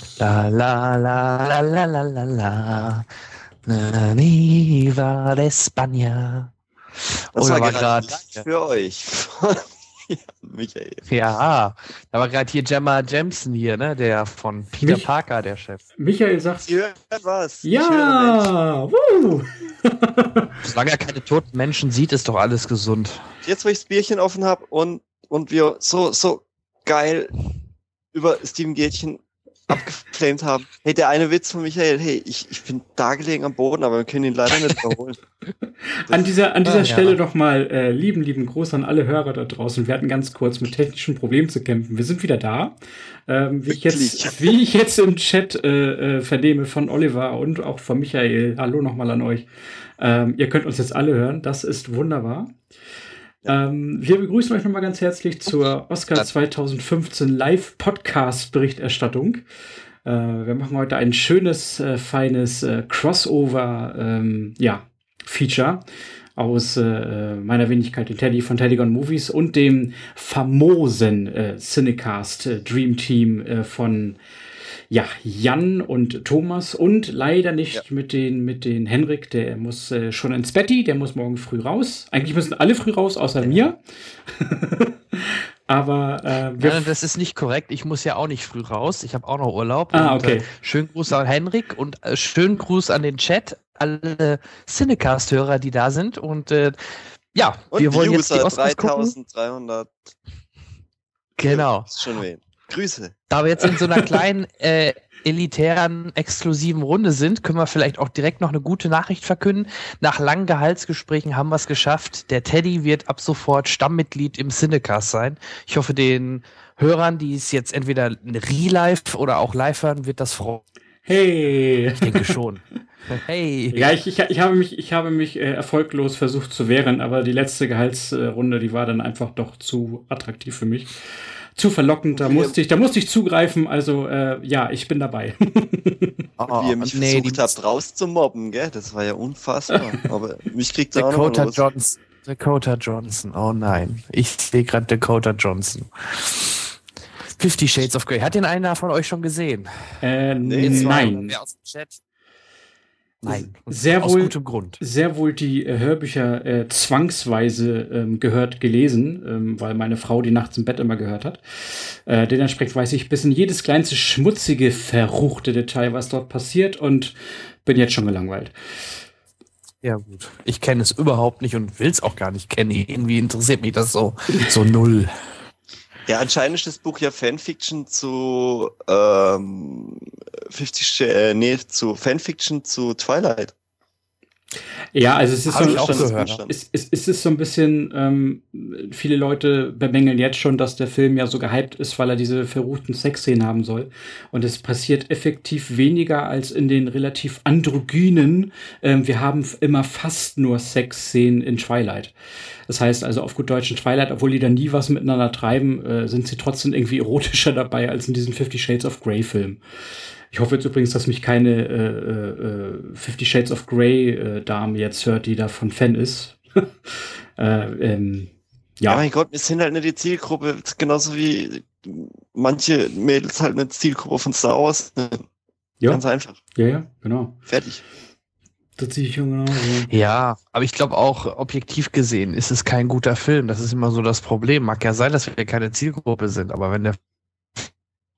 Was? La la la la la la la la. De España. Das Oh, war gerade für euch. ja, Michael. Ja, da war gerade hier Gemma Jameson hier, ne? Der von Peter Mich- Parker, der Chef. Michael sagt Sie hören was? Ja. Solange er keine toten Menschen sieht, ist doch alles gesund. Jetzt, wo ich das Bierchen offen habe und, und wir so, so geil über Steven Gätchen abgeflamed haben. Hey, der eine Witz von Michael, hey, ich, ich bin da gelegen am Boden, aber wir können ihn leider nicht überholen. An dieser, an dieser Ah, ja. Stelle doch mal äh, lieben, lieben Gruß an alle Hörer da draußen. Wir hatten ganz kurz mit technischen Problemen zu kämpfen. Wir sind wieder da. Ähm, wie, ich jetzt, wie ich jetzt im Chat äh, äh, vernehme von Oliver und auch von Michael. Hallo nochmal an euch. Ähm, ihr könnt uns jetzt alle hören. Das ist wunderbar. Ähm, wir begrüßen euch nochmal ganz herzlich zur Oscar Das- 2015 Live-Podcast-Berichterstattung. Äh, wir machen heute ein schönes, äh, feines äh, Crossover, ähm, ja, Feature aus äh, meiner Wenigkeit, den Teddy von Teddygon Movies und dem famosen äh, Cinecast äh, Dream Team von ja, Jan und Thomas und leider nicht mit den mit den Henrik, der muss äh, schon ins Betty, der muss morgen früh raus. Eigentlich müssen alle früh raus, außer mir. Aber äh, wir Nein, das ist nicht korrekt. Ich muss ja auch nicht früh raus. Ich habe auch noch Urlaub. Ah, Und, okay. Äh, schönen Gruß an Henrik und äh, schönen Gruß an den Chat, alle Cinecast-Hörer, die da sind. Und äh, ja, Und wir wollen die jetzt die User Oscars gucken. 3300. Genau. Ist schon wen. Grüße. Da wir jetzt in so einer kleinen, äh, elitären, exklusiven Runde sind, können wir vielleicht auch direkt noch eine gute Nachricht verkünden. Nach langen Gehaltsgesprächen haben wir es geschafft. Der Teddy wird ab sofort Stammmitglied im Cinecast sein. Ich hoffe, den Hörern, die es jetzt entweder re-live oder auch live hören, wird das freuen. hey. Ich denke schon. Hey. Ja, ich, ich, ich habe mich, ich habe mich äh, erfolglos versucht zu wehren, aber die letzte Gehaltsrunde, die war dann einfach doch zu attraktiv für mich. Zu verlockend, da musste ich, da musste ich zugreifen, also äh, ja, ich bin dabei. Oh, Wie ihr mich nee, versucht habt rauszumobben, gell? Das war ja unfassbar. Aber mich kriegt ihr auch noch Dakota los. Johnson. Dakota Johnson. Oh nein. Ich sehe gerade Dakota Johnson. Fifty Shades of Grey. Hat den einer von euch schon gesehen? Äh, Nee, mal nein. wer aus dem Chat. Nein. Sehr aus wohl- gutem Grund. Sehr wohl die äh, Hörbücher äh, zwangsweise ähm, gehört, gelesen, ähm, weil meine Frau die nachts im Bett immer gehört hat. Äh, dementsprechend weiß ich bis in jedes kleinste schmutzige, verruchte Detail, was dort passiert und bin jetzt schon gelangweilt. Ja, gut. Ich kenne es überhaupt nicht und will es auch gar nicht kennen. Irgendwie interessiert mich das so, so null. Ja, anscheinend ist das Buch ja Fanfiction zu ähm, 50 Sh- äh, nee, zu Fanfiction zu Twilight. Ja, also es ist Hab so, auch. Buchstaben. Es, es, es ist so ein bisschen, ähm, viele Leute bemängeln jetzt schon, dass der Film ja so gehypt ist, weil er diese verruchten Sexszenen haben soll. Und es passiert effektiv weniger als in den relativ androgynen. Ähm, wir haben immer fast nur Sexszenen in Twilight. Das heißt also auf gut deutschen Twilight, obwohl die da nie was miteinander treiben, äh, sind sie trotzdem irgendwie erotischer dabei als in diesem Fifty Shades of Grey Film. Ich hoffe jetzt übrigens, dass mich keine äh, äh, Fifty Shades of Grey äh, Dame jetzt hört, die davon Fan ist. äh, ähm, Ja. ja, mein Gott, wir sind halt nicht die Zielgruppe, genauso wie manche Mädels halt nicht Zielgruppe von Star Wars. ja, Ganz einfach. ja, ja, genau. Fertig. Das sehe ich schon genau. So. Ja, aber ich glaube auch, objektiv gesehen ist es kein guter Film. Das ist immer so das Problem. Mag ja sein, dass wir keine Zielgruppe sind, aber wenn der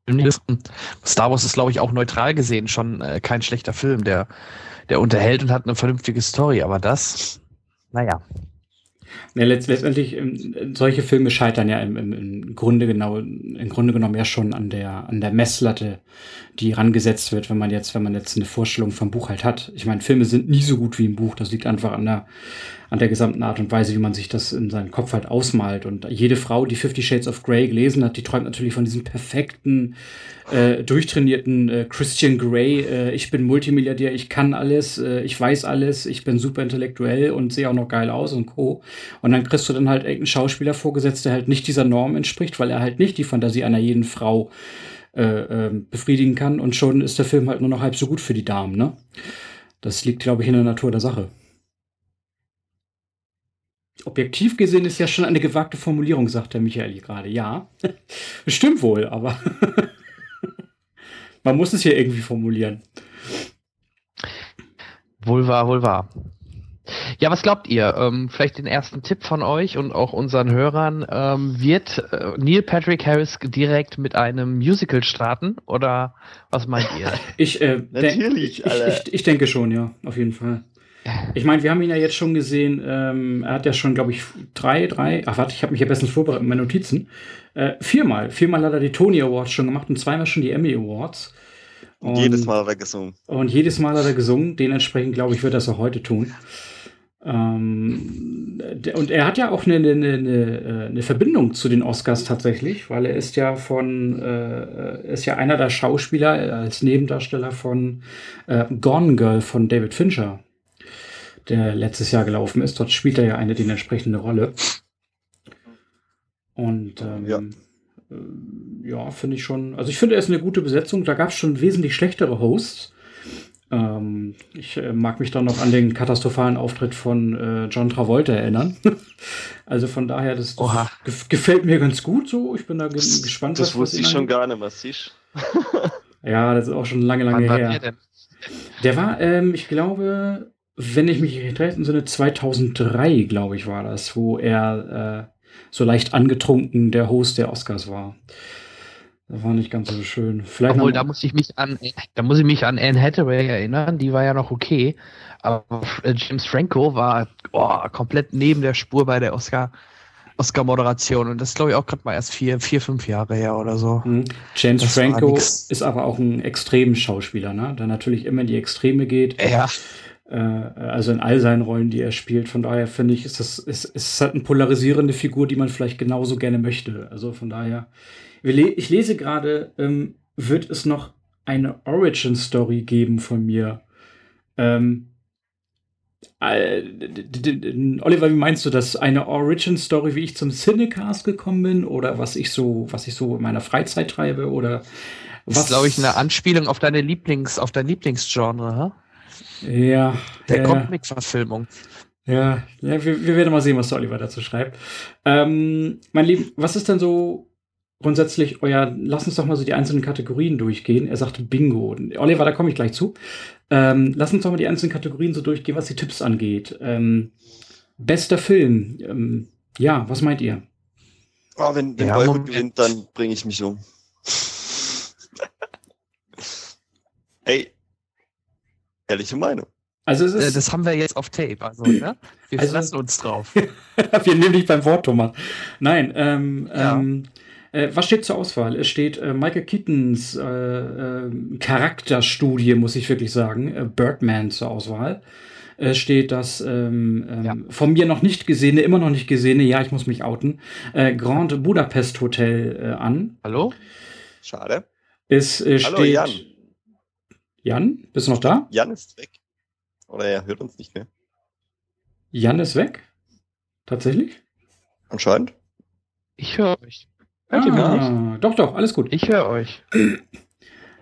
Film nicht ist, Star Wars ist, glaube ich, auch neutral gesehen schon äh, kein schlechter Film, der, der unterhält und hat eine vernünftige Story, aber das, naja. Ja, letzt, letztendlich, ähm, solche Filme scheitern ja im, im, im Grunde genau, im Grunde genommen ja schon an der, an der Messlatte, die rangesetzt wird, wenn man jetzt, wenn man jetzt eine Vorstellung vom Buch halt hat. Ich meine, Filme sind nie so gut wie ein Buch. Das liegt einfach an der, an der gesamten Art und Weise, wie man sich das in seinen Kopf halt ausmalt. Und jede Frau, die Fifty Shades of Grey gelesen hat, die träumt natürlich von diesem perfekten, äh, durchtrainierten äh, Christian Grey. Äh, ich bin Multimilliardär, ich kann alles, äh, ich weiß alles, ich bin super intellektuell und sehe auch noch geil aus und co. Und dann kriegst du dann halt irgendeinen Schauspieler vorgesetzt, der halt nicht dieser Norm entspricht, weil er halt nicht die Fantasie einer jeden Frau äh, äh, befriedigen kann und schon ist der Film halt nur noch halb so gut für die Damen, ne? Das liegt, glaube ich, in der Natur der Sache. Objektiv gesehen ist ja schon eine gewagte Formulierung, sagt der Michael gerade. Ja, stimmt wohl, aber man muss es hier irgendwie formulieren. Wohl wahr, wohl wahr. Ja, was glaubt ihr? Ähm, vielleicht den ersten Tipp von euch und auch unseren Hörern. Ähm, wird äh, Neil Patrick Harris direkt mit einem Musical starten oder was meint ihr? Ich, äh, Natürlich, ich, ich, ich, denke schon, ja, auf jeden Fall. Ich meine, wir haben ihn ja jetzt schon gesehen. Ähm, er hat ja schon, glaube ich, drei, drei. Ach, warte, ich habe mich ja bestens vorbereitet mit meinen Notizen. Äh, viermal. Viermal hat er die Tony Awards schon gemacht und zweimal schon die Emmy Awards. Und jedes Mal hat er gesungen. Und jedes Mal hat er gesungen. Dementsprechend, glaube ich, wird er es auch heute tun. Ähm, und er hat ja auch eine, eine, eine, eine, Verbindung zu den Oscars tatsächlich, weil er ist ja von, äh, ist ja einer der Schauspieler als Nebendarsteller von äh, Gone Girl von David Fincher, der letztes Jahr gelaufen ist. Dort spielt er ja eine die entsprechende Rolle. Und ähm, ja äh, ja, finde ich schon. Also ich finde, er ist eine gute Besetzung. Da gab es schon wesentlich schlechtere Hosts. Ähm, ich äh, mag mich da noch an den katastrophalen Auftritt von äh, John Travolta erinnern. also von daher, das, das gefällt mir ganz gut so. Ich bin da das, gespannt. Das wusste ich schon gar nicht, was ich. ja, das ist auch schon lange, lange Wann her. Der, der war, ähm, ich glaube, wenn ich mich recht entsinne, 2003, glaube ich, war das, wo er äh, so leicht angetrunken der Host der Oscars war. Das war nicht ganz so schön. Vielleicht Obwohl, da muss ich mich an, da muss ich mich an Anne Hathaway erinnern, die war ja noch okay. Aber äh, James Franco war oh, komplett neben der Spur bei der Oscar, Oscar-Moderation. Und das glaube ich auch gerade mal erst vier, vier, fünf Jahre her oder so. Mhm. James das Franco ist aber auch ein extremen Schauspieler, ne? Der natürlich immer in die Extreme geht. Ja. Äh, also in all seinen Rollen, die er spielt. Von daher finde ich, ist das ist, ist halt eine polarisierende Figur, die man vielleicht genauso gerne möchte. Also von daher ich lese gerade, ähm, wird es noch eine Origin-Story geben von mir. Ähm, äh, Oliver, wie meinst du das? Eine Origin-Story, wie ich zum Cinecast gekommen bin oder was ich so, was ich so in meiner Freizeit treibe oder was? Das ist, glaube ich, eine Anspielung auf deine Lieblings, auf dein Lieblingsgenre, ha? Ja. Der ja, Comic-Verfilmung. Ja, ja wir, wir, werden mal sehen, was der Oliver dazu schreibt. Ähm, mein Lieben, was ist denn so grundsätzlich euer, lass uns doch mal so die einzelnen Kategorien durchgehen. Er sagt Bingo. Oliver, da komme ich gleich zu. Ähm, lass uns doch mal die einzelnen Kategorien so durchgehen, was die Tipps angeht. Ähm, bester Film. Ähm, ja, was meint ihr? Oh, wenn wenn ja, Boyhood gewinnt, dann bringe ich mich um. Ey, ehrliche Meinung. Also es ist, äh, das haben wir jetzt auf Tape, also ne? wir also, verlassen uns drauf. wir nehmen dich beim Wort, Thomas. Nein, ähm, ja. ähm, äh, was steht zur Auswahl? Es steht äh, Michael Keatons äh, äh Charakterstudie, muss ich wirklich sagen, äh, Birdman zur Auswahl. Es steht das ähm, ähm, ja. von mir noch nicht gesehene, immer noch nicht gesehene, ja, ich muss mich outen, äh, Grand Budapest Hotel an. Hallo? Schade. Es Hallo, steht. Jan. Jan, bist du noch da? Jan ist weg. Oder er hört uns nicht mehr. Jan ist weg? Tatsächlich? Anscheinend. Ich höre euch. Hört ah, Doch, doch, alles gut. Ich höre euch.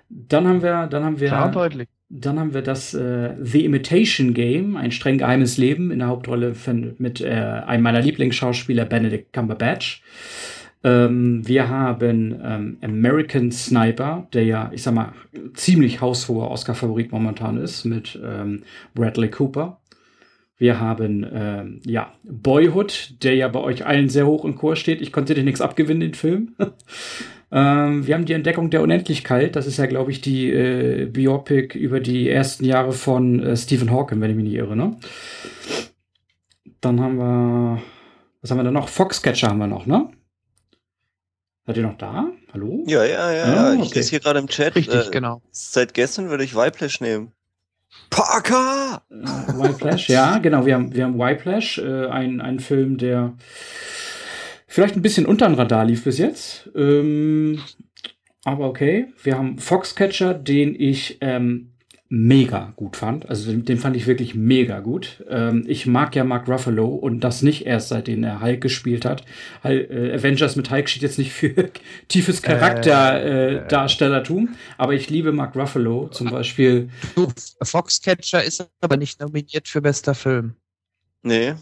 Dann haben wir, dann haben wir, Klar deutlich. Dann haben wir das äh, The Imitation Game, ein streng geheimes Leben in der Hauptrolle von, mit äh, einem meiner Lieblingsschauspieler Benedict Cumberbatch. Ähm, wir haben ähm, American Sniper, der ja, ich sag mal, ziemlich haushoher Oscar-Favorit momentan ist, mit ähm, Bradley Cooper. Wir haben ähm, ja Boyhood, der ja bei euch allen sehr hoch im Chor steht. Ich konnte dir nichts abgewinnen, den Film. ähm, wir haben die Entdeckung der Unendlichkeit. Das ist ja, glaube ich, die äh, Biopic über die ersten Jahre von äh, Stephen Hawking, wenn ich mich nicht irre. Ne? Dann haben wir, was haben wir da noch? Foxcatcher haben wir noch, ne? Seid ihr noch da? Hallo? Ja, ja, ja. Ah, ja. Ich okay. lese hier gerade im Chat. Richtig, äh, genau. Seit gestern würde ich Whiplash nehmen. Parker! Äh, Whiplash, ja, genau. Wir haben, wir haben Whiplash, äh, ein, ein Film, der vielleicht ein bisschen unter dem Radar lief bis jetzt. Ähm, aber okay. Wir haben Foxcatcher, den ich ähm, mega gut fand. Also den, den fand ich wirklich mega gut. Ähm, ich mag ja Mark Ruffalo und das nicht erst seitdem er Hulk gespielt hat. Hulk, äh, Avengers mit Hulk steht jetzt nicht für tiefes Charakterdarstellertum, äh, aber ich liebe Mark Ruffalo zum Beispiel. Foxcatcher ist aber nicht nominiert für bester Film. Nee.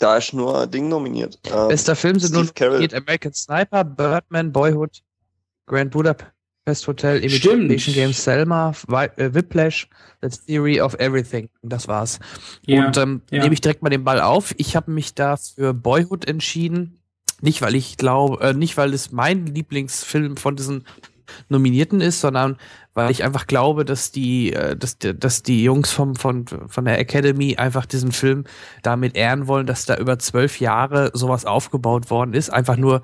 Da ist nur Ding nominiert. Ähm, bester Film sind Steve nur nominiert American Sniper, Birdman, Boyhood, Grand Budapest Best Hotel, Imitation Games, Selma, äh, Whiplash, The Theory of Everything. Das war's. Ja, und ähm, ja. nehme ich direkt mal den Ball auf. Ich habe mich da für Boyhood entschieden. Nicht, weil ich glaube, äh, nicht, weil es mein Lieblingsfilm von diesen Nominierten ist, sondern weil ich einfach glaube, dass die, äh, dass, dass die Jungs vom, von, von der Academy einfach diesen Film damit ehren wollen, dass da über zwölf Jahre sowas aufgebaut worden ist. Einfach nur,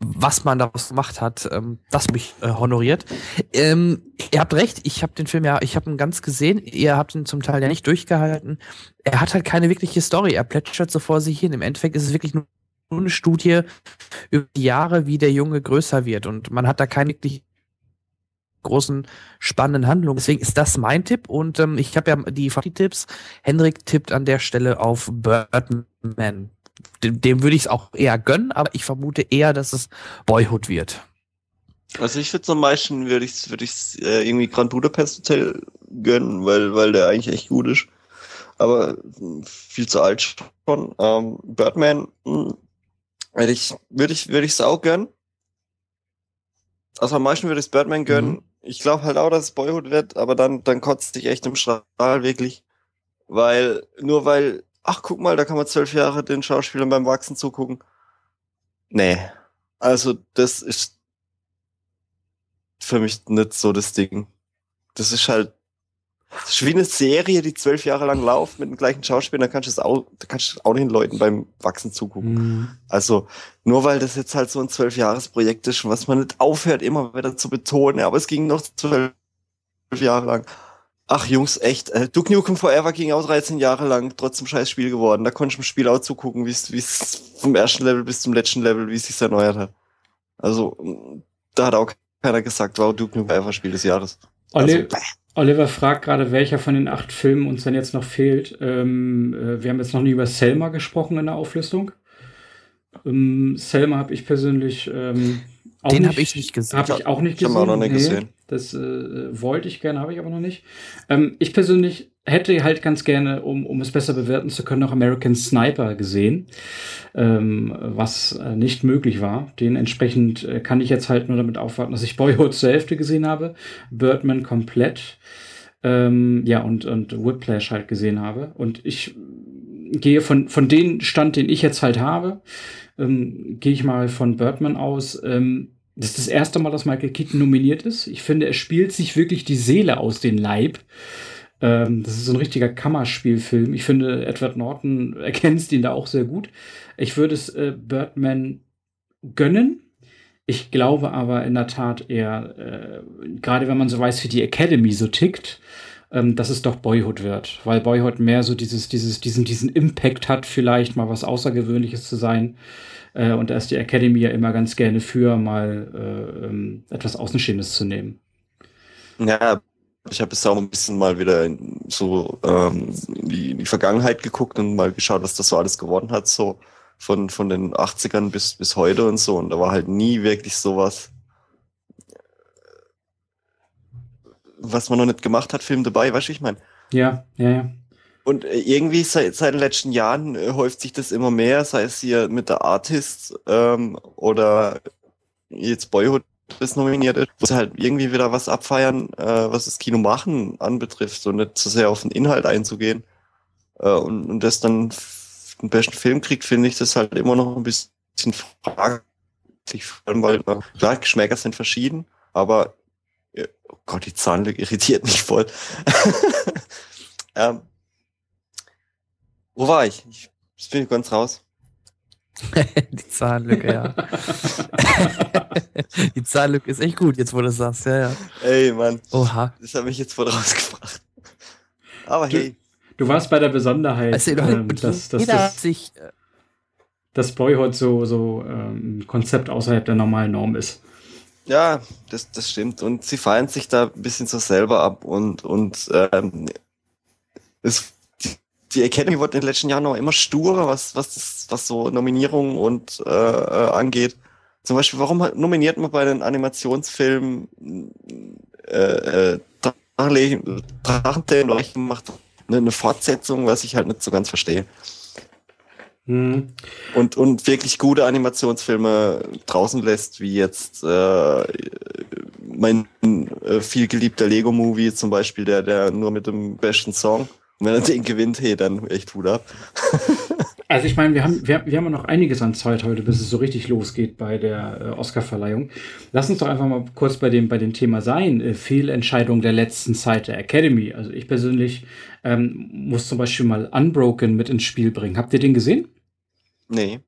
was man daraus gemacht hat, ähm, das mich äh, honoriert. Ähm, ihr habt recht, ich habe den Film ja, ich habe ihn ganz gesehen, ihr habt ihn zum Teil ja nicht durchgehalten. Er hat halt keine wirkliche Story, er plätschert so vor sich hin. Im Endeffekt ist es wirklich nur eine Studie über die Jahre, wie der Junge größer wird und man hat da keine wirklich großen spannenden Handlungen. Deswegen ist das mein Tipp und ähm, ich habe ja die Tipps. Hendrik tippt an der Stelle auf Birdman dem, dem würde ich es auch eher gönnen, aber ich vermute eher, dass es Boyhood wird. Also ich würde zum Beispiel würde ich würde ich äh, irgendwie Grand Budapest Hotel gönnen, weil weil der eigentlich echt gut ist. Aber hm, viel zu alt schon. Ähm, Birdman hm, würde ich würde ich würde ich es auch gönnen. Also am meisten würde ich Birdman gönnen. Mhm. Ich glaube halt auch, dass es Boyhood wird, aber dann dann kotzt dich echt im Strahl wirklich, weil nur weil ach guck mal, da kann man zwölf Jahre den Schauspielern beim Wachsen zugucken. Nee. Also das ist für mich nicht so das Ding. Das ist halt das ist wie eine Serie, die zwölf Jahre lang läuft mit dem gleichen Schauspieler, da kannst du es auch, da kannst du auch den Leuten beim Wachsen zugucken. Mhm. Also, nur weil das jetzt halt so ein Zwölfjahresprojekt ist, was man nicht aufhört, immer wieder zu betonen, aber es ging noch zwölf Jahre lang. Ach Jungs, echt. Äh, Duke Nukem Forever ging auch 13 Jahre lang trotzdem scheiß Spiel geworden. Da konnte ich im Spiel auch zugucken, wie es vom ersten Level bis zum letzten Level, wie es sich erneuert hat. Also, da hat auch keiner gesagt, wow, Duke Nukem Forever Spiel des Jahres. Oli also, Oliver fragt gerade, welcher von den acht Filmen uns dann jetzt noch fehlt. Ähm, äh, wir haben jetzt noch nie über Selma gesprochen in der Auflistung. Ähm, Selma habe ich persönlich ähm, auch Den habe ich nicht gesehen. Habe ich auch nicht gesehen. Ich auch noch nicht nee, gesehen. Das äh, wollte ich gerne, habe ich aber noch nicht. Ähm, ich persönlich hätte halt ganz gerne, um, um es besser bewerten zu können, noch American Sniper gesehen, ähm, was äh, nicht möglich war. Dementsprechend äh, kann ich jetzt halt nur damit aufwarten, dass ich Boyhood zur Hälfte gesehen habe, Birdman komplett, ähm, ja, und, und Whiplash halt gesehen habe. Und ich gehe von, von dem Stand, den ich jetzt halt habe, ähm, gehe ich mal von Birdman aus. Ähm, das ist das erste Mal, dass Michael Keaton nominiert ist. Ich finde, er spielt sich wirklich die Seele aus den Leib. Ähm, das ist so ein richtiger Kammerspielfilm. Ich finde, Edward Norton erkennst ihn da auch sehr gut. Ich würde es äh, Birdman gönnen. Ich glaube aber in der Tat eher, äh, gerade wenn man so weiß, wie die Academy so tickt, ähm, dass es doch Boyhood wird, weil Boyhood mehr so dieses, dieses, diesen, diesen Impact hat, vielleicht mal was Außergewöhnliches zu sein. Äh, und da ist die Academy ja immer ganz gerne für, mal äh, ähm, etwas Außenstehendes zu nehmen. Ja, ich habe jetzt auch ein bisschen mal wieder in, so ähm, in, die, in die Vergangenheit geguckt und mal geschaut, was das so alles geworden hat, so von, von den 80ern bis, bis heute und so. Und da war halt nie wirklich sowas was man noch nicht gemacht hat, Film dabei, weißt du, ich meine? Ja, ja, ja. Und äh, irgendwie seit, seit den letzten Jahren äh, häuft sich das immer mehr, sei es hier mit der Artist ähm, oder jetzt Boyhood das nominiert ist, wo sie halt irgendwie wieder was abfeiern, äh, was das Kino machen anbetrifft und nicht zu so sehr auf den Inhalt einzugehen. Äh, und, und das dann den besten Film kriegt, finde ich das halt immer noch ein bisschen fraglich, vor allem weil, äh, klar, Geschmäcker sind verschieden, aber Oh Gott, die Zahnlücke irritiert mich voll. ähm, wo war ich? Ich bin ganz raus. die Zahnlücke, ja. die Zahnlücke ist echt gut, jetzt wo du sagst, ja, ja. Ey, Mann. Oha. Das habe ich jetzt voll rausgebracht. Aber du, hey. Du warst bei der Besonderheit, also, ähm, dass, dass, dass, sich, äh, dass Boyhood so, so ähm, Konzept außerhalb der normalen Norm ist. Ja, das, das stimmt. Und sie feiern sich da ein bisschen so selber ab und, und ähm, es, die, Academy wurde in den letzten Jahren noch immer sturer, was, was, das, was so Nominierungen und äh, äh, angeht. Zum Beispiel, warum nominiert man bei den Animationsfilmen äh, äh, Drachenleuchten macht eine, eine Fortsetzung, was ich halt nicht so ganz verstehe. Hm. Und, und wirklich gute Animationsfilme draußen lässt, wie jetzt äh, mein äh, viel geliebter Lego-Movie zum Beispiel, der, der nur mit dem besten Song. Und wenn er den gewinnt, hey, dann echt Hut ab. Also ich meine, wir haben, wir, wir haben ja noch einiges an Zeit heute, bis es so richtig losgeht bei der äh, Oscarverleihung. Lass uns doch einfach mal kurz bei dem, bei dem Thema sein. Äh, Fehlentscheidung der letzten Zeit der Academy. Also ich persönlich ähm, muss zum Beispiel mal Unbroken mit ins Spiel bringen. Habt ihr den gesehen? Nee.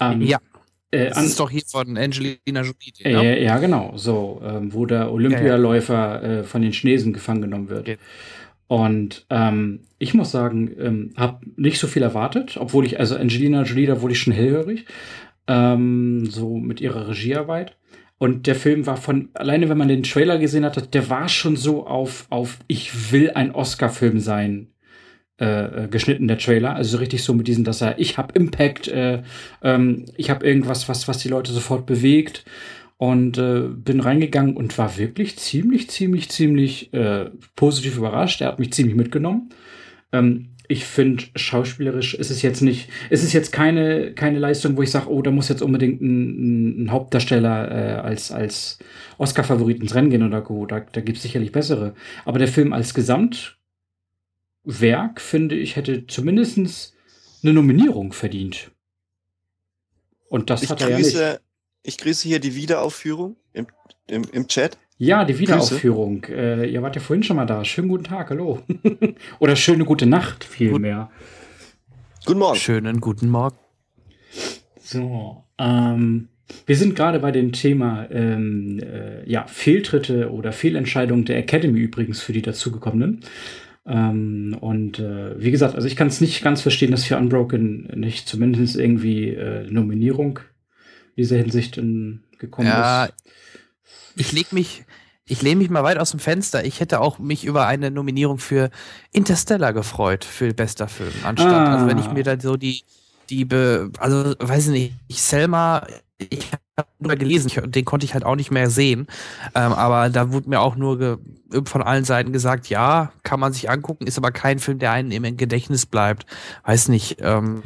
Ähm, Ja, Äh, das an, ist doch hier von Angelina Jolie. äh, ja, genau. So, ähm, wo der Olympialäufer äh, von den Chinesen gefangen genommen wird. Okay. Und ähm, ich muss sagen, ähm, habe nicht so viel erwartet, obwohl ich, also Angelina Jolie, da wurde ich schon hellhörig, ähm, so mit ihrer Regiearbeit. Und der Film war von, alleine wenn man den Trailer gesehen hat, der war schon so auf, auf ich will ein Oscar-Film sein, äh, geschnitten, der Trailer. Also so richtig so mit diesen, dass er, ich habe Impact, äh, ähm, ich habe irgendwas, was, was die Leute sofort bewegt. Und äh, bin reingegangen und war wirklich ziemlich, ziemlich, ziemlich äh, positiv überrascht. Er hat mich ziemlich mitgenommen. Ähm, ich finde, schauspielerisch ist es jetzt nicht, ist es jetzt keine, keine Leistung, wo ich sage, oh, da muss jetzt unbedingt ein, ein Hauptdarsteller äh, als, als Oscar-Favorit ins Rennen gehen oder go. Da, da gibt es sicherlich bessere. Aber der Film als Gesamtwerk, finde ich, hätte zumindest eine Nominierung verdient. Und das Ich hat er ja nicht. Ich grüße hier die Wiederaufführung im, im, im Chat. Ja, die Wiederaufführung. Äh, ihr wart ja vorhin schon mal da. Schönen guten Tag, hallo. Oder schöne gute Nacht vielmehr. Guten Morgen. Schönen guten Morgen. So, ähm, wir sind gerade bei dem Thema ähm, äh, ja, Fehltritte oder Fehlentscheidungen der Academy übrigens für die dazugekommenen. Ähm, und äh, wie gesagt, also ich kann es nicht ganz verstehen, dass für Unbroken nicht zumindest irgendwie äh, Nominierung in dieser Hinsicht in, gekommen Ja, ist. ich leg mich, ich lehne mich mal weit aus dem Fenster. Ich hätte auch mich über eine Nominierung für Interstellar gefreut, für bester Film. Anstatt, Ah. also wenn ich mir da so die, die, be, also weiß ich nicht, ich Selma, ich habe nur gelesen, ich, den konnte ich halt auch nicht mehr sehen. Ähm, aber da wurde mir auch nur von allen Seiten gesagt, ja, kann man sich angucken, ist aber kein Film, der einem im Gedächtnis bleibt. Weiß nicht, ähm,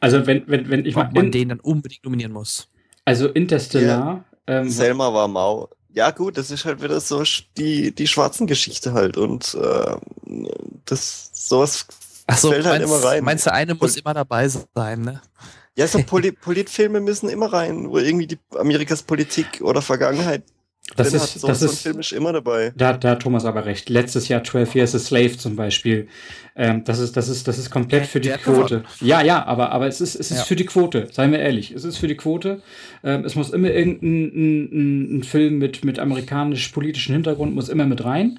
Also wenn, wenn, wenn ich mal man den dann unbedingt nominieren muss. Also Interstellar, ähm, Selma war mau. Ja, gut, das ist halt wieder so sch- die, die schwarzen Geschichte halt. Und äh, das sowas Achso, fällt halt meinst, immer rein. meinst du, eine muss Pol- immer dabei sein, ne? Ja, so Poli Politfilme müssen immer rein, wo irgendwie die Amerikas Politik oder Vergangenheit das drin ist, hat. So, das so ist, Film ist immer dabei. Da, da hat Thomas aber recht. Letztes Jahr 12 Years a Slave zum Beispiel. Ähm, das, ist, das, ist, das ist komplett Der- für die Quote. Ja, ja, aber, aber es ist, es ist Ja. für die Quote. Seien wir ehrlich. Es ist für die Quote. Ähm, es muss immer irgendein ein, ein, ein Film mit, mit amerikanisch-politischem Hintergrund muss immer mit rein.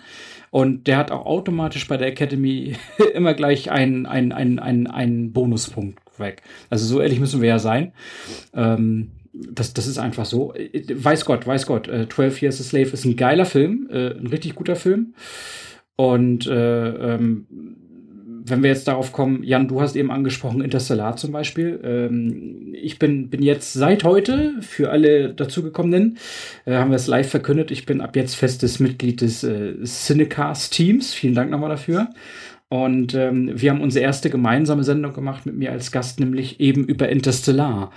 Und der hat auch automatisch bei der Academy immer gleich einen, einen, einen, einen, einen Bonuspunkt weg. Also so ehrlich müssen wir ja sein. Ähm, das, das ist einfach so. Weiß Gott, weiß Gott. Äh, 12 Years a Slave ist ein geiler Film, äh, ein richtig guter Film. Und äh, ähm, wenn wir jetzt darauf kommen, Jan, du hast eben angesprochen Interstellar zum Beispiel. Ähm, ich bin, bin jetzt seit heute für alle dazugekommenen, äh, haben wir es live verkündet. Ich bin ab jetzt festes Mitglied des äh, Cinecast-Teams. Vielen Dank nochmal dafür. Und ähm, wir haben unsere erste gemeinsame Sendung gemacht mit mir als Gast, nämlich eben über Interstellar.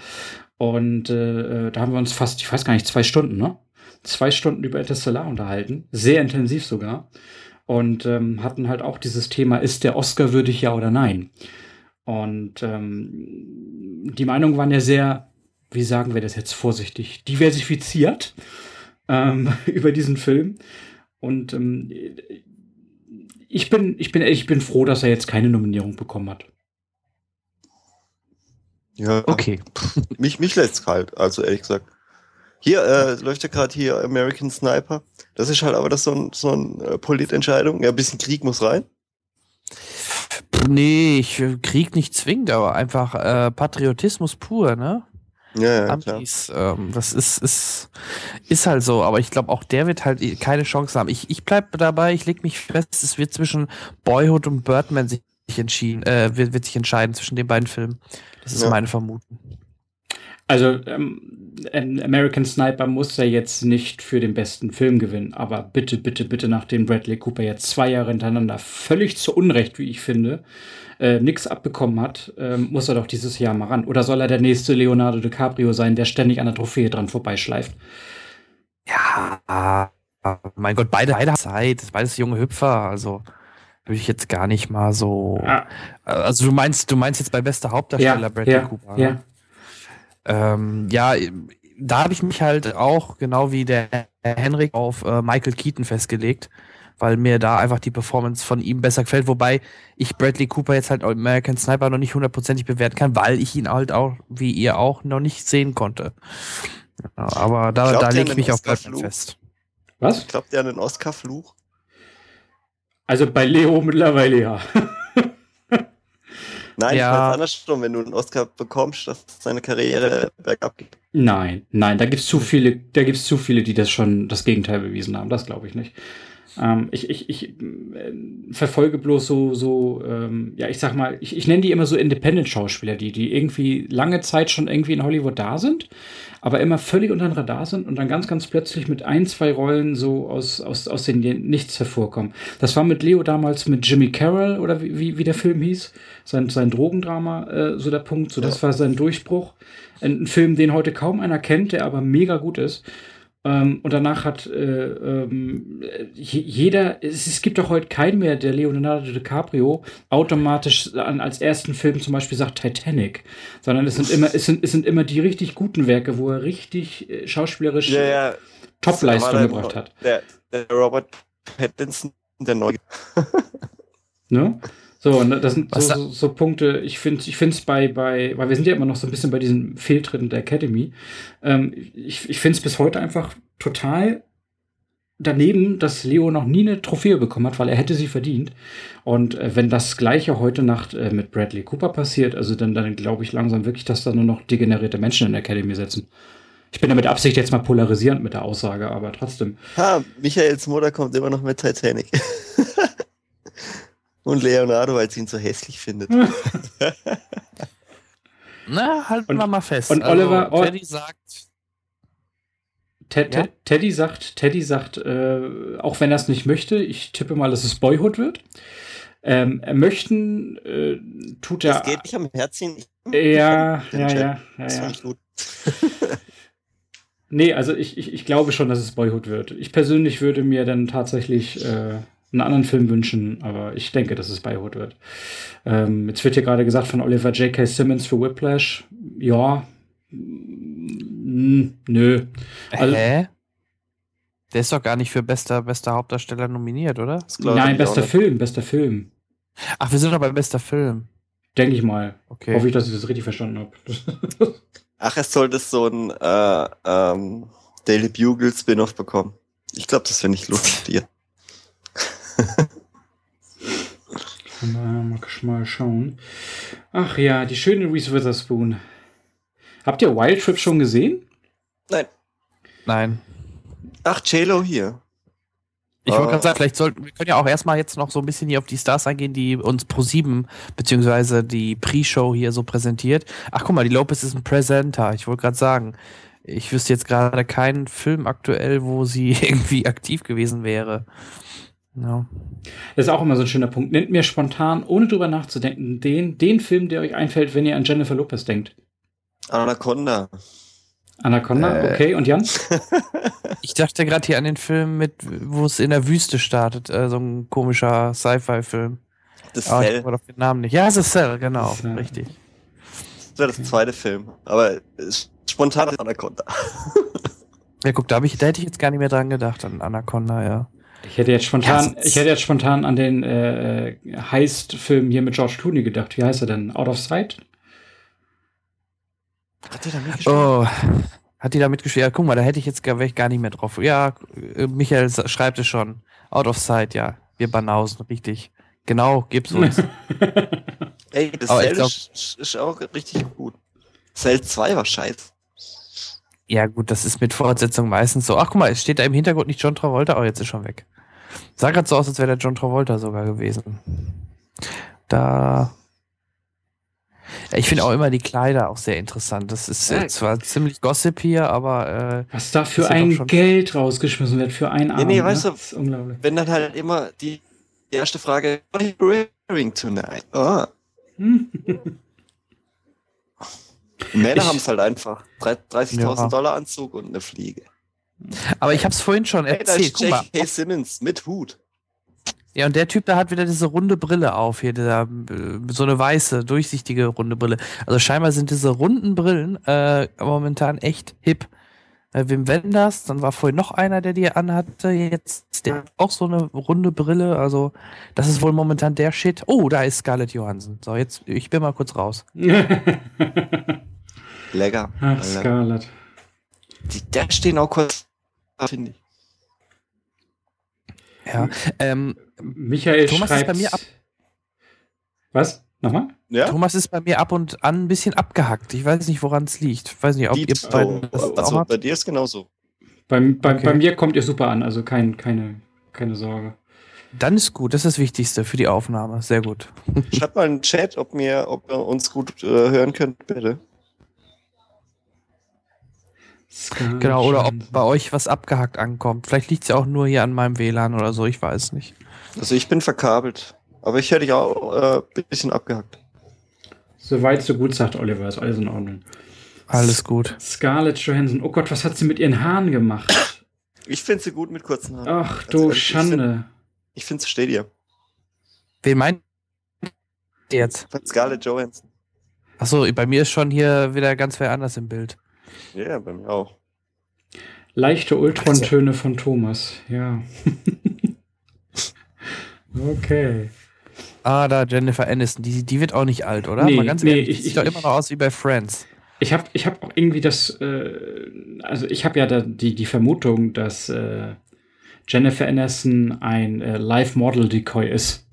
Und äh, äh, da haben wir uns fast, ich weiß gar nicht, zwei Stunden, ne? Zwei Stunden über Interstellar unterhalten. Sehr intensiv sogar. Und ähm, hatten halt auch dieses Thema, ist der Oscar würdig, ja oder nein? Und ähm, die Meinungen waren ja sehr, wie sagen wir das jetzt vorsichtig, diversifiziert ähm, über diesen Film. Und ähm, ich bin, ich bin, ich bin froh, dass er jetzt keine Nominierung bekommen hat. Ja, Okay. mich, mich lässt's kalt, also ehrlich gesagt. Hier äh, läuft ja gerade hier American Sniper. Das ist halt aber das so ein, so ein äh, Politentscheidung. Ja, ein bisschen Krieg muss rein. Nee, ich äh, Krieg nicht zwingend, aber einfach äh, Patriotismus pur, ne? Ja, ja, klar. Amis. Ähm, das ist, ist, ist halt so, aber ich glaube, auch der wird halt keine Chance haben. Ich, ich bleib dabei, ich leg mich fest, es wird zwischen Boyhood und Birdman sich entschieden, äh, wird, wird sich entscheiden zwischen den beiden Filmen. Das ist Ja. meine Vermutung. Also ähm, ein American Sniper muss ja jetzt nicht für den besten Film gewinnen, aber bitte, bitte, bitte, nachdem Bradley Cooper jetzt zwei Jahre hintereinander völlig zu Unrecht, wie ich finde, äh, nichts abbekommen hat, ähm, muss er doch dieses Jahr mal ran. Oder soll er der nächste Leonardo DiCaprio sein, der ständig an der Trophäe dran vorbeischleift? Ja, mein Gott, beide, beide haben Zeit, beides junge Hüpfer, also würde ich jetzt gar nicht mal so. Ah, Also du meinst, du meinst jetzt bei bester Hauptdarsteller ja, Bradley ja, Cooper. ne? ja. Ähm, ja, da habe ich mich halt auch, genau wie der Henrik, auf äh, Michael Keaton festgelegt, weil mir da einfach die Performance von ihm besser gefällt, wobei ich Bradley Cooper jetzt halt American Sniper noch nicht hundertprozentig bewerten kann, weil ich ihn halt auch, wie ihr auch, noch nicht sehen konnte. Ja, aber da, da lege ich mich auf Oscar-Fluch? fest. Was? Glaubt ihr an den Oscar-Fluch? Also bei Leo mittlerweile ja. Nein, Ja. ich meine andersrum, wenn du einen Oscar bekommst, dass seine Karriere bergab geht. Nein, nein, da gibt's zu viele, da gibt's zu viele, die das schon das Gegenteil bewiesen haben. Das glaube ich nicht. Ähm, ich ich, ich äh, verfolge bloß so, so ähm, ja, ich sag mal, ich, ich nenne die immer so Independent-Schauspieler, die, die irgendwie lange Zeit schon irgendwie in Hollywood da sind, aber immer völlig unter dem Radar sind und dann ganz, ganz plötzlich mit ein, zwei Rollen so aus, aus, aus den Nichts hervorkommen. Das war mit Leo damals mit Jimmy Carroll oder wie, wie, wie der Film hieß, sein, sein Drogendrama, äh, so der Punkt, so das war sein Durchbruch. Ein, ein Film, den heute kaum einer kennt, der aber mega gut ist. Ähm, und danach hat äh, ähm, je- jeder, es, es gibt doch heute keinen mehr, der Leonardo DiCaprio automatisch an, als ersten Film zum Beispiel sagt Titanic, sondern es sind immer, es sind, es sind immer die richtig guten Werke, wo er richtig äh, schauspielerisch Ja, ja. Topleistung gebracht hat. Der, der Robert Pattinson, der neue. Ne? So, und das sind so, so, so Punkte, ich finde ich finde es bei, bei, weil wir sind ja immer noch so ein bisschen bei diesen Fehltritten der Academy. Ähm, ich ich finde es bis heute einfach total daneben, dass Leo noch nie eine Trophäe bekommen hat, weil er hätte sie verdient. Und äh, wenn das gleiche heute Nacht äh, mit Bradley Cooper passiert, also dann, dann glaube ich langsam wirklich, dass da nur noch degenerierte Menschen in der Academy sitzen. Ich bin da mit Absicht jetzt mal polarisierend mit der Aussage, aber trotzdem. Ha, Michaels Mutter kommt immer noch mit Titanic. Und Leonardo, weil sie ihn so hässlich findet. Na, halten Und- wir mal fest. und Oliver- oh- Teddy sagt, Ted, Ja? Ted, Teddy sagt, Teddy sagt, äh, auch wenn er es nicht möchte, ich tippe mal, dass es Boyhood wird. Ähm, er möchten äh, tut er. Das geht nicht am Herzen. Ja, ja, ja, ja, Das ja. finde ich gut. Nee, also ich, ich, ich glaube schon, dass es Boyhood wird. Ich persönlich würde mir dann tatsächlich äh, einen anderen Film wünschen, aber ich denke, dass es Boyhood wird. Ähm, jetzt wird hier gerade gesagt von Oliver J.K. Simmons für Whiplash. Ja. Mm, Nö. Also- hä? Der ist doch gar nicht für bester, bester Hauptdarsteller nominiert, oder? Nein, bester auch nicht. Film, bester Film. Ach, wir sind doch bei bester Film. Denke ich mal. Okay. Hoffe ich, dass ich das richtig verstanden habe. Ach, es sollte so ein äh, ähm, Daily Bugle Spin-off bekommen. Ich glaube, das finde ich lustig. Mal, mal mal schauen. Ach ja, die schöne Reese Witherspoon. Habt ihr Wild Trip schon gesehen? Nein. Nein. Ach, JLo hier. Ich wollte Ah. gerade sagen, vielleicht sollten wir können ja auch erstmal jetzt noch so ein bisschen hier auf die Stars eingehen, die uns pro 7 beziehungsweise die Pre-Show hier so präsentiert. Ach guck mal, die Lopez ist ein Presenter. Ich wollte gerade sagen, ich wüsste jetzt gerade keinen Film aktuell, wo sie irgendwie aktiv gewesen wäre. Ja. Das ist auch immer so ein schöner Punkt. Nennt mir spontan, ohne drüber nachzudenken, den, den Film, der euch einfällt, wenn ihr an Jennifer Lopez denkt. Anaconda. Anaconda, Äh. okay. Und Jan? Ich dachte gerade hier an den Film mit, wo es in der Wüste startet, äh, so ein komischer Sci-Fi-Film. Das Aber ich Cell. habe doch den Namen nicht. Ja, es ist Cell, genau, Cell. richtig. Das wäre das zweite Film. Aber spontan ist Anaconda. Ja, guck, da, hab ich, da hätte ich jetzt gar nicht mehr dran gedacht, an Anaconda, ja. Ich hätte jetzt spontan, Ja, ich hätte jetzt spontan an den äh, Heist-Film hier mit George Clooney gedacht. Wie heißt er denn? Out of Sight? Hat der da mitgespielt? Oh, hat die da mitgespielt? Ja, guck mal, da hätte ich jetzt gar, ich gar nicht mehr drauf. Ja, äh, Michael schreibt es schon. Out of sight, ja. Wir Banausen, richtig. Genau, gib's uns. Ey, das Aber Cell glaub- ist, auch richtig gut. Cell 2 war scheiße. Ja, gut, das ist mit Fortsetzung meistens so. Ach, guck mal, es steht da im Hintergrund nicht John Travolta, oh, jetzt ist schon weg. Sah grad so aus, als wäre der John Travolta sogar gewesen. Da. Ja, ich finde auch immer die Kleider auch sehr interessant. Das ist äh, Ja. zwar ziemlich Gossip hier, aber äh, Was da für ein Geld rausgeschmissen wird für einen Abend. nee, weißt ne? du- Das ist unglaublich. Wenn dann halt immer die erste Frage, what are you wearing tonight? Hm. Männer haben es halt einfach. Drei- 30.000 Ja. Dollar Anzug und eine Fliege. Aber ich habe es vorhin schon Hey, da erzählt. ist Guck mal. J.K. Simmons mit Hut. Ja, und der Typ, da hat wieder diese runde Brille auf hier, dieser, äh, so eine weiße, durchsichtige runde Brille. Also scheinbar sind diese runden Brillen äh, momentan echt hip. Äh, Wim Wenders, dann war vorhin noch einer, der die anhatte, jetzt der hat auch so eine runde Brille. Also das ist wohl momentan der Shit. Oh, da ist Scarlett Johansson. So, jetzt, ich bin mal kurz raus. Lecker. Ach. Scarlett. Da stehen auch kurz, finde ich. Ja, ähm, Michael Thomas ist schreibt. bei mir ab- Was? Nochmal? Ja? Thomas ist bei mir ab und an ein bisschen abgehackt. Ich weiß nicht, woran es liegt. Ich weiß nicht, ob ihr Dito. beiden das auch Also habt. bei dir ist genauso. Bei, bei, Okay. bei mir kommt ihr super an, also kein, keine, keine Sorge. Dann ist gut, das ist das Wichtigste für die Aufnahme. Sehr gut. Schreibt mal in den Chat, ob, mir, ob ihr uns gut äh, hören könnt, bitte. Genau, oder ob bei euch was abgehackt ankommt. Vielleicht liegt es ja auch nur hier an meinem WLAN oder so, ich weiß nicht. Also ich bin verkabelt. Aber ich hätte dich auch äh, ein bisschen abgehackt. Soweit, so gut, sagt Oliver, ist alles in Ordnung. Alles gut. Scarlett Johansson, oh Gott, was hat sie mit ihren Haaren gemacht? Ich finde sie gut mit kurzen Haaren. Ach Ganz du find- Schande. Ich finde, sie steht ihr. Wen meint ihr jetzt? Von Scarlett Johansson. Achso, bei mir ist schon hier wieder ganz wer anders im Bild. Ja, bei mir auch. Leichte Ultrontöne von Thomas, ja. okay. Ah, da Jennifer Aniston, die, die wird auch nicht alt, oder? Nee, Mal ganz nee, ehrlich, die ich- sieht ich- doch immer noch aus wie bei Friends. Ich habe ich hab auch irgendwie das, äh, also ich habe ja da die, die Vermutung, dass äh, Jennifer Aniston ein äh, Live-Model-Decoy ist.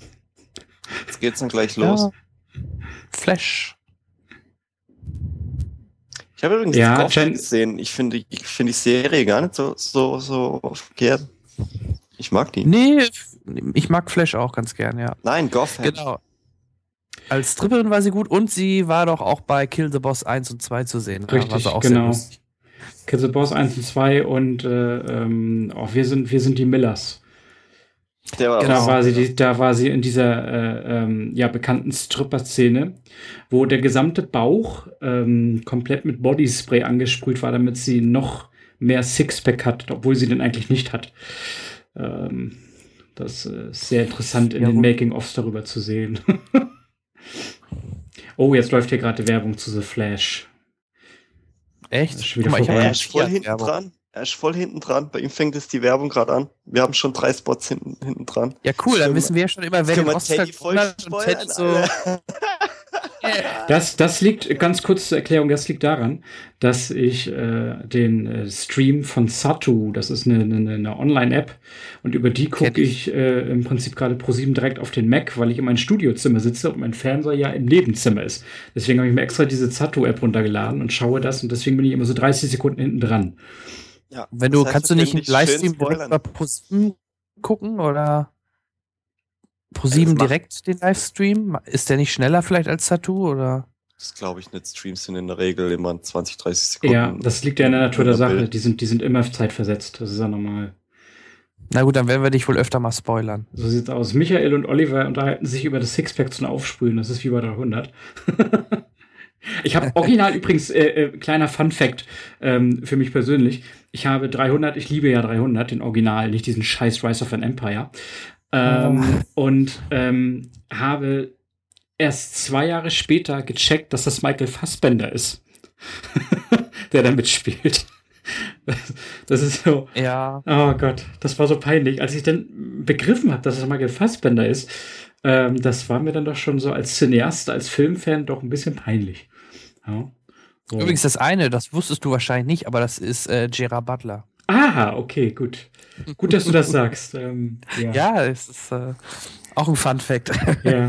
Jetzt geht's dann gleich los. Ja. Flash. Ich habe übrigens Ja, Goff Jen- gesehen. Ich finde ich finde die Serie gar nicht so, so, so verkehrt. Ich mag die. Nee, ich mag Flash auch ganz gern, ja. Nein, Goff. Genau. Als Stripperin war sie gut und sie war doch auch bei Kill the Boss 1 und 2 zu sehen. Richtig, war sie auch genau. Kids the Boss 1 und 2 und äh, ähm, auch wir sind, wir sind die Millers. Der war Genau. Da war sie, die, da war sie in dieser äh, ähm, ja, bekannten Stripper-Szene, wo der gesamte Bauch ähm, komplett mit Bodyspray angesprüht war, damit sie noch mehr Sixpack hat, obwohl sie den eigentlich nicht hat. Ähm, das äh, ist sehr interessant in Ja, den. Making-ofs darüber zu sehen. oh, jetzt läuft hier gerade Werbung zu The Flash. Echt? Das ist schon wieder Guck mal, ich vorbei. hab ja ist voll hinten dran. Er ist voll hinten dran. Bei ihm fängt jetzt die Werbung gerade an. Wir haben schon drei Spots hinten, hinten dran. Ja, cool, dann Können wissen wir ja schon immer, wer den Oscar hat und so. Das, das liegt, ganz kurz zur Erklärung, das liegt daran, dass ich äh, den äh, Stream von Satu, das ist eine, eine, eine Online-App, und über die gucke ich äh, im Prinzip gerade ProSieben direkt auf den Mac, weil ich in meinem Studiozimmer sitze und mein Fernseher ja im Nebenzimmer ist. Deswegen habe ich mir extra diese Satu-App runtergeladen und schaue das und deswegen bin ich immer so 30 Sekunden hinten dran. Ja, Wenn du, kannst du nicht einen Livestream bei ProSieben gucken oder ProSieben macht- direkt den Livestream? Ist der nicht schneller vielleicht als Tattoo oder? Das glaube ich nicht. Streams sind in der Regel immer 20, 30 Sekunden. Ja, das liegt ja in der Natur der Sache. Bild. Die sind, die sind immer zeitversetzt. Das ist ja normal. Na gut, dann werden wir dich wohl öfter mal spoilern. So sieht's aus. Michael und Oliver unterhalten sich über das Sixpack zum Aufsprühen. Das ist wie bei 300. ich habe original übrigens, äh, äh, kleiner Fun Fact ähm, für mich persönlich. Ich habe 300, ich liebe ja 300, den Original, nicht diesen scheiß Rise of an Empire. Ähm, Und ähm, habe erst zwei Jahre später gecheckt, dass das Michael Fassbender ist, der da mitspielt. Das ist so, Ja. Oh Gott, das war so peinlich. Als ich dann begriffen habe, dass es Michael Fassbender ist, ähm, das war mir dann doch schon so als Cineast, als Filmfan doch ein bisschen peinlich. Ja. So. Übrigens das eine, das wusstest du wahrscheinlich nicht, aber das ist äh, Gerard Butler. Ah, okay, gut. Gut, dass du das sagst. Ähm, ja. Ja, es ist äh, auch ein Fun Fact. ja.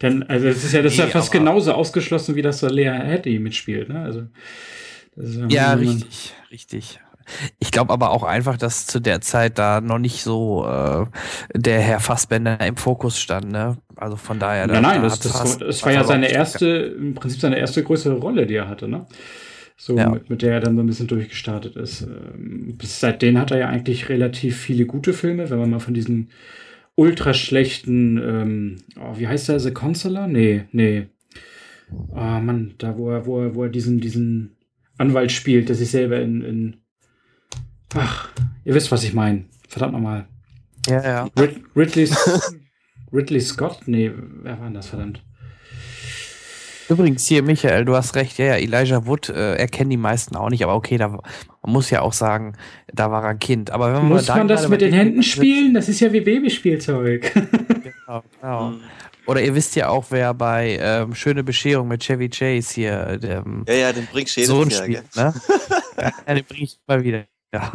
Dann, also es ist ja, das ist ja Nee, fast genauso ausgeschlossen, wie das so Lea Hattie mitspielt. Ne? Also Das ist Ja, wenn man- richtig, richtig. Ich glaube aber auch einfach, dass zu der Zeit da noch nicht so äh, der Herr Fassbender im Fokus stand, ne? Also von daher. Nein, nein, da das, das, Fass- das war ja seine erste, im Prinzip seine erste größere Rolle, die er hatte, ne? So, Ja. mit, mit der er dann so ein bisschen durchgestartet ist. Ähm, Bis seitdem hat er ja eigentlich relativ viele gute Filme, wenn man mal von diesen ultra schlechten, ähm, oh, wie heißt der, The Consular? Nee, nee. Oh Mann, da wo er, wo er, wo er diesen, diesen Anwalt spielt, der sich selber in, in Ach, ihr wisst, was ich meine. Verdammt nochmal. Ja, ja. Rid Ridley, Ridley Scott? Nee, wer war denn das, verdammt? Übrigens hier, Michael, du hast recht, ja, ja, Elijah Wood äh, erkennen die meisten auch nicht, aber okay, da, man muss ja auch sagen, da war er ein Kind. Aber wenn Muss da man das mit den Händen sind- spielen? Das ist ja wie Babyspielzeug. Genau, genau. Oder ihr wisst ja auch, wer bei ähm, Schöne Bescherung mit Chevy Chase hier äh, der ähm, Ja, ja, den bringst du Sohn jedes Jahr, spielt, ne? ja, den bringe ich mal wieder. Ja.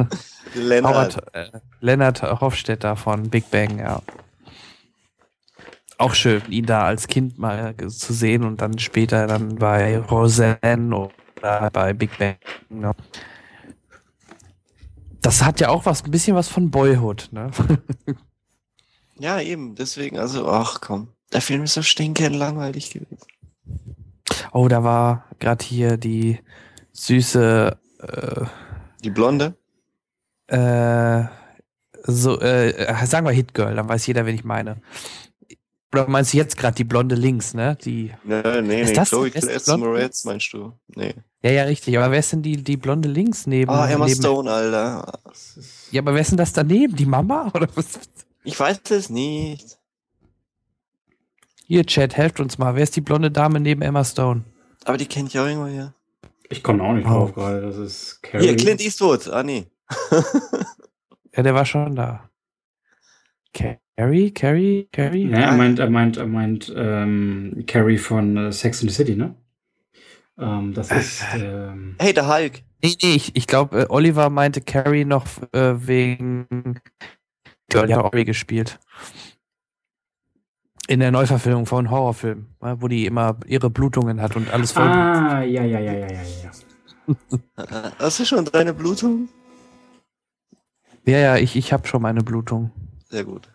Lennart. Howard, äh, Lennart Hofstetter von Big Bang, ja. Auch schön, ihn da als Kind mal zu sehen und dann später dann bei Roseanne oder bei Big Bang. Ne? Das hat ja auch was, ein bisschen was von Boyhood, ne? Ja, eben, deswegen, also, ach komm. Der Film ist so stinkend langweilig gewesen. Oh, da war gerade hier die süße, äh, Die Blonde? Äh, so, äh, sagen wir Hitgirl, dann weiß jeder, wen ich meine. Oder meinst du jetzt gerade die blonde links, ne? Die, Nee, nee, Ist nee. das Chloe Blonde? Moretz meinst du? Nee. ja, ja, richtig. Aber wer ist denn die, die blonde links neben? Ah, Emma neben, Stone, Alter. Ja, aber wer ist denn das daneben? Die Mama? Oder was? Ich weiß es nicht. Hier, Chat, helft uns mal. Wer ist die blonde Dame neben Emma Stone? Aber die kennt ich auch irgendwo her. Ich komme auch nicht Oh. drauf gerade. Das ist Carrie. Hier, Clint Eastwood. Ah, nee. Ja, der war schon da. Carrie, Carrie, Carrie? Ja, er meint, er meint, er meint ähm, Carrie von äh, Sex and the City, ne? Ähm, das ist. Ähm, Hey, der Hulk. Nee, nee, ich, ich glaube, äh, Oliver meinte Carrie noch äh, wegen. Die hat auch gespielt. In der Neuverfilmung von Horrorfilmen, äh, wo die immer ihre Blutungen hat und alles voll. ah, ja, ja, ja, ja, ja, ja. Äh, Hast du schon deine Blutung? Ja, ja, ich, ich habe schon meine Blutung. Sehr gut.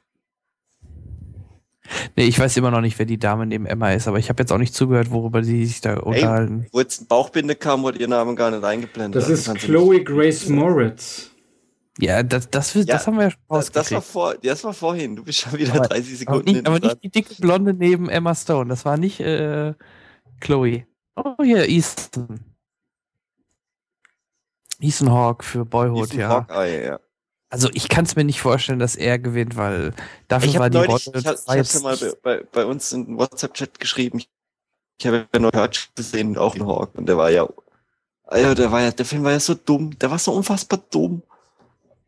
Nee, ich weiß immer noch nicht, wer die Dame neben Emma ist, aber ich habe jetzt auch nicht zugehört, worüber sie sich da unterhalten. Wo jetzt ein Bauchbinde kam, wurde ihr Name gar nicht eingeblendet. Das Also ist Chloe nicht- Grace Moritz. Ja, das, das, das, Ja, haben wir ja schon Das, das, war rausgekriegt. vor, das war vorhin. Du bist schon wieder Aber- 30 Aber Sekunden nicht, hinten aber nicht die dicke Blonde neben Emma Stone. Das war nicht äh, Chloe. Oh, hier, Easton. Ethan Hawke für Boyhood, Ethan ja. Hawkeye, ja. Also ich kann es mir nicht vorstellen, dass er gewinnt, weil dafür Ich war habe die neulich, Rolle. ich, hab, das war ich jetzt mal bei, bei, bei uns in den WhatsApp-Chat geschrieben. Ich habe ja noch Hurt gesehen, auch in Hawk. Und der war ja, Alter, der war ja, der Film war ja so dumm. Der war so unfassbar dumm.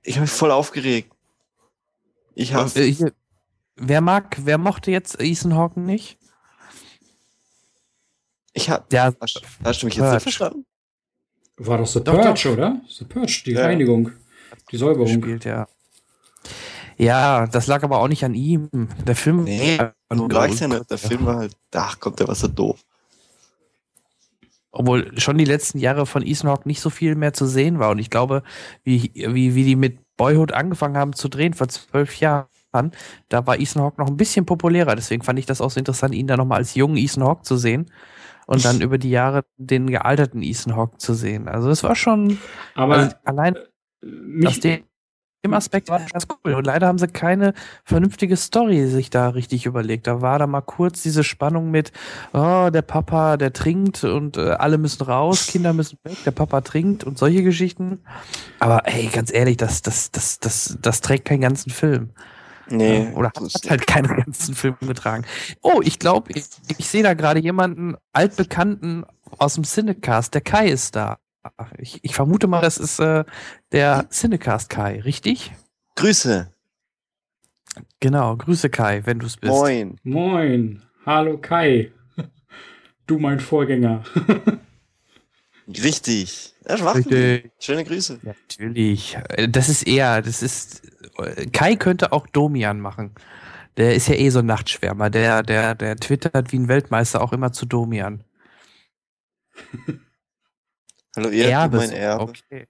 Ich habe mich voll aufgeregt. Ich habe, Äh, wer mag, wer mochte jetzt Ethan Hawke nicht? ich habe, Ja, hast, hast du mich jetzt Purge. nicht verstanden? War doch The Doch, Purge, doch. oder? The Purge, die Ja. Reinigung. Die Säuberung. gespielt, ja. Ja, das lag aber auch nicht an ihm. Der Film. Nee, war Du nur- magst ja nicht. Der Film war halt, ach kommt, der war so doof. obwohl schon die letzten Jahre von Ethan Hawke nicht so viel mehr zu sehen war. Und ich glaube, wie, wie, wie die mit Boyhood angefangen haben zu drehen vor zwölf Jahren, da war Ethan Hawke noch ein bisschen populärer. Deswegen fand ich das auch so interessant, ihn da nochmal als jungen Ethan Hawke zu sehen. Und dann über die Jahre den gealterten Ethan Hawke zu sehen. Also es war schon Aber also allein mich, dem, dem Aspekt war das ganz cool. Und leider haben sie keine vernünftige Story sich da richtig überlegt. Da war da mal kurz diese Spannung mit, oh, der Papa, der trinkt und äh, alle müssen raus, Kinder müssen weg, der Papa trinkt und solche Geschichten. Aber ey, ganz ehrlich, das, das, das, das, das trägt keinen ganzen Film. Nee. Oder hat halt keinen ganzen Film getragen. Oh, ich glaube, ich, ich sehe da gerade jemanden altbekannten aus dem Cinecast. Der Kai ist da. Ich, ich vermute mal, das ist äh, der Cinecast Kai, richtig? Grüße. Genau, Grüße Kai, wenn du es bist. Moin. moin. Hallo Kai. Du mein Vorgänger. Richtig. Ja, schwach. Richtig. Schöne Grüße. Natürlich. Äh, Das ist eher, das ist, äh, Kai könnte auch Domian machen. Der ist ja eh so ein Nachtschwärmer. Der, der, der twittert wie ein Weltmeister auch immer zu Domian. Hallo, ihr Erbe. mein Erbe. Okay.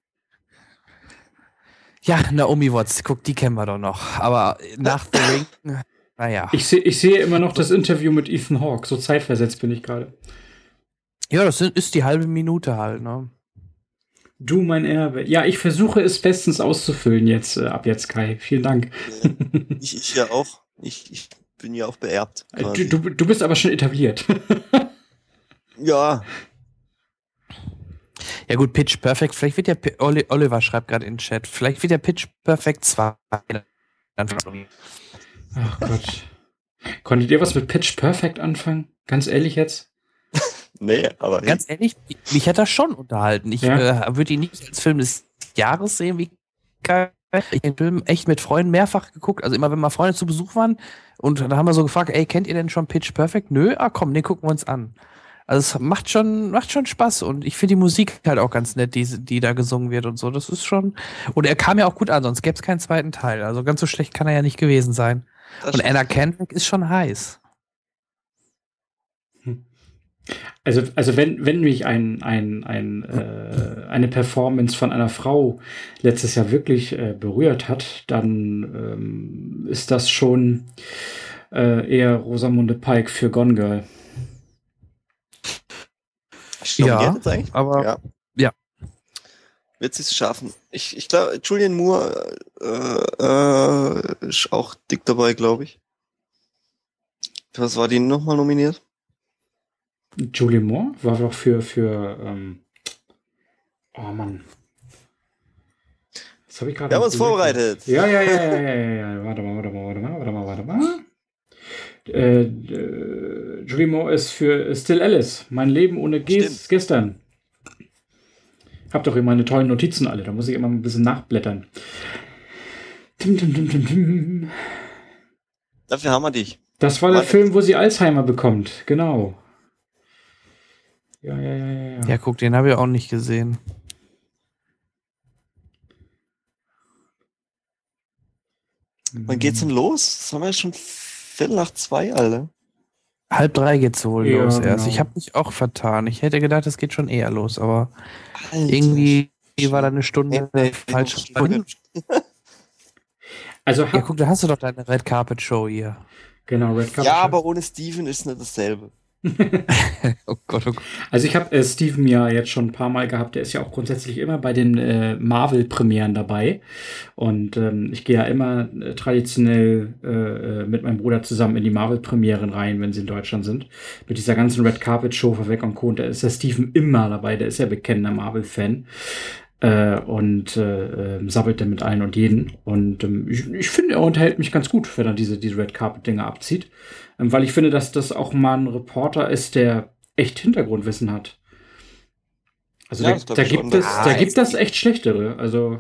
Ja, Naomi Watts, guck, die kennen wir doch noch. Aber nach The Ring, naja. Ich, seh, ich sehe immer noch das Interview mit Ethan Hawke. So zeitversetzt bin ich gerade. Ja, das ist die halbe Minute halt, ne? Du, mein Erbe. Ja, ich versuche es bestens auszufüllen jetzt, äh, ab jetzt, Kai. Vielen Dank. Ich, ich ja auch. Ich, ich bin ja auch beerbt. Äh. Du, du, du bist aber schon etabliert. ja, Ja gut, Pitch Perfect, vielleicht wird ja, Pi- Oli- Oliver schreibt gerade in den Chat, vielleicht wird ja Pitch Perfect 2. Dann Ach Gott. Konntet ihr was mit Pitch Perfect anfangen? Ganz ehrlich jetzt? nee, aber Ganz ehrlich, mich hat das schon unterhalten. Ich Ja. äh, würde ihn nicht als Film des Jahres sehen, wie geil. Ich habe den Film echt mit Freunden mehrfach geguckt. Also immer, wenn mal Freunde zu Besuch waren und dann haben wir so gefragt, ey, kennt ihr denn schon Pitch Perfect? Nö, ah komm, den gucken wir uns an. Also es macht schon, macht schon Spaß und ich finde die Musik halt auch ganz nett, die, die da gesungen wird und so. Das ist schon. Und er kam ja auch gut an, sonst gäbe es keinen zweiten Teil. Also ganz so schlecht kann er ja nicht gewesen sein. das Und Anna Kendrick ist schon heiß. Also, also wenn, wenn mich ein, ein, ein, äh, eine Performance von einer Frau letztes Jahr wirklich äh, berührt hat, dann ähm, ist das schon äh, eher Rosamunde Pike für Gone Girl. Stimmt, Ja, jetzt eigentlich? aber- ja. ja. Wird sie es schaffen? Ich, ich glaube, Julian Moore äh, äh, ist auch dick dabei, glaube ich. Was war die nochmal nominiert? Julie Moore war doch für, für ähm, oh Mann. Das habe ich gerade. Wir haben uns vorbereitet. Ja, ja, ja, ja, ja, ja, ja. Warte mal, warte mal, warte mal, warte mal, warte mal. Äh, äh, Julie Moore ist für Still Alice. Mein Leben ohne Stimmt. gestern. Hab doch hier meine tollen Notizen alle. Da muss ich immer ein bisschen nachblättern. Tim, tim, tim, tim, tim. Dafür haben wir dich. Das war der. Film, wo sie Alzheimer bekommt. Genau. Ja, ja, ja, ja. ja. Ja, guck, den habe ich auch nicht gesehen. Wann geht's denn los? Das haben wir schon Viertel nach zwei, Alter. Halb drei geht's wohl Ja, los erst. genau. Ich habe mich auch vertan. Ich hätte gedacht, es geht schon eher los, aber Alter. irgendwie war da eine Stunde Nee, falsch. Also, Ja, guck, da hast du doch deine Red Carpet Show hier. genau, Red Carpet. Ja, aber ohne Steven ist nicht dasselbe. Oh Gott, oh Gott. Also ich habe äh, Steven ja jetzt schon ein paar Mal gehabt. Der ist ja auch grundsätzlich immer bei den äh, Marvel-Premieren dabei. Und ähm, ich gehe ja immer äh, traditionell äh, äh, mit meinem Bruder zusammen in die Marvel-Premieren rein, wenn sie in Deutschland sind. Mit dieser ganzen Red Carpet-Show vorweg und Co. Und da ist der Steven immer dabei. Der ist ja bekennender Marvel-Fan. Äh, und äh, äh, sabbelt dann mit allen und jeden. Und ähm, ich, ich finde, er unterhält mich ganz gut, wenn er diese, diese Red Carpet-Dinger abzieht. Ähm, weil ich finde, dass das auch mal ein Reporter ist, der echt Hintergrundwissen hat. Also Ja, da, da ich gibt es, Ah, da gibt das echt schlechtere. Also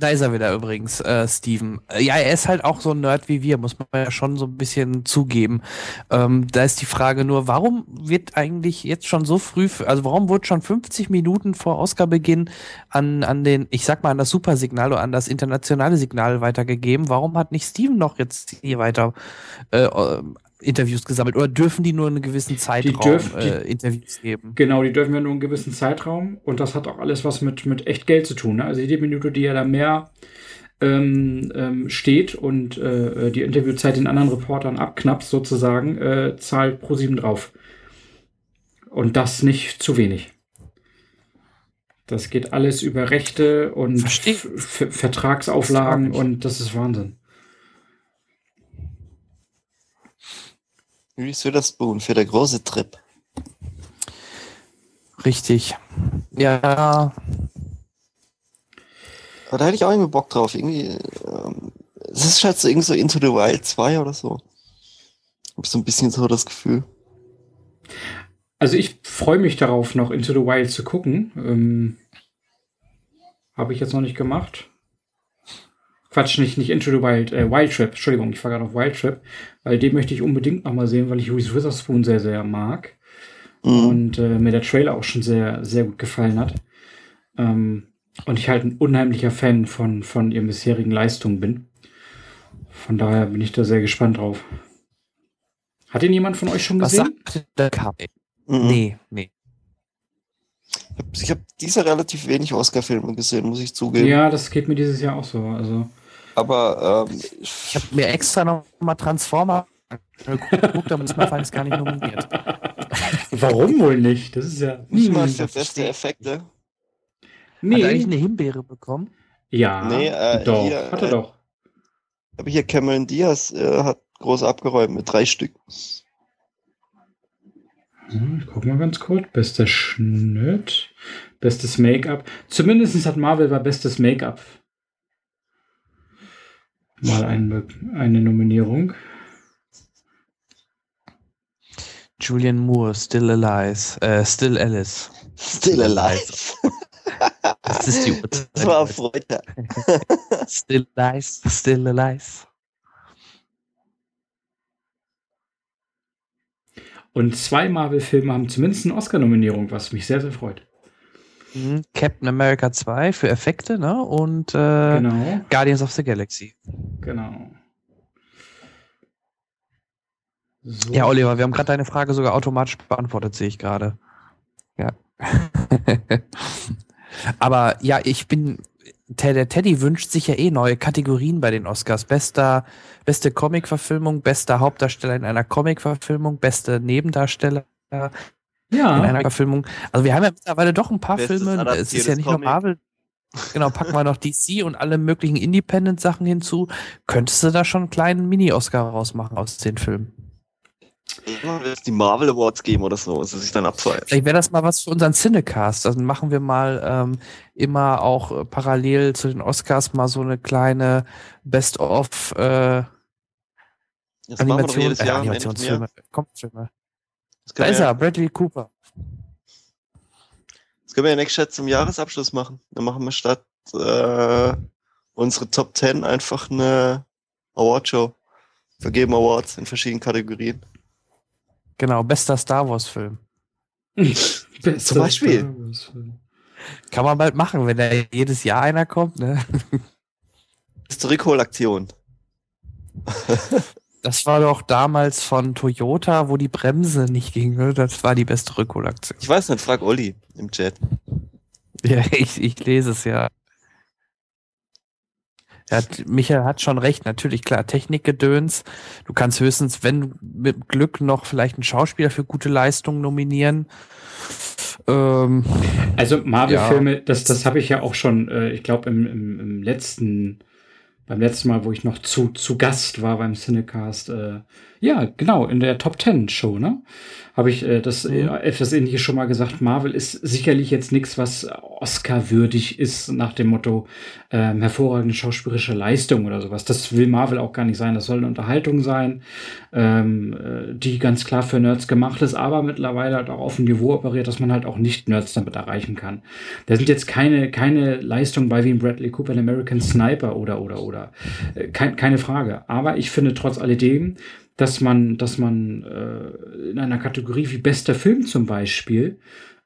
Da ist er wieder übrigens, äh, Steven. Äh, Ja, er ist halt auch so ein Nerd wie wir, muss man ja schon so ein bisschen zugeben. Ähm, da ist die Frage nur, warum wird eigentlich jetzt schon so früh, also warum wurde schon 50 Minuten vor Oscarbeginn an, an den, ich sag mal, an das Supersignal oder an das internationale Signal weitergegeben? Warum hat nicht Steven noch jetzt hier weiter äh, Interviews gesammelt? Oder dürfen die nur einen gewissen Zeitraum dürfen- die- äh, Interviews geben? genau, die dürfen ja nur einen gewissen Zeitraum und das hat auch alles was mit, mit echt Geld zu tun. Ne? Also jede Minute, die er da mehr ähm, ähm, steht und äh, die Interviewzeit den anderen Reportern abknapst sozusagen, äh, zahlt ProSieben drauf. Und das nicht zu wenig. Das geht alles über Rechte und Vertragsauflagen und das ist Wahnsinn. Reese Witherspoon für der große Trip. Richtig. Ja, Aber da hätte ich auch irgendwie Bock drauf. Irgendwie, ähm, es ist halt so irgendwie so Into the Wild 2 oder so. Hab ich so ein bisschen so das Gefühl. Also ich freue mich darauf, noch Into the Wild zu gucken. Ähm, Habe ich jetzt noch nicht gemacht. Quatsch, nicht, nicht Into the Wild, äh, Wild Trip. Entschuldigung, ich war gerade auf Wild Trip. Weil den möchte ich unbedingt noch mal sehen, weil ich Reese Witherspoon sehr, sehr mag. Mhm. Und äh, mir der Trailer auch schon sehr, sehr gut gefallen hat. Ähm, und ich halt ein unheimlicher Fan von, von ihren bisherigen Leistungen bin. Von daher bin ich da sehr gespannt drauf. Hat ihn jemand von euch schon was gesehen? sagt der Cup? Mhm. Nee, nee. Ich habe diese relativ wenig Oscar-Filme gesehen, muss ich zugeben. Ja, das geht mir dieses Jahr auch so. Also, Aber ähm, Ich habe mir extra noch mal Transformer geguckt, aber fand ich es gar nicht nominiert. warum wohl nicht? Das ist ja. nicht mal Hm, für das beste Effekte. Hat er eigentlich Nee. eine Himbeere bekommen? Ja, Nee, äh, doch. hier, hat er äh, doch. Aber hier Cameron Diaz äh, hat groß abgeräumt mit drei Stück. Hm, Ich guck mal ganz kurz. Bester Schnitt, bestes Make-up. Zumindest hat Marvel bei bestes Make-up mal ein, eine Nominierung. Julian Moore, Still Alive, äh, Still Alice. Still alive. Das ist die Uhrzeit. Das war Freude. Still Alive, Still Alive. Und zwei Marvel-Filme haben zumindest eine Oscar-Nominierung, was mich sehr, sehr freut. Mhm. Captain America 2 für Effekte, ne? Und äh, Genau, Guardians of the Galaxy. genau. So. Ja, Oliver, wir haben gerade deine Frage sogar automatisch beantwortet, sehe ich gerade. Ja. Aber ja, ich bin. Der Teddy wünscht sich ja eh neue Kategorien bei den Oscars. Bester, beste Comic-Verfilmung, bester Hauptdarsteller in einer Comic-Verfilmung, beste Nebendarsteller in ja, einer Verfilmung. Also wir haben ja mittlerweile doch ein paar Bestes Filme. Es ist ja nicht nur Comic. Marvel. Genau, packen wir noch DC und alle möglichen Independent-Sachen hinzu. Könntest du da schon einen kleinen Mini-Oscar rausmachen aus den Filmen? Wird es die Marvel Awards geben oder so, dass es sich dann abfeiert. Vielleicht wäre das mal was für unseren Cinecast. Also machen wir mal ähm, immer auch äh, parallel zu den Oscars mal so eine kleine Best-of äh, Animation, äh, Animationsfilme. mehr. Comicfilme. Das Da können, ist wir, er, ja, Bradley Cooper. das können wir ja nächstes Jahr zum Jahresabschluss machen. Dann machen wir statt äh, unsere Top 10 einfach eine Awardshow. Vergeben Awards in verschiedenen Kategorien. Genau, bester Star Wars-Film. Zum Beispiel. Wars-Film. Kann man bald machen, wenn da jedes Jahr einer kommt. Ne? Beste Rückholaktion. Das war doch damals von Toyota, wo die Bremse nicht ging. Ne? Das war die beste Rückholaktion. Ich weiß nicht, frag Olli im Chat. Ja, ich, ich lese es ja. Er hat, Michael hat schon recht, natürlich, klar, Technikgedöns. Du kannst höchstens, wenn mit Glück noch vielleicht einen Schauspieler für gute Leistung nominieren. Ähm, Also Marvel-Filme, das, das habe ich ja auch schon, äh, ich glaube, im, im, im letzten, beim letzten Mal, wo ich noch zu, zu Gast war beim Cinecast, äh, ja, genau, in der Top Ten Show, ne? Habe ich äh, das Mhm. äh, etwas ähnliches schon mal gesagt. Marvel ist sicherlich jetzt nichts, was Oscar-würdig ist, nach dem Motto ähm, hervorragende schauspielerische Leistung oder sowas. Das will Marvel auch gar nicht sein. Das soll eine Unterhaltung sein, ähm, äh, die ganz klar für Nerds gemacht ist, aber mittlerweile halt auch auf einem Niveau operiert, dass man halt auch Nicht-Nerds damit erreichen kann. Da sind jetzt keine, keine Leistungen bei wie ein Bradley Cooper, ein American Sniper oder, oder, oder. Äh, kein, keine Frage. Aber ich finde trotz alledem, dass man, dass man äh, in einer Kategorie wie bester Film zum Beispiel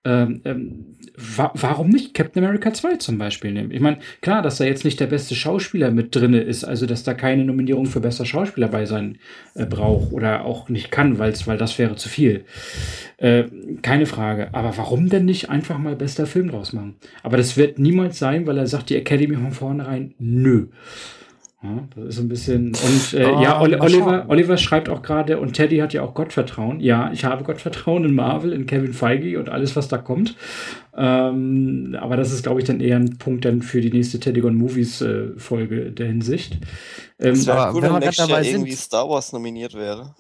ähm, ähm, wa warum nicht Captain America 2 zum Beispiel nehmen? Ich meine, klar, dass da jetzt nicht der beste Schauspieler mit drinne ist, also dass da keine Nominierung für bester Schauspieler bei sein äh, braucht oder auch nicht kann, weil's, weil das wäre zu viel. Äh, keine Frage. Aber warum denn nicht einfach mal bester Film draus machen? Aber das wird niemals sein, weil er sagt die Academy von vornherein, nö. Ja, das ist ein bisschen. Und äh, Ah, ja, Oliver. Oliver schreibt auch gerade, und Teddy hat ja auch Gottvertrauen. Ja, ich habe Gottvertrauen in Marvel, in Kevin Feige und alles, was da kommt. Ähm, aber das ist, glaube ich, dann eher ein Punkt dann für die nächste Teddy Gone Movies äh, Folge der Hinsicht. Ähm, Es wäre cool, wenn wenn wir grad nächstes Jahr dabei sind- irgendwie Star Wars nominiert wäre.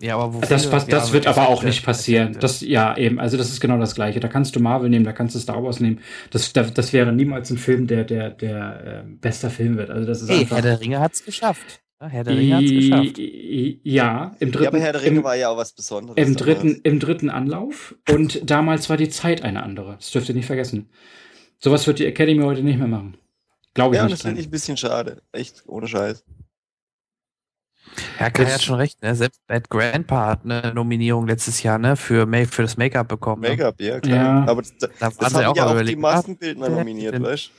Ja, aber wofür? Das, pass- das ja, wird aber auch nicht passieren. Das, ja, eben, also das ist genau das Gleiche. Da kannst du Marvel nehmen, da kannst du Star Wars nehmen. Das, das, das wäre niemals ein Film, der, der, der äh, bester Film wird. Also das ist Hey, einfach. Herr der Ringe hat's geschafft. Ja, Herr der Ringe hat's geschafft. I- Ja, im dritten, Ja, aber Herr der Ringe im, war ja auch was Besonderes. im, dritten, im dritten Anlauf. Und damals war die Zeit eine andere. Das dürft ihr nicht vergessen. Sowas wird die Academy heute nicht mehr machen. Glaube ich Ja, nicht. das finde ich ein bisschen schade. Echt, ohne Scheiß. Herr Kai hat schon recht, ne? Selbst Bad Grandpa hat eine Nominierung letztes Jahr, ne? Für, Ma- für das Make-up bekommen. Ne? Make-up, ja, klar. Ja. Aber das, Da das haben auch ja mal auch die. Maskenbildner nominiert, denn? weißt du?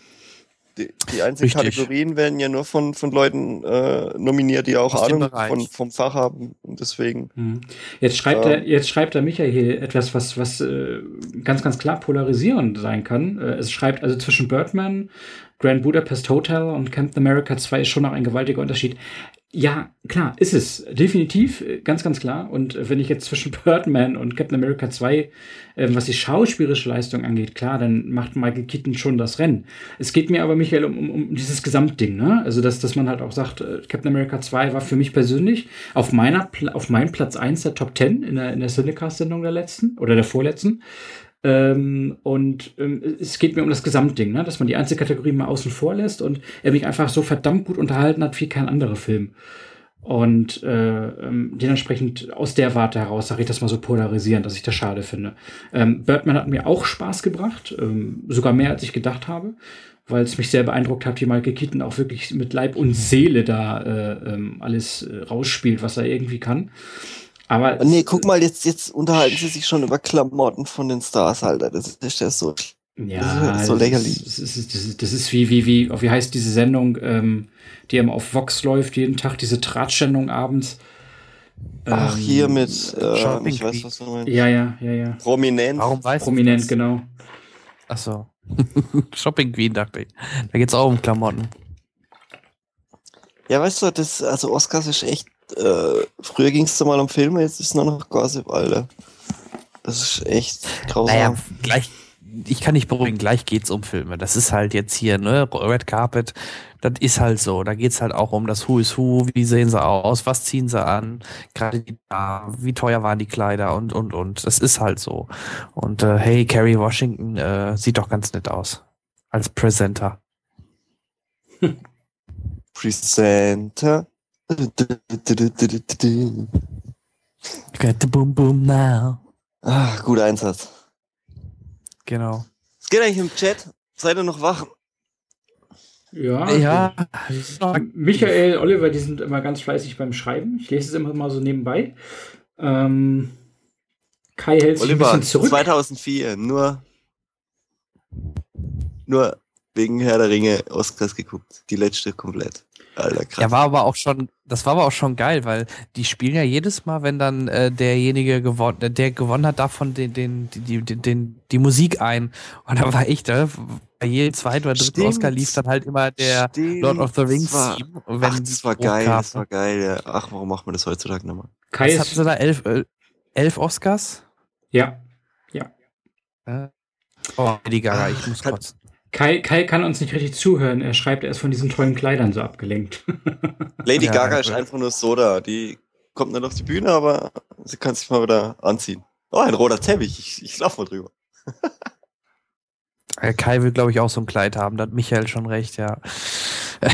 Die, die einzelnen Richtig. Kategorien werden ja nur von, von Leuten äh, nominiert, die auch Ahnung von, vom Fach haben. Und deswegen. Mhm. Jetzt schreibt Ja. er, jetzt schreibt er Michael etwas, was, was äh, ganz, ganz klar polarisierend sein kann. Äh, es schreibt also zwischen Birdman, Grand Budapest Hotel und Captain America 2 ist schon noch ein gewaltiger Unterschied. Ja, klar, ist es. Definitiv, äh, ganz, ganz klar. Und äh, wenn ich jetzt zwischen Birdman und Captain America 2, äh, was die schauspielerische Leistung angeht, klar, dann macht Michael Keaton schon das Rennen. Es geht mir aber, Michael, um, um, dieses Gesamtding, ne? Also, dass, dass man halt auch sagt, äh, Captain America 2 war für mich persönlich auf meiner, auf meinem Platz 1 der Top 10 in der, in der Cinecast-Sendung der letzten oder der vorletzten. Ähm, und ähm, es geht mir um das Gesamtding, ne? dass man die Einzelkategorien mal außen vor lässt und er mich einfach so verdammt gut unterhalten hat wie kein anderer Film. Und äh, ähm, dementsprechend aus der Warte heraus sage ich das mal so polarisierend, dass ich das schade finde. Ähm, Birdman hat mir auch Spaß gebracht, ähm, sogar mehr als ich gedacht habe, weil es mich sehr beeindruckt hat, wie Michael Keaton auch wirklich mit Leib und Seele da äh, ähm, alles äh, rausspielt, was er irgendwie kann. Aber Nee, guck mal, jetzt, jetzt unterhalten sie sich schon über Klamotten von den Stars, Alter. Das ist, ist so. Ja, Das ist so lächerlich. Das ist, das ist, das ist wie, wie, wie, wie heißt diese Sendung, ähm, die immer auf Vox läuft, jeden Tag, diese Tratschsendung abends. Ach, Ähm, hier mit, äh, Shopping ich weiß, was du meinst. Ja, ja, ja, ja. Prominent. Warum weißt Prominent, du genau. Achso. Shopping Queen, dachte ich. Da geht's auch um Klamotten. Ja, weißt du, das, also Oscars ist echt, äh, früher ging es mal um Filme, jetzt ist es nur noch Gossip, Alter. Das ist echt grausam. Naja, gleich, ich kann nicht beruhigen, gleich geht's um Filme. Das ist halt jetzt hier, ne, Red Carpet, das ist halt so. Da geht's halt auch um das Who is Who, wie sehen sie aus, was ziehen sie an, gerade die da, wie teuer waren die Kleider und, und, und. Das ist halt so. Und äh, hey, Kerry Washington äh, sieht doch ganz nett aus. Als Presenter. Presenter. Get the boom boom now. Ah, guter Einsatz. Genau. Es geht eigentlich im Chat. Seid ihr noch wach? Ja. Ja, Michael, Oliver, die sind immer ganz fleißig beim Schreiben. Ich lese es immer mal so nebenbei. Ähm, Kai hält sich ein Oliver, bisschen zurück. 2004, nur, nur wegen Herr der Ringe Oscars geguckt. Die letzte komplett. Alter, krass. Ja, war aber auch schon, das war aber auch schon geil, weil die spielen ja jedes Mal, wenn dann äh, derjenige gewonnen, der gewonnen hat, davon den, den, die, die, den, die Musik ein. Und da war ich da, bei jedem zweiten oder dritten Stimmt. Oscar lief dann halt immer der Stimmt, Lord of the Rings das war, wenn ach, das war die geil, das war geil. Ja. Ach, warum macht man das heutzutage nochmal? Kai Was hatten sie da? Elf, äh, elf Oscars? ja. Äh, oh, Lady Gaga, ich muss Kann- kotzen. Kai, Kai kann uns nicht richtig zuhören. Er schreibt, er ist von diesen tollen Kleidern so abgelenkt. Lady Ja, Gaga ja. ist einfach nur Soda. Die kommt nicht auf die Bühne, aber sie kann sich mal wieder anziehen. Oh, ein roter Teppich. Ich, ich lauf mal drüber. Äh, Kai will, glaube ich, auch so ein Kleid haben. Da hat Michael schon recht, ja.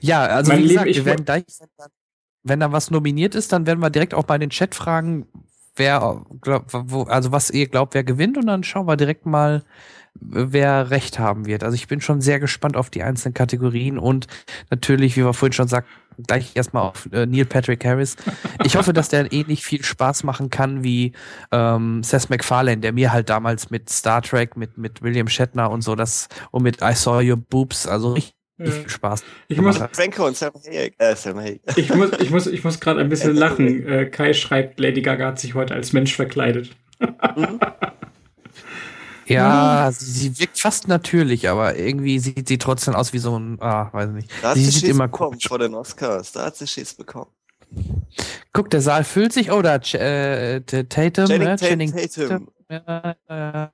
ja, also Mein wie gesagt, ich wir werden gleich, wenn dann- wenn da was nominiert ist, dann werden wir direkt auch mal in den Chat fragen, wer glaub, wo, also was ihr glaubt, wer gewinnt und dann schauen wir direkt mal, wer recht haben wird. Also ich bin schon sehr gespannt auf die einzelnen Kategorien und natürlich, wie wir vorhin schon sagten, gleich erstmal auf äh, Neil Patrick Harris. Ich hoffe, dass der ähnlich viel Spaß machen kann wie ähm, Seth MacFarlane, der mir halt damals mit Star Trek, mit, mit William Shatner und so das und mit I Saw Your Boobs, also richtig viel Spaß. Ich muss. Franco und Selma Hayek. Äh, Selma Hayek. ich muss, ich muss, ich muss gerade ein bisschen lachen. Äh, Kai schreibt, Lady Gaga hat sich heute als Mensch verkleidet. Ja, sie, wirkt fast natürlich, aber irgendwie sieht sie trotzdem aus wie so ein, ah, weiß nicht. Da hat Sie sie sieht Schiss immer bekommen komisch vor den Oscars. Da hat sie Schiss bekommen. Guck, der Saal füllt sich. Oh, da äh, Tatum, Channing ne? Tatum. Tatum. Ja, ja, ja.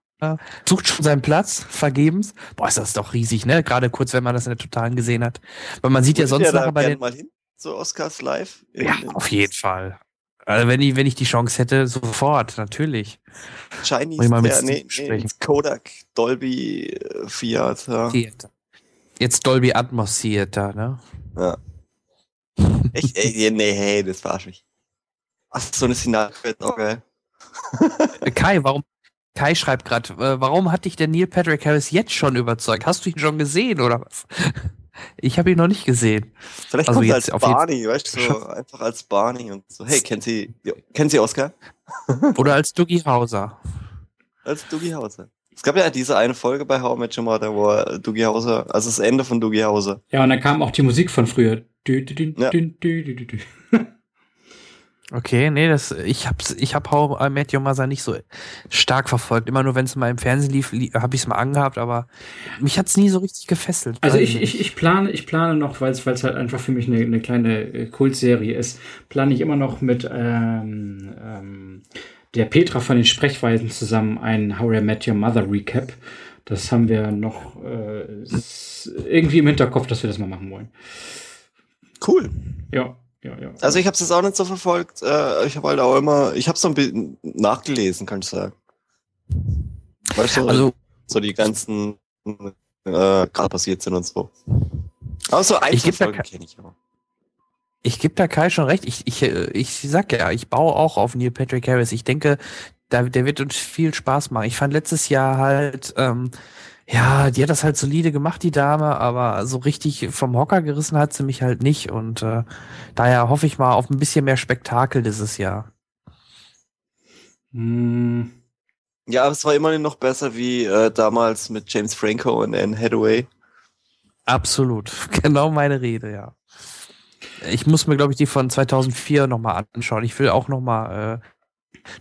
Sucht schon seinen Platz, vergebens. Boah, ist das doch riesig, ne? Gerade kurz, wenn man das in der Totalen gesehen hat. Weil man sieht ja Würdet sonst nachher bei den. mal hin? So Oscars live? Ja, auf jeden Fall. Also wenn ich, wenn ich die Chance hätte, sofort, natürlich. Chinese, ich mal mit ja, nee, nee, Kodak, Dolby, äh, Fiat. Ja. Theater. Jetzt Dolby Atmos Theater, ne? Ja. Echt, ey, nee, hey, das verarsch mich. Ach, so eine Szenario wird auch geil. Kai, warum? Kai schreibt gerade, äh, warum hat dich der Neil Patrick Harris jetzt schon überzeugt? Hast du ihn schon gesehen oder was? Ich habe ihn noch nicht gesehen. Vielleicht Also kommt er als Barney, weißt du, so einfach als Barney und so. Hey, kennt Sie, ja, kennen Sie Oscar? Oder als Dougie Hauser. Als Dougie Hauser. Es gab ja diese eine Folge bei How I Met Your Mother, wo er Dougie Hauser, also das Ende von Dougie Hauser. Ja, und dann kam auch die Musik von früher. Dü, dü, dü, Ja. dü, dü, dü, dü, dü. Okay, nee, das, ich hab's, ich hab How I Met Your Mother nicht so stark verfolgt. Immer nur, wenn es mal im Fernsehen lief, li habe ich es mal angehabt, aber mich hat's nie so richtig gefesselt. Also ich, ich, ich plane, ich plane noch, weil es weil es halt einfach für mich eine, eine kleine äh, Kultserie ist, plane ich immer noch mit ähm, ähm, der Petra von den Sprechweisen zusammen ein How I Met Your Mother Recap. Das haben wir noch äh, irgendwie im Hinterkopf, dass wir das mal machen wollen. Cool. Ja, ja, ja. Also ich habe es jetzt auch nicht so verfolgt. Äh, ich habe halt auch immer, ich habe so ein bisschen nachgelesen, kann ich sagen. Weißt du, Also, so die ganzen äh, gerade passiert sind und so. Aber so Ich geb da Einzelfolgen ke- kenne ich auch. ich gebe da Kai schon recht. Ich, ich, äh, ich sag ja, ich baue auch auf Neil Patrick Harris. Ich denke, da, der wird uns viel Spaß machen. Ich fand letztes Jahr halt, ähm, ja, die hat das halt solide gemacht, die Dame, aber so richtig vom Hocker gerissen hat sie mich halt nicht. Und äh, daher hoffe ich mal auf ein bisschen mehr Spektakel dieses Jahr. Hm, Ja, aber es war immerhin noch besser wie äh, damals mit James Franco und Anne Hathaway. Absolut. Genau meine Rede, ja. Ich muss mir, glaube ich, die von 2004 nochmal anschauen. Ich will auch nochmal äh,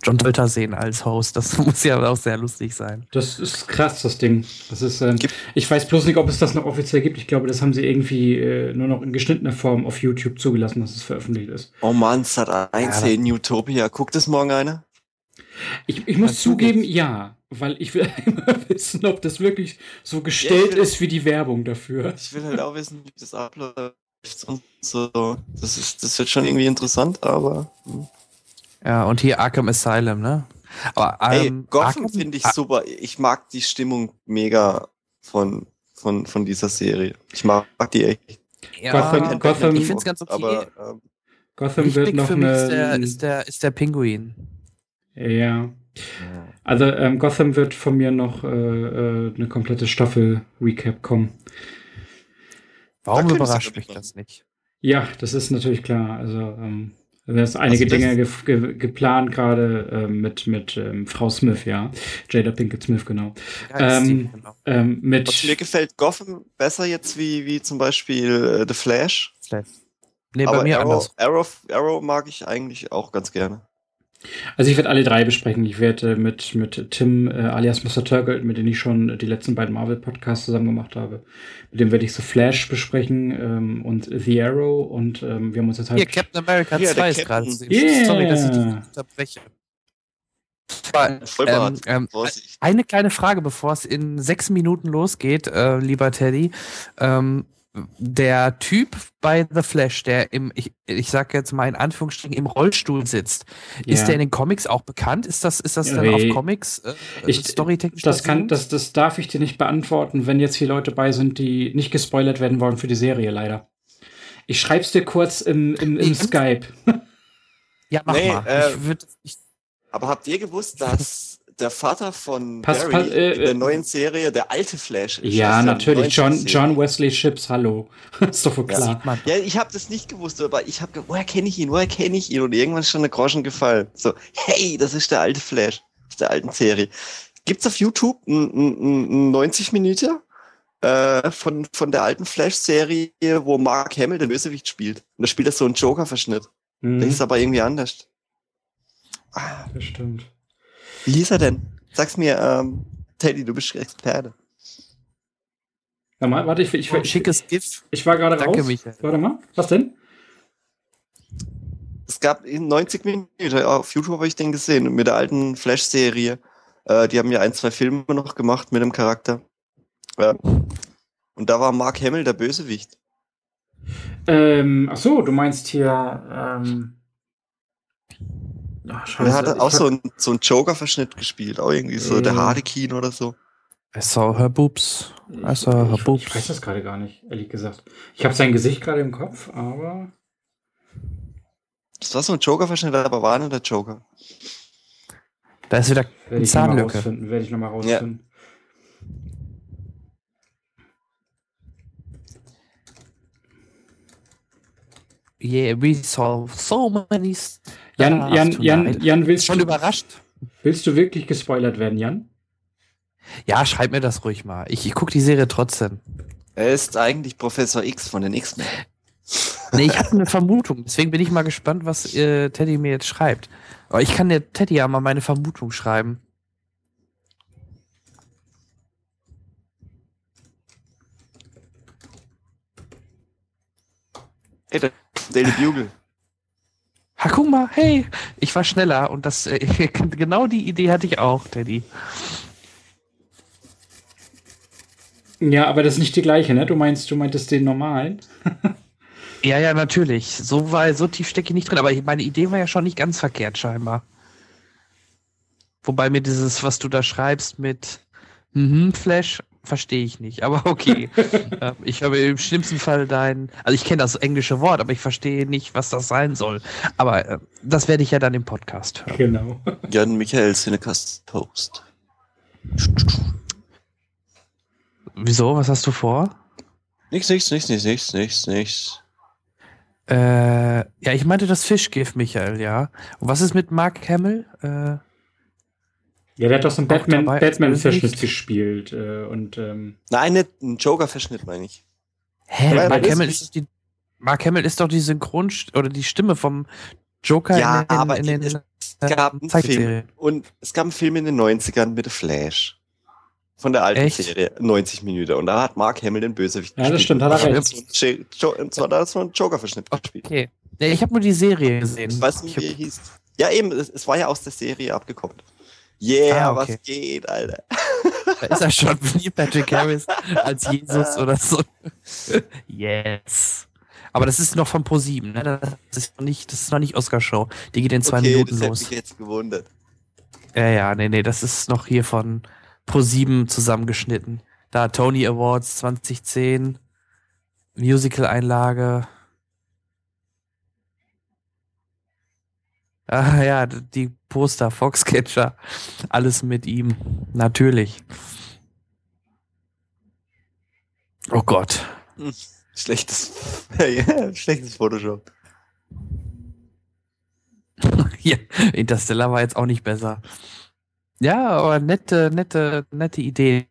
John Travolta sehen als Host. Das muss ja auch sehr lustig sein. das ist krass, das Ding. Das ist, Gibt- ich weiß bloß nicht, ob es das noch offiziell gibt. Ich glaube, das haben sie irgendwie äh, nur noch in geschnittener Form auf YouTube zugelassen, dass es veröffentlicht ist. Oh Mann, Sat 1 Ja, in Utopia. Guckt es morgen einer? Ich, ich muss Kannst du zugeben, ja, weil ich will immer wissen, ob das wirklich so gestellt will- ist wie die Werbung dafür. Ich will halt auch wissen, wie das abläuft und so. Das ist, das wird schon irgendwie interessant, aber. hm. Ja, und hier Arkham Asylum, ne? Aber Ey, ähm, Gotham Arkham- finde ich super. Ich mag die Stimmung mega von, von, von dieser Serie. Ich mag die echt. ja, Gotham- Gotham- ich find's ganz okay. Aber ähm, Gotham wird noch für mich ist der, eine. ist, der, ist der Pinguin. ja. Also ähm, Gotham wird von mir noch äh, äh, eine komplette Staffel Recap kommen. Warum du überrascht mich das nicht? Ja, das ist natürlich klar. Also ähm, da ist einige Also Dinge ge ge geplant gerade ähm, mit mit ähm, Frau Smith, ja, Jada Pinkett Smith genau. Ja, Ähm, genau. Ähm, mit also mir gefällt Gotham besser jetzt wie, wie zum Beispiel äh, The Flash. Flash. Nee, aber bei mir Arrow, anders. Arrow, Arrow mag ich eigentlich auch ganz gerne. Also ich werde alle drei besprechen. Ich werde äh, mit, mit Tim äh, alias Mr. Turgle, mit dem ich schon die letzten beiden Marvel-Podcasts zusammen gemacht habe. Mit dem werde ich The Flash besprechen ähm, und The Arrow und ähm, wir haben uns jetzt halt. Hier, Captain America Hier, 2 der ist gerade. Yeah. Sorry, dass ich dich unterbreche. Ähm, ähm, Vorsicht. eine kleine Frage, bevor es in sechs Minuten losgeht, äh, lieber Teddy. Ähm, der Typ bei The Flash, der im, ich, ich sag jetzt mal in Anführungsstrichen, im Rollstuhl sitzt, ist Ja. der in den Comics auch bekannt? Ist das, ist das dann Nee. auf Comics äh, Ich- storytechnisch? Das kann, das, das darf ich dir nicht beantworten, wenn jetzt hier Leute bei sind, die nicht gespoilert werden wollen für die Serie, leider. Ich schreib's dir kurz im, im, im Skype. Ja, mach Nee, mal. äh, ich würd, ich, Aber habt ihr gewusst, dass der Vater von Pass- Barry pass- äh, in der äh, neuen Serie der alte Flash ist? Ja, der natürlich. John, 90er-Serie. John Wesley Ships, hallo. ist doch wohl Ja. klar. man. Ja, ich habe das nicht gewusst, aber ich habe, woher kenne ich ihn, woher kenne ich ihn? Und irgendwann ist schon eine Groschen gefallen. So, hey, das ist der alte Flash aus der alten Serie. Gibt's auf YouTube ein 90 Minuten äh, von, von der alten Flash-Serie, wo Mark Hamill den Bösewicht spielt. Und da spielt er so einen Joker-Verschnitt. Der Mhm, ist aber irgendwie anders. Ah, das stimmt. Wie hieß er denn? Sag's mir, ähm, Teddy, du bist Experte. Warte mal, warte, ich, ich, Ein ich, schickes GIF. ich war gerade raus. Michael. Warte mal, was denn? Es gab in 90 Minuten auf YouTube habe ich den gesehen mit der alten Flash-Serie. Äh, die haben ja ein, zwei Filme noch gemacht mit dem Charakter. Ja. Und da war Mark Hamill der Bösewicht. Ähm, ach so, du meinst hier, ähm, ach, Und er hat ich auch so einen so einen Joker-Verschnitt gespielt, auch irgendwie so der Ja. Harlequin oder so. I saw her boobs. I saw her ich, boobs. ich weiß das gerade gar nicht, ehrlich gesagt. Ich habe sein Gesicht gerade im Kopf, aber Das war so ein Joker-Verschnitt, aber war nicht der Joker. Da ist wieder werde eine ich nochmal Zahnlücke. rausfinden. Werde ich noch mal rausfinden. Yeah, we saw so many Jan, Jan, Jan. Jan, willst Schon du, überrascht? willst du wirklich gespoilert werden, Jan? Ja, schreib mir das ruhig mal. Ich, ich gucke die Serie trotzdem. Er ist eigentlich Professor X von den X-Men. Nee, ich habe eine Vermutung. Deswegen bin ich mal gespannt, was äh, Teddy mir jetzt schreibt. Aber ich kann der Teddy ja mal meine Vermutung schreiben. Hey, der Daily Bugle. Ha, guck mal, hey, ich war schneller und das äh, genau die Idee hatte ich auch, Teddy. Ja, aber das ist nicht die gleiche, ne? Du meinst, du meintest den normalen? Ja, ja, natürlich. So, war, so tief stecke ich nicht drin, aber meine Idee war ja schon nicht ganz verkehrt, scheinbar. Wobei mir dieses, was du da schreibst mit mhm, Flash, verstehe ich nicht. Aber okay. Ähm, ich habe im schlimmsten Fall dein, also ich kenne das englische Wort, aber ich verstehe nicht, was das sein soll. Aber äh, das werde ich ja dann im Podcast hören. Genau. Jan Michael Cinecast Post. Wieso? Was hast du vor? Nichts, nichts, nichts, nichts, nichts, nichts, nichts. Äh, ja, ich meinte das Fischgift, Michael, ja. Und was ist mit Mark Hamill? Äh, Ja, der hat doch so einen Batman, Batman-Verschnitt Bösewicht. gespielt. Äh, und ähm, Nein, nicht ein Joker-Verschnitt, meine ich. hä? Ja, Mark Hamill ist- ist die, Mark Hamill ist doch die Synchron oder die Stimme vom Joker Ja, in den, aber in den es äh, gab einen. Film. Und es gab einen Film in den 90ern mit The Flash. Von der alten Echt? Serie, 90 Minuten. Und da hat Mark Hamill den Bösewicht Ja, das stimmt, hat er recht. Und so einen Jo- Und zwar da hat er so einen Joker-Verschnitt gespielt. Okay. Nee, ich habe nur die Serie gesehen. Weißt du, wie Ich er hieß? Ja, eben, es, es war ja aus der Serie abgekoppelt. Yeah, Ah, okay. was geht, Alter. da ist er schon wie Patrick Harris als Jesus oder so. yes. Aber das ist noch von Pro7, ne? Das ist noch nicht, das ist noch nicht Oscar-Show. Die geht in zwei okay, Minuten das los. mich jetzt gewundert. Ja, ja, nee, nee, das ist noch hier von Pro7 zusammengeschnitten. Da Tony Awards 2010, Musical-Einlage. Ah ja, die Poster, Foxcatcher, alles mit ihm. Natürlich. Oh Gott. Schlechtes, ja, schlechtes Photoshop. ja, Interstellar war jetzt auch nicht besser. Ja, aber nette, nette, nette Idee.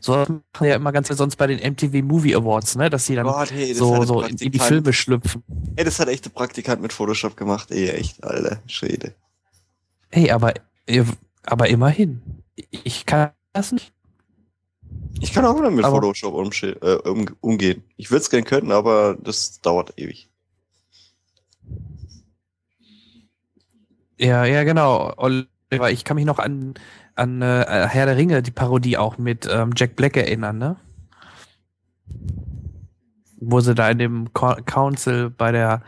So machen wir ja immer ganz sonst bei den MTV Movie Awards, ne? Dass sie dann Gott, hey, so, so in, in die Filme schlüpfen. Ey, das hat echt der Praktikant mit Photoshop gemacht. Ey, echt, Alter. Schwede. Hey, aber, aber immerhin. Ich kann das nicht. Ich kann auch mit Aber- Photoshop umschi- äh, um, umgehen. Ich würde es gern können, aber das dauert ewig. Ja, ja, genau. Oliver, ich kann mich noch an, an äh, Herr der Ringe, die Parodie auch mit ähm, Jack Black erinnern, ne? Wo sie da in dem Co Council bei der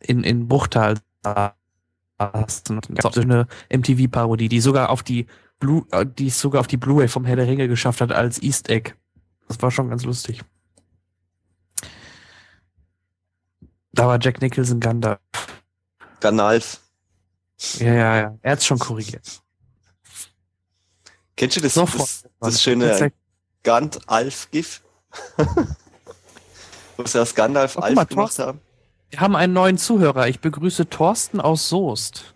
in, in Bruchtal saßen. Auch so eine MTV-Parodie, die sogar auf die Blu äh, die es sogar auf die Blu-ray vom Herr der Ringe geschafft hat als East Egg. Das war schon ganz lustig. Da war Jack Nicholson Gandalf. Ganalf. Ja, ja, ja. Er hat's schon korrigiert. Kennst du das, Sofort. das, das schöne Gandalf-GIF? Wo sie das Gandalf Oh, Alf mal, gemacht Thorsten. haben? Wir haben einen neuen Zuhörer. Ich begrüße Thorsten aus Soest.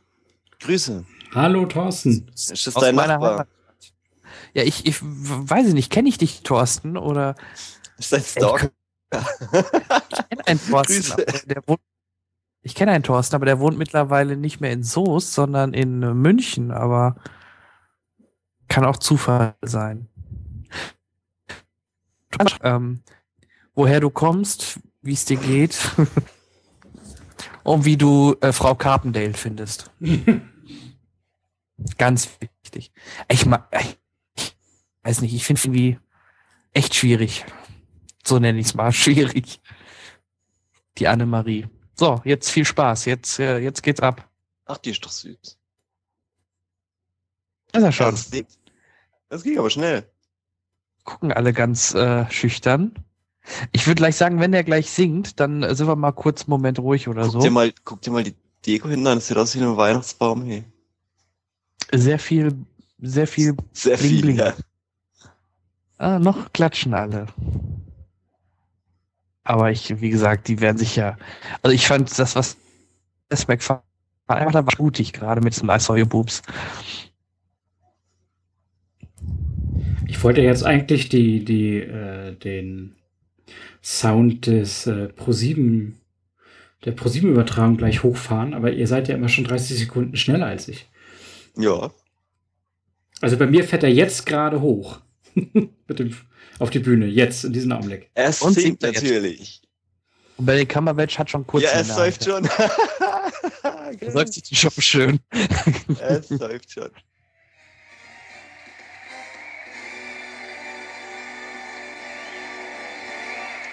Grüße. Hallo Thorsten. Ist das Aus dein meiner Nachbar? Heimat. Ja, ich, ich weiß ich nicht, kenne ich dich, Thorsten? Oder Ist dein Stalker? ich kenne einen Thorsten, der wohnt. Ich kenne einen Thorsten, aber der wohnt mittlerweile nicht mehr in Soest, sondern in äh, München, aber kann auch Zufall sein. Ähm, woher du kommst, wie es dir geht und wie du äh, Frau Carpendale findest. Ganz wichtig. Ich, ma ich weiß nicht, ich finde irgendwie echt schwierig. So nenne ich es mal, schwierig. Die Annemarie. So, jetzt viel Spaß. Jetzt, äh, jetzt geht's ab. Ach, die ist doch süß. Ist er Ja, schon. das, ging, das ging aber schnell. Gucken alle ganz äh, schüchtern. Ich würde gleich sagen, wenn der gleich singt, dann äh, sind wir mal kurz einen Moment ruhig oder Guck, so. dir mal, guck dir mal die Deko hinten an. Das sieht aus wie ein Weihnachtsbaum. Hey. Sehr viel, sehr viel. Sehr Bling, viel. bling. Ja. Ah, noch klatschen alle. Aber ich, wie gesagt, die werden sich ja. Also ich fand das, was das McFarlane einfach da war mutig, gerade mit diesem I saw your boobs. Ich wollte jetzt eigentlich die, die, äh, den Sound des äh, Pro7, der Pro7-Übertragung gleich hochfahren, aber ihr seid ja immer schon 30 Sekunden schneller als ich. Ja. Also bei mir fährt er jetzt gerade hoch. Mit dem, auf die Bühne, jetzt, in diesem Augenblick. Es Und singt singt er jetzt? natürlich. Und bei den Kammerwelsch hat schon kurz. Ja, es läuft schon. Da Läuft sich die Show schön. es läuft schon.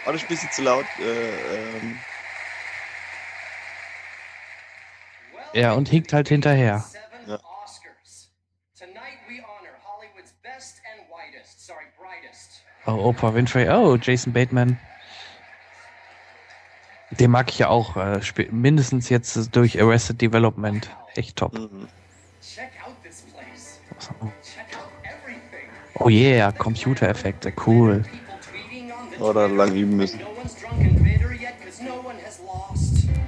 Oh, das ist ein bisschen zu laut. Äh, ähm, Ja, und hinkt halt hinterher. Ja. Oscars. Tonight we honor Hollywood's best and whitest, sorry, brightest. Oh, Oprah Winfrey. Oh, Jason Bateman. Den mag ich ja auch. Äh, mindestens jetzt durch Arrested Development. Echt top. mhm. Check out this place. Check out everything. Oh yeah, Computereffekte. Cool. Oder lang üben müssen.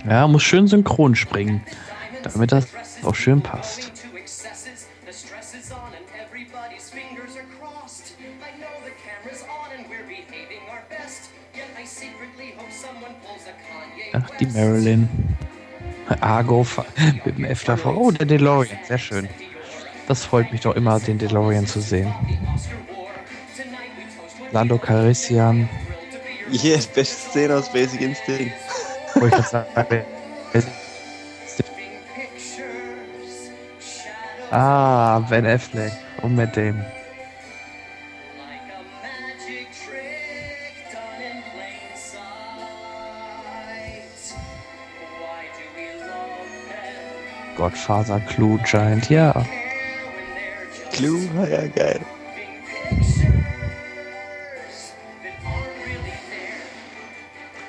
Ja, muss schön synchron springen. Damit das auch schön passt. Ach, die. Marilyn. Argo mit dem F davor. Oh, der DeLorean. Sehr schön. Das freut mich doch immer, den DeLorean zu sehen. Lando Calrissian. Yes, beste Szene aus Basic Instinct. Wo ich das sage. Ah, Ben Affleck. Und mit dem. Godfather, Clue, Giant. Ja. Clue, ja geil.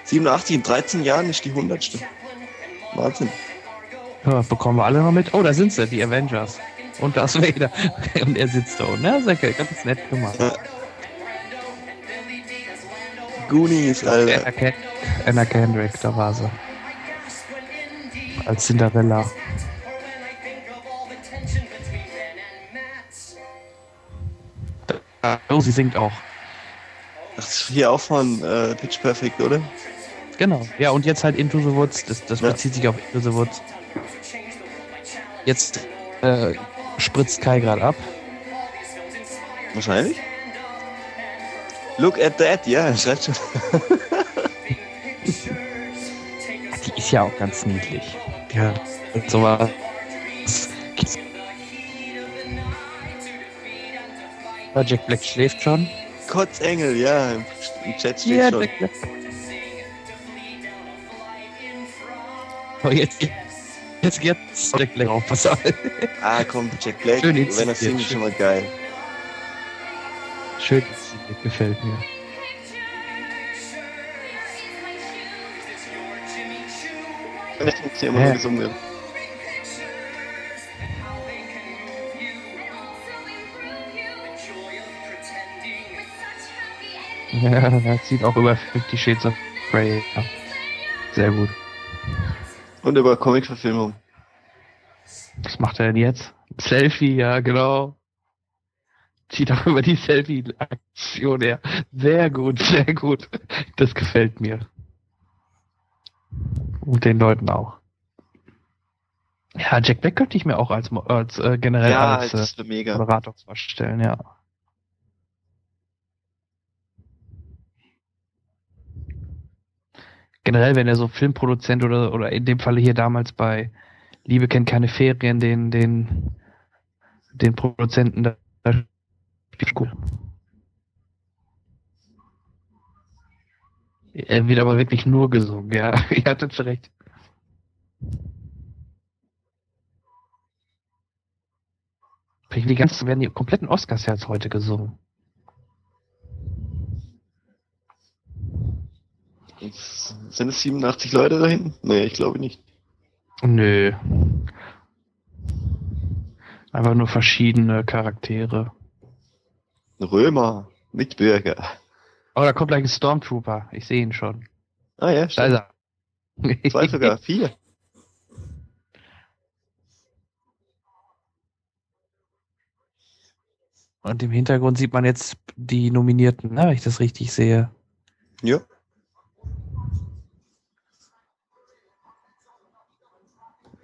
87, in 13 Jahren ist die 100. Chaplin and Wahnsinn. ja. Bekommen wir alle noch mit. Oh, da sind sie, die Avengers. Und Darth Vader. Und er sitzt da unten. Ja, sehr geil. Ganz nett gemacht. Ja. Goonies, Alter. Anna, Ken Anna Kendrick, da war sie. Als Cinderella. Oh, sie singt auch. Das ist hier auch von äh, Pitch Perfect, oder? Genau. Ja, und jetzt halt Into the Woods. Das, das Ja. bezieht sich auf Into the Woods. Jetzt äh, spritzt Kai gerade ab. Wahrscheinlich. Look at that, ja, schreibt schon. Die ist ja auch ganz niedlich. Ja, und sowas. Ja, Jack Black schläft schon. Kotzengel, ja, im Chat steht Ja, schon. Jack Black. Oh, jetzt, jetzt geht's Jack Black auf. Pass auf. Ah, komm, Jack Black, Schön wenn er singt, schon mal geil. Schön, inszeniert, gefällt mir. Ich hab's hier immer Ja. nur gesungen. Ja, das sieht auch über 50 Shades of Grey. Ja. Sehr gut. Und über Comic-Verfilmung. Was macht er denn jetzt? Selfie, ja, genau. Zieht auch über die Selfie-Aktion her. Sehr gut, sehr gut. Das gefällt mir. Und den Leuten auch. Ja, Jack Black könnte ich mir auch als, als äh, generell ja, als äh. Moderator vorstellen, ja. Generell, wenn er so Filmproduzent oder, oder in dem Falle hier damals bei Liebe kennt keine Ferien, den, den, den Produzenten da, gut. Er wird aber wirklich nur gesungen, ja. Ihr hattet recht. Die ganzen werden die kompletten Oscars jetzt heute gesungen. Sind es 87 Leute da hinten? Nee, ich glaube nicht. Nö. Einfach nur verschiedene Charaktere. Römer, Mitbürger. Oh, da kommt gleich ein Stormtrooper. Ich sehe ihn schon. Ah ja, Da stimmt. ist er. Zwei sogar, vier. Und im Hintergrund sieht man jetzt die Nominierten, ne, wenn ich das richtig sehe. Ja.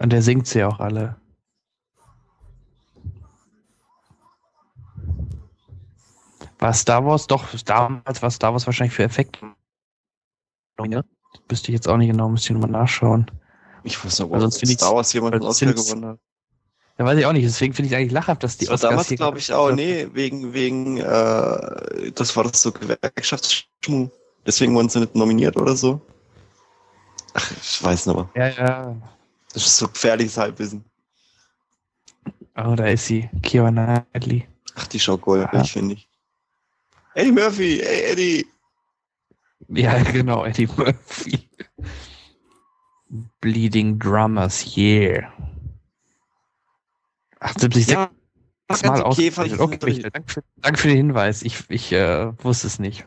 Und der singt sie auch alle. War Star Wars doch, damals war Star Wars wahrscheinlich für Effekte. Ne? Wüsste ich jetzt auch nicht genau, müsste ich nochmal nachschauen. Ich weiß noch, sonst ob find ich's- Star Wars jemand einen sonst Oscar gewonnen hat. Ja, weiß ich auch nicht, deswegen finde ich eigentlich lachhaft, dass die Das Oscars damals, glaube ich, auch, nee, wegen, wegen, äh, das war das so Gewerkschaftsschmuh. Deswegen wurden sie nicht nominiert oder so. Ach, ich weiß nicht mehr. Ja, ja. Das ist so gefährliches Halbwissen. Oh, da ist sie. Keira Knightley. Ach, die schaut goldig, Ja. finde ich. Eddie Murphy, ey, Eddie. Ja, genau, Eddie Murphy. Bleeding Drummers, yeah. 78 Ja, Mal ganz okay, ich okay, danke, für, danke für den Hinweis. Ich, ich äh, wusste es nicht.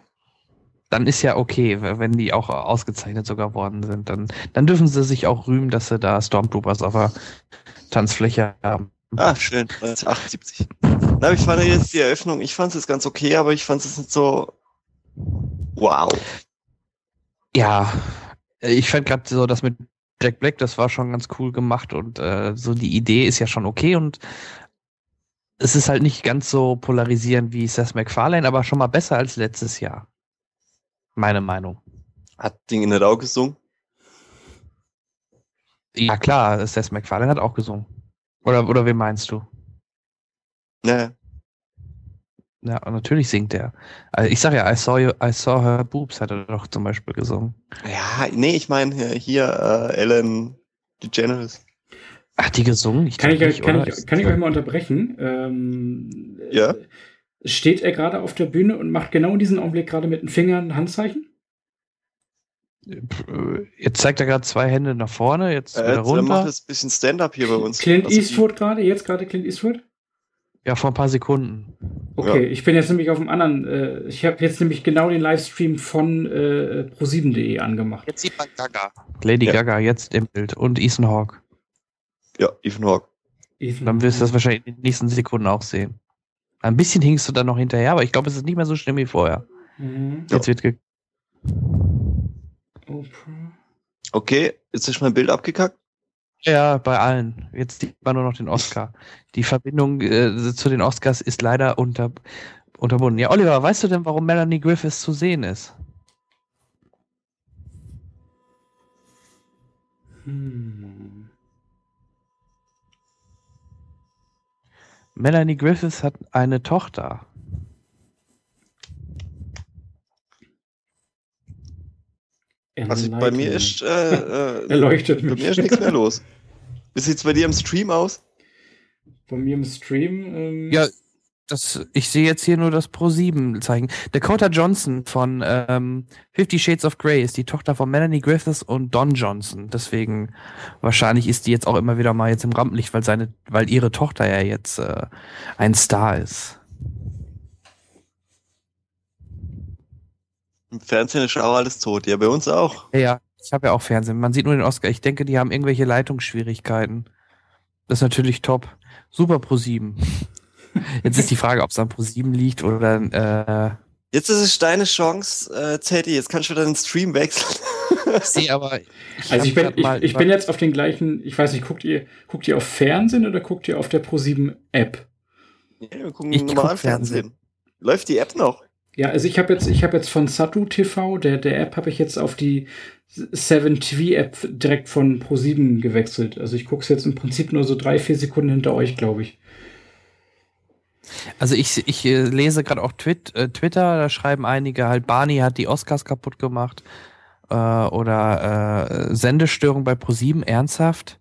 Dann ist ja okay, wenn die auch ausgezeichnet sogar worden sind. Dann, dann dürfen sie sich auch rühmen, dass sie da Stormtroopers auf der Tanzfläche haben. Ah, schön. 1978. Na, ich fand jetzt die Eröffnung, ich fand es ganz okay, aber ich fand es nicht so. Wow. Ja, ich fand gerade so das mit Jack Black, das war schon ganz cool gemacht und äh, so die Idee ist ja schon okay und es ist halt nicht ganz so polarisierend wie Seth MacFarlane, aber schon mal besser als letztes Jahr. Meine Meinung. Hat Ding nicht auch gesungen? Ja klar, Seth MacFarlane hat auch gesungen. Oder, oder wen meinst du? Ja, und natürlich singt er. Also ich sag ja, I saw, you, I saw her boobs hat er doch zum Beispiel gesungen. Ja, nee, ich meine hier, hier äh, Ellen DeGeneres. Hat die gesungen? Ich Kann ich, nicht, kann, ich, kann ich euch mal unterbrechen? Ähm, Ja. äh, Steht er gerade auf der Bühne und macht genau in diesem Augenblick gerade mit den Fingern ein Handzeichen? Äh, Jetzt zeigt er gerade zwei Hände nach vorne, jetzt Äh, wieder der macht runter. jetzt ein bisschen Stand-up hier bei uns. Clint Also Eastwood gerade? Jetzt gerade Clint Eastwood? Ja, vor ein paar Sekunden. Okay, Ja. ich bin jetzt nämlich auf dem anderen. Äh, ich habe jetzt nämlich genau den Livestream von äh, pro7.de angemacht. Jetzt sieht man Gaga. Lady Ja. Gaga jetzt im Bild und Ethan Hawke. Ja, Ethan Hawke. Ethan Dann wirst du das wahrscheinlich in den nächsten Sekunden auch sehen. Ein bisschen hinkst du dann noch hinterher, aber ich glaube, es ist nicht mehr so schlimm wie vorher. Mhm. Jetzt wird ge. Okay, jetzt ist mein Bild abgekackt. ja, bei allen. Jetzt sieht man nur noch den Oscar. Die Verbindung äh, zu den Oscars ist leider unter, unterbunden. Ja, Oliver, weißt du denn, warum Melanie Griffiths zu sehen ist? Hm. Melanie Griffiths hat eine Tochter. Also bei mir ist, äh, äh, Erleuchtet bei mich. mir ist nichts mehr los. Wie sieht's bei dir im Stream aus? Bei mir im Stream. Ähm, Ja, das, ich sehe jetzt hier nur das Pro-7-Zeichen. Dakota Johnson von ähm, Fifty Shades of Grey ist die Tochter von Melanie Griffiths und Don Johnson. Deswegen wahrscheinlich ist die jetzt auch immer wieder mal jetzt im Rampenlicht, weil seine, weil ihre Tochter ja jetzt äh, ein Star ist. Im Fernsehen ist auch alles tot. Ja, bei uns auch. Ja, ja, ich habe ja auch Fernsehen. Man sieht nur den Oscar. Ich denke, die haben irgendwelche Leitungsschwierigkeiten. Das ist natürlich top. Super Pro7. Jetzt ist die Frage, ob es an Pro7 liegt oder äh, Jetzt ist es deine Chance, äh, Teddy. Jetzt kannst du wieder den Stream wechseln. ich sehe aber. also hab ich bin, ich, ich bin jetzt auf den gleichen, ich weiß nicht, guckt ihr, guckt ihr auf Fernsehen oder guckt ihr auf der Pro7-App? Ja, wir gucken Ich normal guck Fernsehen. Fernsehen. Läuft die App noch? Ja, also ich habe jetzt, ich habe jetzt von Satu TV, der, der App, habe ich jetzt auf die 7TV-App direkt von Pro7 gewechselt. Also ich gucke es jetzt im Prinzip nur so drei, vier Sekunden hinter euch, glaube ich. Also ich, ich äh, lese gerade auch Twit, äh, Twitter, da schreiben einige halt, Barney hat die Oscars kaputt gemacht äh, oder äh, Sendestörung bei ProSieben, ernsthaft.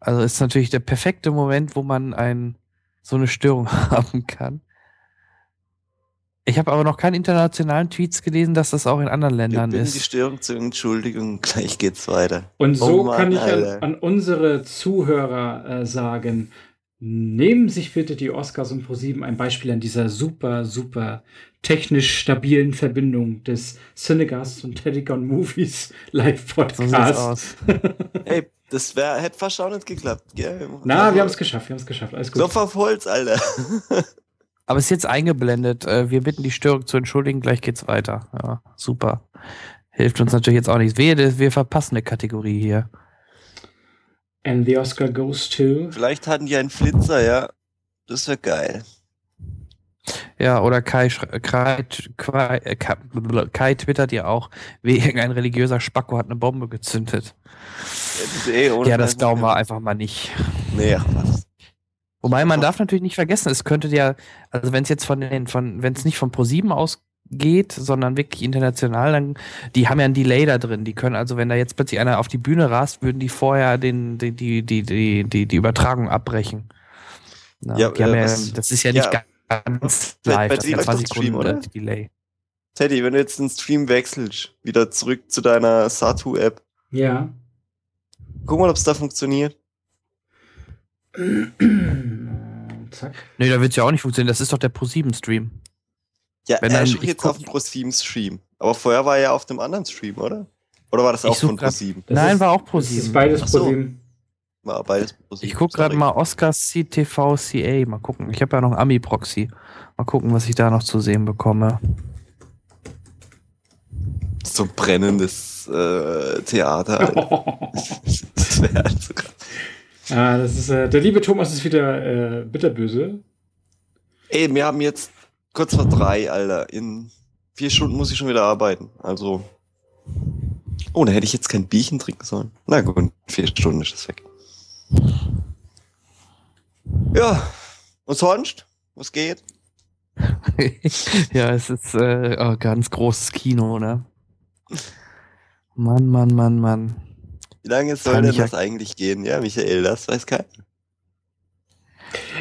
Also ist natürlich der perfekte Moment, wo man ein, so eine Störung haben kann. Ich habe aber noch keinen internationalen Tweets gelesen, dass das auch in anderen Ich Ländern bin die ist. Störung zur Entschuldigung. Gleich geht's weiter. Und so Oh Mann, kann ich an, an unsere Zuhörer äh, sagen, nehmen sich bitte die Oscars und Pro7 ein Beispiel an dieser super, super technisch stabilen Verbindung des Cinegast und Telegon Movies So sieht's aus. Ey, das wär, hätte fast auch nicht geklappt. Gell? Na, wir haben es geschafft, wir haben es geschafft. Alles gut. Klopf auf Holz, Alter. Aber es ist jetzt eingeblendet. Äh, Wir bitten die Störung zu entschuldigen. Gleich geht's weiter. Ja, super. Hilft uns natürlich jetzt auch nichts. Wir, wir verpassen eine Kategorie hier. And the Oscar goes to. Vielleicht hatten die einen Flitzer, ja. Das wäre geil. Ja, oder Kai, schre- Kai, Kai, äh, Kai, twittert ja auch, wie irgendein religiöser Spacko hat eine Bombe gezündet. Ja, eh Ja, das glauben wir einfach mal nicht. Nee, ach was. Wobei man darf natürlich nicht vergessen, es könnte ja, also wenn es jetzt von den, von, wenn es nicht von Pro7 ausgeht, sondern wirklich international, dann, die haben ja ein Delay da drin. Die können also, wenn da jetzt plötzlich einer auf die Bühne rast, würden die vorher den, die, die, die, die, die, die Übertragung abbrechen. Na, Ja, die haben äh, ja, was- das ist ja ja. nicht ganz Bei- live, bei das dir ist ja läuft 20 doch Stream, Sekunden oder? Delay. Teddy, wenn du jetzt den Stream wechselst, wieder zurück zu deiner Satu-App, Ja. guck mal, ob es da funktioniert. Zack. Nee, da wird es ja auch nicht funktionieren, das ist doch der Pro7-Stream. Ja, Wenn er dann- ist ich jetzt guck- auf dem Pro7-Stream. Aber vorher war er ja auf dem anderen Stream, oder? Oder war das auch von grad- Pro7? Das Nein, ist- war auch Das ist Pro7. beides Ach so. pro sieben. War beides Pro7. Ich gucke gerade mal Oscars CTV CA. Mal gucken. Ich habe ja noch einen Ami-Proxy. Mal gucken, was ich da noch zu sehen bekomme. So brennendes äh, Theater. Das wäre halt so krass. ah, das ist, äh, der liebe Thomas ist wieder äh, bitterböse. Ey, wir haben jetzt kurz vor drei, Alter. In vier Stunden muss ich schon wieder arbeiten. Also. Oh, da hätte ich jetzt kein Bierchen trinken sollen. Na gut, in vier Stunden ist es weg. Ja. Und sonst? Was geht? ja, es ist äh, oh, ganz großes Kino, ne? Mann, Mann, Mann, Mann. Wie lange soll Kann denn das eigentlich gehen? Ja, Michael, das weiß keiner.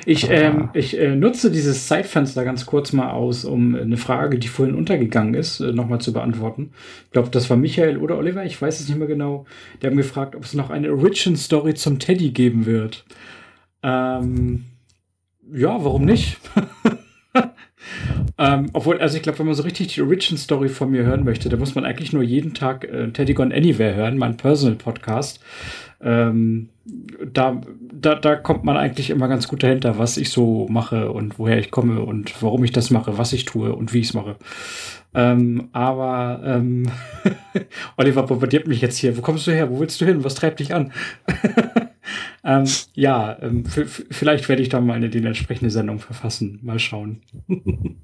Ich, ähm, ich äh, nutze dieses Zeitfenster ganz kurz mal aus, um eine Frage, die vorhin untergegangen ist, äh, nochmal zu beantworten. Ich glaube, das war Michael oder Oliver, ich weiß es nicht mehr genau. Die haben gefragt, ob es noch eine Origin-Story zum Teddy geben wird. Ähm, ja, warum nicht? ähm, obwohl, also ich glaube, wenn man so richtig die Origin-Story von mir hören möchte, dann muss man eigentlich nur jeden Tag äh, Teddy Gone Anywhere hören, mein Personal-Podcast. Ähm, da, da, da kommt man eigentlich immer ganz gut dahinter, was ich so mache und woher ich komme und warum ich das mache, was ich tue und wie ich es mache. Ähm, aber ähm, Oliver bombardiert mich jetzt hier. Wo kommst du her? Wo willst du hin? Was treibt dich an? ähm, ja, ähm, vielleicht werde ich da mal eine die entsprechende Sendung verfassen. Mal schauen.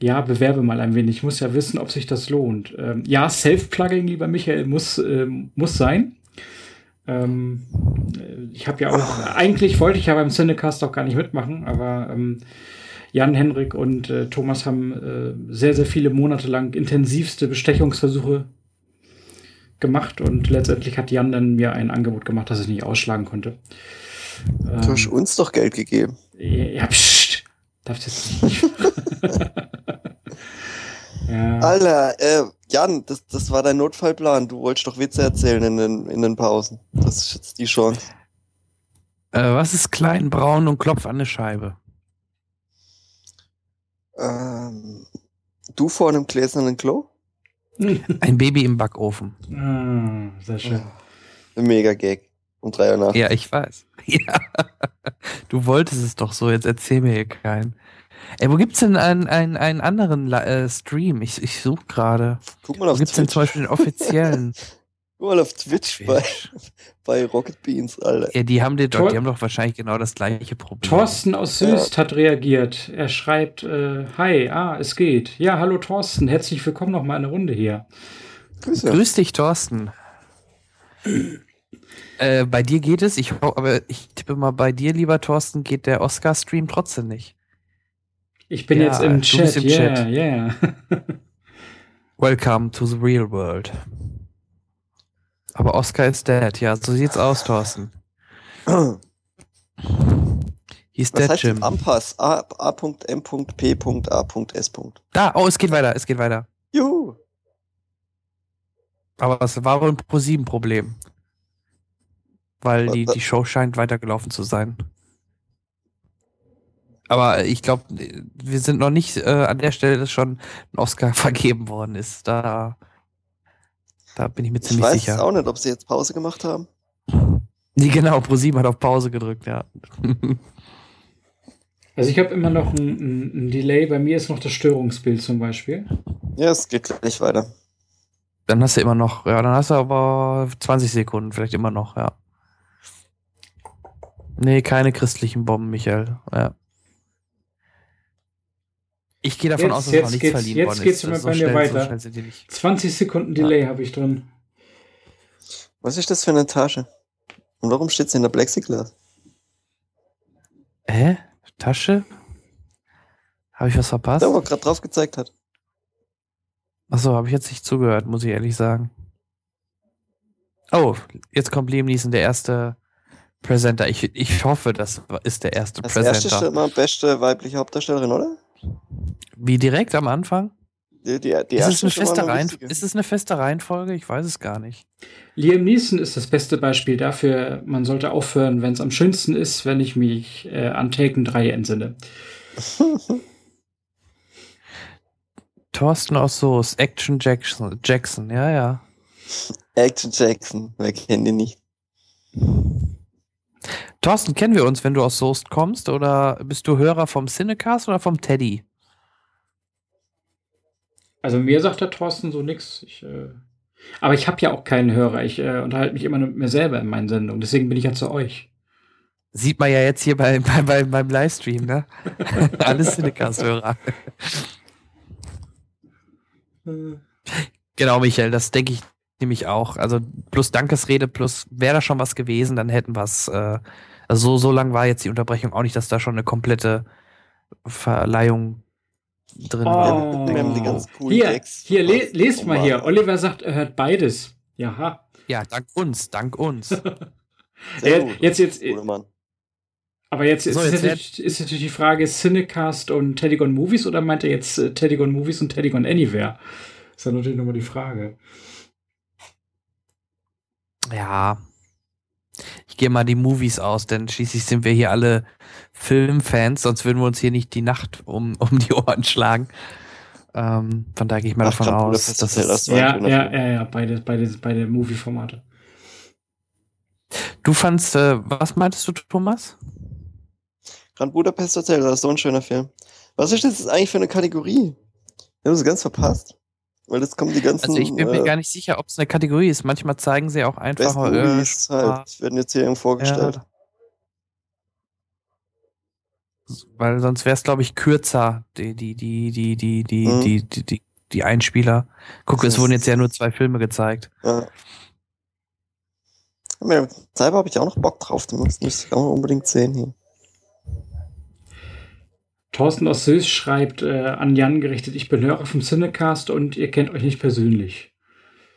Ja, bewerbe mal ein wenig. Ich muss ja wissen, ob sich das lohnt. Ähm, ja, Self-Plugging, lieber Michael, muss, ähm, muss sein. Ähm, äh, ich habe ja auch, eigentlich wollte ich ja beim Cinecast auch gar nicht mitmachen, aber ähm, Jan, Henrik und äh, Thomas haben äh, sehr, sehr viele Monate lang intensivste Bestechungsversuche gemacht und letztendlich hat Jan dann mir ein Angebot gemacht, das ich nicht ausschlagen konnte. Du hast Ähm, uns doch Geld gegeben. ja, pst, darfst jetzt nicht. ja. Alter, äh, Jan, das, das war dein Notfallplan. Du wolltest doch Witze erzählen in den, in den Pausen. Das ist jetzt die Chance. Äh, was ist klein, braun und klopft an eine Scheibe? Ähm, du vor einem gläsernen Klo? Ein Baby im Backofen. ah, sehr schön. Ein mega Gag. Um drei Uhr nach. Ja, ich weiß. Ja. Du wolltest es doch so, jetzt erzähl mir hier keinen. Ey, wo gibt's denn einen, einen, einen anderen äh, Stream? Ich, ich suche gerade. Guck mal Wo auf gibt's denn Twitch. zum Beispiel den offiziellen? Guck mal auf Twitch bei, bei Rocket Beans, Alter. Ja, die haben, die, doch, die haben doch wahrscheinlich genau das gleiche Problem. Thorsten aus Süst hat reagiert. Er schreibt, äh, hi, ah, es geht. Ja, hallo Thorsten, herzlich willkommen noch mal eine Runde hier. Grüße. Grüß dich, Thorsten. äh, bei dir geht es, ich, aber ich tippe mal, bei dir, lieber Thorsten, geht der Oscar-Stream trotzdem nicht. Ich bin Ja, jetzt im Chat, im yeah, Chat. yeah. Welcome to the real world. Aber Oscar ist dead, ja, so sieht's aus, Thorsten. He's Was dead, heißt Jim. Ampass? A- A.M.P.A.S. Da, oh, es geht weiter, es geht weiter. Juhu. Aber es war wohl ein Pro-7-Problem. Weil die, Was- die Show scheint weitergelaufen zu sein. Aber ich glaube, wir sind noch nicht äh, an der Stelle, dass schon ein Oscar vergeben worden ist. Da, da bin ich mir Ich ziemlich weiß sicher. auch nicht, ob sie jetzt Pause gemacht haben. Nee, genau, Pro7 hat auf Pause gedrückt, ja. Also ich habe immer noch ein, ein, ein Delay. Bei mir ist noch das Störungsbild zum Beispiel. Ja, es geht gleich weiter. Dann hast du immer noch, ja, dann hast du aber 20 Sekunden, vielleicht immer noch, ja. Nee, keine christlichen Bomben, Michael. Ja. Ich gehe davon Jetzt- aus, dass jetzt noch nichts verliehen jetzt worden geht's ist. bei So mir schnell- weiter. So schnell sind die nicht. 20 Sekunden Delay habe ich drin. Was ist das für eine Tasche? Und warum steht sie in der Plexiglas? Hä? Tasche? Habe ich was verpasst? Da, wo er gerade drauf gezeigt hat. Achso, habe ich jetzt nicht zugehört, muss ich ehrlich sagen. Oh, jetzt kommt Liam Neeson, der erste Presenter. Ich, ich hoffe, das ist der erste Als erste Presenter. stellt man beste weibliche Hauptdarstellerin, oder? Wie direkt am Anfang? Die, die, die ist, es eine feste eine Reihen, ist es eine feste Reihenfolge? Ich weiß es gar nicht. Liam Neeson ist das beste Beispiel dafür. Man sollte aufhören, wenn es am schönsten ist, wenn ich mich äh, an Taken 3 entsinne. Thorsten aus Soest, Action Jackson, Jackson, ja, ja. Action Jackson, wer kennt ihn nicht? Thorsten, kennen wir uns, wenn du aus Soest kommst? Oder bist du Hörer vom Cinecast oder vom Teddy? Also mir sagt der Thorsten so nix. Ich, äh, aber ich habe ja auch keinen Hörer. Ich äh, unterhalte mich immer nur mit mir selber in meinen Sendungen. Deswegen bin ich ja zu euch. Sieht man ja jetzt hier bei, bei, bei, beim Livestream, ne? Alle Cinecast-Hörer. Genau, Michael, das denke ich nämlich auch. Also plus Dankesrede, plus wäre da schon was gewesen, dann hätten wir es. Äh, also so, so lang war jetzt die Unterbrechung auch nicht, dass da schon eine komplette Verleihung drin war. Oh. Wir haben die ganz coolen Hier, hier le lest mal oh hier. Oliver sagt, er hört beides. Jaha. Ja, dank uns, dank uns. Sehr Ja, gut. jetzt- jetzt- Mann. Aber jetzt, So, ist, jetzt natürlich, ist natürlich die Frage, Cinecast und Teddygon Movies oder meint er jetzt äh, Teddygon Movies und Teddygon Anywhere? Ist ja natürlich nochmal die Frage. Ja. Gehe mal die Movies aus, denn schließlich sind wir hier alle Filmfans, sonst würden wir uns hier nicht die Nacht um, um die Ohren schlagen. Ähm, von daher gehe ich mal Ach, davon aus, Budapest dass das war ein Ja, ja, ja, ja, beide, beide, beide Movie-Formate. du fandst, äh, was meintest du, Thomas? Grand Budapest Hotel, das ist so ein schöner Film. Was ist das eigentlich für eine Kategorie? Wir haben es ganz verpasst. Weil jetzt kommen die ganzen Also ich bin mir äh, gar nicht sicher, ob es eine Kategorie ist. Manchmal zeigen sie auch einfach äh, Movies halt, werden jetzt hier irgendwo vorgestellt. ja, weil sonst wäre es, glaube ich, kürzer, die, die, die, die, die, die, Mhm. die, die, die, die Einspieler. Guck, es Das wurden jetzt ja nur zwei Filme gezeigt. Ja. Ja, Selber habe ich auch noch Bock drauf, den müsste ich auch unbedingt sehen hier. Thorsten aus Süß schreibt äh, an Jan gerichtet, ich bin Hörer vom Cinecast und ihr kennt euch nicht persönlich.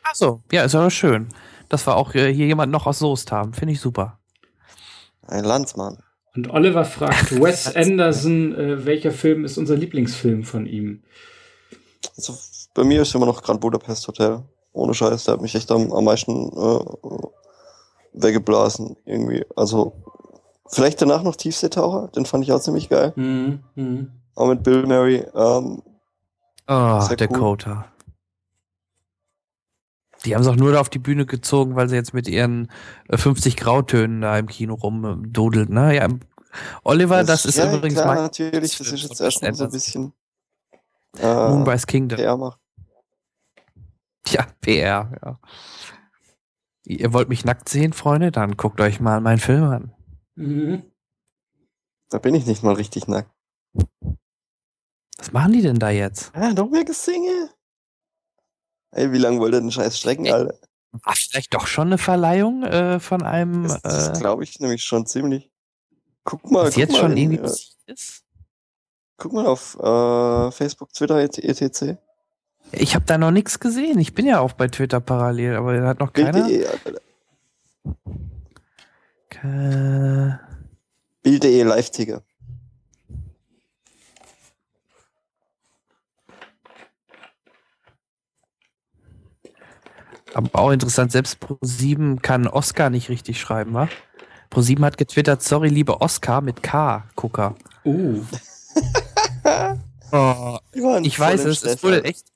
Ach so, ja, ist aber schön, dass wir auch äh, hier jemand noch aus Soest haben. Finde ich super. Ein Landsmann. Und Oliver fragt Wes Anderson, äh, welcher Film ist unser Lieblingsfilm von ihm? Also bei mir ist immer noch Grand Budapest Hotel. Ohne Scheiß, der hat mich echt am, am meisten äh, weggeblasen irgendwie. Also vielleicht danach noch Tiefseetaucher, den fand ich auch ziemlich geil. Mhm, mhm. Auch mit Bill Murray. Ähm, Oh, cool. Dakota. Die haben es auch nur da auf die Bühne gezogen, weil sie jetzt mit ihren äh, 50 Grautönen da im Kino rumdodelt, ne? Ja, Oliver, das, ist ja, übrigens klar, mein natürlich, das ist jetzt erstmal so ein bisschen Moonrise äh, Kingdom. PR macht. Ja, PR, ja. Ihr wollt mich nackt sehen, Freunde? Dann guckt euch mal meinen Film an. Mhm. Da bin ich nicht mal richtig nackt. Was machen die denn da jetzt? Ah, noch mehr Gesinge. Ey, wie lange wollt ihr den Scheiß strecken, Ey, Alter? War vielleicht doch schon eine Verleihung äh, von einem, Das, das äh, glaube ich nämlich schon ziemlich. Guck mal, was guck jetzt mal, schon in, irgendwie äh, ist? guck mal auf äh, Facebook, Twitter, etc. Ich habe da noch nichts gesehen. Ich bin ja auch bei Twitter parallel, aber da hat noch keiner. Ke- Bild.de Live-Ticker. Aber auch interessant, selbst Pro7 kann Oscar nicht richtig schreiben, wa? Pro7 hat getwittert, sorry, liebe Oscar mit K, Gucker. Uh, Oh, ich weiß es, Stress, es wurde echt,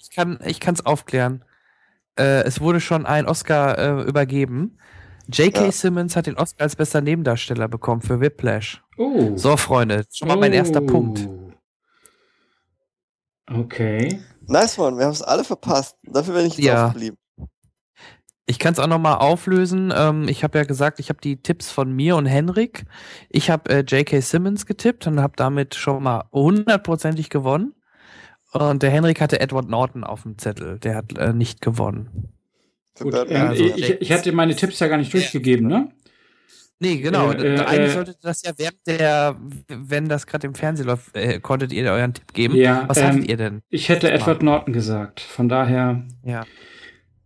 ich kann ich kann's aufklären. Äh, es wurde schon ein Oscar äh, übergeben. J.K. Ja. Simmons hat den Oscar als bester Nebendarsteller bekommen für Whiplash. Oh. So, Freunde, schon mal mein erster Oh. Punkt. Okay. Nice, Mann, wir haben es alle verpasst. Dafür bin ich Ja. aufgeblieben. Ich kann es auch nochmal auflösen. Ähm, ich habe ja gesagt, ich habe die Tipps von mir und Henrik. Ich habe äh, J.K. Simmons getippt und habe damit schon mal hundertprozentig gewonnen. Und der Henrik hatte Edward Norton auf dem Zettel. Der hat äh, nicht gewonnen. Gut, ähm, also- ich, ich hatte meine Tipps ja gar nicht durchgegeben, ne? Nee, genau. Äh, äh, Eigentlich äh, solltet ihr das ja während der, wenn das gerade im Fernsehen läuft, äh, konntet ihr euren Tipp geben. Ja, Was ähm, hattet ihr denn? Ich hätte Edward Norton gesagt. Von daher, Ja.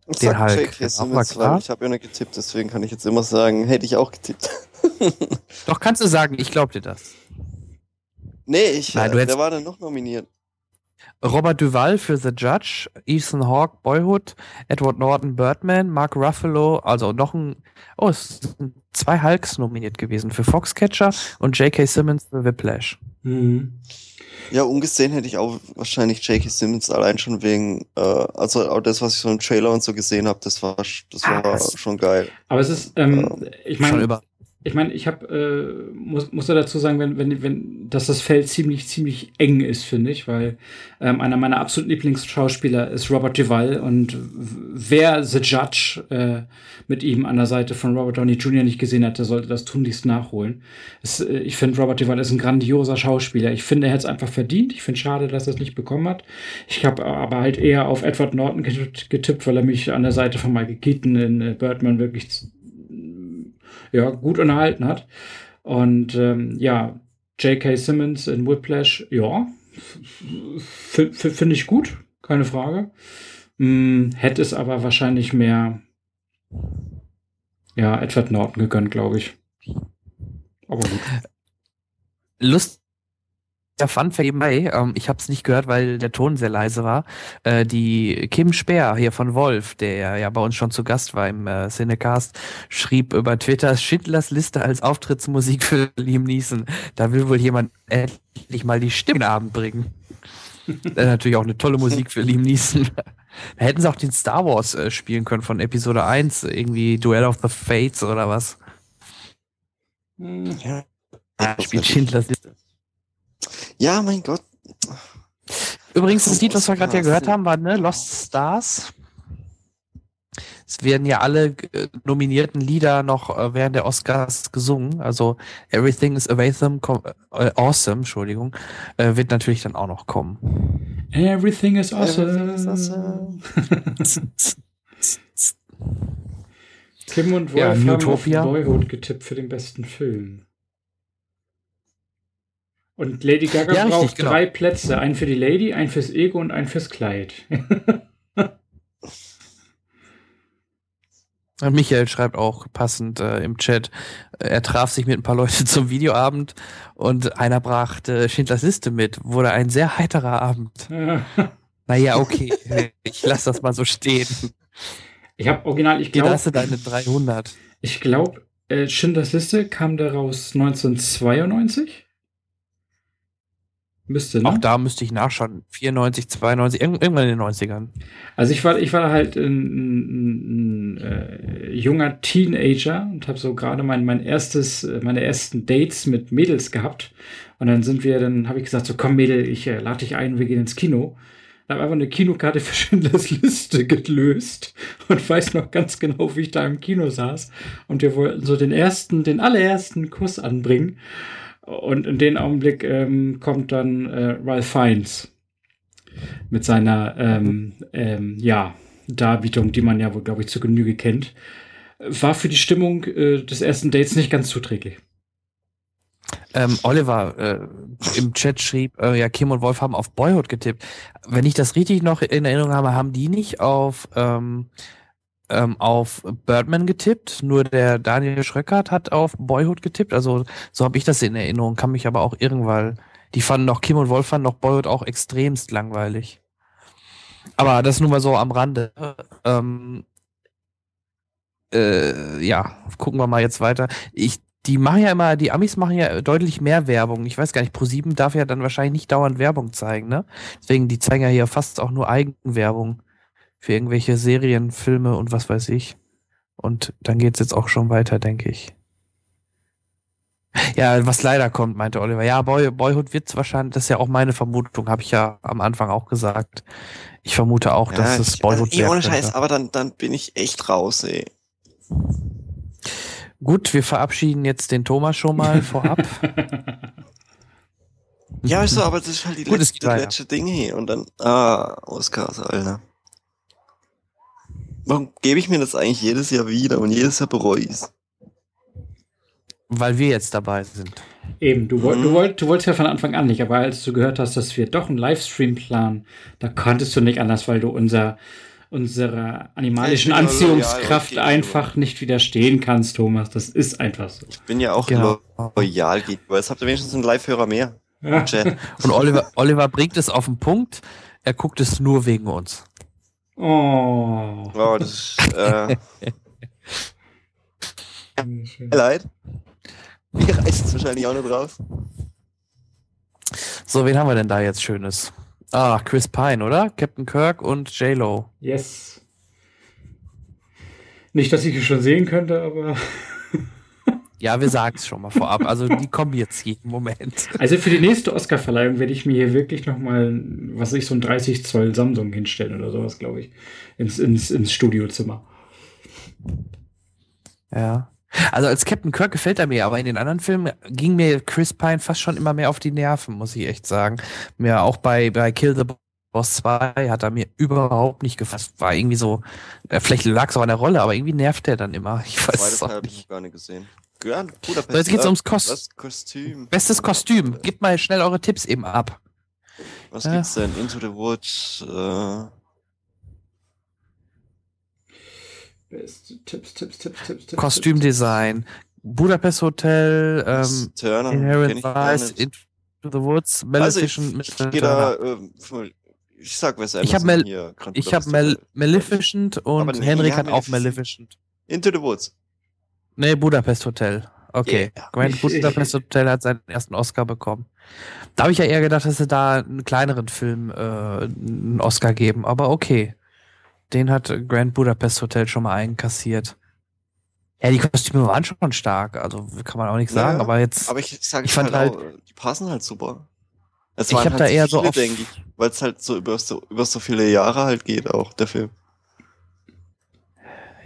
Den sag Hulk, das war Simmons, klar. weil ich habe ja nicht getippt, deswegen kann ich jetzt immer sagen, hätte ich auch getippt. Doch, kannst du sagen, ich glaub dir das. nee, ich, Nein, äh, du hättest- wer war denn noch nominiert? Robert Duval für The Judge, Ethan Hawke Boyhood, Edward Norton Birdman, Mark Ruffalo, also noch ein, oh, es sind zwei Hulks nominiert gewesen für Foxcatcher und J.K. Simmons für Whiplash. hm. Ja, ungesehen hätte ich auch wahrscheinlich J.K. Simmons allein schon wegen, äh, also auch das, was ich so im Trailer und so gesehen habe, das war, das Ah, war das- schon geil. aber es ist, ähm, ich Schon meine, über. Ich meine, ich habe, äh, muss, muss da dazu sagen, wenn, wenn, wenn, dass das Feld ziemlich, ziemlich eng ist, finde ich, weil ähm, einer meiner absoluten Lieblingsschauspieler ist Robert Duvall und wer The Judge äh, mit ihm an der Seite von Robert Downey Jr. nicht gesehen hat, der sollte das tunlichst nachholen. Es, äh, ich finde, Robert Duvall ist ein grandioser Schauspieler. Ich finde, er hätte es einfach verdient. Ich finde schade, dass er es nicht bekommen hat. Ich habe aber halt eher auf Edward Norton getippt, getippt, weil er mich an der Seite von Michael Keaton in äh, Birdman wirklich ja, gut unterhalten hat. Und ähm, ja, J.K. Simmons in Whiplash, ja, finde ich gut, keine Frage. Hm, hätte es aber wahrscheinlich mehr, ja, Edward Norton gegönnt, glaube ich. Aber gut. Lust. Der Fun nebenbei, ähm, ich habe es nicht gehört, weil der Ton sehr leise war. Äh, die Kim Speer hier von Wolf, der ja bei uns schon zu Gast war im äh, Cinecast, schrieb über Twitter Schindlers Liste als Auftrittsmusik für Liam Neeson. Da will wohl jemand endlich mal die Stimme in den Abend bringen. äh, natürlich auch eine tolle Musik für Liam Neeson. Da hätten sie auch den Star Wars äh, spielen können von Episode 1, irgendwie Duell of the Fates oder was. Hm, Ja, Spielt Schindlers Liste. Ja mein Gott. Übrigens, das Lied, was wir gerade ja gehört haben, war ne, Lost Stars. Es werden ja alle äh, nominierten Lieder noch äh, während der Oscars gesungen. Also Everything is Awesome, äh, awesome Entschuldigung, äh, wird natürlich dann auch noch kommen. Everything is awesome. Everything is awesome. Kim und Wolf Ja, haben auf. Boyhood getippt für den besten Film. Und Lady Gaga Ja, richtig, braucht genau. drei Plätze. Einen für die Lady, einen fürs Ego und einen fürs Kleid. Michael schreibt auch passend äh, im Chat, äh, er traf sich mit ein paar Leuten zum Videoabend und einer brachte Schindlers Liste mit. Wurde ein sehr heiterer Abend. Naja, okay, ich lasse das mal so stehen. ich habe original, ich glaube, du deine 300. ich glaube, äh, Schindlers Liste kam daraus 1992. Müsste, ne? Auch da müsste ich nachschauen. 94, 92, irg- irgendwann in den 90ern. Also ich war, ich war halt ein, ein, ein äh, junger Teenager und habe so gerade mein, mein erstes, äh, meine ersten Dates mit Mädels gehabt. Und dann sind wir, dann habe ich gesagt, so komm Mädel, ich äh, lade dich ein, wir gehen ins Kino. Habe einfach eine Kinokarte für Schindlers Liste gelöst und weiß noch ganz genau, wie ich da im Kino saß. Und wir wollten so den ersten, den allerersten Kuss anbringen. Und in dem Augenblick ähm, kommt dann äh, Ralph Fiennes mit seiner ähm, ähm, ja, Darbietung, die man ja wohl, glaube ich, zu Genüge kennt. War für die Stimmung äh, des ersten Dates nicht ganz zuträglich. Ähm, Oliver äh, im Chat schrieb, äh, ja, Kim und Wolf haben auf Boyhood getippt. Wenn ich das richtig noch in Erinnerung habe, haben die nicht auf, ähm, ähm, auf Birdman getippt. Nur der Daniel Schröckert hat auf Boyhood getippt. Also so habe ich das in Erinnerung, kann mich aber auch irren, weil die fanden noch, Kim und Wolf fanden noch Boyhood auch extremst langweilig. Aber das nur mal so am Rande. Ähm, äh, ja, gucken wir mal jetzt weiter. Ich, die machen ja immer, die Amis machen ja deutlich mehr Werbung. Ich weiß gar nicht, Pro7 darf ja dann wahrscheinlich nicht dauernd Werbung zeigen, ne? Deswegen, die zeigen ja hier fast auch nur Eigenwerbung für irgendwelche Serien, Filme und was weiß ich. Und dann geht's jetzt auch schon weiter, denke ich. Ja, was leider kommt, meinte Oliver. Ja, Boy, Boyhood wird's wahrscheinlich, das ist ja auch meine Vermutung, habe ich ja am Anfang auch gesagt. Ich vermute auch, dass es ich- Boyhood also, ohne Scheiß, aber dann, dann bin ich echt raus, ey. Gut, wir verabschieden jetzt den Thomas schon mal vorab. Ja, weißt du, aber das ist halt die Gut, letzte, weiter. letzte Ding hier. Und dann, ah, Oscars, Alter. Warum gebe ich mir das eigentlich jedes Jahr wieder und jedes Jahr bereue ich's? Weil wir jetzt dabei sind. Eben, du, woll, Mhm. du, wollt, du wolltest ja von Anfang an nicht, aber als du gehört hast, dass wir doch einen Livestream planen, da konntest du nicht anders, weil du unser, unserer animalischen ich loyal, Anziehungskraft okay, einfach nicht widerstehen kannst, Thomas. Das ist einfach so. Ich bin ja auch Genau. loyal gegenüber. Jetzt habt ihr wenigstens einen Live-Hörer mehr. Ja. Chat. Und Oliver, Oliver bringt es auf den Punkt. Er guckt es nur wegen uns. Oh. Wow, das ist, äh, leid. Mir reißt es wahrscheinlich auch nicht raus. So, wen haben wir denn da jetzt Schönes? Ah, Chris Pine, oder? Captain Kirk und J-Lo. Yes. Nicht, dass ich es schon sehen könnte, aber. Ja, wir sagen es schon mal vorab. Also die kommen jetzt jeden Moment. Also für die nächste Oscarverleihung werde ich mir hier wirklich nochmal, was weiß ich, so ein 30 Zoll Samsung hinstellen oder sowas, glaube ich. Ins, ins, ins Studiozimmer. Ja. Also als Captain Kirk gefällt er mir, aber in den anderen Filmen ging mir Chris Pine fast schon immer mehr auf die Nerven, muss ich echt sagen. Mir auch bei, bei Kill the Boss 2 hat er mir überhaupt nicht gefasst. War irgendwie so, äh, vielleicht lag es auch an der Rolle, aber irgendwie nervt er dann immer. Ich weiß Teil auch habe ich nicht. gar nicht gesehen. Ja, Budapest. So, jetzt geht's ums Das Kostüm. Bestes Kostüm. Gebt mal schnell eure Tipps eben ab. Was Ja. gibt's denn? Into the Woods. Äh, Beste Tipps, Tipps, Tipps, Tipps, Tipps. Kostümdesign. Budapest Hotel, ähm, Turner. Inherent Vice. Into the Woods, Also ich, Maleficent, ich, da, ähm, für- ich sag Wes Ich hab Anderson Mel- hier. Ich habe Mal. Maleficent und Henrik hat auch Maleficent. Maleficent. Into the Woods. Nee, Budapest Hotel. Okay. Yeah. Grand Budapest Hotel hat seinen ersten Oscar bekommen. Da habe ich ja eher gedacht, dass sie da einen kleineren Film äh, einen Oscar geben, aber okay. Den hat Grand Budapest Hotel schon mal einkassiert. Ja, die Kostüme waren schon stark, also kann man auch nichts sagen, Ja, aber jetzt. Aber ich sag Ich fand halt auch, die passen halt super. Es Ich waren hab halt da eher so viele, auf- denke ich, weil es halt so über, so über so viele Jahre halt geht auch, der Film.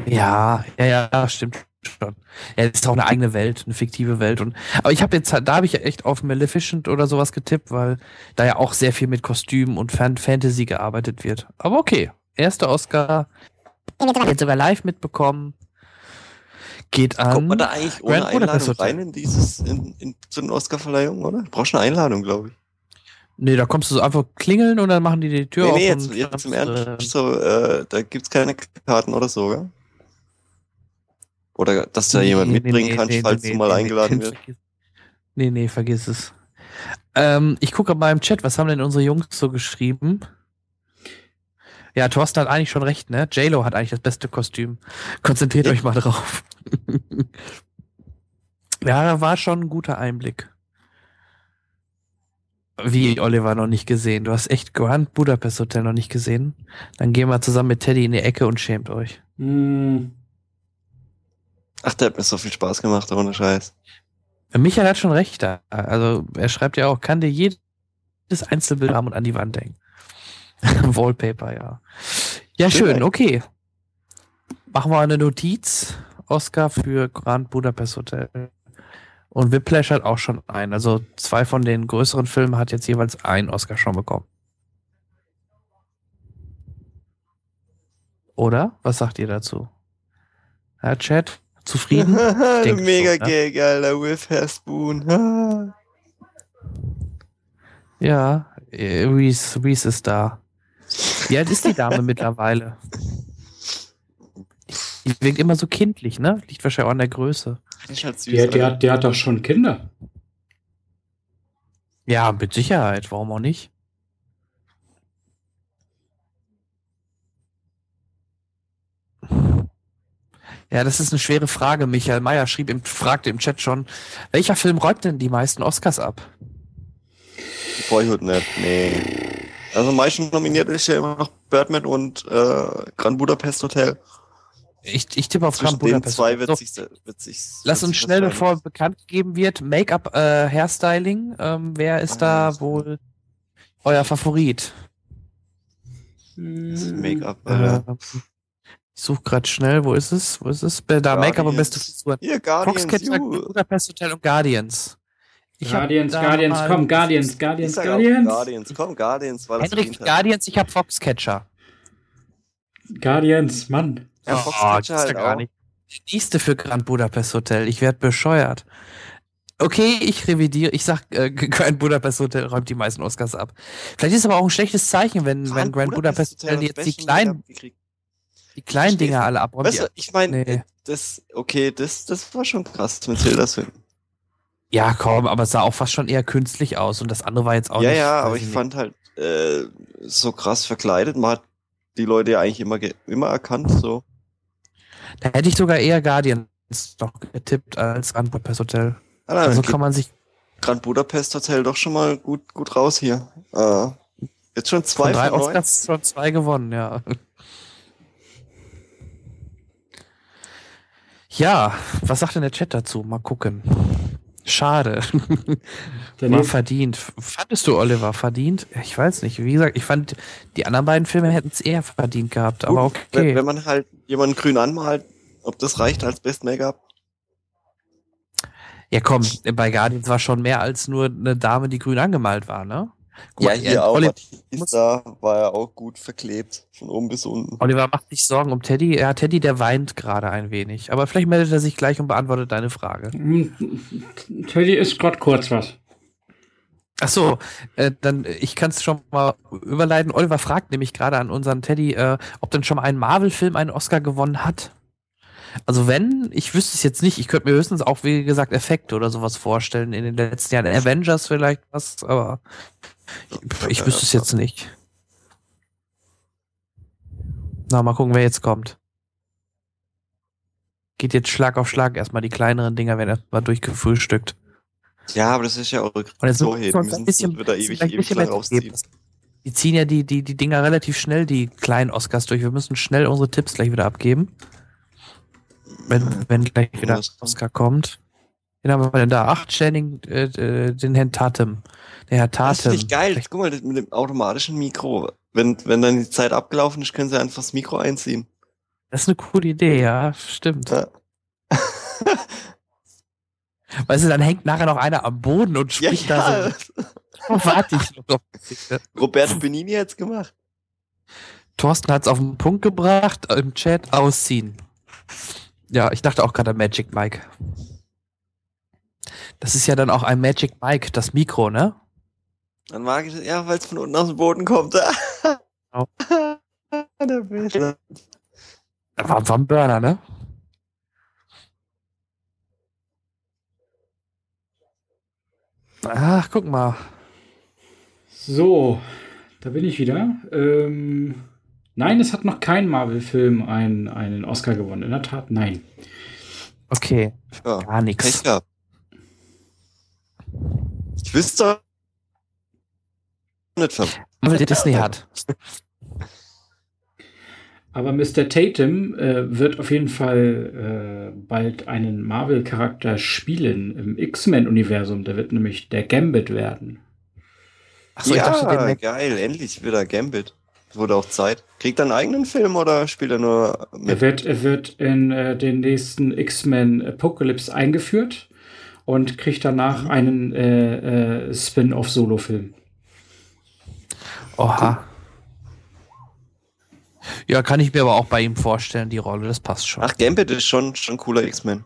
Ja, ja, ja, stimmt schon. Ja, das ist auch eine eigene Welt, eine fiktive Welt. Und, aber ich habe jetzt, halt- da habe ich ja echt auf Maleficent oder sowas getippt, weil da ja auch sehr viel mit Kostümen und Fan Fantasy gearbeitet wird. Aber okay, erster Oscar, jetzt sogar live mitbekommen, geht an. Kommt man da eigentlich ohne Grand Einladung rein in dieses, in, in so eine Oscarverleihung, oder? Du brauchst eine Einladung, glaube ich. Nee, da kommst du so einfach klingeln und dann machen die die Tür nee, auf. nee, jetzt, und jetzt im Ernst, so, äh, da gibt's keine Karten oder so, gell? Oder dass du da Nee, jemand nee, mitbringen nee, kannst, nee, falls nee, du mal nee, eingeladen nee, wirst. Nee, nee, vergiss es. Ähm, ich gucke mal im Chat, was haben denn unsere Jungs so geschrieben? Ja, Thorsten hat eigentlich schon recht, ne? JLo hat eigentlich das beste Kostüm. Konzentriert Ja. euch mal drauf. ja, war schon ein guter Einblick. Wie, Oliver, noch nicht gesehen? Du hast echt Grand Budapest Hotel noch nicht gesehen? Dann gehen wir zusammen mit Teddy in die Ecke und schämt euch. Hm, Ach, der hat mir so viel Spaß gemacht, ohne Scheiß. Michael hat schon recht da. Also er schreibt ja auch, kann dir jedes Einzelbild haben und an die Wand hängen. Wallpaper, ja. Ja, Schön, schön, okay. Machen wir eine Notiz. Oscar für Grand Budapest Hotel. Und Whiplash hat auch schon einen. Also zwei von den größeren Filmen hat jetzt jeweils einen Oscar schon bekommen. Oder? Was sagt ihr dazu? Ja, Chat? Zufrieden? denke Mega schon, ne? Gag, Alter, with Hair Spoon. Ja, äh, Reese, Reese ist da. Wie alt ist die Dame mittlerweile? Die wirkt immer so kindlich, ne? Liegt wahrscheinlich auch an der Größe. Halt süß, der, der, Alter. hat, der hat doch schon Kinder. Ja, mit Sicherheit. Warum auch nicht? Ja, das ist eine schwere Frage. Michael Mayer schrieb im, fragte im Chat schon, welcher Film räumt denn die meisten Oscars ab? Boyhood nicht, nee. Also am meisten nominiert ist ja immer noch Birdman und äh, Grand Budapest Hotel. Ich, ich tippe auf Zwischen Grand den Budapest. zwei wird So, sich, wird sich lass uns schnell, bevor bekannt gegeben wird, Make-up, äh, Hairstyling. Ähm, wer ist Ah, da wohl euer Favorit? Make-up. Äh, ich suche gerade schnell, wo ist es? Wo ist es? Da Make-up und beste. Frisuren. Hier, Guardians. Budapest Hotel und Guardians. Ich Guardians, Guardians, komm, Guardians, Guardians, Guardians. Guardians. Komm, Guardians, weil das Henrik. Guardians, ich hab Foxcatcher. Guardians, Mann. Ja, Oh, Foxcatcher ja halt gar auch. nicht. Die nächste für Grand Budapest Hotel. Ich werd bescheuert. Okay, ich revidiere. Ich sag, äh, Grand Budapest Hotel räumt die meisten Oscars ab. Vielleicht ist aber auch ein schlechtes Zeichen, wenn, wenn Grand Budapest Hotel hat jetzt die kleinen. Die kleinen. Dinger alle abräumt. Weißt du, ich meine, Nee. das, okay, das, das war schon krass mit Tilda Swinton. Ja, komm, aber es sah auch fast schon eher künstlich aus und das andere war jetzt auch Ja, nicht. ja, weiß aber ich nicht. fand halt äh, so krass verkleidet. Man hat die Leute ja eigentlich immer, immer erkannt. So. Da hätte ich sogar eher Guardians noch getippt als Grand Budapest Hotel. Ah, dann Also kann man sich Grand Budapest Hotel doch schon mal gut, gut raus hier. Äh, jetzt schon zwei von drei von. Oscars schon zwei gewonnen, ja. Ja, was sagt denn der Chat dazu? Mal gucken. Schade. War verdient. Fandest du, Oliver, verdient? Ich weiß nicht. Wie gesagt, ich fand, die anderen beiden Filme hätten es eher verdient gehabt, aber Gut, Wenn, okay. wenn man halt jemanden grün anmalt, ob das reicht als Best Make-up? Ja, komm, bei Guardians war schon mehr als nur eine Dame, die grün angemalt war, ne? Guck mal, äh, Oli- muss- Da war er auch gut verklebt, von oben bis unten. Oliver macht sich Sorgen um Teddy. Ja, Teddy, der weint gerade ein wenig. Aber vielleicht meldet er sich gleich und beantwortet deine Frage. Teddy ist gerade kurz was. Ach so, äh, dann ich kann es schon mal überleiten. Oliver fragt nämlich gerade an unseren Teddy, äh, ob denn schon mal ein Marvel-Film einen Oscar gewonnen hat. Also wenn, ich wüsste es jetzt nicht. Ich könnte mir höchstens auch, wie gesagt, Effekte oder sowas vorstellen in den letzten Jahren. Avengers vielleicht was, aber ich, ich wüsste es jetzt nicht. Na, mal gucken, wer jetzt kommt. Geht jetzt Schlag auf Schlag. Erstmal die kleineren Dinger werden erstmal durchgefrühstückt. Ja, aber das ist ja eure Und jetzt so müssen wir uns ein bisschen, wieder ewig, ewig bisschen rausziehen. Die ziehen ja die, die, die Dinger relativ schnell, die kleinen Oscars durch. Wir müssen schnell unsere Tipps gleich wieder abgeben. Wenn, wenn gleich wieder? Oscar kommt. Wen haben wir denn da? Ach, Channing, äh, äh, den Herrn Tatum. Der Herr Das Tatum. finde ich geil. Guck mal, das mit dem automatischen Mikro. Wenn, wenn dann die Zeit abgelaufen ist, können sie einfach das Mikro einziehen. Das ist eine coole Idee, ja, stimmt. Ja. Weißt du, dann hängt nachher noch einer am Boden und Ja, spricht ja. da so. Warte ich noch. Roberto Benini jetzt gemacht. Thorsten hat es auf den Punkt gebracht, im Chat ausziehen. Ja, ich dachte auch gerade an Magic Mike. Das ist ja dann auch ein Magic Mike, das Mikro, ne? Dann mag ich das, ja, weil es von unten aus dem Boden kommt. Genau. Der Bild. War, war ein Burner, ne? Ach, guck mal. So, da bin ich wieder. Ähm, nein, es hat noch kein Marvel-Film einen, einen Oscar gewonnen. In der Tat, nein. Okay, Ja, gar nichts. Ich wüsste nicht ver Was Disney hat. Aber Mr. Tatum äh, wird auf jeden Fall äh, bald einen Marvel-Charakter spielen im X-Men-Universum. Der wird nämlich der Gambit werden. Achso, ich ja, dachte, den Mac geil, endlich wieder Gambit. Wurde auch Zeit. Kriegt er einen eigenen Film oder spielt er nur Er mit? wird, er wird in äh, den nächsten X-Men Apocalypse eingeführt und kriegt danach einen äh, äh, Spin-off-Solo-Film. Oha. Ja, kann ich mir aber auch bei ihm vorstellen, die Rolle, das passt schon. Ach, Gambit ist schon, schon cooler X-Men.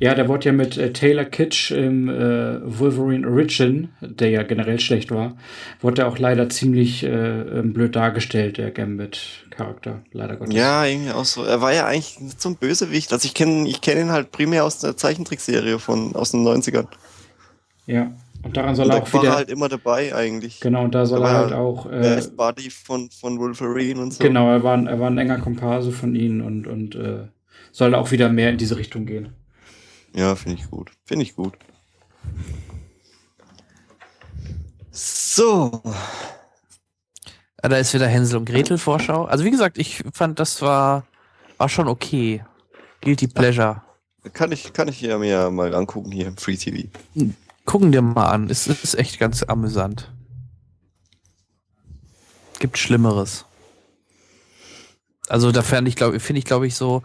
Ja, der wurde ja mit äh, Taylor Kitsch im äh, Wolverine Origin, der ja generell schlecht war, wurde er auch leider ziemlich äh, ähm, blöd dargestellt, der Gambit-Charakter, leider Gottes. Ja, irgendwie auch so. Er war ja eigentlich nicht so ein Bösewicht. Also ich kenne ich kenn ihn halt primär aus der Zeichentrickserie von aus den 90ern. Ja, und daran soll Und er da auch war wieder, er halt immer dabei eigentlich. genau, und da soll er halt auch, Er äh, ist Buddy von, von Wolverine und so. genau, er war, ein- er war ein enger Komparse von ihnen und, und äh, soll auch wieder mehr in diese Richtung gehen. Ja, finde ich gut. Finde ich gut. So. Da ist wieder Hänsel und Gretel Vorschau. Also wie gesagt, ich fand, das war, war schon okay. Guilty Pleasure. Kann ich, kann ich hier mir mal angucken hier im Free TV. Gucken dir mal an. Es ist echt ganz amüsant. Gibt Schlimmeres. Also da fand ich, glaube finde ich, glaube ich, so,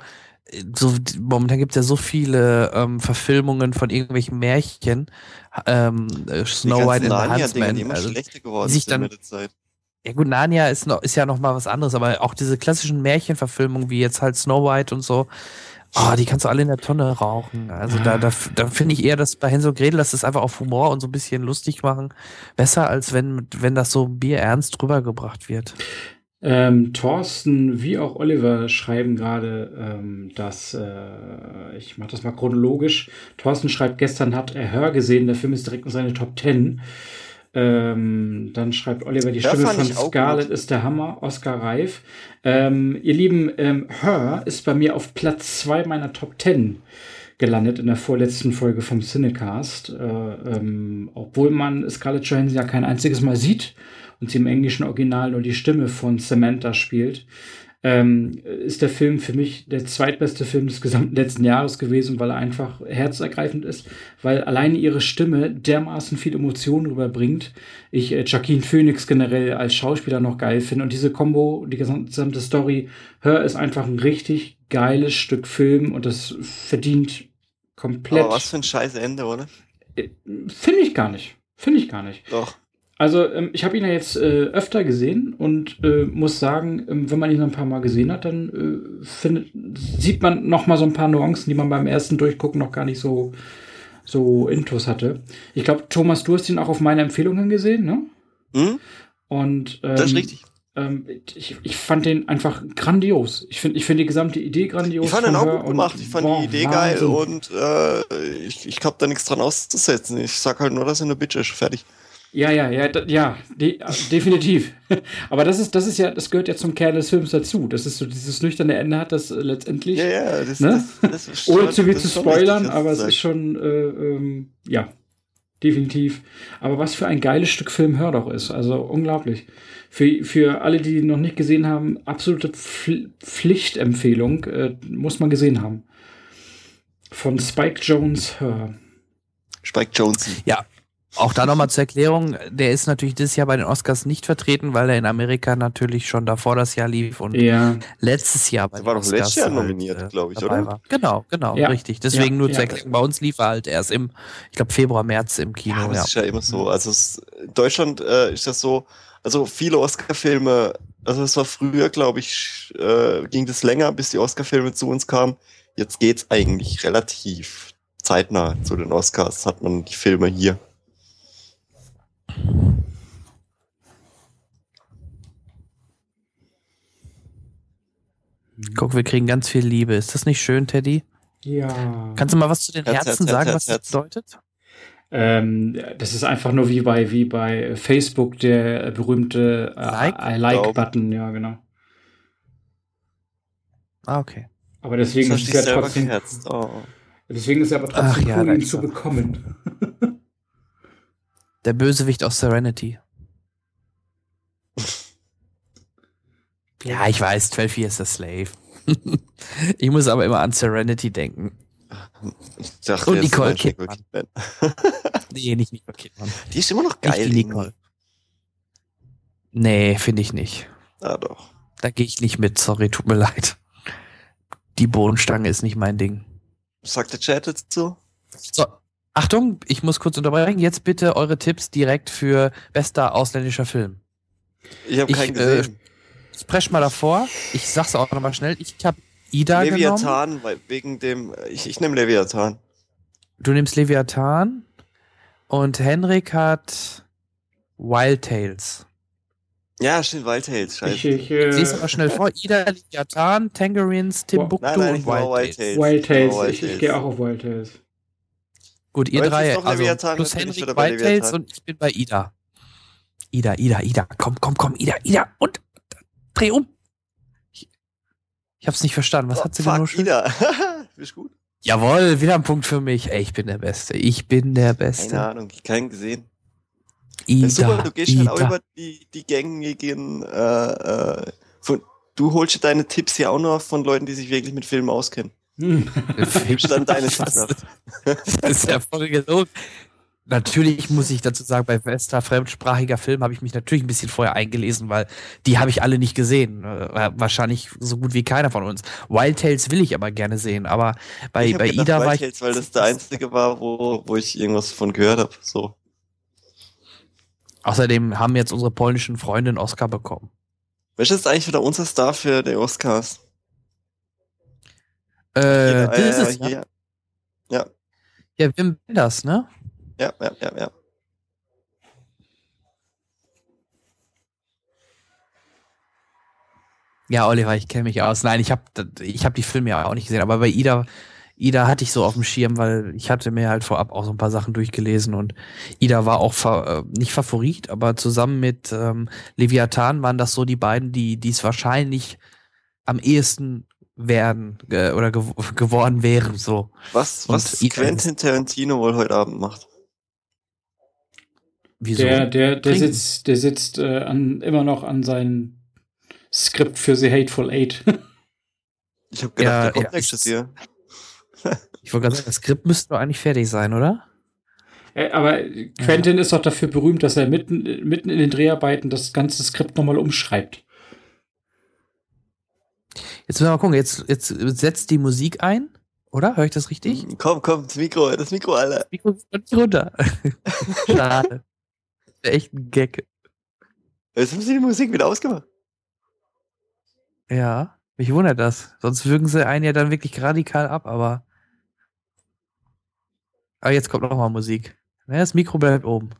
so momentan gibt es ja so viele ähm, Verfilmungen von irgendwelchen Märchen. Ähm, äh, Snow White Narnia-Dinger, Huntsman. die immer Also, schlechter geworden sich dann- mit der Zeit. ja gut, Narnia ist, noch, ist ja noch mal was anderes, aber auch diese klassischen Märchenverfilmungen wie jetzt halt Snow White und so, oh, die kannst du alle in der Tonne rauchen. Also da, da, da finde ich eher, dass bei Hänsel und Gretel, das einfach auf Humor und so ein bisschen lustig machen, besser als wenn, wenn das so bierernst rübergebracht wird. Ähm, Thorsten wie auch Oliver schreiben gerade, ähm, dass, äh, ich mache das mal chronologisch, Thorsten schreibt, gestern hat er Hör gesehen, der Film ist direkt in seine Top 10. Ähm, dann schreibt Oliver, die Stimme von Scarlett ist der Hammer, Oscar Reif. Ähm, ihr Lieben, ähm, Her ist bei mir auf Platz 2 meiner Top 10 gelandet in der vorletzten Folge vom Cinecast. Äh, ähm, obwohl man Scarlett Johansson ja kein einziges Mal sieht und sie im englischen Original nur die Stimme von Samantha spielt, ähm, ist der Film für mich der zweitbeste Film des gesamten letzten Jahres gewesen, weil er einfach herzergreifend ist, weil alleine ihre Stimme dermaßen viel Emotionen rüberbringt. Ich äh, Joaquin Phoenix generell als Schauspieler noch geil finde und diese Combo, die gesamte, Story, Hör ist einfach ein richtig geiles Stück Film und das verdient komplett. Aber was für ein scheiß Ende, oder? Äh, Finde ich gar nicht. Finde ich gar nicht. Doch. Also, ähm, ich habe ihn ja jetzt äh, öfter gesehen und äh, muss sagen, ähm, wenn man ihn ein paar Mal gesehen hat, dann äh, findet, sieht man noch mal so ein paar Nuancen, die man beim ersten Durchgucken noch gar nicht so, so intus hatte. Ich glaube, Thomas, du hast ihn auch auf meine Empfehlung hin gesehen, ne? Hm? Und ähm, Das ist richtig. ähm, ich, ich fand den einfach grandios. Ich finde ich find die gesamte Idee grandios. Ich fand den auch gut gemacht. Ich fand boah, die Idee geil Wahnsinn. und äh, ich, ich hab da nichts dran auszusetzen. Ich sag halt nur, dass er eine Bitch ist. Fertig. Ja, ja, ja, da, ja, de, äh, definitiv. Aber das ist, das ist ja, das gehört ja zum Kern des Films dazu. Das ist so dieses nüchterne Ende hat das letztendlich. Ja, ja, das, Ne? das, das ist Ohne zu viel zu spoilern, richtig, aber es ist schon, äh, ähm, ja, definitiv. Aber was für ein geiles Stück Film Hör doch ist. Also unglaublich. Für, für alle, die ihn noch nicht gesehen haben, absolute Pfl Pflichtempfehlung. Äh, muss man gesehen haben. Von Spike Jones Hör. Spike Jones. Ja, auch da nochmal zur Erklärung, der ist natürlich dieses Jahr bei den Oscars nicht vertreten, weil er in Amerika natürlich schon davor das Jahr lief und Ja. letztes Jahr bei Der war den doch letztes Oscars Jahr nominiert, äh, glaub ich, dabei oder? War. Genau, genau, Ja. richtig. Deswegen Ja, nur zur Erklärung, bei uns lief er halt erst im, ich glaube, Februar, März im Kino. Ja, das Ja, ist ja immer so. Also es, in Deutschland äh, ist das so, also viele Oscar-Filme, also es war früher, glaube ich, äh, ging das länger, bis die Oscar-Filme zu uns kamen. Jetzt geht's eigentlich relativ zeitnah zu den Oscars, hat man die Filme hier. Guck, wir kriegen ganz viel Liebe. Ist das nicht schön, Teddy? Ja. Kannst du mal was zu den Herz, Herzen Herz, sagen, Herz, was das bedeutet? Ähm, das ist einfach nur wie bei, wie bei Facebook der berühmte äh, Like? I Like-Button, ja, genau. Ah, okay. Aber deswegen Das ist ja trotzdem, geherzt. Oh. deswegen ist es aber trotzdem Ach ja, cool, ihn zu bekommen. Der Bösewicht aus Serenity. Ja, ich weiß, 12 Years a Slave. ich muss aber immer an Serenity denken. Ich dachte, Und Nicole Kidman. Kidman. Nee, nicht Nicole Kidman. Die ist immer noch Nicht geil. die Nicole. Nee, finde ich nicht. Ah, doch. Da gehe ich nicht mit, sorry, tut mir leid. Die Bohnenstange ist nicht mein Ding. Sagt der Chat jetzt so? So, Achtung, ich muss kurz unterbrechen. Jetzt bitte eure Tipps direkt für bester ausländischer Film. Ich habe keinen äh, gesehen. Spreche mal davor. Ich sag's auch nochmal schnell. Ich habe Ida genommen. Leviathan, weil wegen dem, ich, ich nehme Leviathan. Du nimmst Leviathan und Henrik hat Wild Tales. Ja, stimmt, Wild Tales, scheiße. Ich, ich, äh, mal schnell vor. Ida, Leviathan, Tangerines, Timbuktu Nein, nein, und ich war Wild Wild Tales. Tales. Wild Tales. Genau, Wild ich ich Tales. gehe auch auf Wild Tales. Gut, ihr drei, also Leviathan, plus Henrik, Leviathan. und ich bin bei Ida. Ida, Ida, Ida. Komm, komm, komm, Ida, Ida. Und dreh um. Ich, ich hab's nicht verstanden. Was Oh, hat sie denn fuck, nur schön? Ida. Bist gut? Jawohl, wieder ein Punkt für mich. Ey, ich bin der Beste. Ich bin der Keine Beste. Ahnung, ich keinen gesehen. Ja, super, Ida, du gehst halt auch Ida. über die, die gängigen, äh, äh, von, du holst dir deine Tipps ja auch noch von Leuten, die sich wirklich mit Filmen auskennen. Gibst dann deine. Das ist ja voll gelogen. Natürlich muss ich dazu sagen, bei bester fremdsprachiger Film habe ich mich natürlich ein bisschen vorher eingelesen, weil die habe ich alle nicht gesehen. Äh, Wahrscheinlich so gut wie keiner von uns. Wild Tales will ich aber gerne sehen, aber bei, ich bei gedacht, Ida war Wild ich. Tales, weil das der einzige war, wo, wo ich irgendwas von gehört habe. So. Außerdem haben jetzt unsere polnischen Freunde einen Oscar bekommen. Welches ist eigentlich wieder unser Star für die Oscars? Äh, Jeder- dieses äh, Jahr. hier. Ja, Wim Wenders, ne? Ja, ja, ja, ja. Ja, Oliver, ich kenne mich aus. Nein, ich habe ich hab die Filme ja auch nicht gesehen, aber bei Ida, Ida hatte ich so auf dem Schirm, weil ich hatte mir halt vorab auch so ein paar Sachen durchgelesen und Ida war auch fa äh, nicht Favorit, aber zusammen mit ähm, Leviathan waren das so die beiden, die es wahrscheinlich am ehesten werden äh, oder gew geworden wären. So. Was, Und was Quentin Tarantino wohl heute Abend macht? Wieso? Der, der, der Trinken. sitzt, der sitzt äh, an, immer noch an seinem Skript für The Hateful Eight. Ich habe Ja, gedacht, der ja, kommt nächstes ich- Jahr. ich wollte gerade sagen, das Skript müsste doch eigentlich fertig sein, oder? Äh, Aber Quentin ist doch dafür berühmt, dass er mitten, mitten in den Dreharbeiten das ganze Skript nochmal umschreibt. Jetzt müssen wir mal gucken, jetzt, jetzt setzt die Musik ein, oder? Höre ich das richtig? Komm, komm, das Mikro, das Mikro, Alter. Mikro ist nicht runter. Schade. Echt ein Gag. Jetzt haben sie die Musik wieder ausgemacht. Ja, mich wundert das. Sonst würgen sie einen ja dann wirklich radikal ab, aber. Aber jetzt kommt noch mal Musik. Das Mikro bleibt oben.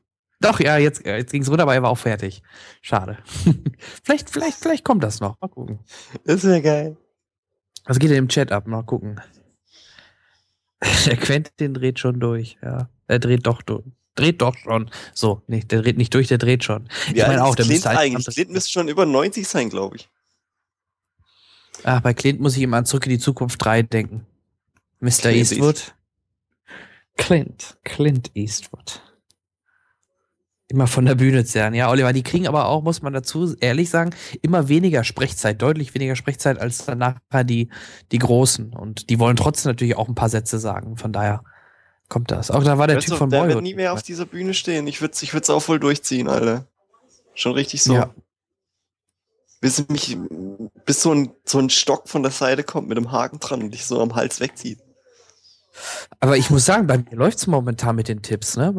Doch, ja, jetzt, ja, jetzt ging es runter, aber er war auch fertig. Schade. vielleicht, vielleicht, vielleicht kommt das noch. Mal gucken. Das wäre geil. Was geht denn im Chat ab? Mal gucken. Der Quentin dreht schon durch, ja. Er dreht doch durch. Dreht doch schon. So, nee, der dreht nicht durch, der dreht schon. Ich meine auch, ist der Clint müsste halt- eigentlich. Clint müsste schon über 90 sein, glaube ich. Ach, bei Clint muss ich immer an Zurück in die Zukunft 3 denken. Mr. Clint Eastwood. Clint. Clint Eastwood. Immer von der Bühne zerren. Ja, Oliver, die kriegen aber auch, muss man dazu ehrlich sagen, immer weniger Sprechzeit, deutlich weniger Sprechzeit als danach die, die Großen. Und die wollen trotzdem natürlich auch ein paar Sätze sagen. Von daher kommt das. Auch da war der Typ du, von der wird Boyhood. nie mehr auf dieser Bühne stehen. Ich würde es ich würd's auch voll durchziehen, Alter. Schon richtig so. Ja. Bis mich, bis so ein, so ein Stock von der Seite kommt mit einem Haken dran und dich so am Hals wegzieht. Aber ich muss sagen, bei mir läuft's momentan mit den Tipps, ne?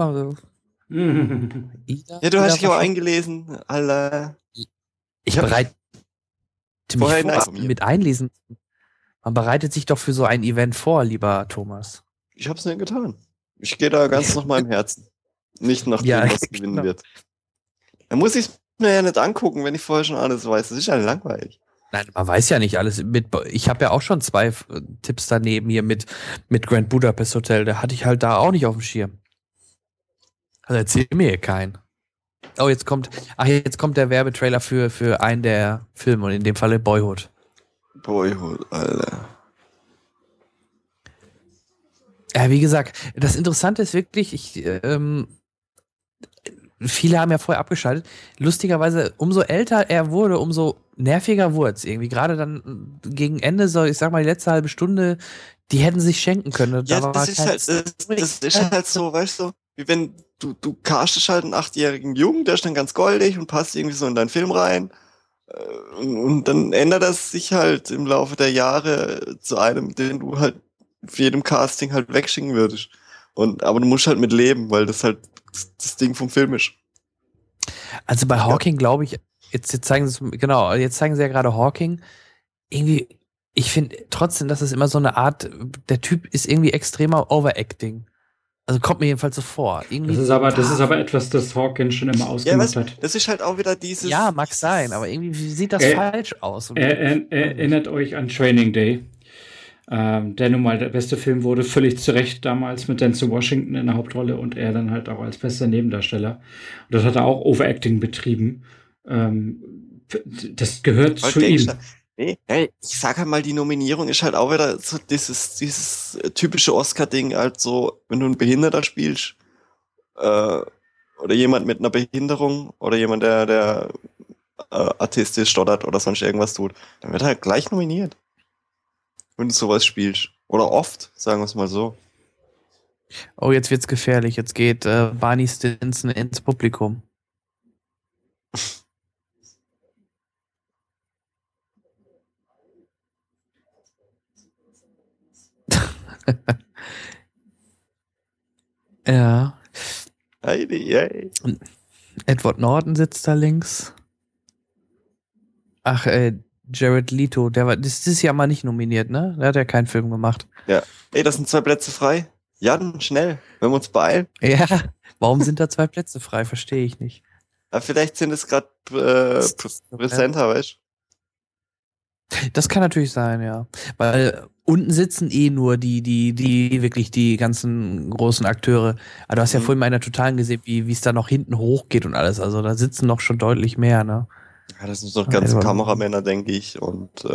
So- Ida- Ja, du hast dich auch eingelesen, Alter. Ich Ja. bereite mich vor, mit einlesen. Man bereitet sich doch für so ein Event vor, lieber Thomas. Ich hab's nicht getan. Ich gehe da ganz nach meinem Herzen. Nicht nach Ja, dem, was gewinnen genau. wird. Da muss ich mir ja nicht angucken, wenn ich vorher schon alles weiß. Das ist ja langweilig. Nein, man weiß ja nicht alles. Mit, ich habe ja auch schon zwei äh, Tipps daneben hier mit, mit Grand Budapest Hotel. Da hatte ich halt da auch nicht auf dem Schirm. Also erzähl mir hier keinen. Oh, jetzt kommt, ach, jetzt kommt der Werbetrailer für, für einen der Filme und in dem Falle Boyhood. Boyhood, Alter. Ja, wie gesagt, das Interessante ist wirklich, ich, ähm, viele haben ja vorher abgeschaltet. Lustigerweise, umso älter er wurde, umso nerviger wurde es irgendwie. Gerade dann gegen Ende, so, ich sag mal, die letzte halbe Stunde, die hätten sich schenken können. Da Ja, war das ist, kein- halt, das, das ist halt so, weißt du, wie wenn du, du castest halt einen achtjährigen Jungen, der ist dann ganz goldig und passt irgendwie so in deinen Film rein. Äh, Und, dann ändert das sich halt im Laufe der Jahre zu einem, den du halt für jedem Casting halt wegschicken würdest. Und, aber du musst halt mit leben, weil das halt das, Ding vom Film ist. Also bei Hawking glaube ich, jetzt, jetzt zeigen sie es, genau, jetzt zeigen sie ja gerade Hawking. Irgendwie, ich finde trotzdem, dass es immer so eine Art, der Typ ist irgendwie extremer Overacting. Also kommt mir jedenfalls so vor. Irgendwie, Das ist aber, das ist aber etwas, das Hawkins schon immer Ja, ausgemacht was, hat. das ist halt auch wieder dieses. ja, mag sein, aber irgendwie sieht das Äh, falsch aus. Er, er, erinnert euch an Training Day, ähm, der nun mal der beste Film wurde, völlig zu Recht damals mit Denzel Washington in der Hauptrolle und er dann halt auch als bester Nebendarsteller. Und das hat er auch Overacting betrieben. Ähm, das gehört zu ihm. Nee, hey, ich sag halt mal, die Nominierung ist halt auch wieder so dieses, dieses typische Oscar-Ding, halt so, wenn du einen Behinderter spielst, äh, oder jemand mit einer Behinderung oder jemand, der, der äh, artistisch stottert oder sonst irgendwas tut, dann wird er halt gleich nominiert. Wenn du sowas spielst. Oder oft, sagen wir es mal so. Oh, jetzt wird's gefährlich. Jetzt geht äh, Barney Stinson ins Publikum. ja. Hey. Edward Norton sitzt da links. Ach, äh, Jared Leto, der war das ist ja mal nicht nominiert, ne? Der hat ja keinen Film gemacht. Ey, das sind zwei Plätze frei. Ja, dann schnell, wenn wir uns beeilen. Ja, warum sind da zwei Plätze frei? Verstehe ich nicht. Aber vielleicht sind es gerade äh, Pr- Präsenter, weißt Das kann natürlich sein, ja. Weil unten sitzen eh nur die, die, die, wirklich die ganzen großen Akteure. Aber du hast ja Mhm. vorhin mal in der Totalen gesehen, wie wie es da noch hinten hochgeht und alles. Also da sitzen noch schon deutlich mehr, ne? Ja, das sind doch Ah, ganze Edward Kameramänner, denke ich. Und äh,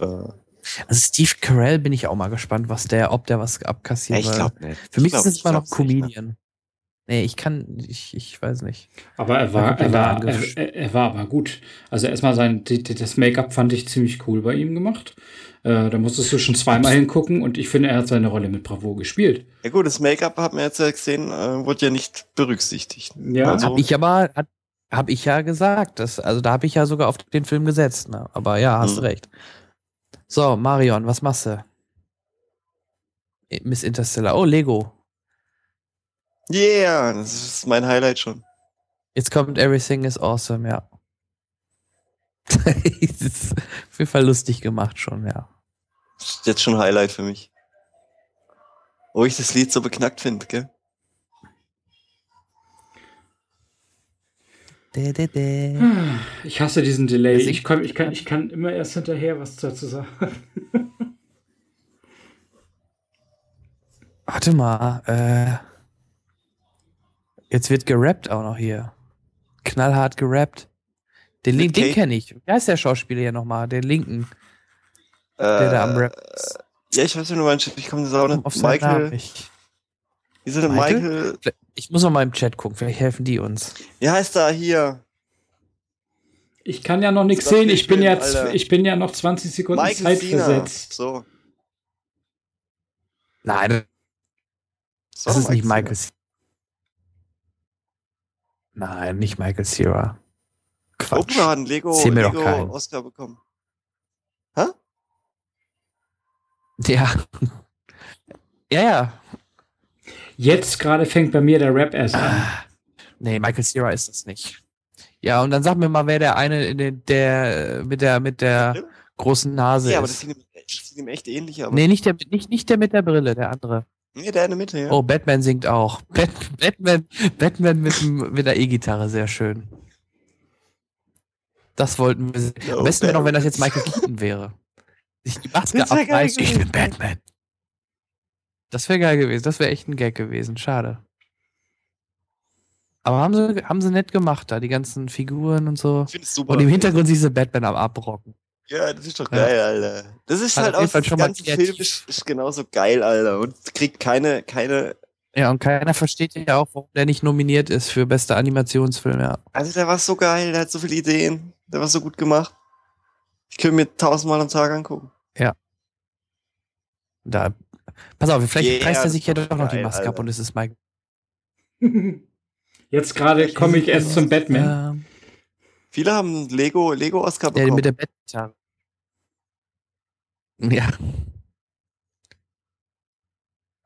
Also Steve Carell bin ich auch mal gespannt, was der, ob der was abkassiert. ich glaube nicht. Für mich Ich glaub- ist es immer noch ne? Comedian. Nee, ich kann, ich, ich weiß nicht. Aber er war, er war, er, er, war aber gut. Also erstmal sein, das Make-up fand ich ziemlich cool bei ihm gemacht. Äh, da musstest du schon zweimal hingucken und ich finde, er hat seine Rolle mit Bravour gespielt. Ja gut, das Make-up hat man jetzt ja gesehen, äh, wurde ja nicht berücksichtigt. Ja. Also, Hab ich aber, hat, hab ich ja gesagt. Das, also da habe ich ja sogar auf den Film gesetzt. Ne? Aber ja, hast du Mhm. recht. So, Marion, was machst du? Miss Interstellar. Oh, Lego. Yeah, das ist mein Highlight schon. Jetzt kommt Everything is Awesome, ja. das ist auf jeden Fall lustig gemacht schon, ja. Das ist jetzt schon Highlight für mich. Wo ich das Lied so beknackt finde, gell? Dä. Ich hasse diesen Delay. Also ich- Ich kann, ich, kann, ich kann immer erst hinterher was dazu sagen. Warte mal, äh. Jetzt wird gerappt auch noch hier. Knallhart gerappt. Den Link, den kenne ich. Wie heißt der Schauspieler hier nochmal? Den linken, Äh, der da am Rap ist. Ja, ich weiß, wenn du meinst, ich komme auch nicht. Auf seinen Namen Michael, nicht. wie ist denn Michael? Michael? Ich muss noch mal im Chat gucken, vielleicht helfen die uns. Wie heißt er hier? Ich kann ja noch nichts sehen. nicht Ich bin, ja, ich bin ja noch 20 Sekunden Michael Zeit Cena. versetzt. So. Nein, so das ist nicht Cena. Michael Cera. Nein, nicht Michael Cera. Quatsch. Oprah hat einen Lego, Erzähl mir doch Lego keinen. Oscar bekommen. Ja. Ja, ja. Jetzt gerade fängt bei mir der Rap erst an. Nee, Michael Cera ist das nicht. Ja, und dann sag mir mal, wer der eine, in den- der mit der mit der großen Nase Ja, aber das ist. sieht ihm, das sieht ihm echt ähnlich aus. Nee, nicht der, nicht, nicht der mit der Brille, der andere. Nee, der in der Mitte, ja. Oh, Batman singt auch. Bat Batman, Batman mit, mit der E-Gitarre, sehr schön. Das wollten wir. sehen. No Am besten wäre noch, wenn das jetzt Michael Keaton wäre. Sich die Maske abreißt, ich bin. Batman. Das wäre geil gewesen. Das wäre echt ein Gag gewesen. Schade. Aber haben sie, haben sie nett gemacht da, die ganzen Figuren und so. Ich finde es super. Und im Hintergrund siehst du Batman am Abrocken. Ja, das ist doch Ja. geil, Alter. Das ist Hat halt auf jeden auch, Fall das schon mal ganze kreativ. Film ist, ist genauso geil, Alter. Und kriegt keine, keine, Ja, und keiner versteht ja auch, warum der nicht nominiert ist für bester Animationsfilm, ja. also der war so geil, der hat so viele Ideen, der war so gut gemacht. Ich könnte mir tausendmal am Tag angucken. Da, pass auf, vielleicht Yeah, reißt er sich ja doch noch die Maske ab Alter. und es ist Michael. Jetzt gerade komme ich erst zum Batman. Viele haben Lego, Lego Oscar der bekommen. mit der Bettgitarre. Ja.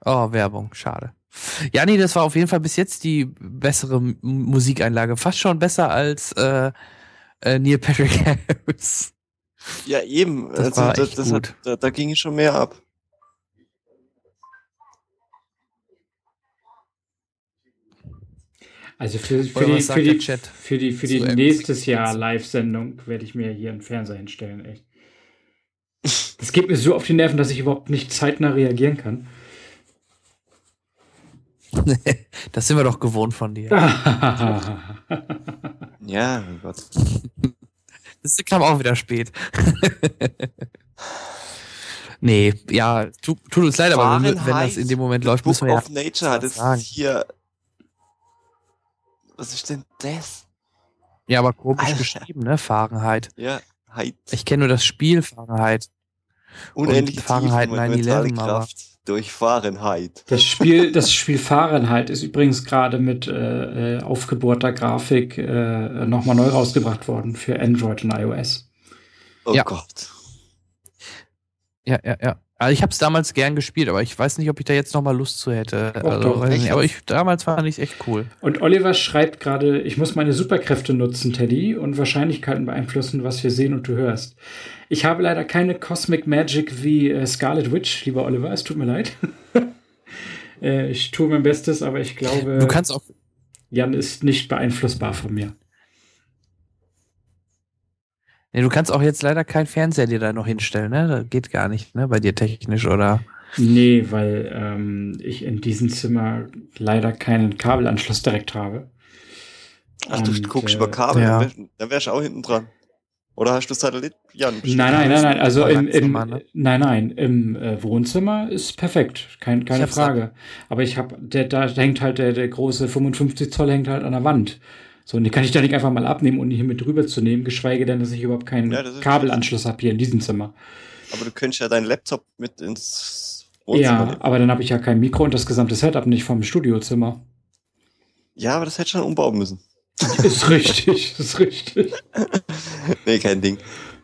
Oh, Werbung, schade. Ja, nee, das war auf jeden Fall bis jetzt die bessere M Musikeinlage. Fast schon besser als äh, äh, Neil Patrick Harris. ja, eben. Das also, war das, echt das gut. Hat, da, da ging schon mehr ab. Also für, für, die, für, die, Chat für die, für die nächstes Jahr? Live-Sendung werde ich mir hier einen Fernseher hinstellen, echt. Das geht mir so auf die Nerven, dass ich überhaupt nicht zeitnah reagieren kann. das sind wir doch gewohnt von dir. Ja, mein Gott. Das kam auch wieder spät. nee, ja, tu, tut uns leid, aber wenn, wenn das in dem Moment läuft, Book müssen wir ja of Nature es sagen. hier Was ist denn das? Ja, aber komisch Alter. geschrieben, ne? Fahrenheit. Ja, Heid. Ich kenne nur das Spiel Fahrenheit. Unendlich Fahrenheit tiefe mentale 9/11, aber- Kraft durch Fahrenheit. Das Spiel, das Spiel Fahrenheit ist übrigens gerade mit äh, äh, aufgebohrter Grafik äh, nochmal neu rausgebracht worden für Android und iOS. Oh Ja. Gott. Ja, ja, ja. Also ich habe es damals gern gespielt, aber ich weiß nicht, ob ich da jetzt noch mal Lust zu hätte. Doch, also, doch, nicht, aber ich damals fand ich echt cool. Und Oliver schreibt gerade, ich muss meine Superkräfte nutzen, Teddy, und Wahrscheinlichkeiten beeinflussen, was wir sehen und du hörst. Ich habe leider keine Cosmic Magic wie äh, Scarlet Witch, lieber Oliver, es tut mir leid. äh, ich tue mein Bestes, aber ich glaube, Du kannst auch Jan ist nicht beeinflussbar von mir. Nee, du kannst auch jetzt leider keinen Fernseher dir da noch hinstellen, ne? Das geht gar nicht, ne? Bei dir technisch oder. Nee, weil ähm, ich in diesem Zimmer leider keinen Kabelanschluss direkt habe. Ach, du Und, guckst äh, über Kabel, ja. dann wär- dann wärst du auch hinten dran. Oder hast du Satellit? Jan, Nein, nein, nein, nein. Also im, im, Wohnzimmer, ne? nein, nein, im äh, Wohnzimmer ist perfekt, kein, keine Frage. Aber ich habe, der, da hängt halt der, der große 55 Zoll hängt halt an der Wand. So, und die kann ich da nicht einfach mal abnehmen und hier mit drüber zu nehmen, geschweige denn, dass ich überhaupt keinen Ja, Kabelanschluss habe hier in diesem Zimmer. Aber du könntest ja deinen Laptop mit ins Wohnzimmer Ja, nehmen. aber dann habe ich ja kein Mikro und das gesamte Setup nicht vom Studiozimmer. Ja, aber das hätte schon umbauen müssen. Ist richtig, ist richtig. nee, kein Ding.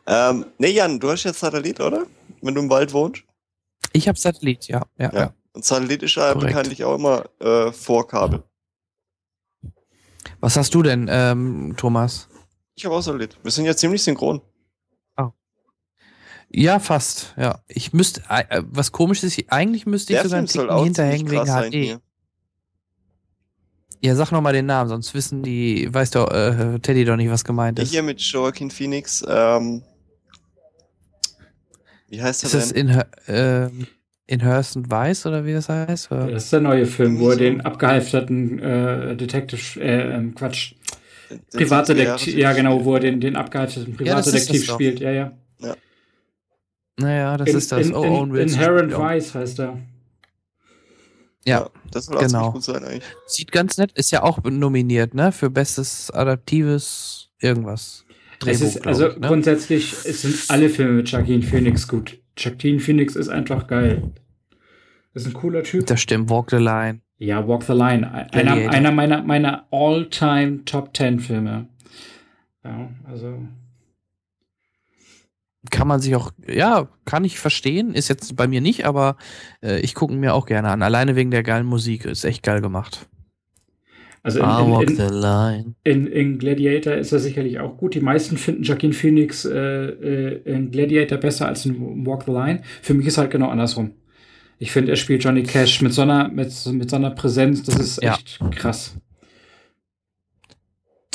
Ähm, nee, Jan, du hast jetzt Satellit, oder? Wenn du im Wald wohnst. Ich habe Satellit, ja. Ja, Ja. ja. Und Satellit ist ja Korrekt. bekanntlich auch immer äh, vor Kabel. Was hast du denn, ähm, Thomas? Ich habe auch Satellit. Wir sind ja ziemlich synchron. Ja, fast. Ja. Ich müsste, äh, was komisch ist, ich- eigentlich müsste ich Der sogar einen Ticken hinterhängen wegen HD. hier. Ja, sag noch mal den Namen, sonst wissen die, weiß doch, äh, Teddy doch nicht, was gemeint ist. hier mit Joaquin Phoenix. Ähm, wie heißt Ist er das denn? in, Hur- ähm, in Hurst und Weiß oder wie das heißt? Oder? Das ist der neue Film, wo er den abgehalfterten äh, Detective, äh, ähm, Quatsch, Privatdetektiv, 70er ja genau, spielt. wo er den, den abgehalfterten Ja, Privatdetektiv doch. spielt, ja, ja. Naja, das in, ist das. In, oh, in, Owen Wilson Inherent auch. Vice heißt er. Ja, das soll auch genau. ziemlich gut sein eigentlich. sieht ganz nett, ist ja auch nominiert, ne? Für bestes adaptives irgendwas. Es Drehbuch, ist, also ich, ne? grundsätzlich es sind alle Filme mit Joaquin Phoenix gut. Joaquin Phoenix ist einfach geil. Ist ein cooler Typ. Das stimmt, Walk the Line. Ja, Walk the Line. Einer, einer meiner, meiner all-time Top 10 Filme. Ja, also. Kann man sich auch, ja, kann ich verstehen. Ist jetzt bei mir nicht, aber äh, ich gucke ihn mir auch gerne an. Alleine wegen der geilen Musik. Ist echt geil gemacht. Also in, in, in, in Gladiator ist er sicherlich auch gut. Die meisten finden Joaquin Phoenix äh, äh, in Gladiator besser als in Walk the Line. Für mich ist halt genau andersrum. Ich finde, er spielt Johnny Cash mit so einer, mit, mit so einer Präsenz, das ist Ja. echt krass.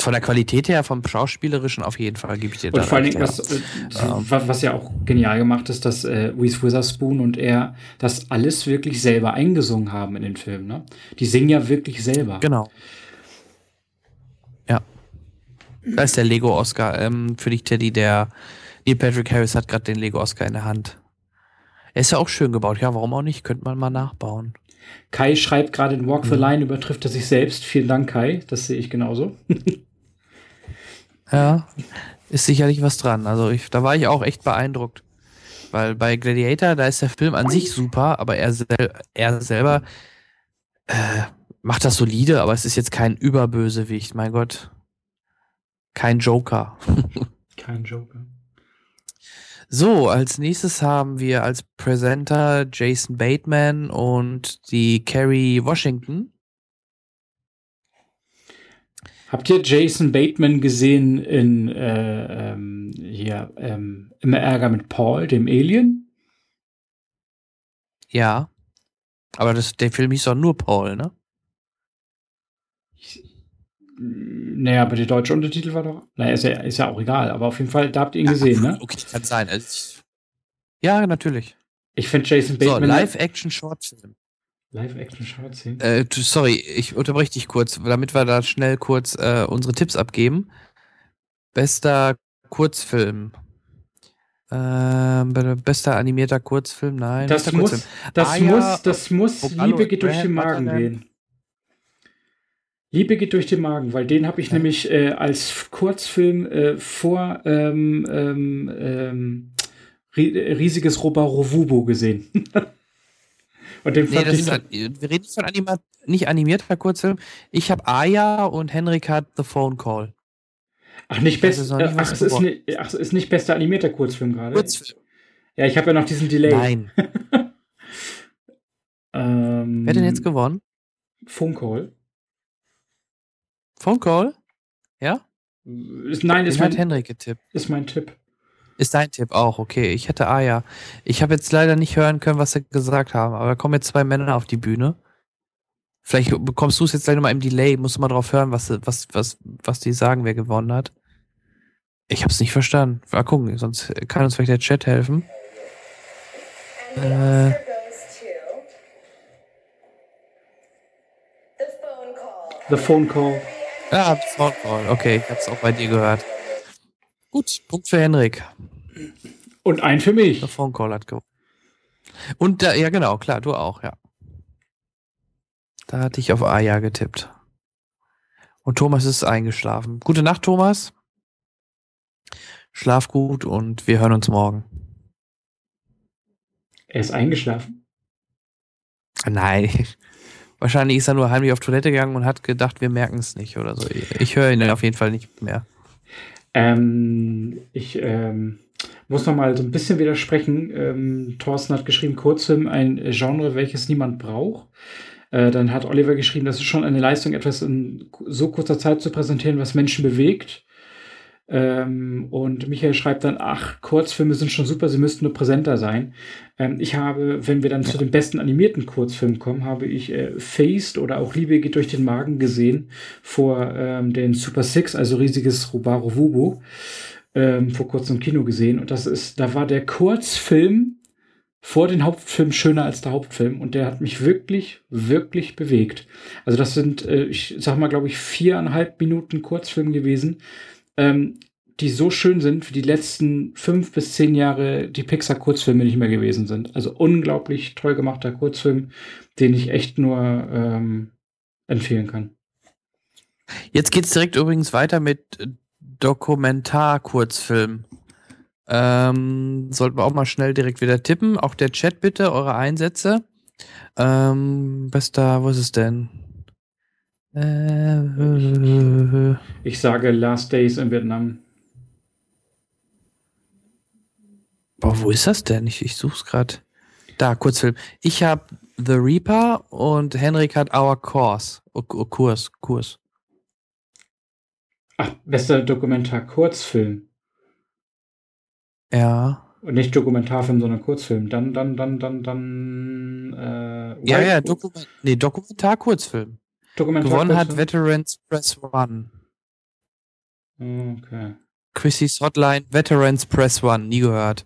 Von der Qualität her, vom Schauspielerischen auf jeden Fall, gebe ich dir da Und vor recht, Dingen, ja. was, äh, Ähm. was, was ja auch genial gemacht ist, dass äh, Reese Witherspoon und er das alles wirklich selber eingesungen haben in den Filmen. Ne? Die singen ja wirklich selber. Genau. Ja. Da ist der Lego-Oscar ähm, für dich, Teddy. Der Neil Patrick Harris hat gerade den Lego-Oscar in der Hand. Er ist ja auch schön gebaut. Ja, warum auch nicht? Könnte man mal nachbauen. Kai schreibt gerade in Walk the Mhm. Line übertrifft er sich selbst. Vielen Dank, Kai. Das sehe ich genauso. Ja, ist sicherlich was dran. Also ich, da war ich auch echt beeindruckt. Weil bei Gladiator, da ist der Film an sich super, aber er, sel er selber äh, macht das solide, aber es ist jetzt kein Überbösewicht, mein Gott. Kein Joker. Kein Joker. So, als nächstes haben wir als Presenter Jason Bateman und die Carrie Washington. Habt ihr Jason Bateman gesehen in äh, ähm, hier ähm, Immer Ärger mit Paul, dem Alien? Ja. Aber das, der Film hieß doch nur Paul, ne? Naja, aber der deutsche Untertitel war doch. Naja, ist ja, ist ja auch egal, aber auf jeden Fall, da habt ihr ihn gesehen, ne? Okay, kann sein. Also ja, natürlich. Ich finde Jason So, Bateman. Live-Action-Shortfilm. Live-Action-Short-Szenen. Äh, sorry, ich unterbreche dich kurz, damit wir da schnell kurz äh, unsere Tipps abgeben. Bester Kurzfilm. Ähm, be- bester animierter Kurzfilm, nein. Das muss, Kurzfilm. das Ah, ja, muss, das muss Vogalo Liebe geht durch den Magen gehen. Liebe geht durch den Magen, weil den habe ich Ja. nämlich äh, als Kurzfilm äh, vor ähm, ähm, ähm, ri riesiges Robarovubo gesehen. Und den Nee, das ist, an- wir reden von Anima nicht animierter Kurzfilm. Ich habe Aya und Henrik hat The Phone Call. ach nicht ich weiß best, nicht, ach, es ist nicht, ach, ist nicht bester animierter Kurzfilm gerade. Kurzfilm. Ja, ich habe ja noch diesen Delay. Nein. Ähm, Wer hat denn jetzt gewonnen? Phone Call. Phone Call? Ja? Ist, nein, ist hat mein, Henrik getippt. ist mein Tipp. Ist dein Tipp auch, okay. Ich hätte Aya. Ich habe jetzt leider nicht hören können, was sie gesagt haben, aber da kommen jetzt zwei Männer auf die Bühne. Vielleicht bekommst du es jetzt gleich nochmal im Delay, musst du mal drauf hören, was, was, was, was die sagen, wer gewonnen hat. Ich habe es nicht verstanden. Mal gucken, sonst kann uns vielleicht der Chat helfen. Äh. The phone call. The Phone Call. Ja, Phone Call. Okay, ich hab's auch bei dir gehört. Gut, Punkt für Henrik. Und ein für mich. Der Phone Call hat gewonnen. Und da, ja genau, klar, du auch, ja. Da hatte ich auf Aya getippt. Und Thomas ist eingeschlafen. Gute Nacht, Thomas. Schlaf gut und wir hören uns morgen. Er ist eingeschlafen. Nein. Wahrscheinlich ist er nur heimlich auf Toilette gegangen und hat gedacht, wir merken es nicht oder so. Ich höre ihn auf jeden Fall nicht mehr. Ähm, ich ähm, muss noch mal so ein bisschen widersprechen. Ähm, Thorsten hat geschrieben, Kurzfilm, ein Genre, welches niemand braucht. Äh, dann hat Oliver geschrieben, das ist schon eine Leistung, etwas in so kurzer Zeit zu präsentieren, was Menschen bewegt. Ähm, und Michael schreibt dann, ach, Kurzfilme sind schon super, sie müssten nur präsenter sein. Ähm, ich habe, wenn wir dann zu den besten animierten Kurzfilmen kommen, habe ich äh, Faced oder auch Liebe geht durch den Magen gesehen vor ähm, den Super Six, also riesiges Rubaro Wubu, ähm, vor kurzem im Kino gesehen. Und das ist, da war der Kurzfilm vor den Hauptfilm schöner als der Hauptfilm und der hat mich wirklich, wirklich bewegt. Also das sind, äh, ich sag mal, glaube ich, viereinhalb Minuten Kurzfilm gewesen, ähm, die so schön sind, wie die letzten fünf bis zehn Jahre die Pixar-Kurzfilme nicht mehr gewesen sind. Also unglaublich toll gemachter Kurzfilm, den ich echt nur ähm, empfehlen kann. Jetzt geht's direkt übrigens weiter mit Dokumentar-Kurzfilm. Ähm, sollten wir auch mal schnell direkt wieder tippen. Auch der Chat bitte, eure Einsätze. Ähm, bester, wo ist es denn? Äh, Ich sage Last Days in Vietnam. boah, wo ist das denn? Ich, ich such's grad. Da, Kurzfilm. Ich habe The Reaper und Henrik hat Our Course. O- O- Kurs, Kurs. Ach, bester Dokumentar-Kurzfilm. Ja. Und nicht Dokumentarfilm, sondern Kurzfilm. Dann, dann, dann, dann, dann. Äh, Ja, ja, Dokument, nee, Dokumentar-Kurzfilm. Dokumentar Gewonnen hat? Veterans Press One. Okay. Chrissy's Hotline, Veterans Press One, nie gehört.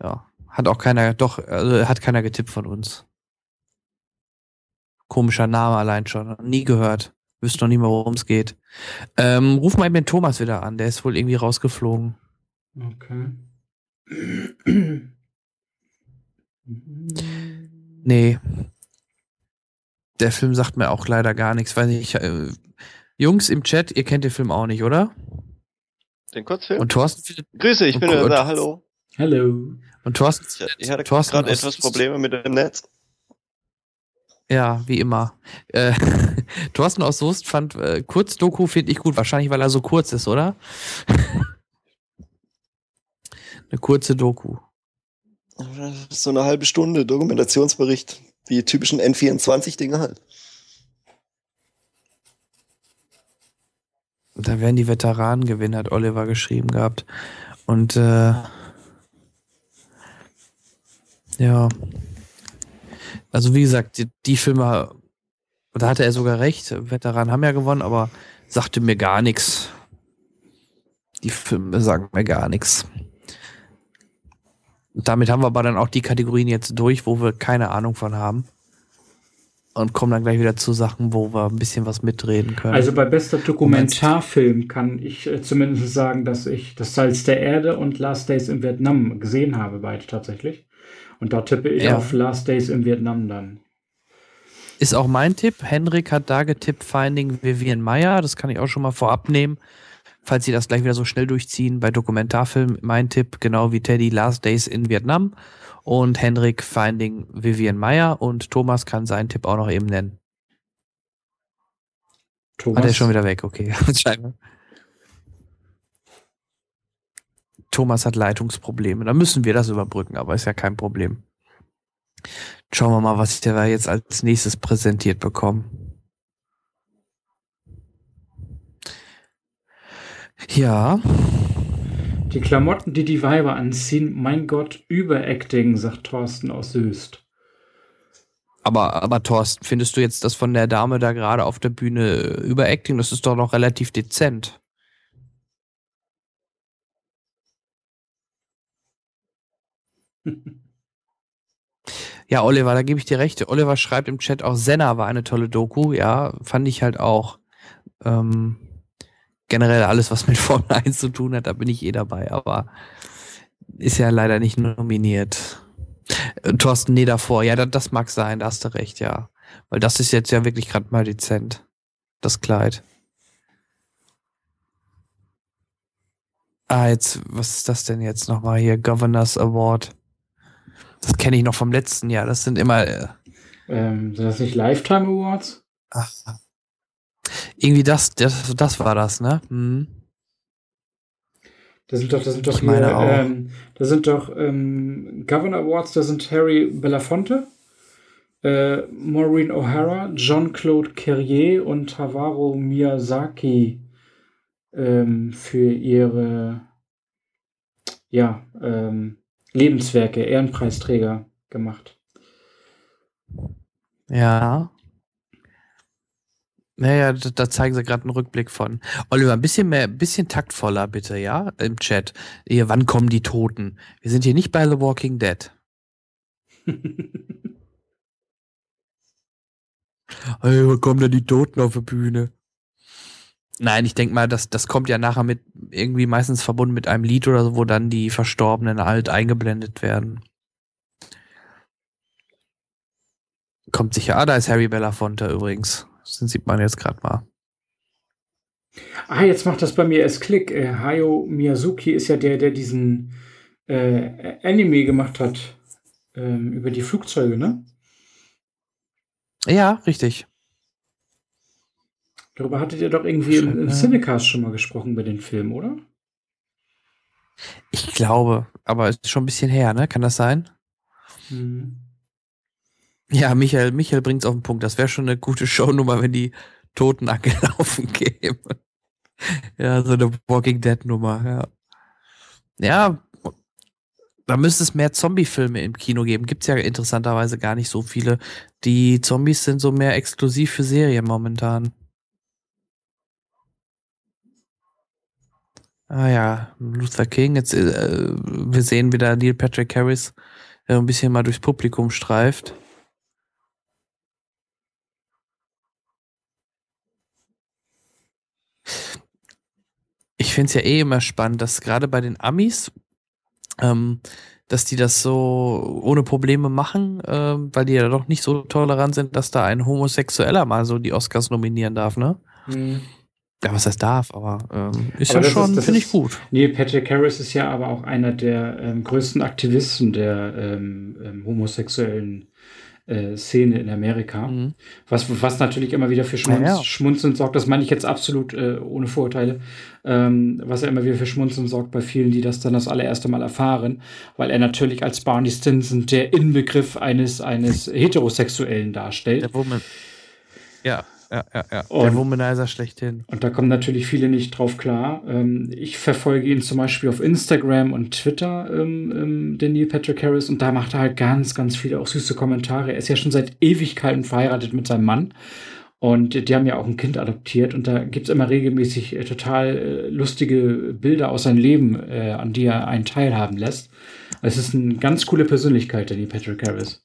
Ja, hat auch keiner, doch, also hat keiner getippt von uns. Komischer Name allein schon, nie gehört. Wüsste noch nie mal, worum es geht. Ähm, ruf mal eben den Thomas wieder an, der ist wohl irgendwie rausgeflogen. Okay. Nee. Der Film sagt mir auch leider gar nichts. Weiß nicht, äh, Jungs im Chat, ihr kennt den Film auch nicht, oder? Den Kurzfilm? Und Thorsten findet, Grüße, ich bin Und- wieder da, hallo. Hello. und Thorsten, Ich, ich hatte Thorsten gerade etwas Probleme mit dem Netz. Ja, wie immer. Äh, Thorsten aus Soest fand äh, Kurzdoku finde ich gut, wahrscheinlich weil er so kurz ist, oder? Eine kurze Doku. So eine halbe Stunde Dokumentationsbericht, die typischen N24-Dinge halt. Da werden die Veteranen gewinnen, hat Oliver geschrieben gehabt. Und äh, ja. Also wie gesagt, die, die Filme, da hatte er sogar recht, Veteranen haben ja gewonnen, aber sagte mir gar nichts. Die Filme sagen mir gar nichts. Damit haben wir aber dann auch die Kategorien jetzt durch, wo wir keine Ahnung von haben. Und kommen dann gleich wieder zu Sachen, wo wir ein bisschen was mitreden können. Also bei bester Dokumentarfilm kann ich äh, zumindest sagen, dass ich das Salz der Erde und Last Days in Vietnam gesehen habe, beide tatsächlich. Und da tippe ich Ja. auf Last Days in Vietnam dann. Ist auch mein Tipp. Henrik hat da getippt Finding Vivian Meyer. Das kann ich auch schon mal vorab nehmen. Falls Sie das gleich wieder so schnell durchziehen, bei Dokumentarfilm mein Tipp, genau wie Teddy Last Days in Vietnam. Und Henrik Finding Vivian Meyer. Und Thomas kann seinen Tipp auch noch eben nennen. Thomas, Ah, der ist schon wieder weg, okay. Thomas hat Leitungsprobleme. Da müssen wir das überbrücken, aber ist ja kein Problem. Schauen wir mal, was wir jetzt als nächstes präsentiert bekommen. Ja, Die Klamotten, die die Weiber anziehen, mein Gott, Überacting, sagt Thorsten aus Söst. aber, aber Thorsten, findest du jetzt das von der Dame da gerade auf der Bühne Überacting? Das ist doch noch relativ dezent. Ja, Oliver, da gebe ich dir recht. Oliver schreibt im Chat auch, Senna war eine tolle Doku. Ja, fand ich halt auch. Ähm, generell alles, was mit Formel 1 zu tun hat, da bin ich eh dabei, aber ist ja leider nicht nominiert. Äh, Thorsten, nee, davor. Ja, das, das mag sein, da hast du recht, ja. Weil das ist jetzt ja wirklich gerade mal dezent. Das Kleid. Ah, jetzt, was ist das denn jetzt nochmal hier? Governors Award. Das kenne ich noch vom letzten Jahr. Das sind immer äh, Ähm, sind das nicht Lifetime Awards? ach, irgendwie das, das, das war das, ne? Hm. Das sind doch, das sind doch hier, ähm, das sind doch ähm, Governor Awards, da sind Harry Belafonte, äh, Maureen O'Hara, Jean-Claude Carrier und Havaro Miyazaki ähm, für ihre ja, ähm, Lebenswerke, Ehrenpreisträger gemacht. Ja. Naja, da, da zeigen sie gerade einen Rückblick von. Oliver, ein bisschen mehr, ein bisschen taktvoller bitte, ja, im Chat. Hier, wann kommen die Toten? Wir sind hier nicht bei The Walking Dead. Hey, wann kommen denn die Toten auf die Bühne? Nein, ich denke mal, das, das kommt ja nachher mit irgendwie meistens verbunden mit einem Lied oder so, wo dann die Verstorbenen alt eingeblendet werden. Kommt sicher. Ah, da ist Harry Belafonte übrigens. Das sieht man jetzt gerade mal. Ah, jetzt macht das bei mir erst Klick. Äh, Hayao Miyazuki ist ja der, der diesen äh, Anime gemacht hat ähm, über die Flugzeuge, ne? Ja, richtig. Darüber hattet ihr doch irgendwie im, im Ja. Cinecast schon mal gesprochen bei den Film, oder? Ich glaube, aber ist schon ein bisschen her, ne? Kann das sein? Mhm. Ja, Michael, Michael bringt's auf den Punkt. Das wäre schon eine gute Shownummer, wenn die Toten angelaufen kämen. Ja, so eine Walking Dead Nummer, ja. Ja, da müsste es mehr Zombie-Filme im Kino geben. Gibt's ja interessanterweise gar nicht so viele. Die Zombies sind so mehr exklusiv für Serien momentan. Ah ja, Luther King. Jetzt, äh, wir sehen wieder Neil Patrick Harris, der ein bisschen mal durchs Publikum streift. Ich finde es ja eh immer spannend, dass gerade bei den Amis, ähm, dass die das so ohne Probleme machen, ähm, weil die ja doch nicht so tolerant sind, dass da ein Homosexueller mal so die Oscars nominieren darf, ne? Mhm. Ja, was das darf, aber ähm, ist Aber ja schon, finde ich gut. Neil Patrick Harris ist ja aber auch einer der ähm, größten Aktivisten der ähm, ähm, homosexuellen äh, Szene in Amerika. Mhm. Was, was natürlich immer wieder für Schmunz, Ja, ja. Schmunzeln sorgt, das meine ich jetzt absolut äh, ohne Vorurteile, ähm, was ja immer wieder für Schmunzeln sorgt bei vielen, die das dann das allererste Mal erfahren, weil er natürlich als Barney Stinson der Inbegriff eines, eines Heterosexuellen darstellt. Der Woman. Ja, ja, ja, ja. Und- der Womanizer schlechthin. Und da kommen natürlich viele nicht drauf klar. Ähm, ich verfolge ihn zum Beispiel auf Instagram und Twitter, ähm, ähm, den Neil Patrick Harris, und da macht er halt ganz, ganz viele auch süße Kommentare. Er ist ja schon seit Ewigkeiten verheiratet mit seinem Mann. Und die haben ja auch ein Kind adoptiert und da gibt's immer regelmäßig äh, total äh, lustige Bilder aus seinem Leben, äh, an die er einen teilhaben lässt. Es ist eine ganz coole Persönlichkeit, der Neil Patrick Harris.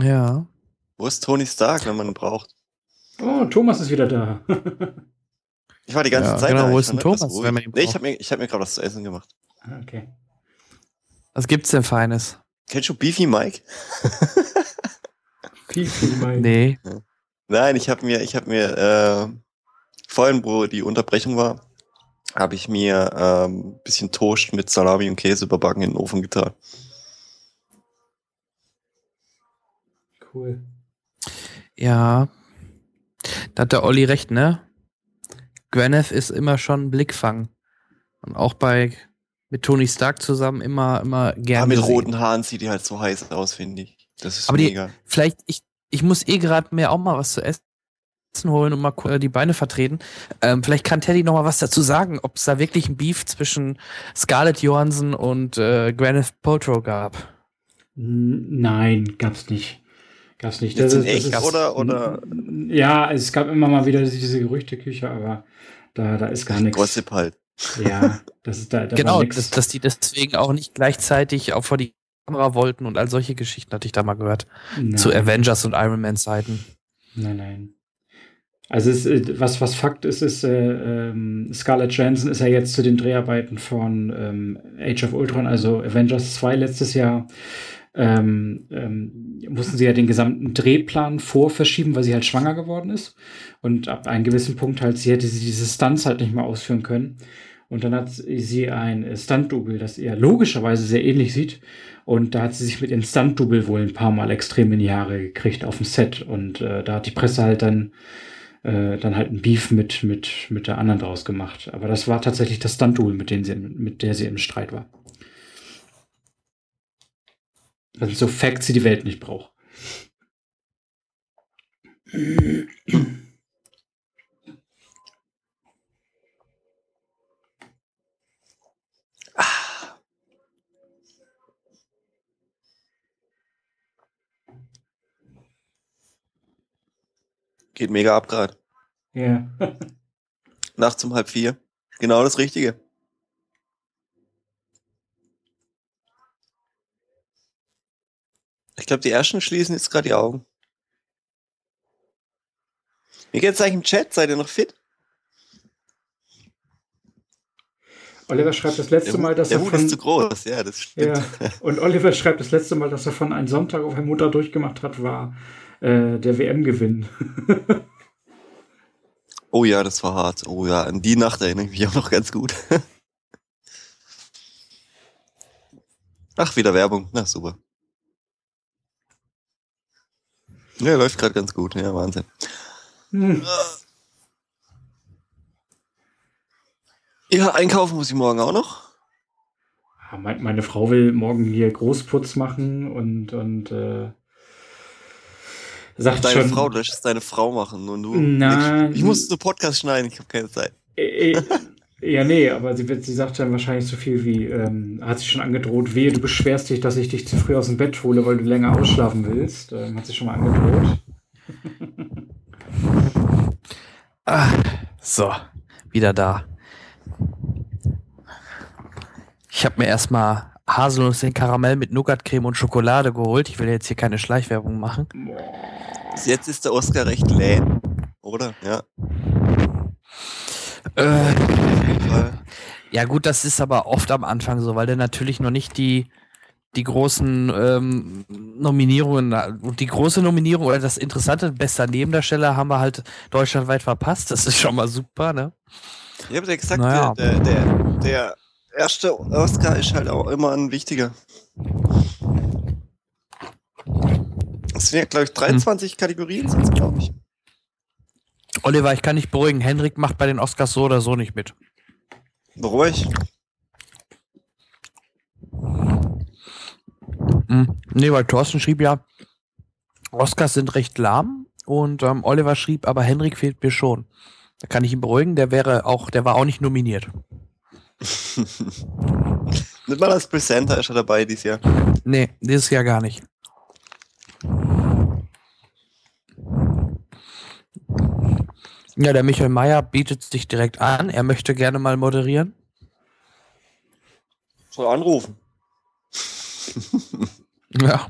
Ja. Wo ist Tony Stark, wenn man ihn braucht? Oh, Thomas ist wieder da. Ich war die ganze Ja, Zeit genau, da. wo ist denn Thomas, wenn man ihn Nee, ich braucht? habe mir, ich hab mir gerade was zu essen gemacht. okay. Was gibt's denn Feines? Kennst du Beefy Mike? Viel mein. Nee. Nein, ich habe mir, ich habe mir äh, vorhin, wo die Unterbrechung war, habe ich mir ähm, bisschen Toast mit Salami und Käse überbacken in den Ofen getan. Cool. Ja. Da hat der Olli recht, ne? Gwyneth ist immer schon ein Blickfang. Und auch bei mit Tony Stark zusammen immer, immer Ja, gerne. mit gesehen. roten Haaren sieht die halt so heiß aus, finde ich. Das ist Aber die- mega. Vielleicht, ich, ich muss eh gerade mir auch mal was zu essen holen und mal äh, die Beine vertreten. Ähm, vielleicht kann Teddy noch mal was dazu sagen, ob es da wirklich ein Beef zwischen Scarlett Johansson und äh, Gwyneth Paltrow gab. Nein, gab's nicht. Gab's nicht. Jetzt in echt, oder- oder- Ja, es gab immer mal wieder diese Gerüchteküche, aber da, da ist gar nichts. Gossip halt. Ja, das ist da, da genau, dass, dass die deswegen auch nicht gleichzeitig auch vor die Kamera wollten und all solche Geschichten hatte ich da mal gehört. Nein. Zu Avengers und Iron Man Zeiten. Nein, nein. Also es, äh, was, was Fakt ist, ist, äh, ähm, Scarlett Johansson ist ja jetzt zu den Dreharbeiten von ähm, Age of Ultron, also Avengers 2 letztes Jahr, ähm, ähm, mussten sie ja den gesamten Drehplan vorverschieben, weil sie halt schwanger geworden ist. Und ab einem gewissen Punkt halt, sie hätte sie diese Stunts halt nicht mehr ausführen können. Und dann hat sie ein Stunt-Double, das ihr logischerweise sehr ähnlich sieht. Und da hat sie sich mit ihrem Stunt-Double wohl ein paar Mal extrem in die Haare gekriegt auf dem Set. Und äh, da hat die Presse halt dann, äh, dann halt ein Beef mit, mit, mit der anderen draus gemacht. Aber das war tatsächlich das Stunt-Double, mit, dem sie, mit der sie im Streit war. Das sind so Facts, die die Welt nicht braucht. Geht mega ab gerade. Ja. Nachts um halb vier. Genau das Richtige. Ich glaube, die ersten schließen jetzt gerade die Augen. Wie geht's eigentlich im Chat? Seid ihr noch fit? Oliver schreibt das letzte Der, Mal, dass der er Hut von, ist zu groß, ja, das stimmt. Ja, und Oliver schreibt das letzte Mal, dass er von einem Sonntag auf einen Mutter durchgemacht hat, war äh, der WM-Gewinn. Oh ja, das war hart. Oh ja, an die Nacht erinnere ich mich auch noch ganz gut. Ach, wieder Werbung. Na, super. Ja, läuft gerade ganz gut. Ja, Wahnsinn. Hm. Ja, einkaufen muss ich morgen auch noch. Meine Frau will morgen hier Großputz machen und, und äh, sagt Deine schon. Frau, du lässt deine Frau machen und du. Nein. Ich, ich muss einen Podcast schneiden, ich habe keine Zeit. Äh, äh, ja, nee, aber sie, wird, sie sagt dann wahrscheinlich so viel wie, ähm, hat sie schon angedroht, wehe, du beschwerst dich, dass ich dich zu früh aus dem Bett hole, weil du länger ausschlafen willst. Ähm, hat sie schon mal angedroht. Ah, so, wieder da. Ich habe mir erstmal Haselnuss in Karamell mit Nougatcreme und Schokolade geholt. Ich will jetzt hier keine Schleichwerbung machen. Bis Jetzt ist der Oscar recht lähm, oder? Ja. Äh. Ja gut, das ist aber oft am Anfang so, weil der natürlich noch nicht die die großen ähm, Nominierungen und die große Nominierung oder das interessante bester Nebendarsteller haben wir halt deutschlandweit verpasst. Das ist schon mal super, ne? Ja gesagt, Naja. der, der, der erste Oscar ist halt auch immer ein wichtiger. Es sind ja, glaube ich, 23 Kategorien, sind glaube ich. Oliver, ich kann dich beruhigen. Henrik macht bei den Oscars so oder so nicht mit. Beruhig. Hm. Nee, weil Thorsten schrieb ja, Oscars sind recht lahm und ähm, Oliver schrieb, aber Henrik fehlt mir schon. Da kann ich ihn beruhigen, der wäre auch, der war auch nicht nominiert. Nicht mal als Presenter ist er dabei dieses Jahr. Nee, dieses Jahr gar nicht. Ja, der Michael Mayer bietet sich direkt an. Er möchte gerne mal moderieren. Soll anrufen. Ja.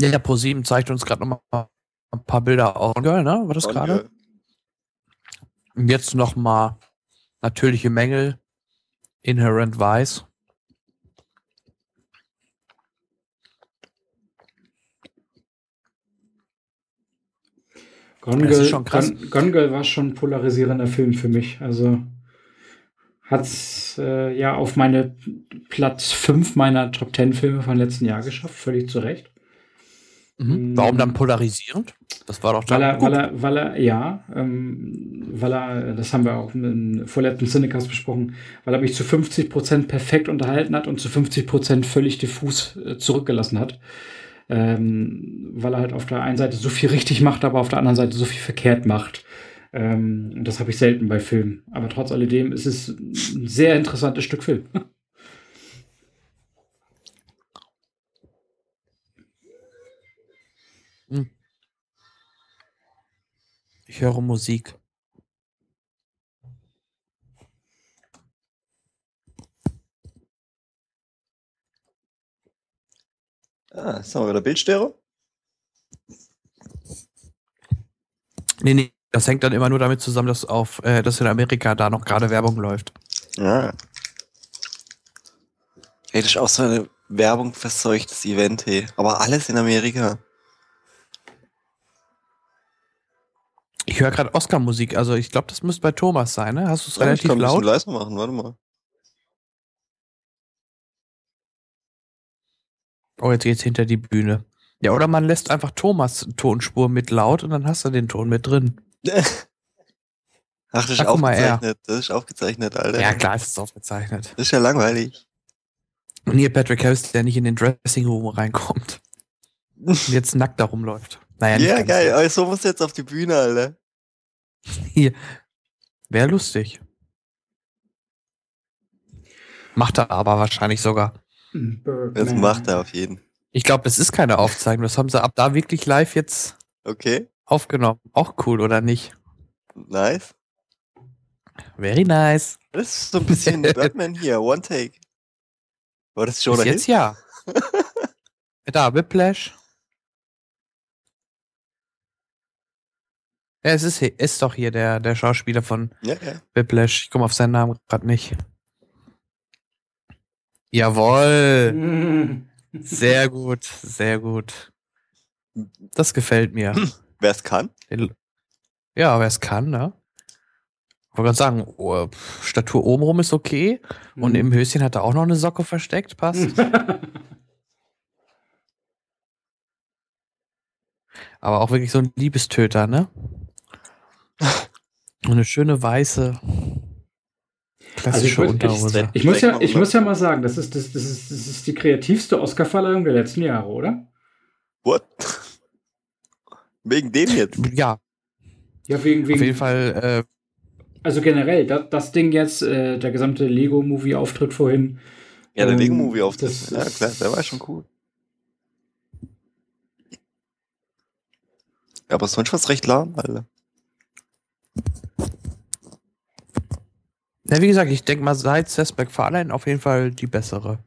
Ja, der ProSieben zeigt uns gerade noch mal ein paar Bilder aus. Girl, ne? War das gerade? jetzt noch mal natürliche Mängel. Inherent Vice. Gone Girl, schon krass. Gone, Gone Girl war schon ein polarisierender Film für mich. Also hat's äh, ja auf meine Platz 5 meiner Top 10 Filme von letzten Jahr geschafft, völlig zu Recht. Mhm. Warum dann polarisierend? Das war doch Weil er, weil er, weil er, ja, ähm, weil er, das haben wir auch im vorletzten Cinecast besprochen, weil er mich zu 50% perfekt unterhalten hat und zu 50% völlig diffus äh, zurückgelassen hat. Ähm, weil er halt auf der einen Seite so viel richtig macht, aber auf der anderen Seite so viel verkehrt macht. Ähm, das habe ich selten bei Filmen. Aber trotz alledem ist es ein sehr interessantes Stück Film. Ich höre Musik. Ah, jetzt haben wir wieder Bildstörung. Nee, nee, das hängt dann immer nur damit zusammen, dass auf, äh, dass in Amerika da noch gerade Werbung läuft. Ja. Hey, das ist auch so eine Werbung verseuchtes Event, hey. Aber alles in Amerika. Ich höre gerade Oscar-Musik, also ich glaube, das müsste bei Thomas sein, ne? Hast du es Ja, ich relativ kann ein bisschen laut? leiser machen, warte mal. Oh, jetzt geht's hinter die Bühne. Ja, oder man lässt einfach Thomas Tonspur mit laut und dann hast du den Ton mit drin. Ach, das ist Ach, guck mal, aufgezeichnet. Das ist aufgezeichnet, Alter. Ja, klar, ist es aufgezeichnet. Das ist ja langweilig. Und hier Patrick Harris, der nicht in den Dressing Room reinkommt. Und jetzt nackt da rumläuft. Naja, Ja, geil. so. Aber so muss jetzt auf die Bühne, Alter. Hier. Wäre lustig. Macht er aber wahrscheinlich sogar. Das macht er auf jeden. Ich glaube, das ist keine Aufzeichnung. Das haben sie ab da wirklich live jetzt Okay, aufgenommen. Auch cool, oder nicht? nice. Very nice. Das ist so ein bisschen Batman hier, One Take. War das schon Bis jetzt ja. da, Whiplash. Ja, es ist, ist doch hier der, der Schauspieler von Ja, ja. Whiplash. Ich komme auf seinen Namen gerade nicht. Jawohl. Mhm. Sehr gut, sehr gut. Das gefällt mir. Wer es kann. Ja, wer es kann, ne? Ich wollte gerade sagen, oh, Statur obenrum ist okay. Und Mhm. im Höschen hat er auch noch eine Socke versteckt, passt. Aber auch wirklich so ein Liebestöter, ne? Und eine schöne weiße klassische ich wollte- Unterhose. Ich muss, ja, ich muss ja mal sagen, das ist, das, das ist, das ist die kreativste Oscarverleihung der letzten Jahre, oder? What? Wegen dem jetzt. Ja, Ja, wegen, auf wegen jeden Fall. Äh, Also generell, das, das Ding jetzt, äh, der gesamte Lego-Movie-Auftritt vorhin. Ja, der ähm, Lego-Movie auf das Ja, klar, der war schon cool. Ja, aber sonst was recht lahm, Alter. Na, wie gesagt, ich denke mal, seit Seth MacFarlane auf jeden Fall die bessere.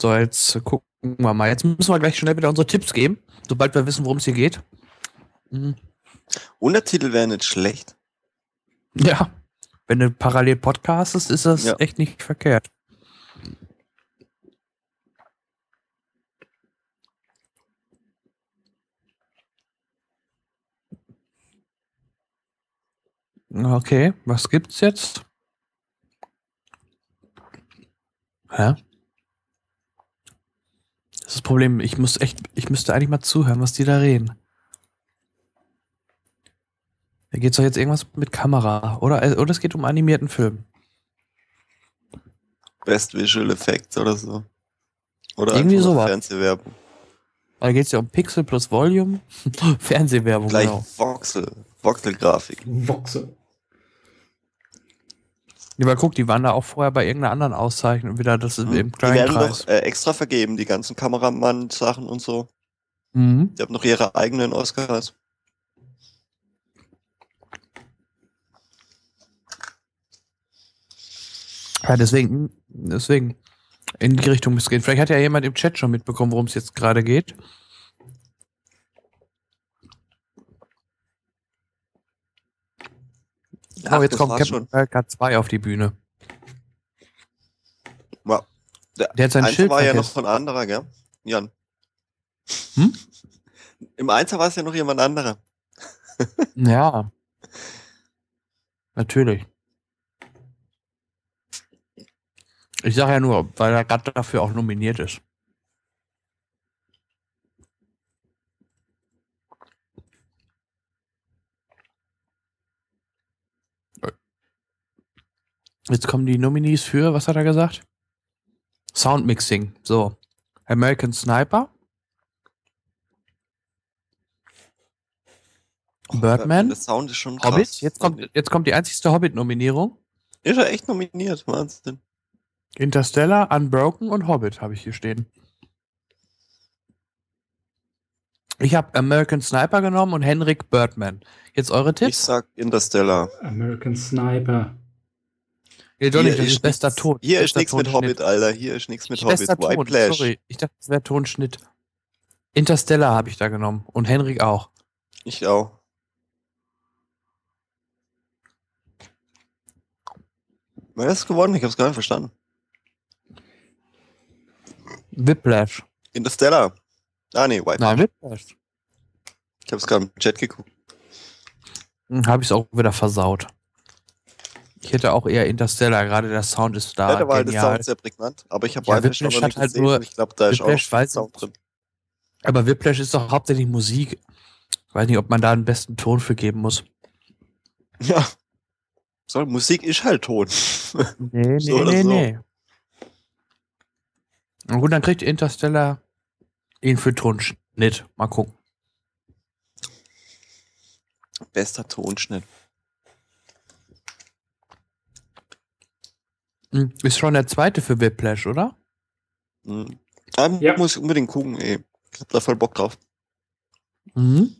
So, jetzt gucken wir mal. Jetzt müssen wir gleich schnell wieder unsere Tipps geben, sobald wir wissen, worum es hier geht. Mhm. Untertitel wäre nicht schlecht. Ja, wenn du parallel podcastest, ist das Ja. echt nicht verkehrt. Okay, was gibt's jetzt? Hä? Das ist das Problem, ich muss echt, ich müsste eigentlich mal zuhören, was die da reden. Da geht's doch jetzt irgendwas mit Kamera, oder? Äh, Oder es geht um animierten Film. Best Visual Effects oder so. Oder Irgendwie sowas. Fernsehwerbung. Da geht's ja um Pixel plus Volume. Fernsehwerbung, Gleich genau. Voxel. Voxel-Grafik. Voxe. Ja, aber guck, die waren da auch vorher bei irgendeiner anderen Auszeichnung wieder, das ist im Hm. Die kleinen werden Kreis. noch äh, extra vergeben, die ganzen Kameramann-Sachen und so. Mhm. Die haben noch ihre eigenen Oscars. Ja, deswegen, deswegen in die Richtung muss es gehen. Vielleicht hat ja jemand im Chat schon mitbekommen, worum es jetzt gerade geht. Ach, oh, jetzt kommt Captain. America 2 auf die Bühne. Wow. Der, Der hat sein Eins Schild war ja noch vergessen. von anderer, gell? Jan. Hm? Im Einser war es ja noch jemand anderer. Ja. Natürlich. Ich sage ja nur, weil er gerade dafür auch nominiert ist. Jetzt kommen die Nominees für, was hat er gesagt? Soundmixing. So. American Sniper. Birdman. Der Sound ist schon krass. Hobbit. Jetzt kommt, jetzt kommt die einzigste Hobbit-Nominierung. Ist er echt nominiert? Wahnsinn. Interstellar, Unbroken und Hobbit habe ich hier stehen. Ich habe American Sniper genommen und Henrik Birdman. Jetzt eure Ich Tipps? sag Interstellar. American Sniper. Ja, Johnny, Hier das ist bester nichts- Ton. Hier ist nichts mit. Hobbit, Alter. Hier ist nichts mit Hobbit. White Ton, Flash. sorry. Ich dachte, das wäre Tonschnitt. Interstellar habe ich da genommen. Und Henrik auch. Ich auch. Wer ist gewonnen? Ich hab's gar nicht verstanden. Whiplash. Interstellar. Ah, nee, White Nein. Whiplash. Ich hab's gerade im Chat geguckt. Habe ich es auch wieder versaut. Ich hätte auch eher Interstellar, gerade der Sound ist da. Ja, da war halt der genial. Sound sehr prägnant. Aber ich habe Ja, Whiplash noch hat halt gesehen. nur- ich glaube, da ist Whiplash auch Sound drin. Aber Whiplash ist doch hauptsächlich Musik. Ich weiß nicht, ob man da einen besten Ton für geben muss. Ja. So, Musik ist halt Ton. Nee, So oder so. Na gut, dann kriegt Interstellar ihn für Tonschnitt. Mal gucken. Bester Tonschnitt. Ist schon der zweite für Whiplash, oder? Mhm. Ja. Muss ich unbedingt gucken, ey. Ich hab da voll Bock drauf. Mhm.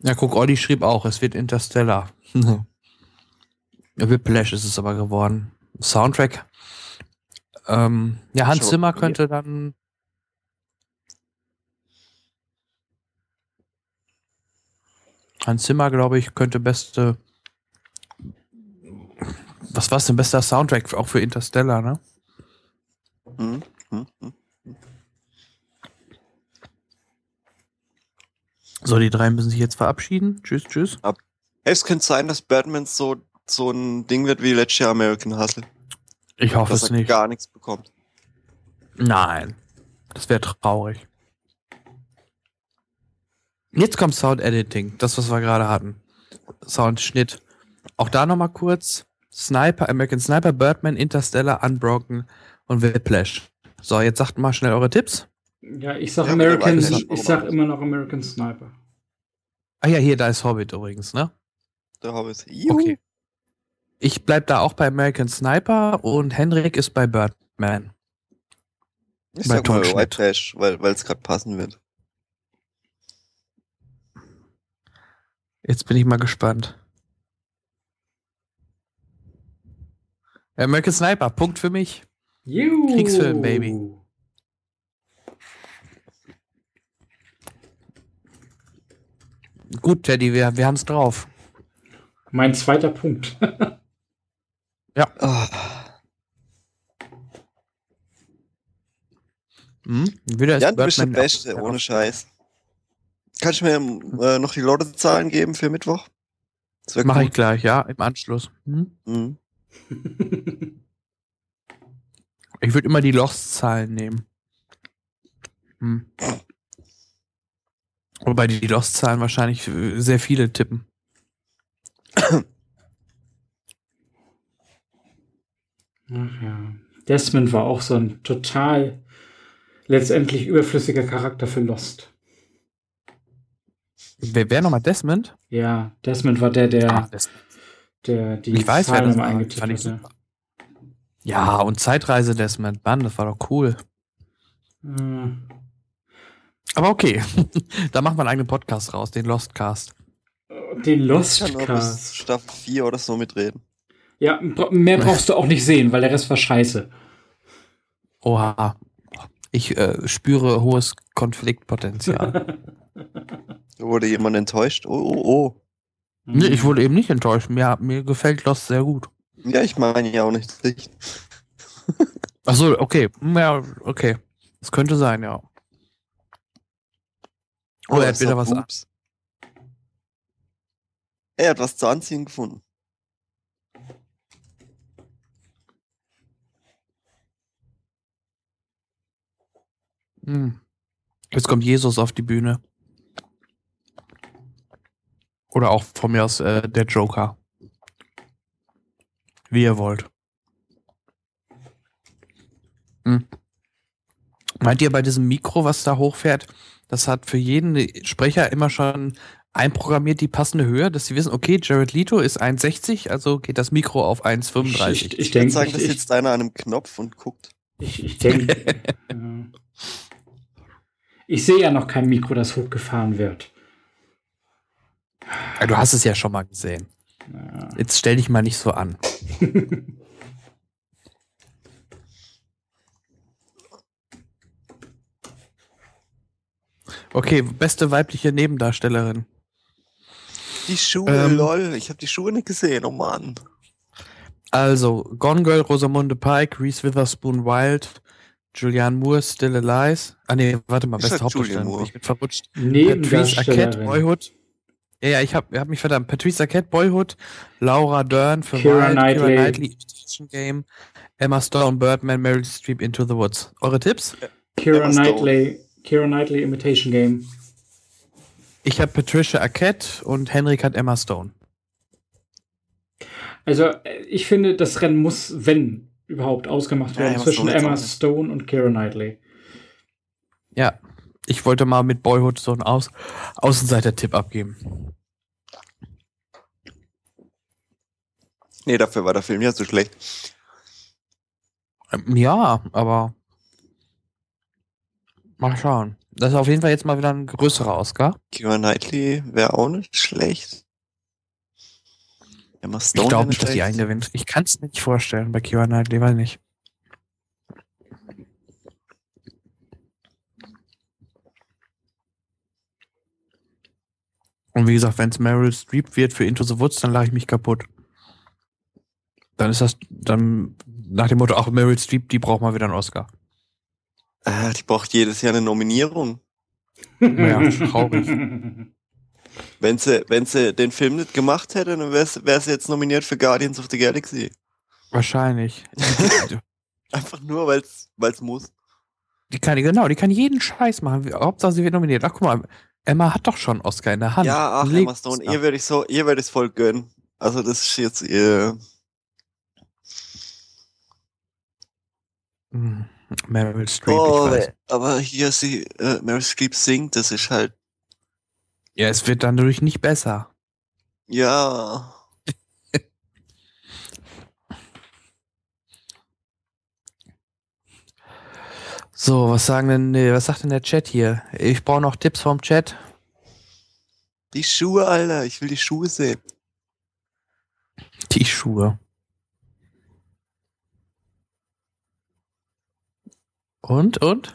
Ja, guck, Olli schrieb auch, es wird Interstellar. Whiplash ist es aber geworden. Soundtrack. Ähm, ja, Hans Schon Zimmer könnte dann. Hans Zimmer, glaube ich, könnte beste. Was war es denn bester Soundtrack auch für Interstellar, ne? Mhm. Mhm. Mhm. So, die drei müssen sich jetzt verabschieden. Tschüss, tschüss. Hey, es könnte sein, dass Batman so, so ein Ding wird wie letztes Jahr American Hustle. Ich hoffe Dass es er nicht. gar nichts bekommt. Nein. Das wäre traurig. Jetzt kommt Sound Editing, das, was wir gerade hatten. Soundschnitt. Auch da nochmal kurz. Sniper, American Sniper, Birdman, Interstellar, Unbroken und Whiplash. So, jetzt sagt mal schnell eure Tipps. Ja, ich sag Ja, American, ich sag immer noch American Sniper. Ah ja, hier, da ist Hobbit übrigens, ne? Der Hobbit. Juhu. Okay. Ich bleib da auch bei American Sniper und Henrik ist bei Birdman. Ich Bei sag mal. White Flash, weil es gerade passen wird. Jetzt bin ich mal gespannt. American Sniper, Punkt für mich. Juhu. Kriegsfilm, Baby. Gut, Teddy, wir, wir haben es drauf. Mein zweiter Punkt. Ah, Hm? Wieder ist Jan, du bist der Beste, ohne Scheiß. Kannst du mir äh, noch die Lottozahlen geben für Mittwoch? Mache ich gleich, ja, im Anschluss. Hm? Mhm. Ich würde immer die Lost-Zahlen nehmen. Hm. Wobei die Lost-Zahlen wahrscheinlich äh, sehr viele tippen. Ach ja. Desmond war auch so ein total letztendlich überflüssiger Charakter für Lost. Wer, wer nochmal Desmond? Ja, Desmond war der, der, Ah, Desmond. Der die Ich weiß, wer Zahlen das immer war. eingetippt Fand ich hatte. super. Ja, und Zeitreise Desmond, Mann, das war doch cool. Äh, Aber okay, da machen wir einen eigenen Podcast raus, den Lostcast. Den Ich kann nur bis Lostcast. Staffel 4 oder so mitreden. Ja, bra- mehr brauchst du auch nicht sehen, weil der Rest war scheiße. Oha. Ich äh, spüre hohes Konfliktpotenzial. Wurde jemand enttäuscht? Oh, oh, oh. Nee, ich wurde eben nicht enttäuscht. Mir, mir gefällt Lost sehr gut. Ja, ich meine ja auch nicht. Ich, Ach so, okay. Ja, okay. Das könnte sein, ja. Oh, er hat ist wieder was. Boobs. Er hat was zu anziehen gefunden. Hm. Jetzt kommt Jesus auf die Bühne. Oder auch von mir aus äh, der Joker. Wie ihr wollt. Hm. Meint ihr bei diesem Mikro, was da hochfährt, das hat für jeden Sprecher immer schon einprogrammiert die passende Höhe, dass sie wissen, okay, Jared Leto ist 1,60, also geht das Mikro auf 1,35. Ich, ich, Ich würde denke, sagen, ich, da ich, sitzt einer an einem Knopf und guckt. ich, ich denke, ja. ich sehe ja noch kein Mikro, das hochgefahren wird. Ja, du hast es ja schon mal gesehen. Ja. Jetzt stell dich mal nicht so an. Okay, beste weibliche Nebendarstellerin. Die Schuhe, Ähm. lol. Ich habe die Schuhe nicht gesehen, oh Mann. Also, Gone Girl, Rosamunde Pike, Reese Witherspoon Wild, Julianne Moore, Still Alive. Ah nee, warte mal, Ist beste Hauptdarstellerin. Ich bin verrutscht. Patrice Arquette, Nebendarstellerin. Boyhood. Ja, ja, ich hab, hab mich verdammt. Patrice Arquette, Boyhood, Laura Dern für Wild, Knightley. Keira Knightley, Imitation Game, Emma Stone, Birdman, Meryl Streep, Into the Woods. Eure Tipps? Kira. Knightley, Kira Knightley Imitation Game. Ich habe Patricia Arquette und Henrik hat Emma Stone. Also, äh, ich finde, das Rennen muss, wenn überhaupt, ausgemacht Ja, werden Emma zwischen Stone Emma. Stone und Kira Knightley. Ja, ich wollte mal mit Boyhood so einen Aus Außenseiter-Tipp abgeben. Nee, dafür war der Film ja zu schlecht. Ähm, Ja, aber mal schauen. Das ist auf jeden Fall jetzt mal wieder ein größerer Oscar. Keira Knightley wäre auch nicht schlecht. Emma Stone ich glaube nicht, dass die schlecht. eingewinnt. Ich kann es nicht vorstellen bei Keira Knightley, weil nicht. Und wie gesagt, wenn es Meryl Streep wird für Into the Woods, dann lache ich mich kaputt. Dann ist das dann nach dem Motto, ach, Meryl Streep, die braucht mal wieder einen Oscar. Ah, die braucht jedes Jahr eine Nominierung. Ja, traurig. Wenn sie, wenn sie den Film nicht gemacht hätte, dann wäre sie jetzt nominiert für Guardians of the Galaxy. Wahrscheinlich. Einfach nur, weil es muss. Die kann, genau, die kann jeden Scheiß machen. Hauptsache, sie wird nominiert. Ach, guck mal, Emma hat doch schon Oscar in der Hand. Ja, ach, Emma Stone, ihr würde ich so, ihr würde ich voll gönnen. Also das ist jetzt ihr. Hm, Meryl Streep, Oh, ich weiß. aber hier sie, äh, Meryl Streep singt, das ist halt, Ja, es wird dann dadurch nicht besser. ja. So, was sagen denn, nee, was sagt denn der Chat hier? Ich brauche noch Tipps vom Chat. Die Schuhe, Alter, ich will die Schuhe sehen. Die Schuhe. Und, und?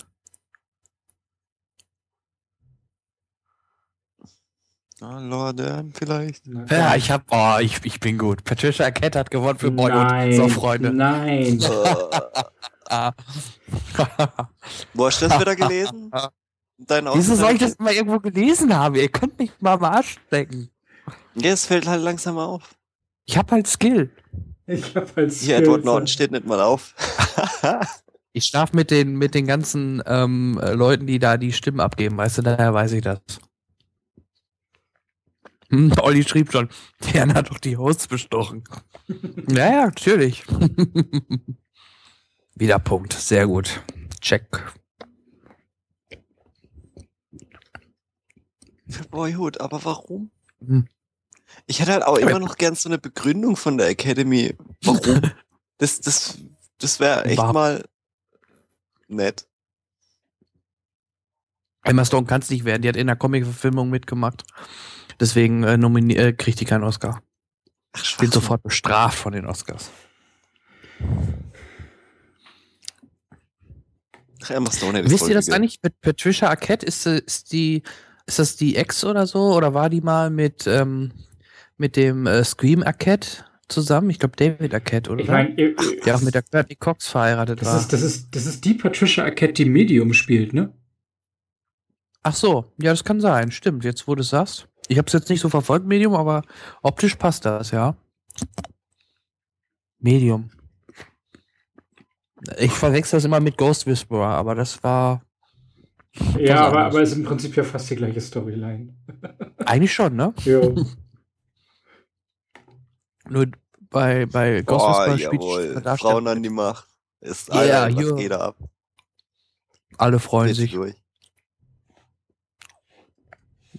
Ah, Laura Dern vielleicht. Ja, ich hab, oh, ich, ich bin gut. Patricia Arquette hat gewonnen für Boyhood. Nein, So, Freunde. Nein. Ah. wo hast du das wieder gelesen? Dein Wieso soll ich das mal irgendwo gelesen haben? Ihr könnt mich mal am Arsch stecken. Ja, es fällt halt langsam auf. Ich hab halt Skill. Ich hab als Hier, Edward Norton steht nicht mal auf. Ich schlaf mit den, mit den ganzen ähm, äh, Leuten, die da die Stimmen abgeben, weißt du, daher weiß ich das. Hm, Olli schrieb schon, Jan hat doch die Hosts bestochen. ja, ja, natürlich. Wieder Punkt, sehr gut. Check. Für Boyhood, aber warum? Hm. Ich hätte halt auch Aber- immer noch gern so eine Begründung von der Academy. Warum? das das, das wäre echt Warum? mal nett. Emma Stone kann es nicht werden, die hat in der Comic-Verfilmung mitgemacht. Deswegen äh, äh, kriegt die keinen Oscar. Ach, Wird sofort bestraft von den Oscars. Ach, Emma Stone hätte ich Wisst ihr das eigentlich? Mit Patricia Arquette ist, sie- ist die, ist das die Ex oder so? Oder war die mal mit, ähm, mit dem äh, Scream Arquette zusammen? Ich glaube David Arquette, oder? Ich meine, ihr- der auch mit der Courtney Cox verheiratet das war. ist, das, ist, das ist die Patricia Arquette, die Medium spielt, ne? Ach so, ja, das kann sein. Stimmt, jetzt wo du es sagst. Ich habe es jetzt nicht so verfolgt, Medium, aber optisch passt das, ja. Medium. Ich verwechsel das immer mit Ghost Whisperer, aber das war Ja, aber, aber ist im Prinzip ja fast die gleiche Storyline. eigentlich schon, ne? Ja. Nur bei, bei Ghost Boah, Whisperer spielt Darsteller Frauen an die Macht. Ist Ja, was jo. geht da ab? alle freuen Richtig sich. durch.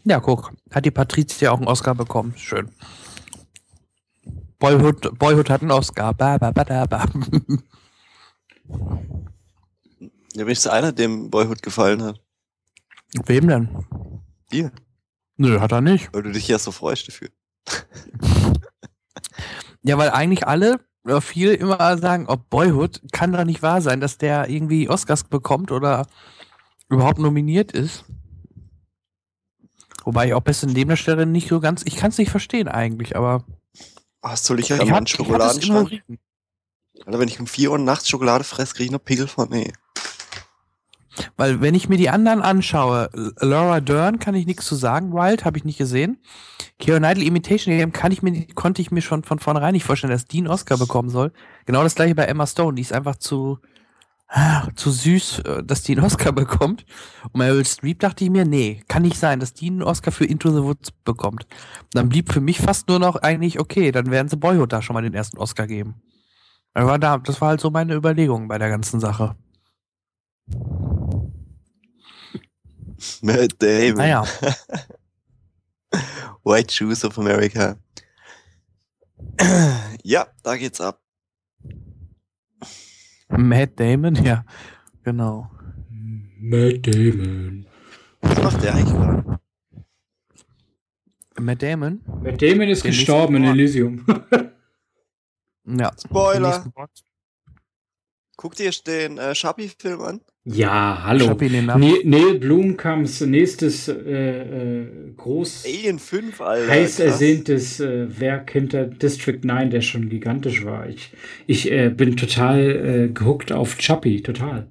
Ja, guck, hat die Patrizia auch einen Oscar bekommen. Schön. Boyhood, Boyhood hat einen Oscar. Ba, ba, ba, da, ba. Ja, ich einer, dem Boyhood gefallen hat. Wem denn? Dir. Nö, hat er nicht. Weil du dich ja so freust dafür. Ja, weil eigentlich alle oder viele immer sagen, ob Boyhood kann doch nicht wahr sein, dass der irgendwie Oscars bekommt oder überhaupt nominiert ist. Wobei ich auch beste Nebendarstellerin nicht so ganz, ich kann es nicht verstehen eigentlich, aber Hast du mal einen ich hab es Schokoladenstand? ignoriert. Alter, wenn ich um 4 Uhr nachts Schokolade fresse, kriege ich noch Pickel von. Nee. Weil wenn ich mir die anderen anschaue, Laura Dern kann ich nichts zu sagen, Wild habe ich nicht gesehen. Keira Knightley Imitation Game kann ich mir, konnte ich mir schon von vornherein nicht vorstellen, dass die einen Oscar bekommen soll. Genau das gleiche bei Emma Stone, die ist einfach zu, ah, zu süß, äh, dass die einen Oscar bekommt. Und Meryl Streep dachte ich mir, nee, kann nicht sein, dass die einen Oscar für Into the Woods bekommt. Dann blieb für mich fast nur noch eigentlich, okay, dann werden sie Boyhood da schon mal den ersten Oscar geben. Aber da, das war halt so meine Überlegung bei der ganzen Sache. Matt Damon. Naja. White Shoes of America. Ja, da geht's ab. Matt Damon, ja, genau. Matt Damon. Was macht der eigentlich gerade? Matt Damon? Matt Damon ist Der gestorben in Elysium. Ja. Spoiler. Den nächsten Guck dir den äh, Schabi-Film an. ja, hallo. Ne Neil Blomkamps nächstes äh, äh, groß Alien 5, Alter. heiß krass. ersehntes äh, Werk hinter District 9, der schon gigantisch war. Ich, ich äh, bin total äh, gehuckt auf Chappie, total.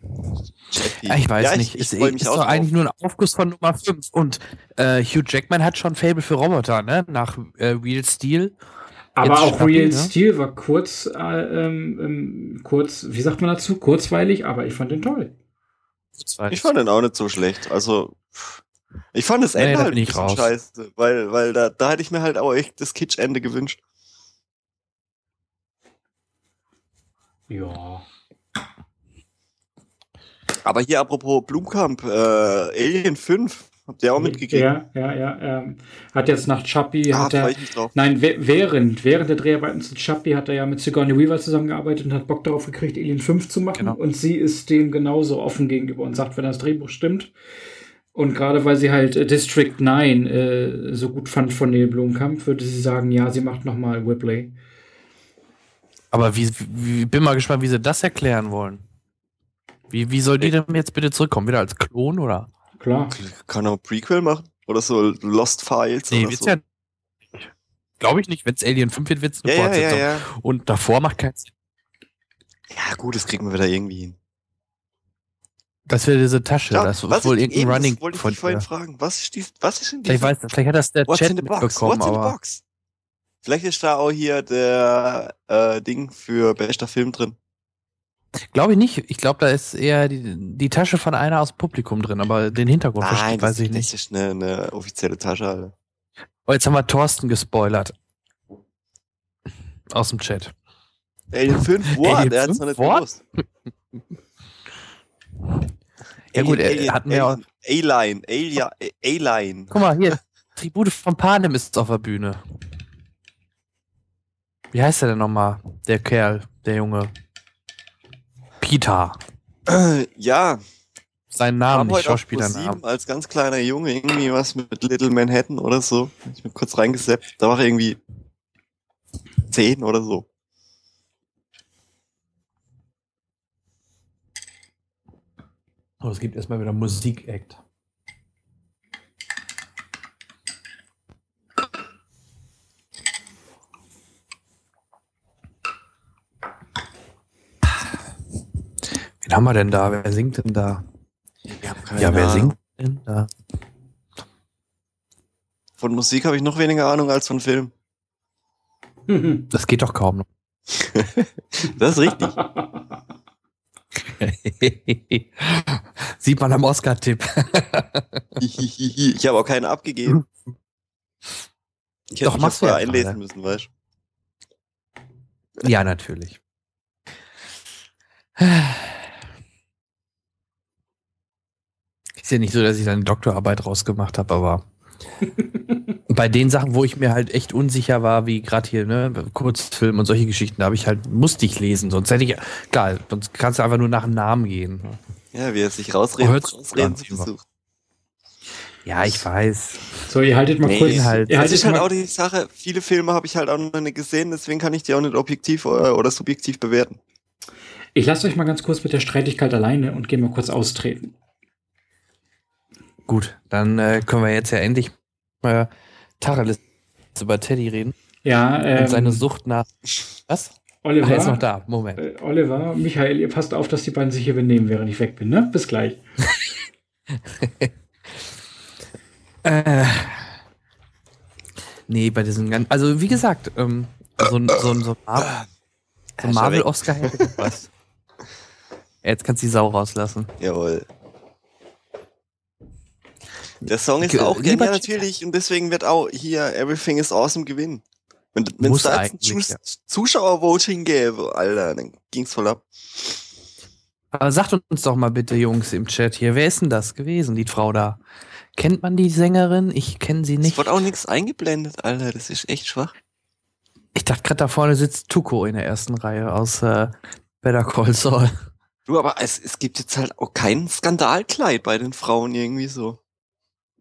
Ah, Ich weiß ja, nicht. Ich, es ich ist auch doch eigentlich nur ein Aufguss von Nummer 5. Und äh, Hugh Jackman hat schon Fable für Roboter, ne? Nach äh, Real Steel. Aber Jetzt auch Chappie, Real ne? Steel war kurz, äh, ähm, ähm, kurz, wie sagt man dazu? Kurzweilig, aber ich fand den toll. Ich fand den auch nicht so schlecht. Also, ich fand das Nee, Ende da halt bisschen raus. scheiße, weil, weil da, da hätte ich mir halt auch echt das Kitsch-Ende gewünscht. Ja. Aber hier apropos Blumkamp, äh, Alien 5, habt ihr auch mitgegeben? Ja, ja, ja. Ähm, hat jetzt nach Chappie, ah, hat er, ich mich drauf. nein, während, während der Dreharbeiten zu Chappie hat er ja mit Sigourney Weaver zusammengearbeitet und hat Bock darauf gekriegt, Alien 5 zu machen. Genau. Und sie ist dem genauso offen gegenüber und sagt, wenn das Drehbuch stimmt. Und gerade weil sie halt äh, District 9 äh, so gut fand von Neil Blomkamp, würde sie sagen, ja, sie macht nochmal Whipley. Aber wie, wie, bin mal gespannt, wie sie das erklären wollen. Wie, wie soll die denn jetzt bitte zurückkommen? Wieder als Klon oder? Klar. Kann er ein Prequel machen? Oder so Lost Files Nee, oder wird's so? ja. Glaube ich nicht. Wenn es Alien 5 wird, wird es eine ja, ja, ja, Fortsetzung. ja. Und davor macht keinen Sinn. Ja, gut, das kriegen wir wieder irgendwie hin. Das wäre diese Tasche. Ja, das ist was wohl ich, irgendein eben, Running das wollte ich von dich vorhin fragen. Was ist, die, was ist in Vielleicht, diesem weiß, vielleicht hat das der What's Chat in the box? mitbekommen, What's in the box? Vielleicht ist da auch hier der äh, Ding für bester Film drin. Glaube ich nicht. Ich glaube, da ist eher die, die Tasche von einer aus dem Publikum drin, aber den Hintergrund Nein, versteht, das, weiß ich das nicht. ist eine, eine offizielle Tasche, Alter. Oh, jetzt haben wir Thorsten gespoilert. Aus dem Chat. Alien 5, what? Alien der hat's 5, noch nicht gewusst. Ja gut, Alien, hatten wir auch. Alien, Alien. Guck mal, hier. Tribute von Panem ist auf der Bühne. Wie heißt der denn nochmal? Der Kerl, der Junge. Peter. Ja, Sein Name, nicht Schauspielernamen. Als ganz kleiner Junge irgendwie was mit Little Manhattan oder so. Ich bin kurz reingeseppt. Da war er irgendwie 10 oder so. Oh, es gibt erstmal wieder Musik-Act. Wen haben wir denn da? Wer singt denn da? Ja, wer Ahnung. singt denn da? Von Musik habe ich noch weniger Ahnung als von Film. Das geht doch kaum noch. Das ist richtig. Sieht man am Oscar-Tipp. ich habe auch keinen abgegeben. Ich hätte Doch, mich machst du vorher ja einlesen gerade. müssen, weißt ja, natürlich. Ist ja nicht so, dass ich da eine Doktorarbeit rausgemacht habe, aber bei den Sachen, wo ich mir halt echt unsicher war, wie gerade hier, ne, Kurzfilm und solche Geschichten, da habe ich halt, musste ich lesen, sonst hätte ich, klar, sonst kannst du einfach nur nach dem Namen gehen. Ja, wie er sich rausreden, rausreden zu versucht. Ja, ich weiß. So, ihr haltet mal Nee, kurz. halt- ihr Das haltet ist halt mal, auch die Sache, viele Filme habe ich halt auch noch nicht gesehen, deswegen kann ich die auch nicht objektiv oder, oder subjektiv bewerten. ich lasse euch mal ganz kurz mit der Streitigkeit alleine und gehe mal kurz austreten. Gut, dann äh, können wir jetzt ja endlich äh, Tacheles über Teddy reden Ja, ähm, und seine Sucht nach. Was? Oliver, Ach, er ist noch da. Moment. Äh, Oliver, Michael, ihr passt auf, dass die beiden sich hier benehmen, während ich weg bin, ne? Bis gleich. Äh, nee, bei diesen ganzen. Also, wie gesagt, ähm, so ein so so so Marvel-Oscar hätte gepasst. Jetzt kannst du die Sau rauslassen. Jawohl. Der Song ist auch genial Chica. natürlich und deswegen wird auch hier Everything is Awesome gewinnen. Wenn es da jetzt ein Zus ja. Zuschauervoting gäbe, Alter, dann ging's voll ab. Aber sagt uns doch mal bitte, Jungs, im Chat hier, wer ist denn das gewesen, die Frau da? Kennt man die Sängerin? Ich kenne sie Es nicht. wird auch nichts eingeblendet, Alter, das ist echt schwach. Ich dachte gerade, da vorne sitzt Tuko in der ersten Reihe aus äh, Better Call Saul. Du, aber es, es gibt jetzt halt auch kein Skandalkleid bei den Frauen irgendwie so.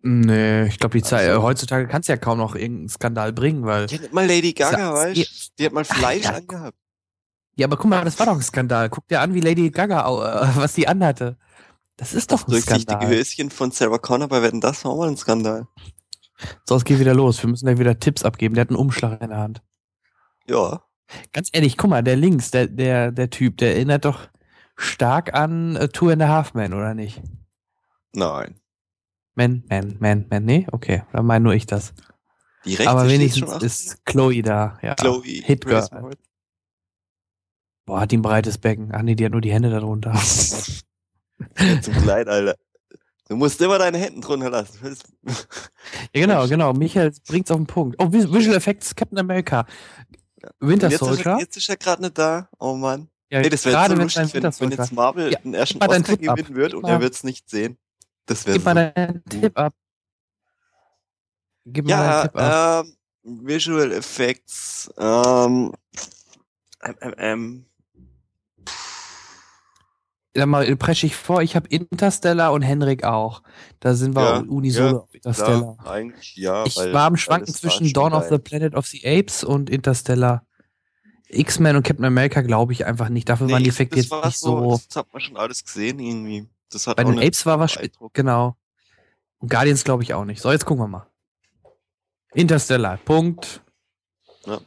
Nee, ich glaube, die Zeit, Also- heutzutage kannst du ja kaum noch irgendeinen Skandal bringen, weil. Die hat mal Lady Gaga, weißt du? Die hat mal Fleisch ja. angehabt. Ja, aber guck mal, das war doch ein Skandal. Guck dir an, wie Lady Gaga, äh, was die anhatte. Das ist doch ein Durchsichtige Skandal. Höschen von Sarah Connor bei Wetten, das war auch mal ein Skandal. So, es geht wieder los. Wir müssen da wieder Tipps abgeben. Der hat einen Umschlag in der Hand. Ja. Ganz ehrlich, guck mal, der links, der, der, der Typ, der erinnert doch stark an äh, Two and a Half Men, oder nicht? Nein. Man, man, man, man, nee? Okay, dann meine nur ich das. Die rechte Aber wenigstens ist Chloe da. Ja. Chloe Hit Grace Girl. Moretz. Boah, hat die ein breites Becken. Ach nee, die hat nur die Hände darunter. Ja, Zum Kleid, Alter. Du musst immer deine Hände drunter lassen. Ja, genau, genau. Michael bringt's auf den Punkt. Oh, Vis- Visual Effects, Captain America. Winter jetzt, ist er, Soldier. jetzt ist er gerade nicht da. Oh Mann. Ja, Hey, das wäre gerade so wenn es ein lustig, wenn, wenn jetzt Marvel Ja, den ersten Oscar gewinnen wird und er wird es nicht sehen. Das wäre Gib mal deinen Tipp ab. Gib mal Ja, deinen Tipp ab. ähm, Visual Effects, ähm, ähm, Sag mal, presche ich vor, ich habe Interstellar und Henrik auch. Da sind wir Ja, unisono ja, auf Interstellar. klar, eigentlich ja. ich war am Schwanken zwischen Dawn of the Planet of the Apes und Interstellar. X-Men und Captain America glaube ich einfach nicht. Dafür waren die Nee, Effekte das jetzt nicht so. Das hat man schon alles gesehen irgendwie. Das hat Bei den Apes war was. Genau. Und Guardians glaube ich auch nicht. So, jetzt gucken wir mal. Interstellar, Punkt. Ja.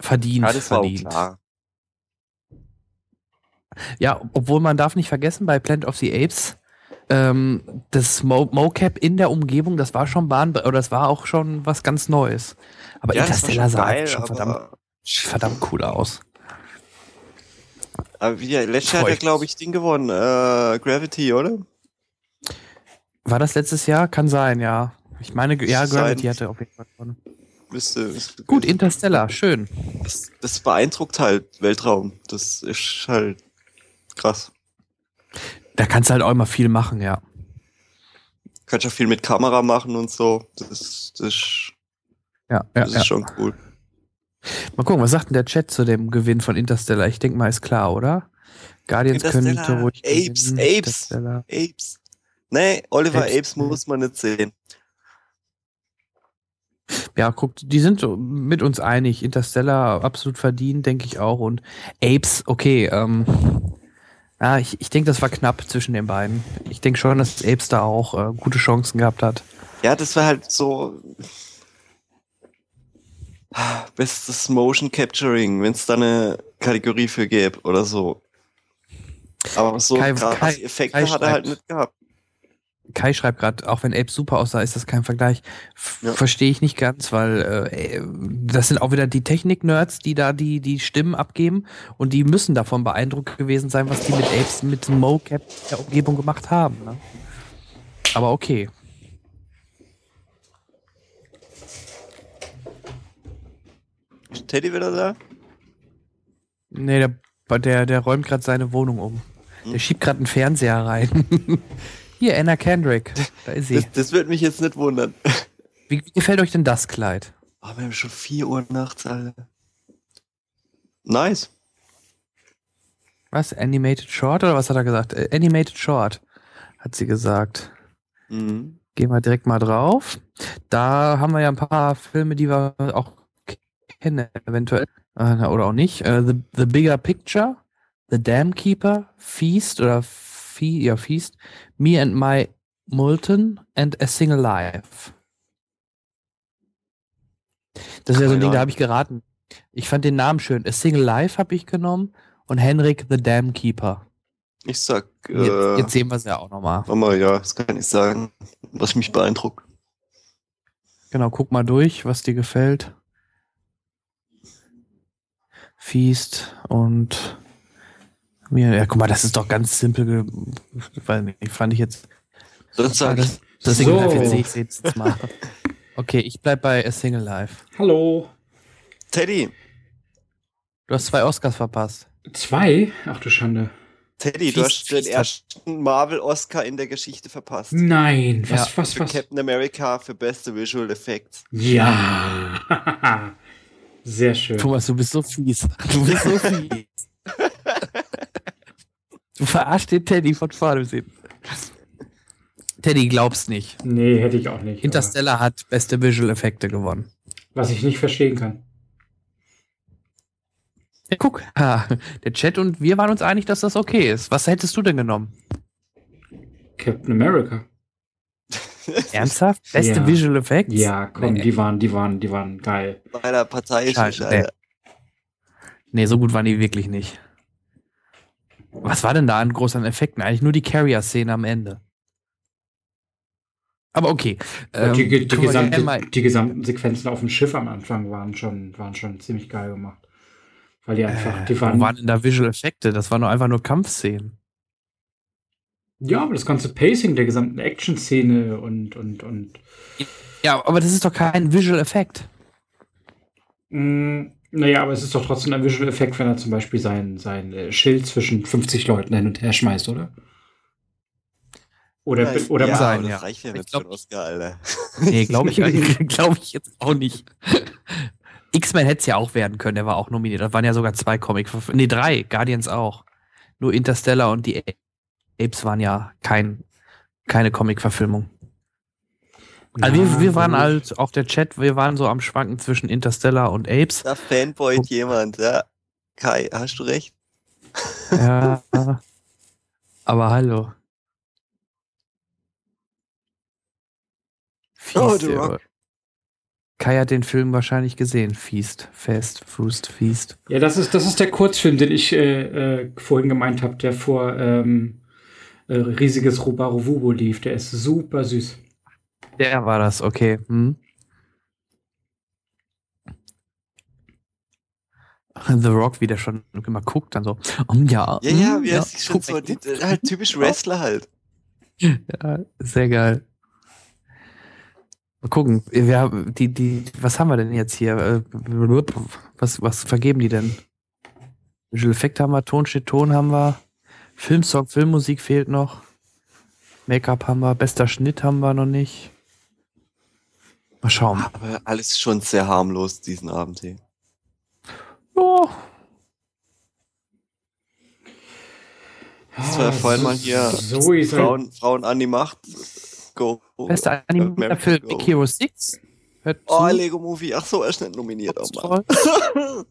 Verdient, Ja, verdient. Ja, obwohl man darf nicht vergessen, bei Planet of the Apes, ähm, das Mo Mocap in der Umgebung, das war schon Bahn, oder das war auch schon was ganz Neues. Aber Ja, Interstellar schon sah geil, halt schon aber- verdammt, verdammt cool aus. Aber wie, letztes Jahr hat er, glaube ich, Ding gewonnen. Äh, Gravity, oder? War das letztes Jahr? Kann sein, ja. Ich meine, ja, Gravity hatte auf jeden Fall gewonnen. Müsste, müsste Gut, Interstellar, schön. das, das beeindruckt halt Weltraum. Das ist halt krass. Da kannst du halt auch immer viel machen, ja. Kannst ja viel mit Kamera machen und so. Das, ist- das, ist- Ja, ja, das ja. ist schon cool. Mal gucken, was sagt denn der Chat zu dem Gewinn von Interstellar? Ich denke mal, ist klar, oder? Guardians könnte ruhig Apes, gewinnen. Apes. Apes. Nee, Oliver Apes. Apes, muss man nicht sehen. Ja, guckt, die sind mit uns einig. Interstellar absolut verdient, denke ich auch. Und Apes, okay. Ähm, ja, ich, ich denke, das war knapp zwischen den beiden. Ich denke schon, dass Apes da auch äh, gute Chancen gehabt hat. Ja, das war halt so. Bestes Motion Capturing, wenn es da eine Kategorie für gäbe oder so. Aber so Kai- Kai- Effekte Kai hat er halt nicht gehabt. Kai schreibt gerade, auch wenn Ape super aussah, ist das kein Vergleich. Ja. Verstehe ich nicht ganz, weil äh, das sind auch wieder die Technik-Nerds, die da die, die Stimmen abgeben und die müssen davon beeindruckt gewesen sein, was die mit Apes, mit Mocap der Umgebung gemacht haben. Ne? Aber okay. Ist Teddy wieder da? Nee, der, der, der räumt gerade seine Wohnung um. Der schiebt gerade einen Fernseher rein. Hier, Anna Kendrick. Da ist sie. Das, das würde mich jetzt nicht wundern. Wie gefällt euch denn das Kleid? Oh, wir haben schon 4 Uhr nachts, Alter. Nice. Was? Animated Short oder was hat er gesagt? Äh, Animated Short, hat sie gesagt. Mhm. Gehen wir direkt mal drauf. Da haben wir ja ein paar Filme, die wir auch kennen, eventuell. Äh, oder auch nicht. Äh, The, The Bigger Picture, The Dam Keeper, Feast oder Fe ja, Feast, Me and My Molten and A Single Life. Das ist ja so ein Ding, da habe ich geraten. Ich fand den Namen schön. A Single Life habe ich genommen und Henrik the Dam Keeper. Ich sag, Jetzt, äh, jetzt sehen wir es ja auch nochmal. Mama, ja, das kann ich sagen, was mich beeindruckt. Genau, guck mal durch, was dir gefällt. Feast und mir, ja, guck mal, das ist doch ganz simpel. nicht, fand ich jetzt. Ah, sag das, ich, das So. Single Life, jetzt sehe ich jetzt mal. Okay, ich bleib bei A Single Life. Hallo. Teddy, Du hast zwei Oscars verpasst. Zwei? Ach du Schande. Teddy, Fies- du hast den ersten Marvel-Oscar in der Geschichte verpasst. Nein, was, Ja, was, Für was? Captain America für beste Visual Effects. Ja. Sehr schön. Thomas, du bist so fies. Du bist so fies. du verarschst den Teddy von vorne bis hinten. Teddy glaubst nicht. Nee, hätte ich auch nicht. aber Interstellar hat beste Visual Effekte gewonnen. Was ich nicht verstehen kann. Ja, guck, der Chat und wir waren uns einig, dass das okay ist. Was hättest du denn genommen? Captain America. Ernsthaft? Beste Ja. Visual Effects? Ja, komm, Nee. die waren, die waren, die waren geil. Meiner Partei ist Scheiße, Alter. Nee, so gut waren die wirklich nicht. Was war denn da an groß an Effekten? Eigentlich nur die Carrier-Szene am Ende. Aber okay. Ähm, die, die, wir gesamte, die gesamten Sequenzen auf dem Schiff am Anfang waren schon, waren schon ziemlich geil gemacht. Weil die einfach, die Wo waren, waren denn da Visual Effekte? Das waren nur einfach nur Kampfszenen. Ja, aber das ganze Pacing der gesamten Action-Szene und, und, und, Ja, aber das ist doch kein Visual Effekt. mh, naja, aber es ist doch trotzdem ein Visual Effekt, wenn er zum Beispiel sein, sein äh, Schild zwischen 50 Leuten hin und her schmeißt, oder? Oder, Ja, oder ja, sein, ja. das reicht ja Ich nicht glaub- für Oscar, Alter. Nee, glaube ich, glaub ich jetzt auch nicht. X-Men hätte es ja auch werden können, der war auch nominiert. Da waren ja sogar zwei comic Nee, drei, Guardians auch. Nur Interstellar und die Apes waren ja kein, keine Comic-Verfilmung. Also wir, wir waren halt, auch der Chat, wir waren so am Schwanken zwischen Interstellar und Apes. Da fanboyt jemand, ja. Kai, hast du recht? Ja. Aber hallo. Feast, Oh, ja. Rock. Kai hat den Film wahrscheinlich gesehen. Feast, Fest, Fust, Feast. Ja, das ist, das ist der Kurzfilm, den ich äh, äh, vorhin gemeint habe, der vor ähm, äh, riesiges Rubaruvubu lief. Der ist super süß. Der war das, okay. Hm. The Rock, wie der schon immer guckt, dann so. Um, ja, Ja, ja, hm, wie er sich schon so, die, guck. halt typisch Wrestler halt. Ja, sehr geil. Mal gucken, wir haben die, die, was haben wir denn jetzt hier? Äh, Was, was vergeben die denn? Visual Effekt haben wir, Ton steht Ton haben wir, Filmsong, Filmmusik fehlt noch, Make-up haben wir, bester Schnitt haben wir noch nicht. Mal schauen. Aber alles schon sehr harmlos diesen Abend hier. Ja, Das war ja vorhin mal hier So. Frauen, Frauen an die Macht. Go. bester Film, Go. Big Hero 6. Hört Oh, zu. Lego Movie. Ach so, er ist nicht nominiert. Oh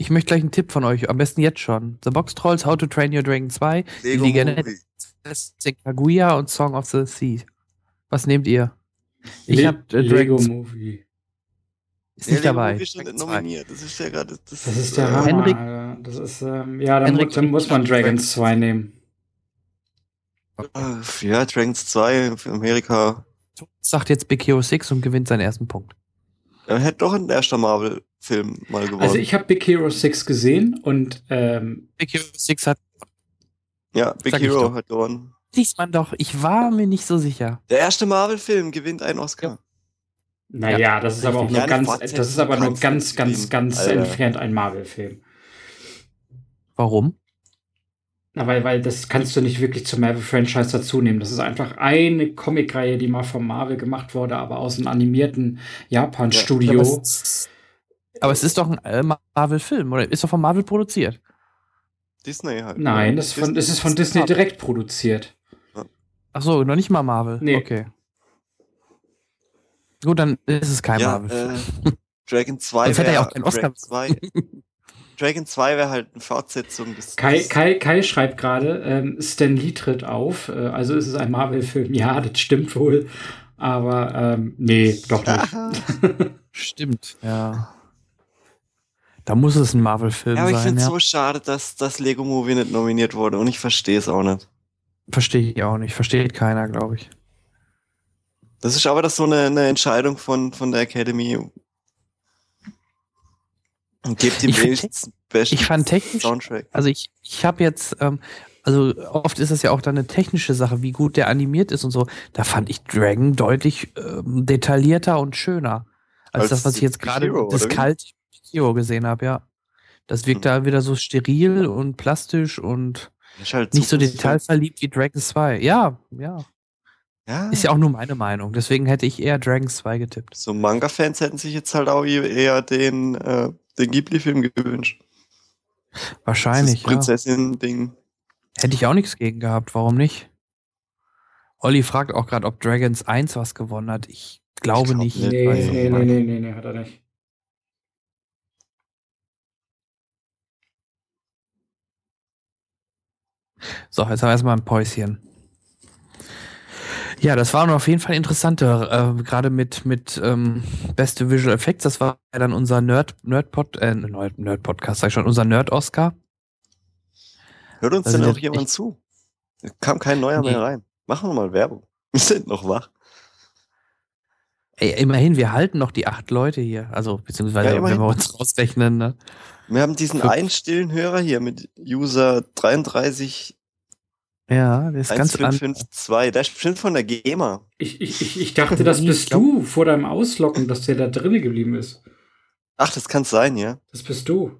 Ich möchte gleich einen Tipp von euch, am besten jetzt schon. The Box Trolls, How to Train Your Dragon 2, Lego Legende- Movie. Kaguya und Song of the Sea. Was nehmt ihr? Ich Le hab äh, Lego Dragon Movie. ist Ja, nicht Lego dabei. Movie ist schon nicht Dragon 2. nominiert. Das ist ja gerade. Das ist der äh, Hammer. Henrik- Alter. das ist, ähm, ja, dann, Henrik, mu- dann muss man Dragons 2 nehmen. Äh, Ja, Dragons 2 für Amerika. Sagt jetzt Big Hero 6 und gewinnt seinen ersten Punkt. Er hätte doch ein erster Marvel-Film mal gewonnen. Also ich habe Big Hero 6 gesehen und ähm, Big Hero 6 hat, ja, Big Hero hat gewonnen. liest man doch, ich war mir nicht so sicher. Der erste Marvel-Film gewinnt einen Oscar. naja, das ist aber auch nur Ja, ganz, Fortsetzung das ist aber nur ganz, ganz, ganz Alter. entfernt ein Marvel-Film. Warum? Na, weil, weil das kannst du nicht wirklich zum Marvel-Franchise dazu nehmen. Das ist einfach eine Comicreihe, die mal von Marvel gemacht wurde, aber aus einem animierten Japan-Studio. Es, aber es ist doch ein äh, Marvel-Film, oder? Ist doch von Marvel produziert. Disney halt. Nein, das ist, von, Disney- das ist von Disney direkt produziert. Ach so, noch nicht mal Marvel. Nee. Okay. Gut, dann ist es kein ja, Marvel. äh, Dragon 2 Sonst hätte er ja wäre auch keinen Oscar Dragon 2, Dragon 2 wäre halt eine Fortsetzung des. Kai, Kai, Kai schreibt gerade, ähm, Stan Lee tritt auf, äh, also ist es ein Marvel-Film. Ja, das stimmt wohl. Aber ähm, nee, doch nicht. Stimmt, ja. Da muss es ein Marvel-Film Ja, aber ich sein, finde es ja. so schade, dass das Lego Movie nicht nominiert wurde und ich verstehe es auch nicht. Verstehe ich auch nicht. Versteht keiner, glaube ich. Das ist aber das so eine, eine Entscheidung von, von der Academy. Und gebt ihm wenigstens besten ich fand technisch- Soundtrack. Also ich, ich habe jetzt, ähm, also oft ist das ja auch dann eine technische Sache, wie gut der animiert ist und so. Da fand ich Dragon deutlich ähm, detaillierter und schöner als, Als das, was ich jetzt gerade das? Kalt Hero gesehen habe, ja. Das wirkt Mhm. da wieder so steril und plastisch und halt nicht so super- detailverliebt wie Dragon 2. Ja, ja. Ja, Ist ja auch nur meine Meinung. Deswegen hätte ich eher Dragon 2 getippt. so Manga-Fans hätten sich jetzt halt auch eher den, äh, den Ghibli-Film gewünscht. Wahrscheinlich, Das ja. Prinzessin-Ding. Hätte ich auch nichts gegen gehabt. Warum nicht? Olli fragt auch gerade, ob Dragons 1 was gewonnen hat. Ich glaube glaub nicht. nicht. Nee, ich nee, nee, nee, nee, nee, hat er nicht. So, jetzt haben wir erstmal ein Päuschen. Ja, das waren auf jeden Fall interessante, äh, gerade mit, mit ähm, beste Visual Effects. Das war ja dann unser Nerd, Nerd-Pod, äh, Nerd- Nerd-Podcast, sag ich schon, unser Nerd-Oscar. Hört uns Also denn auch jemand zu? Kam kein neuer Nee. mehr rein. Machen wir mal Werbung. Wir sind noch wach. Ey, immerhin, wir halten noch die acht Leute hier. Also, beziehungsweise, Ja, wenn wir uns rausrechnen, ne? Wir haben diesen Für- einen stillen Hörer hier mit User 33 Ja, der ist ganz an. 1552. Der ist bestimmt von der GEMA. Ich, ich, ich, dachte, das bist du vor deinem Ausloggen, dass der da drinnen geblieben ist. Ach, das kann sein, ja. Das bist du.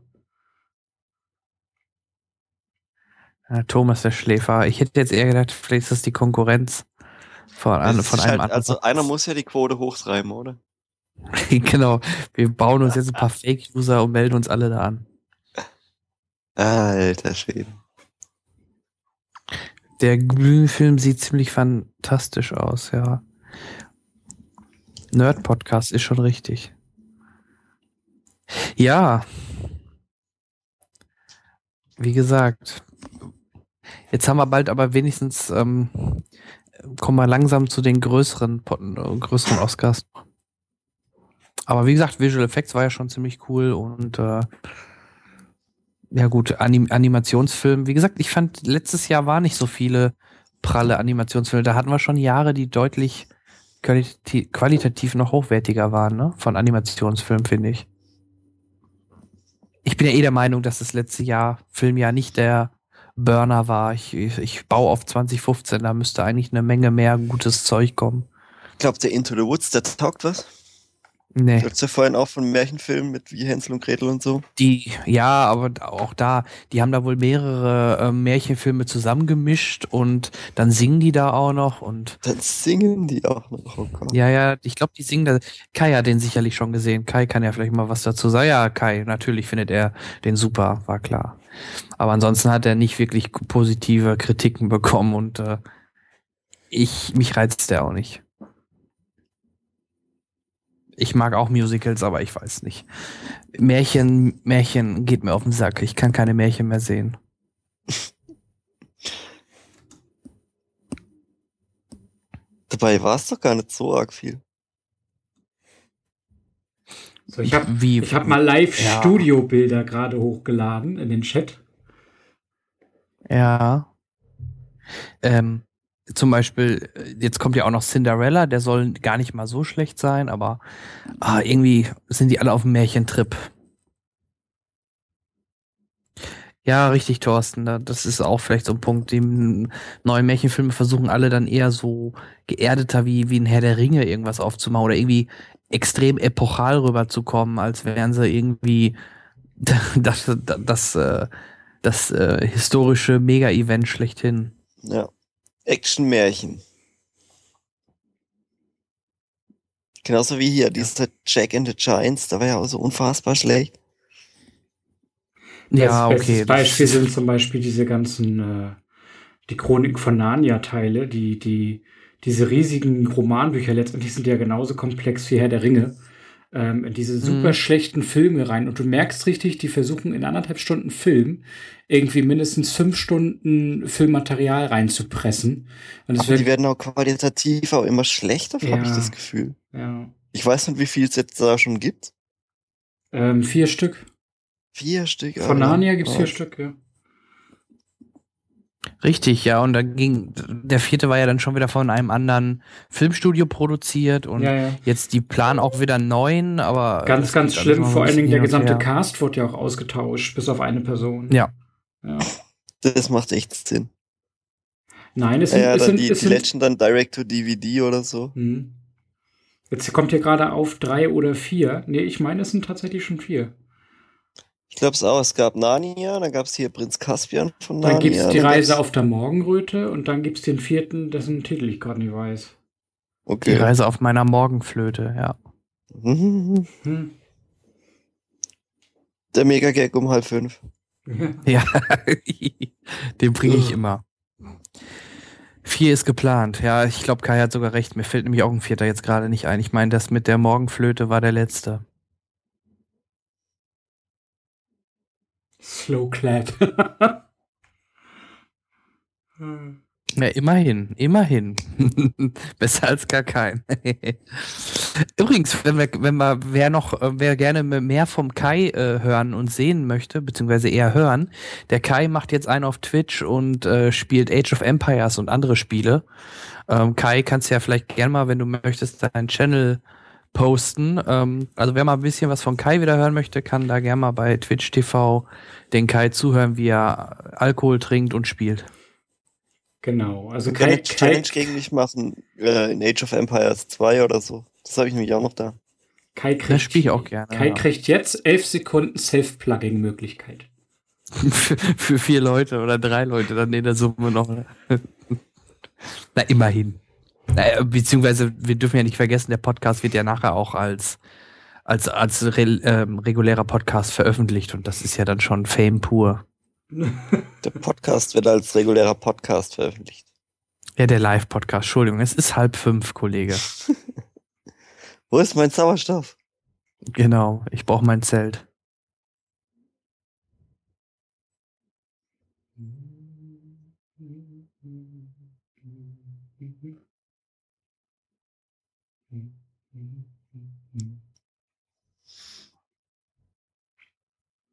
Ja, Thomas, der Schläfer. Ich hätte jetzt eher gedacht, vielleicht ist das die Konkurrenz von, an, von einem halt, also einer muss ja die Quote hochtreiben, oder? genau. Wir bauen uns jetzt ein paar Fake-User und melden uns alle da an. Alter Schwede. Der Glühfilm sieht ziemlich fantastisch aus, ja. Nerd-Podcast ist schon richtig. Ja. Wie gesagt. Jetzt haben wir bald aber wenigstens, ähm, kommen wir langsam zu den größeren, größeren Oscars. Aber wie gesagt, Visual Effects war ja schon ziemlich cool und äh, ja gut, Anim Animationsfilm. Wie gesagt, ich fand, letztes Jahr war nicht so viele pralle Animationsfilme. Da hatten wir schon Jahre, die deutlich qualitativ, qualitativ noch hochwertiger waren, ne? Von Animationsfilmen, finde ich. Ich bin ja eh der Meinung, dass das letzte Jahr, Filmjahr, nicht der Burner war. Ich, ich, ich baue auf 2015, da müsste eigentlich eine Menge mehr gutes Zeug kommen. Glaubt der Into the Woods, der taugt was? Nee. Du hast ja vorhin auch von Märchenfilmen mit wie Hänsel und Gretel und so. Die, ja, aber auch da, die haben da wohl mehrere äh, Märchenfilme zusammengemischt und dann singen die da auch noch und Dann singen die auch noch. Oh ja, ja, ich glaube, die singen da. Kai hat den sicherlich schon gesehen. Kai kann ja vielleicht mal was dazu sagen. Ja, Kai, natürlich findet er den super, war klar. Aber ansonsten hat er nicht wirklich positive Kritiken bekommen und äh, ich, mich reizt der auch nicht. Ich mag auch Musicals, aber ich weiß nicht. Märchen, Märchen geht mir auf den Sack. Ich kann keine Märchen mehr sehen. Dabei war es doch gar nicht so arg viel. So, ich habe hab mal Ja. Live-Studio-Bilder gerade hochgeladen in den Chat. Ja. Ähm, zum Beispiel, äh, jetzt kommt ja auch noch Cinderella, der soll gar nicht mal so schlecht sein, aber ah, irgendwie sind die alle auf dem Märchentrip. Ja, richtig, Thorsten. da- Das ist auch vielleicht so ein Punkt. Die neuen Märchenfilme versuchen alle dann eher so geerdeter wie, wie ein Herr der Ringe irgendwas aufzumachen oder irgendwie extrem epochal rüberzukommen, als wären sie irgendwie das, das, das, äh, das äh, historische Mega-Event schlechthin. Ja. Action-Märchen. Genauso wie hier, dieser Jack and the Giants, der war ja auch so unfassbar schlecht. Ja, Best- okay. Beispiel sind zum Beispiel diese ganzen, äh, die Chronik von Narnia-Teile, die, die, diese riesigen Romanbücher letztendlich sind ja genauso komplex wie Herr der Ringe. Ähm, in diese super Mhm. schlechten Filme rein. Und du merkst richtig, die versuchen in anderthalb Stunden Film irgendwie mindestens fünf Stunden Filmmaterial reinzupressen. Und es Aber die werden auch qualitativ auch immer schlechter, habe ich Ja. das Gefühl. ja, Ich weiß nicht, wie viel es jetzt da schon gibt. ähm, vier Stück. Vier Stück. Von Alter. Narnia gibt's vier Krass. Stück, ja. Richtig, ja. Und dann ging, der vierte war ja dann schon wieder von einem anderen Filmstudio produziert und Ja, ja. jetzt die planen auch wieder neun, aber. Ganz, ganz schlimm. Vor allen Dingen der gesamte. Cast wurde ja auch ausgetauscht, bis auf eine Person. Ja. ja. Das macht echt Sinn. Nein, es sind, ja, es sind, die, es die sind Legend dann direct to DVD oder so. Hm. Jetzt kommt hier gerade auf drei oder vier. Nee, ich meine, es sind tatsächlich schon vier. Ich glaube es auch. Es gab Narnia, dann gab es hier Prinz Caspian von Narnia. Dann gibt's die dann Reise auf der Morgenröte und dann gibt's den vierten, dessen Titel ich gerade nicht weiß. Die Okay. Reise auf meiner Morgenflöte, ja. Hm. Der Mega-Gag um halb fünf. Ja, den bringe ich immer. Vier ist geplant. Ja, ich glaube, Kai hat sogar recht. Mir fällt nämlich auch ein vierter jetzt gerade nicht ein. Ich meine, das mit der Morgenflöte war der letzte. Slow Clap. Ja, immerhin, immerhin. Besser als gar kein. Übrigens, wenn wir, wenn wir, wer noch, äh, wer gerne mehr vom Kai äh, hören und sehen möchte, beziehungsweise eher hören, der Kai macht jetzt einen auf Twitch und äh, spielt Age of Empires und andere Spiele. Ähm, Kai, kannst du ja vielleicht gerne mal, wenn du möchtest, deinen Channel posten. Ähm, also wer mal ein bisschen was von Kai wieder hören möchte, kann da gerne mal bei Twitch TV den Kai zuhören, wie er Alkohol trinkt und spielt. genau. Also Kai, eine Challenge gegen mich machen äh, in Age of Empires 2 oder so. Das habe ich nämlich auch noch da. Kai Das kriegt, spiele ich auch gerne. Kai ja. kriegt jetzt elf Sekunden Self-Plugging-Möglichkeit. für, für vier Leute oder drei Leute dann in der Summe noch. Na, immerhin. Naja, beziehungsweise, wir dürfen ja nicht vergessen, der Podcast wird ja nachher auch als, als, als re, ähm, regulärer Podcast veröffentlicht und das ist ja dann schon Fame pur. Der Podcast wird als regulärer Podcast veröffentlicht. Ja, der Live-Podcast, Entschuldigung, es ist halb fünf, Kollege. Wo ist mein Sauerstoff? Genau, ich brauche mein Zelt.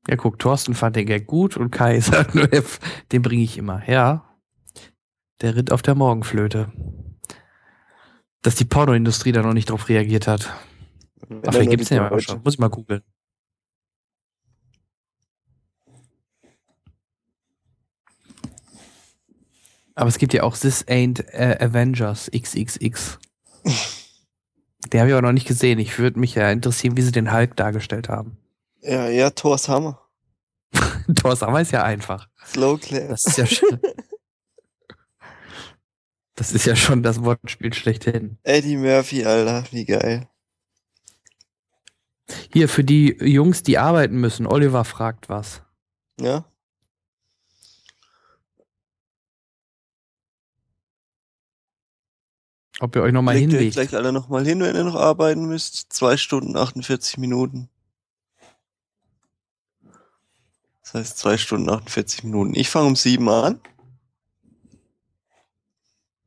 Ja, guck, Thorsten fand den Gag gut und Kai sagt nur, den bringe ich immer. Ja, der ritt auf der Morgenflöte. Dass die Pornoindustrie da noch nicht drauf reagiert hat. Wenn Ach, vielleicht gibt's die den ja auch schon. Muss ich mal googeln. Aber es gibt ja auch This Ain't äh, Avengers XXX. Der habe ich aber noch nicht gesehen. Ich würde mich ja interessieren, wie sie den Hulk dargestellt haben. Ja, ja, Thor's Hammer. Thor's Hammer ist ja einfach. Slow Clap. Das ist ja schon. Das ist ja schon das Wortspiel schlechthin. Eddie Murphy, Alter, wie geil. Hier für die Jungs, die arbeiten müssen. Oliver fragt was. Ja? Ob ihr euch nochmal Legt euch hinlegt. gleich alle nochmal hin, wenn ihr noch arbeiten müsst. Zwei Stunden 48 Minuten. Das heißt zwei Stunden 48 Minuten. Ich fange um sieben an.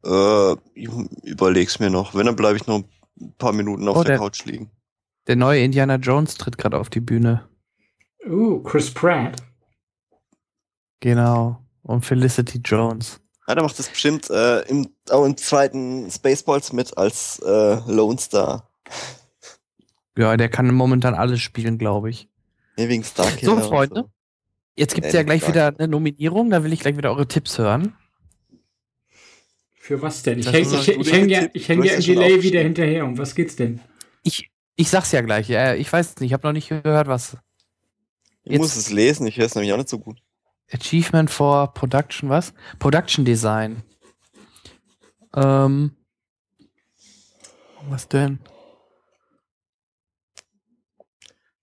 Äh, ich überleg's mir noch. Wenn, dann bleibe ich noch ein paar Minuten auf Oh, der der- Couch liegen. Der neue Indiana Jones tritt gerade auf die Bühne. Uh, Chris Pratt. Genau. Und Felicity Jones. Ja, der macht das bestimmt äh, im, auch im zweiten Spaceballs mit als äh, Lone Star. Ja, der kann momentan alles spielen, glaube ich. Nee, wegen Starkiller. So, und Freunde. Jetzt gibt es ja gleich wieder eine Nominierung. Da will ich gleich wieder eure Tipps hören. Für was denn? Ich hänge ich, ich häng ja, ich häng im Delay wieder hinterher. Um was geht's denn? Ich, ich sag's ja gleich. Ich weiß nicht. Ich habe noch nicht gehört, was. Ich Jetzt- muss es lesen, ich höre es nämlich auch nicht so gut. Achievement for Production, was? Production Design. Ähm. Was denn?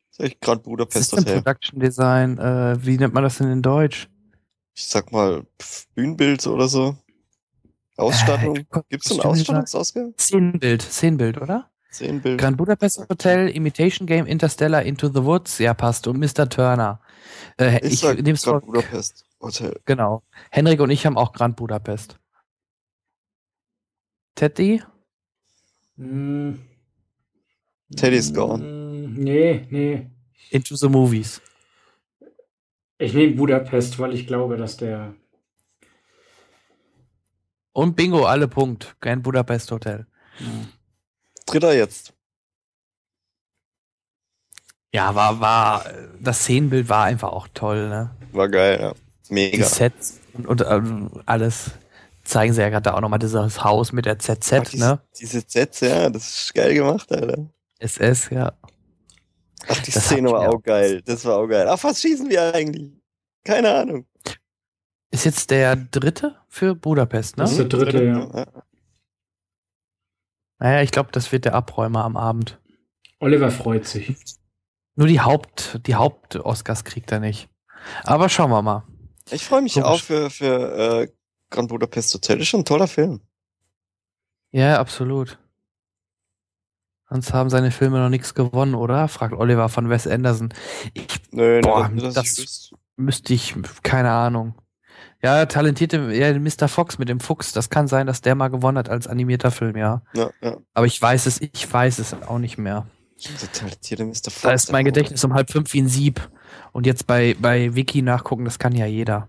Sag ich gerade Budapest denn Hotel. Production Design? Äh, wie nennt man das denn in Deutsch? Ich sag mal Bühnenbild oder so. Ausstattung. Äh, Gibt es Kostümdesign? Ausstattungsausgabe? Szenenbild, Szenenbild, oder? Szenenbild. Grand Budapest Hotel, Imitation Game, Interstellar, Into the Woods, ja passt. Und Mr. Turner. Äh, Ich ich gerade vor, Budapest Hotel. genau. Henrik und ich haben auch Grand Budapest. Teddy? Hm. Teddy's gone. Hm, Nee, nee. Into the Movies. Ich nehme Budapest, weil ich glaube, dass der. Und Bingo, alle Punkt. Grand Budapest Hotel. Ja. Dritter jetzt. Ja, war, war, das Szenenbild war einfach auch toll, ne? War geil, ja. Die Mega. Sets und, und ähm, alles zeigen sie ja gerade auch nochmal dieses Haus mit der ZZ, Ach, diese, ne? diese Sätze, ja, das ist geil gemacht, Alter. SS, ja. Ach, die Das Szene war auch geil. Das war auch geil. Ach, was schießen wir eigentlich? Keine Ahnung. Ist jetzt der dritte für Budapest, ne? Das ist der dritte, ja. Ja. Naja, ich glaube, das wird der Abräumer am Abend. Oliver freut sich. Nur die Haupt, die Haupt-Oscars kriegt er nicht. Aber schauen wir mal. Ich freue mich Komisch. auch für, für äh, Grand Budapest Hotel. Ist schon ein toller Film. Ja, absolut. Sonst haben seine Filme noch nichts gewonnen, oder? Fragt Oliver von Wes Anderson. Ich Nö, Boah, dass das- ich wüsste. müsste ich, keine Ahnung. Ja, talentierte, ja, Mr. Fox mit dem Fuchs, das kann sein, dass der mal gewonnen hat als animierter Film, ja. ja, ja. Aber ich weiß es, ich weiß es auch nicht mehr. Der talentierte Mr. Fox. Da ist mein Gedächtnis um halb fünf wie ein Sieb. Und jetzt bei, bei Wiki nachgucken, das kann ja jeder.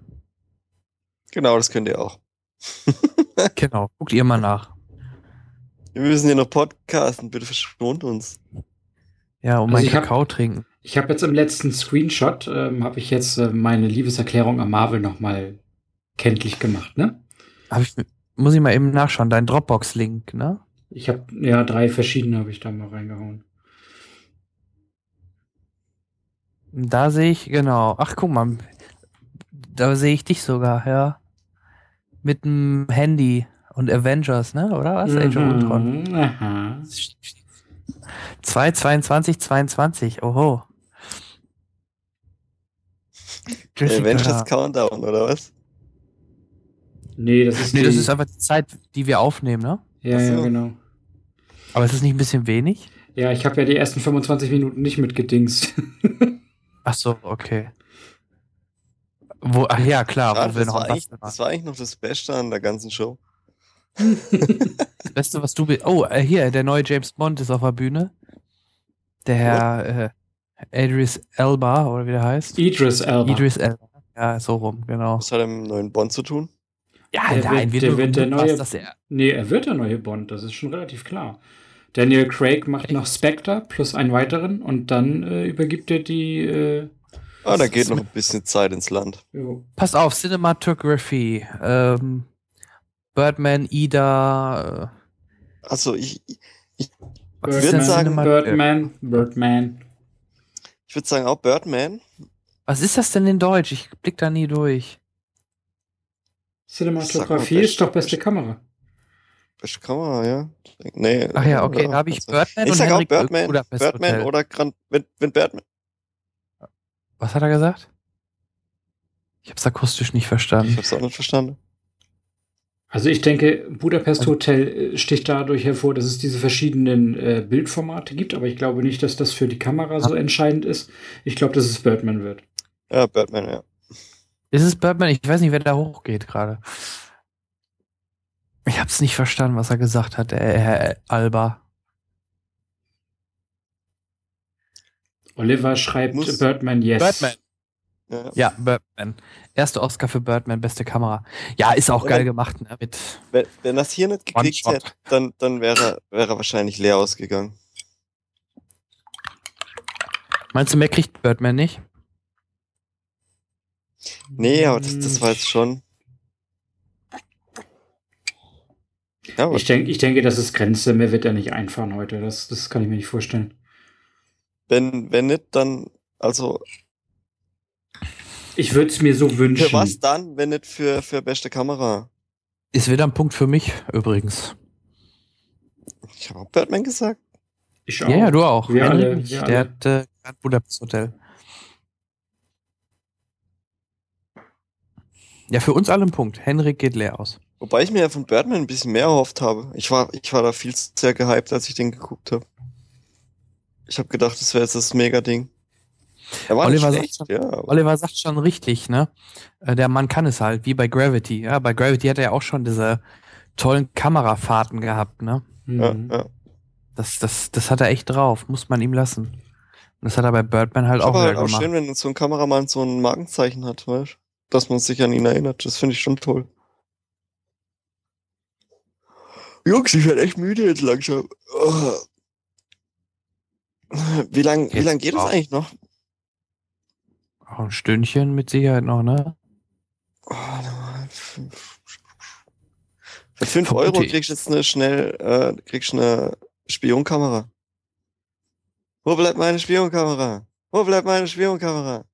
Genau, das könnt ihr auch. Genau, guckt ihr mal nach. Wir müssen hier noch podcasten. Bitte verschont uns. Ja, und Also mein ich hab- Kakao trinken. Ich habe jetzt im letzten Screenshot, ähm, habe ich jetzt äh, meine Liebeserklärung an Marvel nochmal kenntlich gemacht, ne? Hab ich, muss ich mal eben nachschauen, dein Dropbox-Link, ne? Ich habe, ja, drei verschiedene habe ich da mal reingehauen. Da sehe ich, genau. Ach, guck mal. Da sehe ich dich sogar, ja. Mit dem Handy und Avengers, ne? Oder was? Age of Ultron. Mhm, Aha. 2, 22, 22. Oho. Jessica. Avengers Countdown, oder was? Nee, das ist Nee, die, das ist einfach die Zeit, die wir aufnehmen, ne? Ja, ja, genau. Aber ist es nicht ein bisschen wenig? Ja, ich habe ja die ersten 25 Minuten nicht mitgedingst. Ach so, okay. Wo, ach ja, klar, Schade, wo wir das, noch war eigentlich, das war eigentlich noch das Beste an der ganzen Show. Das Beste, was du be Oh, äh, hier, der neue James Bond ist auf der Bühne. Der Herr äh, Idris Elba, oder wie der heißt. Idris Elba. Idris Elba. Ja, so rum, genau. Was hat er mit dem neuen Bond zu tun? Ja, Der nein, wird- der wird der neue- dass er. Nee, er wird der neue Bond, das ist schon relativ klar. Daniel Craig macht noch Spectre plus einen weiteren und dann äh, übergibt er die. Äh, Ah, da Das geht noch ein bisschen Zeit ins Land. jo. Pass auf, Cinematography. Ähm, Birdman, Ida. Also ich, ich, Äh, würd was ist Birdman, denn sagen, Birdman, Birdman. ich würde sagen auch Birdman. Was ist das denn in Deutsch? Ich blick da nie durch. Cinematografie ist doch beste Kamera. Beste Kamera, ja. Nee, Ach ja, okay, da habe ich also- Birdman Ich und sag auch Birdman, Budapest Birdman Hotel. oder Grand, wenn, wenn Birdman. Was hat er gesagt? Ich hab's akustisch nicht Ich verstanden. hab's auch nicht verstanden. Also ich denke, Budapest Hotel äh, sticht dadurch hervor, dass es diese verschiedenen äh, Bildformate gibt, aber ich glaube nicht, dass das für die Kamera so entscheidend ist. Ich glaube, dass es Birdman wird. Ja, Birdman, ja. Ist es Birdman? Ich weiß nicht, wer da hochgeht gerade. Ich hab's nicht verstanden, was er gesagt hat, der Herr Alba. Oliver schreibt Muss- Birdman Yes. Birdman. Ja. Ja, Birdman. Erste Oscar für Birdman, beste Kamera. Ja, ist auch Ja, geil wenn- gemacht, ne? Mit Wenn, wenn das hier nicht gekriegt hätte, dann, dann wäre wäre er wahrscheinlich leer ausgegangen. Meinst du, mehr kriegt Birdman nicht? Nee, aber das, das war jetzt schon. Ja, Ich, denk, ich denke, das ist Grenze. Mehr wird er nicht einfahren heute. Das, das kann ich mir nicht vorstellen. wenn, wenn nicht, dann, also, Ich würde es mir so wünschen. für was dann, wenn nicht für, für beste Kamera? Ist wieder ein Punkt für mich, übrigens. Ich habe auch Batman gesagt. Ich Ja, ja, du auch. Wir alle, wir Der alle. hat äh, Budapest Hotel. Ja, für uns alle ein Punkt. Henrik geht leer aus. Wobei ich mir ja von Batman ein bisschen mehr erhofft habe. Ich war, ich war da viel zu sehr gehypt, als ich den geguckt habe. Ich habe gedacht, das wäre jetzt das Mega-Ding. Er war Oliver schlecht, sagt ja. aber- Oliver sagt schon richtig, ne? Äh, Der Mann kann es halt, wie bei Gravity. Ja, bei Gravity hat er ja auch schon diese tollen Kamerafahrten gehabt, ne? Ja, Mhm. ja. Das, das, das hat er echt drauf, muss man ihm lassen. Und das hat er bei Birdman halt auch Aber wieder halt auch gemacht. schön, wenn so ein Kameramann so ein Markenzeichen hat, weißt du? Dass man sich an ihn erinnert. Das finde ich schon toll. Jungs, ich werde echt müde jetzt langsam. Oh. Wie lang, wie lang geht das eigentlich noch? Auch ein Stündchen mit Sicherheit noch, ne? Oh. Für 5 Gute Euro kriegst du jetzt eine schnell, äh, kriegst du eine Spionkamera. Wo bleibt meine Spionkamera? Wo bleibt meine Spionkamera?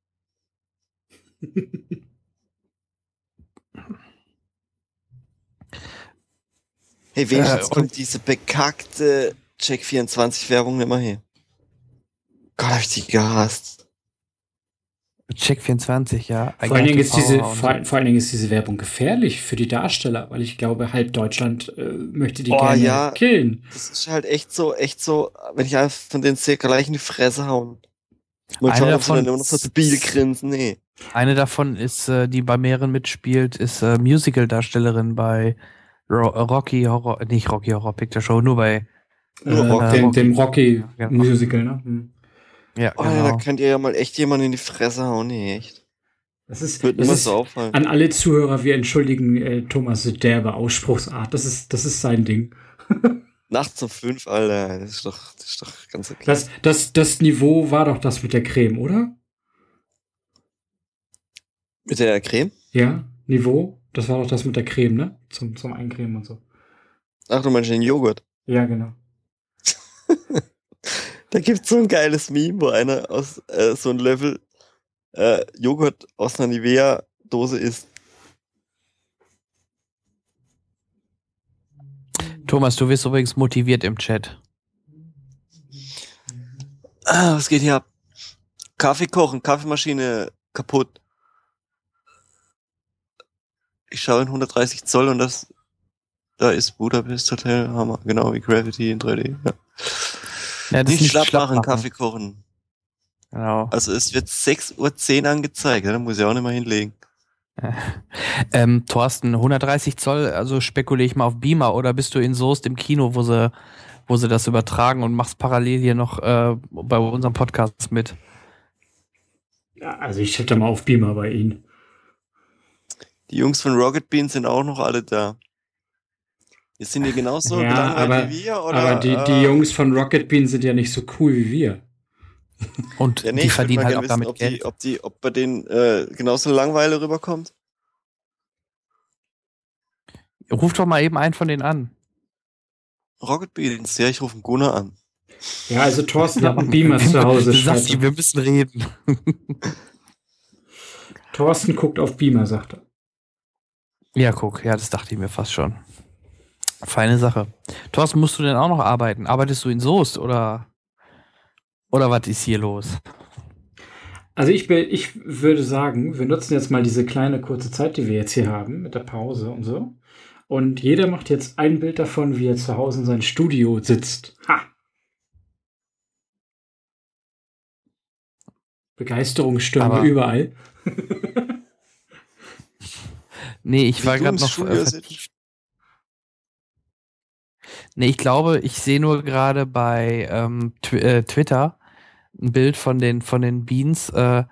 Hey, wenigstens Äh, kommt diese bekackte Check24 Werbung nicht mehr her. Gott, hab ich die gehasst. Check 24, ja. Vor allen, Dingen ist diese, vor, vor allen Dingen ist diese Werbung gefährlich für die Darsteller, weil ich glaube, halb Deutschland äh, möchte die Oh, gerne ja. killen. Das ist halt echt so, echt so, wenn ich einfach von denen sehe, gleich in die Fresse hauen. Man Eine kann davon- dann immer noch so debil grinsen, nee. Eine davon ist, äh, die bei mehreren mitspielt, ist äh, Musical-Darstellerin bei Rocky Horror, nicht Rocky Horror Picture Show, nur bei, Nur äh, Rocky. dem, Rocky. dem Rocky Ja, genau. Musical, ne? Hm. ja, Oh, ja, genau. da könnt ihr ja mal echt jemanden in die Fresse hauen, nee, echt. Das ist, Wird das immer ist so auffallen. an alle Zuhörer, wir entschuldigen äh, Thomas derbe Ausspruchsart. Das ist, das ist sein Ding. Nachts um fünf, Alter, das ist doch, das ist doch ganz okay. Das, das, das Niveau war doch das mit der Creme, oder? Mit der Creme? Ja, Niveau. Das war doch das mit der Creme, ne? Zum, zum Eincremen und so. Ach, du meinst den Joghurt. Ja, genau. Da gibt's so ein geiles Meme, wo einer aus äh, so ein Level äh, Joghurt aus einer Nivea-Dose isst. Thomas, du wirst übrigens motiviert im Chat. Ah, was geht hier ab? Kaffee kochen, Kaffeemaschine kaputt. Ich schaue in 130 Zoll und das, da ist Budapest Hotel, Hammer, genau wie Gravity in 3D. Ja. Ja, ist Nicht schlapp machen, machen. Kaffee kochen. Genau. Also es wird 6.10 Uhr angezeigt, ja, da muss ich auch nicht mal hinlegen. Ähm, Thorsten, 130 Zoll, also spekuliere ich mal auf Beamer oder bist du in Soest im Kino, wo sie, wo sie das übertragen und machst parallel hier noch äh, bei unserem Podcast mit? Ja, also ich tippe da mal auf Beamer bei Ihnen. Die Jungs von Rocket Bean sind auch noch alle da. Wir sind hier genauso Ja, gelangweilt aber- wie wir, oder? Aber die, die äh, Jungs von Rocket Bean sind ja nicht so cool wie wir. Und Ja, nee, die verdienen mal halt auch wissen, damit ob Geld. Die, ob, die, ob bei denen äh, genauso Langweile rüberkommt. Ruf doch mal eben einen von denen an. Rocket Beans, ja, ich rufe einen Gunnar an. Ja, also Thorsten hat einen Beamer zu Hause. Du sagst, er. wir müssen reden. Thorsten guckt auf Beamer, sagt er. Ja, guck, ja, das dachte ich mir fast schon. Feine Sache. Thorsten, musst du denn auch noch arbeiten? Arbeitest du in Soest oder, oder was ist hier los? Also ich, be- ich würde sagen, wir nutzen jetzt mal diese kleine kurze Zeit, die wir jetzt hier haben, mit der Pause und so. Und jeder macht jetzt ein Bild davon, wie er zu Hause in seinem Studio sitzt. Ha! Begeisterungsstürme überall. Nee, ich Wie war gerade noch vertieft. Nee, ich glaube, ich sehe nur gerade bei ähm, Tw äh, Twitter, ein Bild von den, von den Beans. Äh,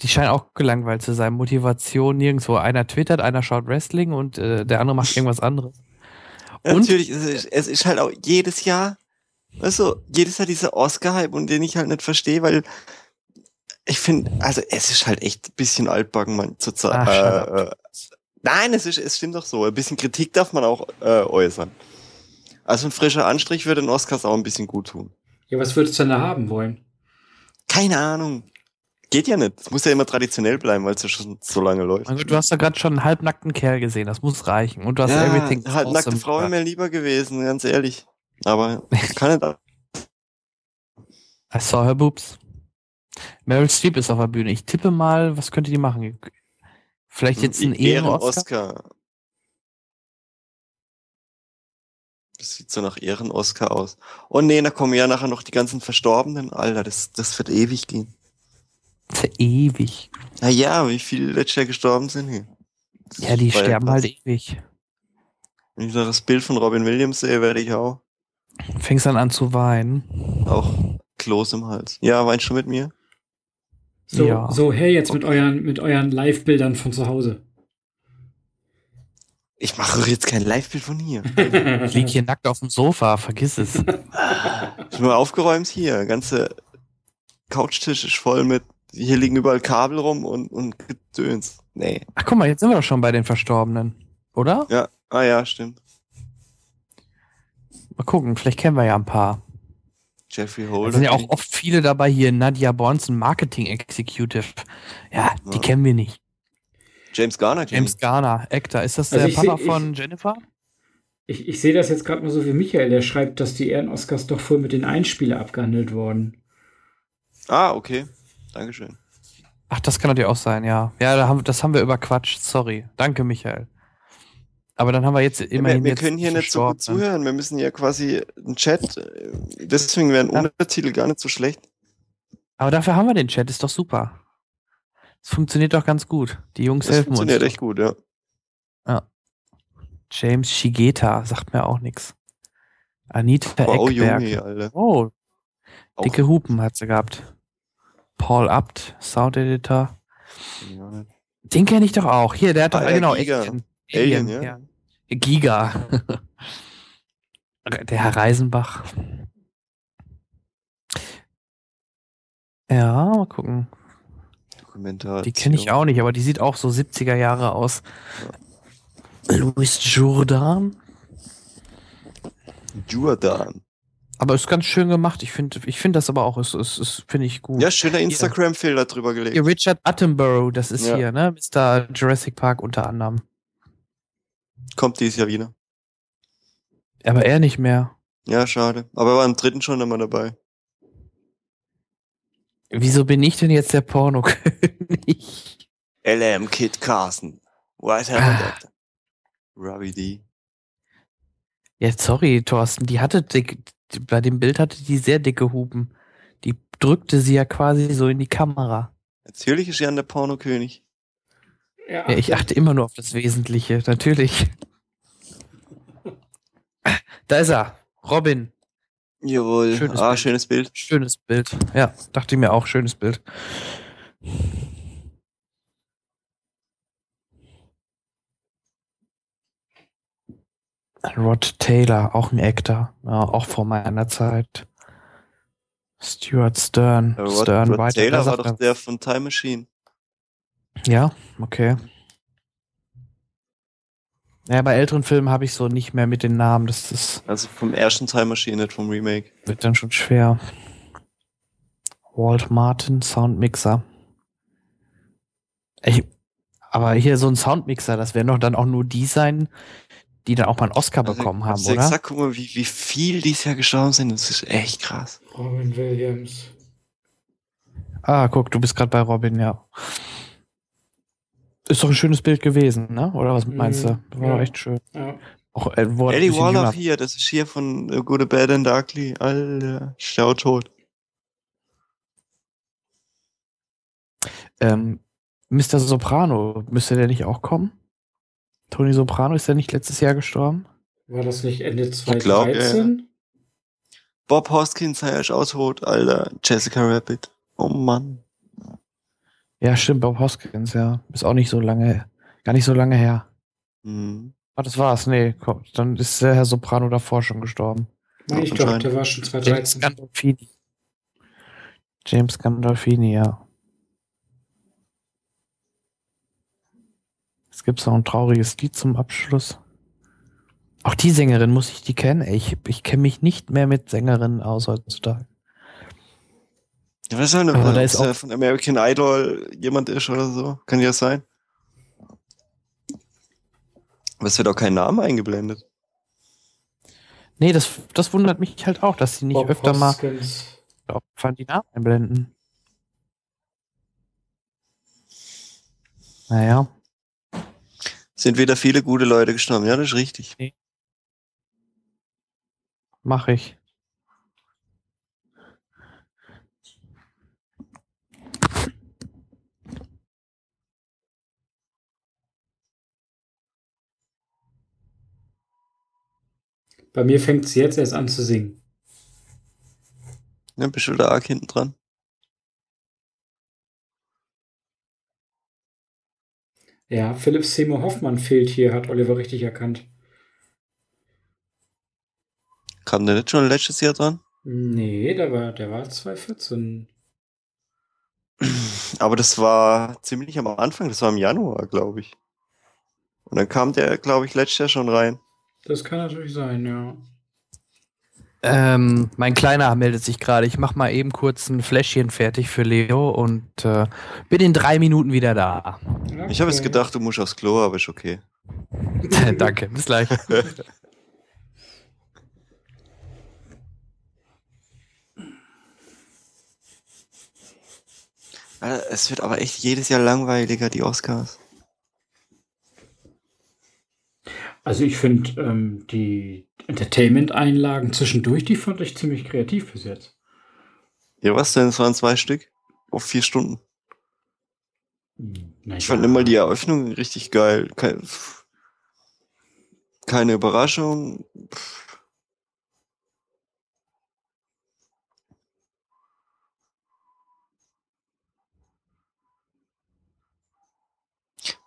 die scheinen auch gelangweilt zu sein. Motivation nirgendwo. Einer twittert, einer schaut Wrestling und äh, der andere macht irgendwas anderes. Und- Natürlich, es ist, es ist halt auch jedes Jahr, weißt du, jedes Jahr dieser Oscar-Hype und den ich halt nicht verstehe, weil ich finde, also es ist halt echt ein bisschen altbacken, man, zur Zeit. Ach, shut Äh, äh, nein, es ist, es stimmt doch so. Ein bisschen Kritik darf man auch äh, äußern. Also ein frischer Anstrich würde den Oscars auch ein bisschen gut tun. Ja, was würdest du denn da haben wollen? Keine Ahnung. Geht ja nicht. Es muss ja immer traditionell bleiben, weil es ja schon so lange läuft. Mein Gott, du hast da gerade schon einen halbnackten Kerl gesehen, das muss reichen. Und du hast ja, Everything. halt nackte Awesome Frau wäre mir lieber gewesen, ganz ehrlich. Aber kann nicht. I saw her boobs. Meryl Streep ist auf der Bühne. Ich tippe mal, was könnte die machen? Vielleicht jetzt ein Ehren-Oscar? Das sieht so nach Ehren-Oscar aus. Oh nee, da kommen ja nachher noch die ganzen Verstorbenen. Alter, das, das wird ewig gehen. Für ewig. Naja, wie viele letztes Jahr gestorben sind hier? Ja, die sterben halt ewig. Wenn ich da das Bild von Robin Williams sehe, werde ich auch, Fängst dann an zu weinen. auch Kloß im Hals. Ja, weinst du mit mir? So, Ja. so her jetzt mit euren, mit euren Live-Bildern von zu Hause. Ich mache doch jetzt kein Live-Bild von hier. Ich lieg hier nackt auf dem Sofa, vergiss es. Ist nur aufgeräumt hier. Ganze Couchtisch ist voll mit, hier liegen überall Kabel rum und, und Gedöns. Nee. Ach guck mal, jetzt sind wir doch schon bei den Verstorbenen. Oder? Ja, ah ja, stimmt. Mal gucken, vielleicht kennen wir ja ein paar. Jeffrey Da Holder. sind ja auch oft viele dabei hier. Nadia Bonson, Marketing Executive. Ja, die Ja. kennen wir nicht. James Garner James Garner, Actor. Ist das Also der Papa seh- ich- von Jennifer? Ich, ich sehe das jetzt gerade mal so wie Michael, der schreibt, dass die Ehren-Oscars doch voll mit den Einspieler abgehandelt wurden. Ah, okay. Dankeschön. Ach, das kann natürlich auch sein, ja. Ja, da haben, das haben wir überquatscht. Sorry. Danke, Michael. Aber dann haben wir jetzt immerhin wir wir können hier nicht so gut Verstorbenen. zuhören. Wir müssen ja quasi einen Chat. äh, Deswegen wären Ja. Untertitel gar nicht so schlecht. Aber dafür haben wir den Chat, ist doch super. Es funktioniert doch ganz gut. Die Jungs Das helfen uns. funktioniert echt gut, ja. James Shigeta sagt mir auch nichts. Anita Wow, Eckberg. Junge, Alter. Oh, Auch- dicke Hupen hat sie gehabt. Paul Abt, Sound Editor. Ja. Den kenne ich doch auch. Hier, der hat doch, Ah, ja, genau, Giga. Alien. Alien, ja. Giga. der Herr Reisenbach. Ja, mal gucken. Dokumentation. Die kenne ich auch nicht, aber die sieht auch so 70er Jahre aus. Louis Jourdan. Jordan. Aber ist ganz schön gemacht. Ich finde ich find das aber auch, ist, ist, ist finde ich gut. Ja, schöner Instagram-Filter drüber gelegt. Richard Attenborough, das ist Ja. hier, ne? Mr. Jurassic Park unter anderem. Kommt dieses Jahr wieder. Aber er nicht mehr. Ja, schade. Aber er war im dritten schon immer dabei. Wieso bin ich denn jetzt der Pornokönig? LM Kid Carson. White Ah. Robbie D. Ja, sorry, Thorsten, die hatte dick, die- bei dem Bild hatte die sehr dicke Hupen. Die drückte sie ja quasi so in die Kamera. Natürlich ist Jan der Pornokönig. Ja, ich achte immer nur auf das Wesentliche, natürlich. Da ist er. Robin. Jawohl. Schönes ah, Bild. schönes Bild. Schönes Bild. Ja, dachte ich mir auch, schönes Bild. Rod Taylor, auch ein Actor. Ja, auch vor meiner Zeit. Stuart Stern. Ja, Rod, Stern Rod. Taylor war doch er? der von Time Machine. Ja, okay. Ja, bei älteren Filmen habe ich so nicht mehr mit den Namen. Das, das Also vom ersten Time Machine, nicht vom Remake. wird dann schon schwer. Walt Martin, Soundmixer. Ich, aber hier so ein Soundmixer, das werden doch dann auch nur die sein, die dann auch mal einen Oscar bekommen haben, du oder? Gesagt, guck mal, wie, wie viel dieses Jahr gestorben sind. Das ist echt krass. Robin Williams. Ah, guck, du bist gerade bei Robin, ja. Ist doch ein schönes Bild gewesen, ne? Oder was meinst du? Mhm, War ja. echt schön. Ja. Auch, äh, er Eddie Warlock jünger- hier, das ist hier von äh, Good, Bad and Ugly. Alter, schau tot. Ähm, Mr. Soprano, müsste der nicht auch kommen? Tony Soprano ist der nicht letztes Jahr gestorben? War das nicht Ende glaub, ja, 2013? Bob Hoskins heißt auch tot, Alter. Jessica Rabbit. Oh Mann. Ja, stimmt, Bob Hoskins, ja. Ist auch nicht so lange, gar nicht so lange her. Hm. Ah, das war's. Nee, komm, dann ist der Herr Soprano davor schon gestorben. Nee, ich glaube, der war schon James 2013. Gandolfini. James Gandolfini, ja. Es gibt noch ein trauriges Lied zum Abschluss. Auch die Sängerin muss ich die kennen. Ey, Ich, ich kenne mich nicht mehr mit Sängerinnen aus heutzutage. Ja, weiß halt nicht, Aber da ob ist auch- von American Idol jemand ist oder so. Kann ja sein. Aber es wird auch kein Name eingeblendet. Nee, das, das wundert mich halt auch, dass sie nicht Bob öfter mal Hoskins. auf die Namen einblenden. Naja. Sind wieder viele gute Leute gestorben. Ja, das ist richtig. Mach ich. Bei mir fängt es jetzt erst an zu singen. Ja, bist du da arg hinten dran? Ja, Philipp Seymour Hoffmann fehlt hier, hat Oliver richtig erkannt. Kam der nicht schon letztes Jahr dran? Nee, der war, der war 2014. Aber das war ziemlich am Anfang, das war im Januar, glaube ich. Und dann kam der, glaube ich, letztes Jahr schon rein. Das kann natürlich sein, ja. Ähm, mein Kleiner meldet sich gerade. Ich mach mal eben kurz ein Fläschchen fertig für Leo und äh, bin in drei Minuten wieder da. Ich habe jetzt Okay. gedacht, du musst aufs Klo, aber ist okay. Danke, bis gleich. Alter, Es wird aber echt jedes Jahr langweiliger, die Oscars. Also ich finde ähm, die Entertainment-Einlagen zwischendurch, die fand ich ziemlich kreativ bis jetzt. Ja, was denn? Es waren zwei Stück auf vier Stunden. Hm, na Ich fand immer die Eröffnung richtig geil. Keine Überraschung.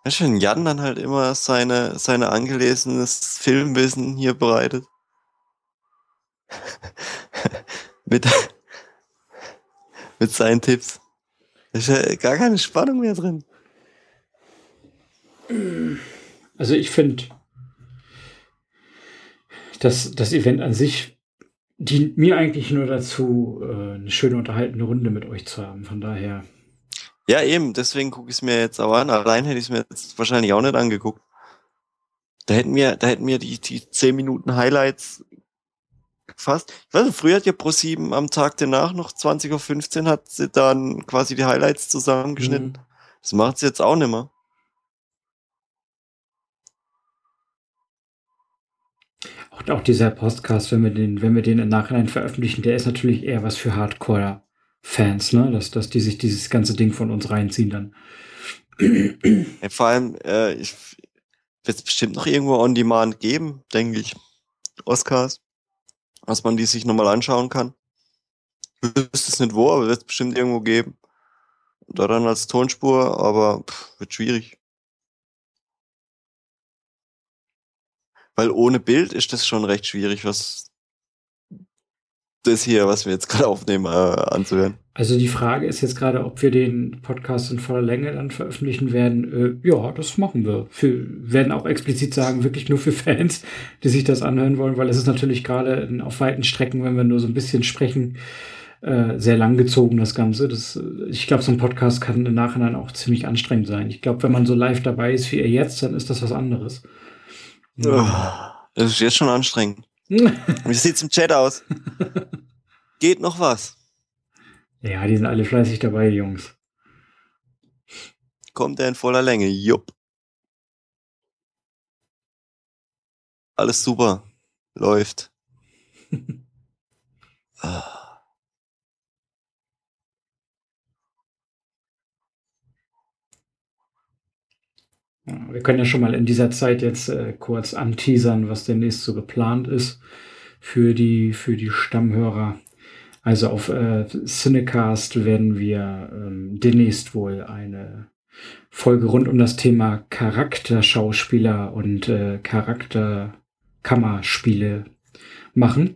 Weißt du, wenn Jan dann halt immer seine, seine angelesenes Filmwissen hier bereitet. mit, mit seinen Tipps. Da ist ja gar keine Spannung mehr drin. Also ich finde, das, das Event an sich dient mir eigentlich nur dazu, äh, eine schöne unterhaltende Runde mit euch zu haben. Von daher, Ja, eben, deswegen gucke ich es mir jetzt aber an. Allein hätte ich es mir jetzt wahrscheinlich auch nicht angeguckt. Da hätten wir, da hätten wir die, die 10 Minuten Highlights gefasst. Ich weiß nicht, früher hat ja Pro7 am Tag danach noch 20.15 Uhr hat sie dann quasi die Highlights zusammengeschnitten. Mhm. Das macht sie jetzt auch nicht mehr. auch, auch dieser Podcast, wenn wir den, wenn wir den im Nachhinein veröffentlichen, der ist natürlich eher was für Hardcore-Fans, ne? Dass, dass die sich dieses ganze Ding von uns reinziehen dann. Ja, vor allem, äh, wird es bestimmt noch irgendwo on demand geben, denke ich. Oscars. Was man die sich nochmal anschauen kann. Ich wüsste es nicht wo, aber wird es bestimmt irgendwo geben. Oder dann als Tonspur, aber pff, wird schwierig. Weil ohne Bild ist das schon recht schwierig, was das hier, was wir jetzt gerade aufnehmen, äh, anzuhören. Also die Frage ist jetzt gerade, ob wir den Podcast in voller Länge dann veröffentlichen werden. Äh, ja, das machen wir. Für, werden auch explizit sagen, wirklich nur für Fans, die sich das anhören wollen, weil es ist natürlich gerade auf weiten Strecken, wenn wir nur so ein bisschen sprechen, äh, sehr lang gezogen, das Ganze. Das, äh, ich glaube, so ein Podcast kann im Nachhinein auch ziemlich anstrengend sein. Ich glaube, wenn man so live dabei ist wie ihr jetzt, dann ist das was anderes. Das ist jetzt schon anstrengend. Wie sieht's im Chat aus? Geht noch was? Ja, die sind alle fleißig dabei, die Jungs. Kommt er in voller Länge? Jupp. Alles super. Läuft. Ah. Wir können ja schon mal in dieser Zeit jetzt äh, kurz anteasern, was demnächst so geplant ist. für die, für die Stammhörer. Also auf äh, Cinecast werden wir ähm, demnächst wohl eine Folge rund um das Thema Charakterschauspieler und äh, Charakterkammerspiele machen.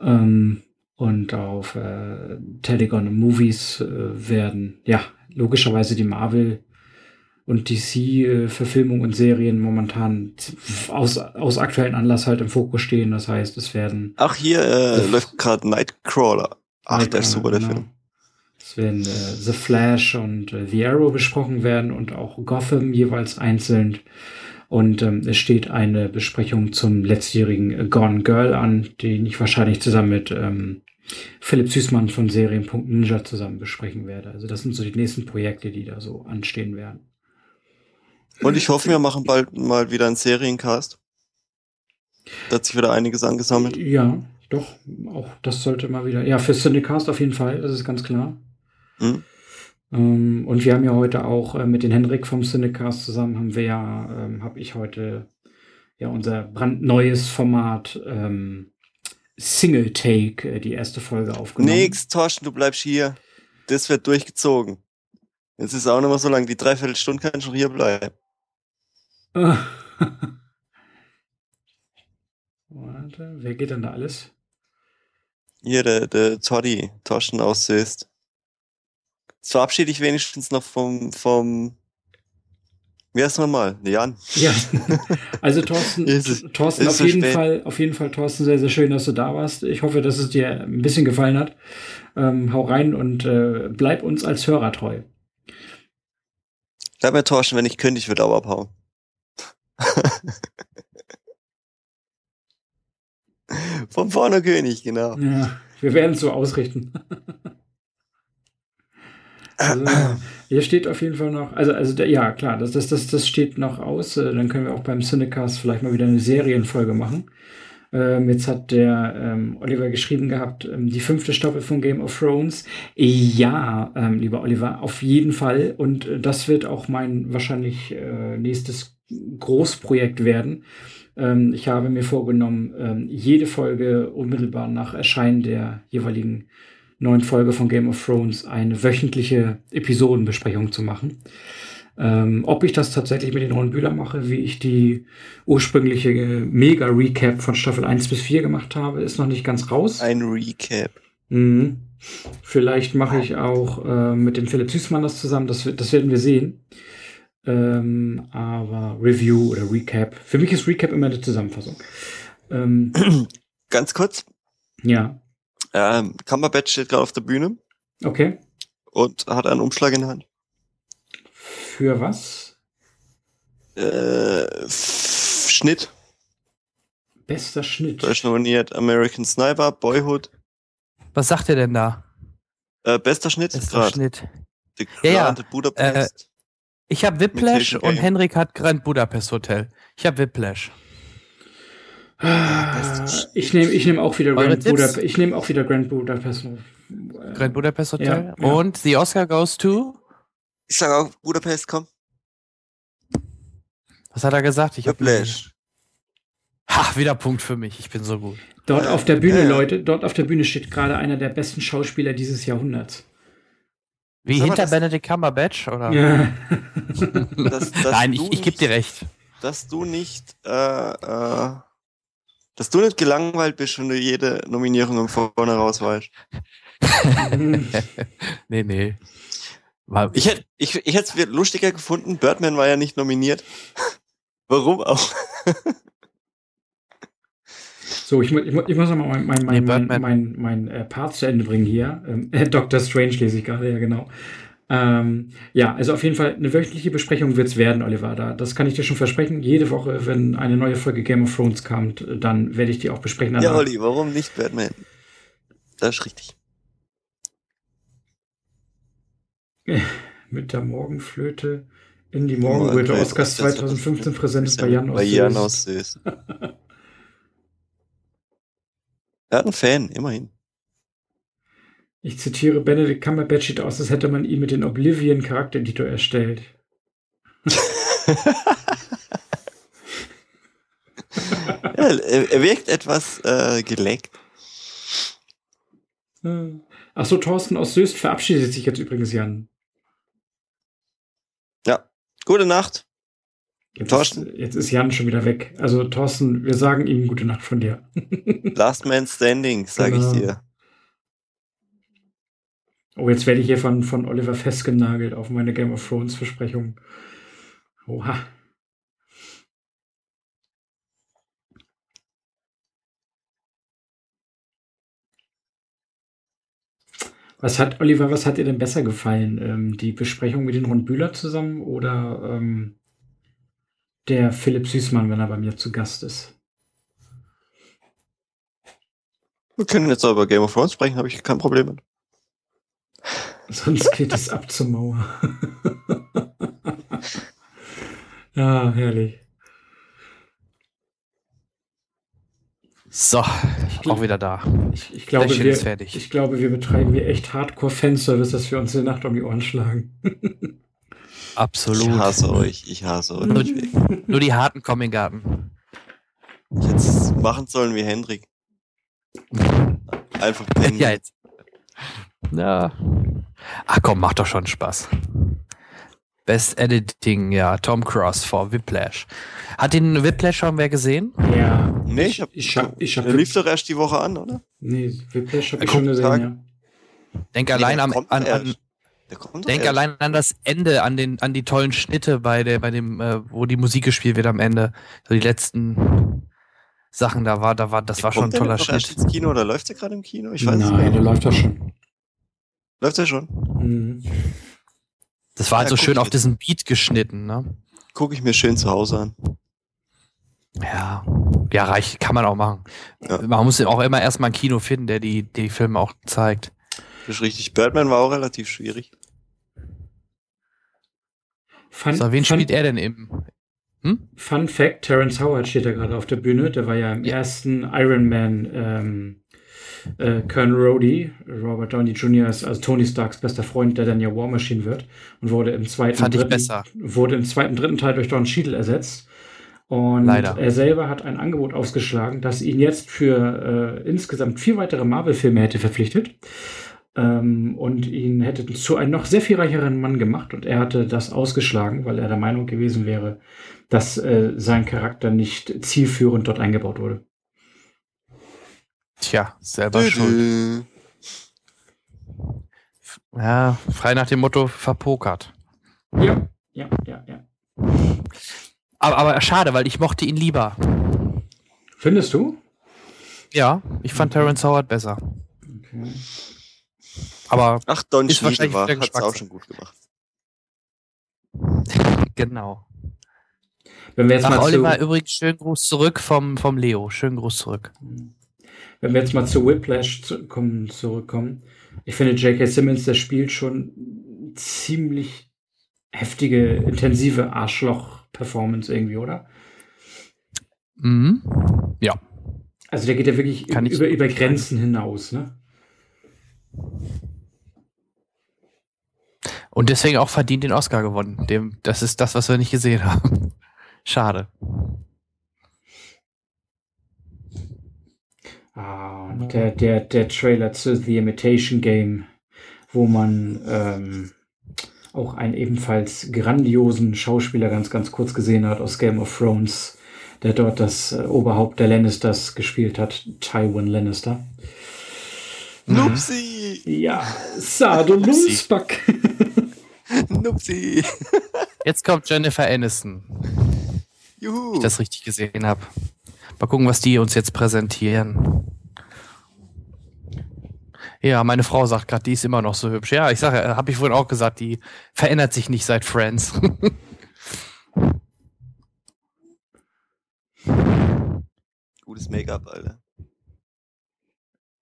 Ähm, und auf äh, Telegon Movies äh, werden, ja, logischerweise die Marvel und DC-Verfilmung und Serien momentan aus, aus aktuellen Anlass halt im Fokus stehen. Das heißt, es werden. Ach, hier äh, läuft gerade Nightcrawler. Ach, der ist super, der genau. Film. Es werden äh, The Flash und äh, The Arrow besprochen werden und auch Gotham jeweils einzeln. Und ähm, es steht eine Besprechung zum letztjährigen äh, Gone Girl an, den ich wahrscheinlich zusammen mit ähm, Philipp Süßmann von Serien.ninja zusammen besprechen werde. Also das sind so die nächsten Projekte, die da so anstehen werden. Und ich hoffe, wir machen bald mal wieder einen Seriencast. Da hat sich wieder einiges angesammelt. Ja, doch, auch das sollte mal wieder. Ja, für Cinecast auf jeden Fall, das ist ganz klar. Hm? Ähm, und wir haben ja heute auch äh, mit den Henrik vom Cinecast zusammen, haben wir ja, ähm, habe ich heute ja unser brandneues Format ähm, Single Take, äh, die erste Folge aufgenommen. Nix, Torsten, du bleibst hier. Das wird durchgezogen. Jetzt ist auch noch mal so lang, die Dreiviertelstunde kann schon hier bleiben. Warte, wer geht denn da alles? Hier, der, der Toddy, Torsten aus Soest. Jetzt verabschiede ich wenigstens noch vom, vom, wie heißt nochmal? Jan. Ja, also Thorsten, Ist es- Thorsten auf jeden spät. Fall, auf jeden Fall, Thorsten, sehr, sehr schön, dass du da warst. Ich hoffe, dass es dir ein bisschen gefallen hat. Ähm, hau rein und äh, bleib uns als Hörer treu. Bleib mir Torsten, wenn ich könnte, ich würde auch abhauen. Vom vorne König, genau. Ja, wir werden es so ausrichten. Also, hier steht auf jeden Fall noch, also, also ja, klar, das, das, das, das steht noch aus. Äh, Dann können wir auch beim Cinecast vielleicht mal wieder eine Serienfolge machen. Ähm, jetzt hat der ähm, Oliver geschrieben gehabt, ähm, die fünfte Staffel von Game of Thrones. Ja, ähm, lieber Oliver, auf jeden Fall. Und äh, das wird auch mein wahrscheinlich äh, nächstes Großprojekt werden. Ähm, ich habe mir vorgenommen, ähm, jede Folge unmittelbar nach Erscheinen der jeweiligen neuen Folge von Game of Thrones eine wöchentliche Episodenbesprechung zu machen. Ähm, ob ich das tatsächlich mit den Ron Bühler mache, wie ich die ursprüngliche äh, Mega-Recap von Staffel 1 bis 4 gemacht habe, ist noch nicht ganz raus. Ein Recap. Mhm. Vielleicht mache ich auch äh, mit dem Philipp Süßmann das zusammen, das, das werden wir sehen. Ähm, aber Review oder Recap. Für mich ist Recap immer eine Zusammenfassung. Ähm, Ganz kurz, ja, ähm, Cumberbatch steht gerade auf der Bühne okay. und hat einen Umschlag in der Hand. Für was? Äh, Schnitt. Bester Schnitt. Ist nominiert American Sniper, Boyhood. Was sagt ihr denn da? Äh, bester Schnitt Bester gerade. Schnitt. The Ja, ja. Budapest. Ich habe Whiplash und Henrik hat Grand Budapest Hotel. Ich habe Whiplash. Ah, Ich nehme ich nehm auch wieder Eure Grand? Budapest. Ich nehme auch wieder Grand Budapest. Grand Budapest Hotel. ja, ja. Und The Oscar goes to. Ich sage auch Budapest, komm. Was hat er gesagt? Ich hab Whiplash. Ha, wieder Punkt für mich. Ich bin so gut. Dort auf der Bühne. Leute, dort auf der Bühne steht gerade einer der besten Schauspieler dieses Jahrhunderts. Wie hinter das- Benedict Cumberbatch oder? Ja. Dass, dass Nein, ich, ich gebe dir recht. Dass du nicht, äh, äh, dass du nicht gelangweilt bist, wenn du jede Nominierung im Vorne raus weißt. Nee, nee. War, Ich hätte ich, ich hätte es lustiger gefunden, Birdman war ja nicht nominiert. Warum auch? So, ich, mu- ich, mu- ich muss noch mal mein, mein, Nee, mein, mein, mein, mein äh, Part zu Ende bringen hier. Ähm, äh, Dr. Strange lese ich gerade, ja genau. Ähm, ja, also auf jeden Fall eine wöchentliche Besprechung wird's werden, Oliver. Da, das kann ich dir schon versprechen. Jede Woche, wenn eine neue Folge Game of Thrones kommt, dann werde ich die auch besprechen. Ja, danach. Olli, warum nicht Birdman? Das ist richtig. Mit der Morgenflöte in die Morgenröte. Oscars 2015 präsent ist bei Jan aus Bei Jan Soest. Er hat einen Fan, immerhin. Ich zitiere Benedict Cumberbatch sieht aus, als hätte man ihn mit den Oblivion Charaktereditor erstellt. Ja, er, wirkt etwas äh, geleckt. Achso, Thorsten aus Söst verabschiedet sich jetzt übrigens, Jan. Gute Nacht. Jetzt Thorsten? Ist, jetzt ist Jan schon wieder weg. Also, Thorsten, wir sagen ihm gute Nacht von dir. Last Man Standing, sag Genau. ich dir. Oh, jetzt werde ich hier von, von Oliver festgenagelt auf meine Game of Thrones Versprechung. Oha. Was hat, Oliver, was hat dir denn besser gefallen? Ähm, die Besprechung mit den Ron Bühler zusammen oder ähm, der Philipp Süßmann, wenn er bei mir zu Gast ist? Wir können jetzt auch über Game of Thrones sprechen, habe ich kein Problem mit. Sonst geht es ab zur Mauer. ja, herrlich. So, auch wieder da. Ich, ich, glaube, wir, ich glaube, wir betreiben hier echt Hardcore-Fanservice, dass wir uns die Nacht um die Ohren schlagen. Absolut. Ich hasse euch, ich hasse euch. Nur, die Harten kommen in den Garten. hätte es machen sollen wie Hendrik. Einfach pennen. Ja, jetzt. Ja. Ach komm, macht doch schon Spaß. Best Editing, ja, Tom Cross vor Whiplash. Hat den Whiplash schon wer gesehen? Ja. Nee, ich hab, Ich hab, ich hab, der lief doch erst die Woche an, oder? nee, Whiplash hab ich schon gesehen, Tag. ja. Denk Nee, allein am, an, an, Der denk erst. allein an das Ende, an den, an die tollen Schnitte bei der, bei dem, äh, wo die Musik gespielt wird am Ende. So die letzten Sachen da war, da war, das war schon ein der toller noch erst Schnitt. ins Kino oder läuft der gerade im Kino? Ich weiß Nein, nicht. der läuft doch schon. Läuft der schon? Mhm. Das war halt Ja, so guck schön auf diesen Beat geschnitten, ne? Gucke ich mir schön zu Hause an. Ja, ja, reich, kann man auch machen. Ja. Man muss ja auch immer erstmal ein Kino finden, der die, die Filme auch zeigt. Das ist richtig. Birdman war auch relativ schwierig. Fun, So, wen fun, spielt er denn im? Hm? Fun Fact, Terrence Howard steht da gerade auf der Bühne. Der war ja im ersten Iron Man ähm, äh, Colonel Rhodey. Robert Downey Jr. ist also Tony Starks bester Freund, der dann ja War Machine wird und wurde im zweiten, dritten, wurde im zweiten, dritten Teil durch Don Cheadle ersetzt. Und Leider. er selber hat ein Angebot ausgeschlagen, das ihn jetzt für äh, insgesamt vier weitere Marvel-Filme hätte verpflichtet und ihn hätte zu einem noch sehr viel reicheren Mann gemacht. Und er hatte das ausgeschlagen, weil er der Meinung gewesen wäre, dass äh, sein Charakter nicht zielführend dort eingebaut wurde. Tja, selber Dü, schuld. Ja, frei nach dem Motto verpokert. Ja, ja, ja, ja. Aber, aber schade, weil ich mochte ihn lieber. Findest du? Ja, ich fand Terrence Howard besser. Okay. Aber Ach, Don Ist wahrscheinlich war, der hat's auch schon gut gemacht. genau. Wenn wir jetzt Ach, mal Oliver, zu, übrigens schönen Gruß zurück vom, vom Leo. Schönen Gruß zurück. wenn wir jetzt mal zu Whiplash zu, kommen, zurückkommen, ich finde J.K. Simmons, der spielt schon ziemlich heftige, intensive Arschloch-Performance irgendwie, oder? Mhm. Ja. Also der geht ja wirklich Kann über, über. Grenzen hinaus, ne? Und deswegen auch verdient den Oscar gewonnen. Dem, das ist das, was wir nicht gesehen haben. Schade. Ah, und der, der, der Trailer zu The Imitation Game, wo man ähm, auch einen ebenfalls grandiosen Schauspieler ganz, ganz kurz gesehen hat aus Game of Thrones, der dort das äh, Oberhaupt der Lannisters gespielt hat, Tywin Lannister. Nupsi! Ja, Sado Lumsback. Nupsi! Jetzt kommt Jennifer Aniston, Juhu! wenn ich das richtig gesehen habe. Mal gucken, was die uns jetzt präsentieren. Ja, meine Frau sagt gerade, die ist immer noch so hübsch. Ja, ich sage, habe ich vorhin auch gesagt, die verändert sich nicht seit Friends. Gutes Make-up, Alter.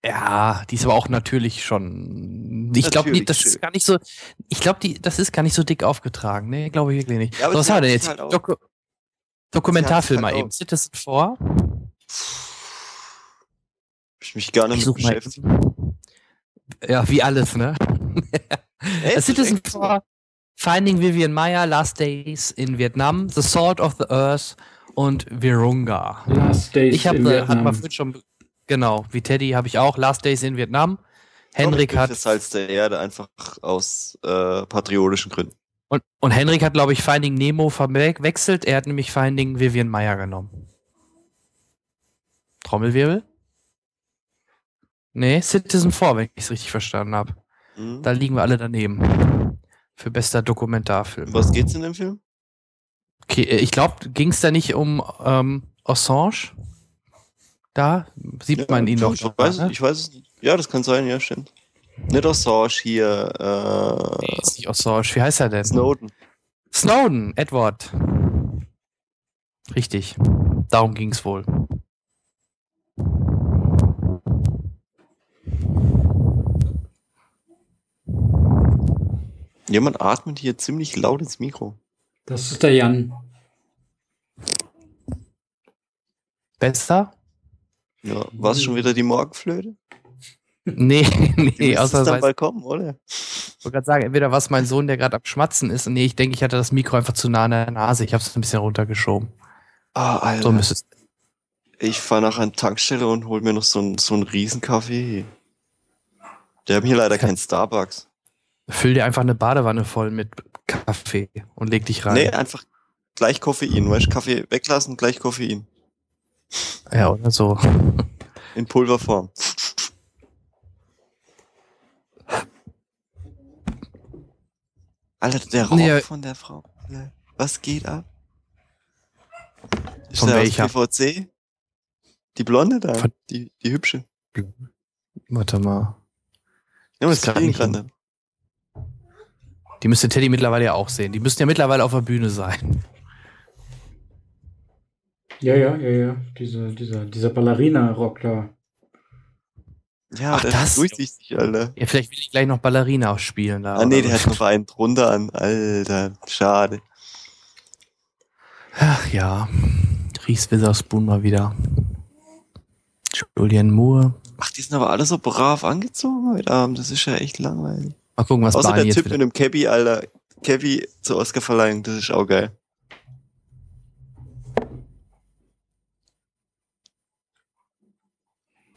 Ja, die ist aber auch natürlich schon. Ich glaube, das schön. ist gar nicht so. Ich glaube, die, das ist gar nicht so dick aufgetragen. Nee, glaube ich wirklich nicht. Ja, so, was haben wir hat denn jetzt? halt Doku Dokumentarfilm hat halt eben. Citizen 4. Hab ich mich gar nicht beschäftigt. Ja, wie alles, ne? Ey, Citizen direkt so. 4, Finding Vivian Maya, Last Days in Vietnam, The Sword of the Earth und Virunga. Last Days Ich habe, in äh, hat Vietnam. man vorhin schon, genau, wie Teddy habe ich auch Last Days in Vietnam. Henrik hat, Das Salz der Erde einfach aus äh, patriotischen Gründen. und, und Henrik hat, glaube ich, Finding Nemo verwechselt. Er hat nämlich Finding Vivian Meyer genommen. Trommelwirbel? Nee, Citizen 4, wenn ich es richtig verstanden habe. Mhm. Da liegen wir alle daneben. Für bester Dokumentarfilm. Um Was geht's in dem Film? Okay, äh, ich glaube, ging es da nicht um ähm, Assange? Da sieht man ihn doch. Ich schon, weiß, ne? ich weiß es nicht. Ja, das kann sein, ja, stimmt. Nicht Assange hier, Nee, äh, ist nicht Assange. Wie heißt er denn? Snowden. Snowden, Edward. Richtig. Darum ging es wohl. Jemand atmet hier ziemlich laut ins Mikro. Das ist der Jan. Besser? Ja, war es schon wieder die Morgenflöte? Nee, Die nee, dann ausnahmsweise. bald kommen, oder? Ich wollte gerade sagen, entweder war es mein Sohn, der gerade am Schmatzen ist. Und nee, ich denke, ich hatte das Mikro einfach zu nah an der Nase. Ich habe es ein bisschen runtergeschoben. Ah, Alter. So müsste es. Ich fahre nachher an die Tankstelle und hol mir noch so einen so einen Riesenkaffee. Der haben hier leider keinen Starbucks. Füll dir einfach eine Badewanne voll mit Kaffee und leg dich rein. Nee, einfach gleich Koffein. Weißt du, Kaffee weglassen, gleich Koffein. Ja, oder so. In Pulverform. Alter, der Rock Nee, von der Frau. Was geht ab? Ist Von welcher? PVC? Die Blonde da. Von- Die, die hübsche. Warte mal. Ja, was Ist nicht? Die müsste Teddy mittlerweile ja auch sehen. Die müssten ja mittlerweile auf der Bühne sein. Ja, ja, ja, ja. Diese, dieser, dieser Ballerina-Rock da. Ja, Ach, das? ist durchsichtig, Alter. Ja, vielleicht will ich gleich noch Ballerina spielen da. Ah, nee, der so. hat noch einen drunter an. Alter, schade. Ach ja. Reese Witherspoon mal wieder. Julian Moore. Ach, die sind aber alle so brav angezogen heute Abend. Das ist ja echt langweilig. Mal gucken, was Außer Barney der Typ mit dem Cabby, Alter. Cabby zur Oscarverleihung, das ist auch geil.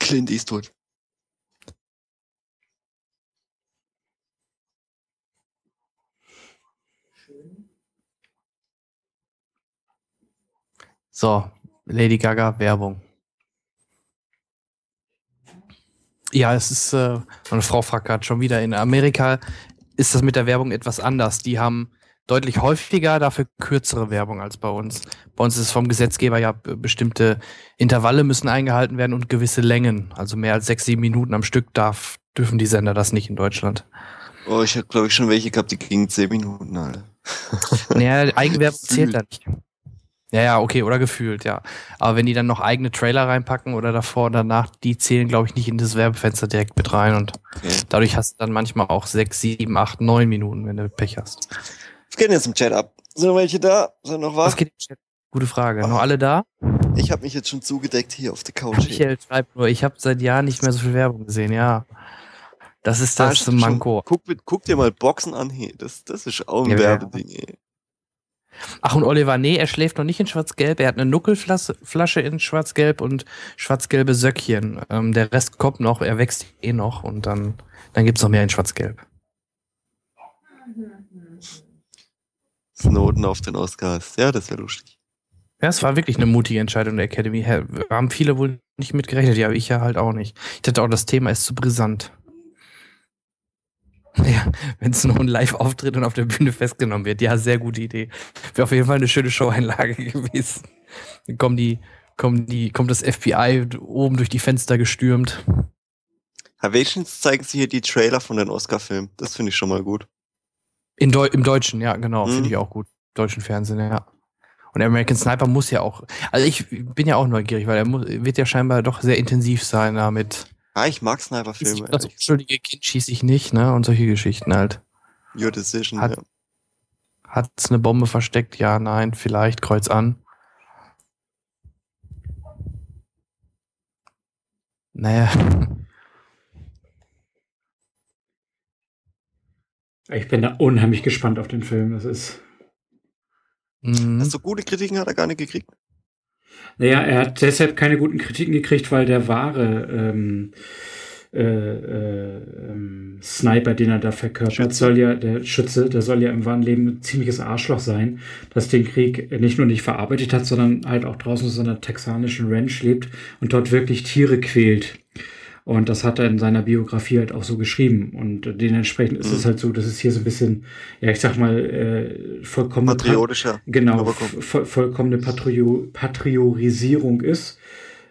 Clint Eastwood. So, Lady Gaga Werbung. Ja, es ist, äh, meine Frau fragt gerade schon wieder, in Amerika ist das mit der Werbung etwas anders. Die haben deutlich häufiger, dafür kürzere Werbung als bei uns. Bei uns ist es vom Gesetzgeber ja bestimmte Intervalle müssen eingehalten werden und gewisse Längen. Also mehr als sechs, sieben Minuten am Stück darf, dürfen die Sender das nicht in Deutschland. Oh, ich habe glaube ich schon welche gehabt, die gingen 10 Minuten, Alter. Naja, Eigenwerbung zählt da nicht. Ja, ja, okay, oder gefühlt, ja. Aber wenn die dann noch eigene Trailer reinpacken oder davor und danach, die zählen, glaube ich, nicht in das Werbefenster direkt mit rein. Und Okay. dadurch hast du dann manchmal auch sechs, sieben, acht, neun Minuten, wenn du Pech hast. Was geht denn jetzt im Chat ab? Sind noch welche da? Sind noch Was was? geht im Chat? Gute Frage. Noch alle da? Ich habe mich jetzt schon zugedeckt hier auf der Couch. hier. Michael schreibt nur, ich habe seit Jahren nicht mehr so viel Werbung gesehen, ja. Das ist Ah, das schon. Manko. Guck, guck dir mal Boxen an. Hey, das, das ist auch ein Ja, ja. Werbeding. Ey. Ach, und Oliver, nee, er schläft noch nicht in Schwarz-Gelb. Er hat eine Nuckelflasche Flasche in Schwarz-Gelb und schwarz-gelbe Söckchen. Ähm, der Rest kommt noch, er wächst eh noch und dann, dann gibt's noch mehr in Schwarz-Gelb. Snowden auf den Oscars. Ja, das wäre lustig. Ja, es war wirklich eine mutige Entscheidung der Academy. Haben viele wohl nicht mit gerechnet, ja, ich ja halt auch nicht. Ich dachte auch, das Thema ist zu brisant. Ja, wenn Snowden live auftritt und auf der Bühne festgenommen wird. Ja, sehr gute Idee. Wäre auf jeden Fall eine schöne Showeinlage gewesen. Dann kommen die, kommen die, kommt das FBI oben durch die Fenster gestürmt. Herr wenigstens zeigen sie hier die Trailer von den Oscar-Filmen. Das finde ich schon mal gut. In Deu Im Deutschen, ja, genau, Mhm. finde ich auch gut. Deutschen Fernsehen, ja. Und American Sniper muss ja auch, also ich bin ja auch neugierig, weil er muss, wird ja scheinbar doch sehr intensiv sein damit. Ah, ich mag Sniper-Filme. Das unschuldige Kind schieße ich nicht, ne? Und solche Geschichten halt. Your Decision, Hat- ja. Hat's eine Bombe versteckt? Ja, nein, vielleicht, kreuz an. Naja, Ich bin da unheimlich gespannt auf den Film. Das ist. mhm. Also gute Kritiken hat er gar nicht gekriegt. Naja, er hat deshalb keine guten Kritiken gekriegt, weil der wahre ähm, äh, äh, ähm, Sniper, den er da verkörpert, Schütze. soll ja, der Schütze, der soll ja im wahren Leben ein ziemliches Arschloch sein, das den Krieg nicht nur nicht verarbeitet hat, sondern halt auch draußen so einer texanischen Ranch lebt und dort wirklich Tiere quält. Und das hat er in seiner Biografie halt auch so geschrieben. Und dementsprechend ist Mhm. es halt so, dass es hier so ein bisschen, ja, ich sag mal, äh, vollkommen Patriotischer. Genau, voll, vollkommene Patrio Patriorisierung ist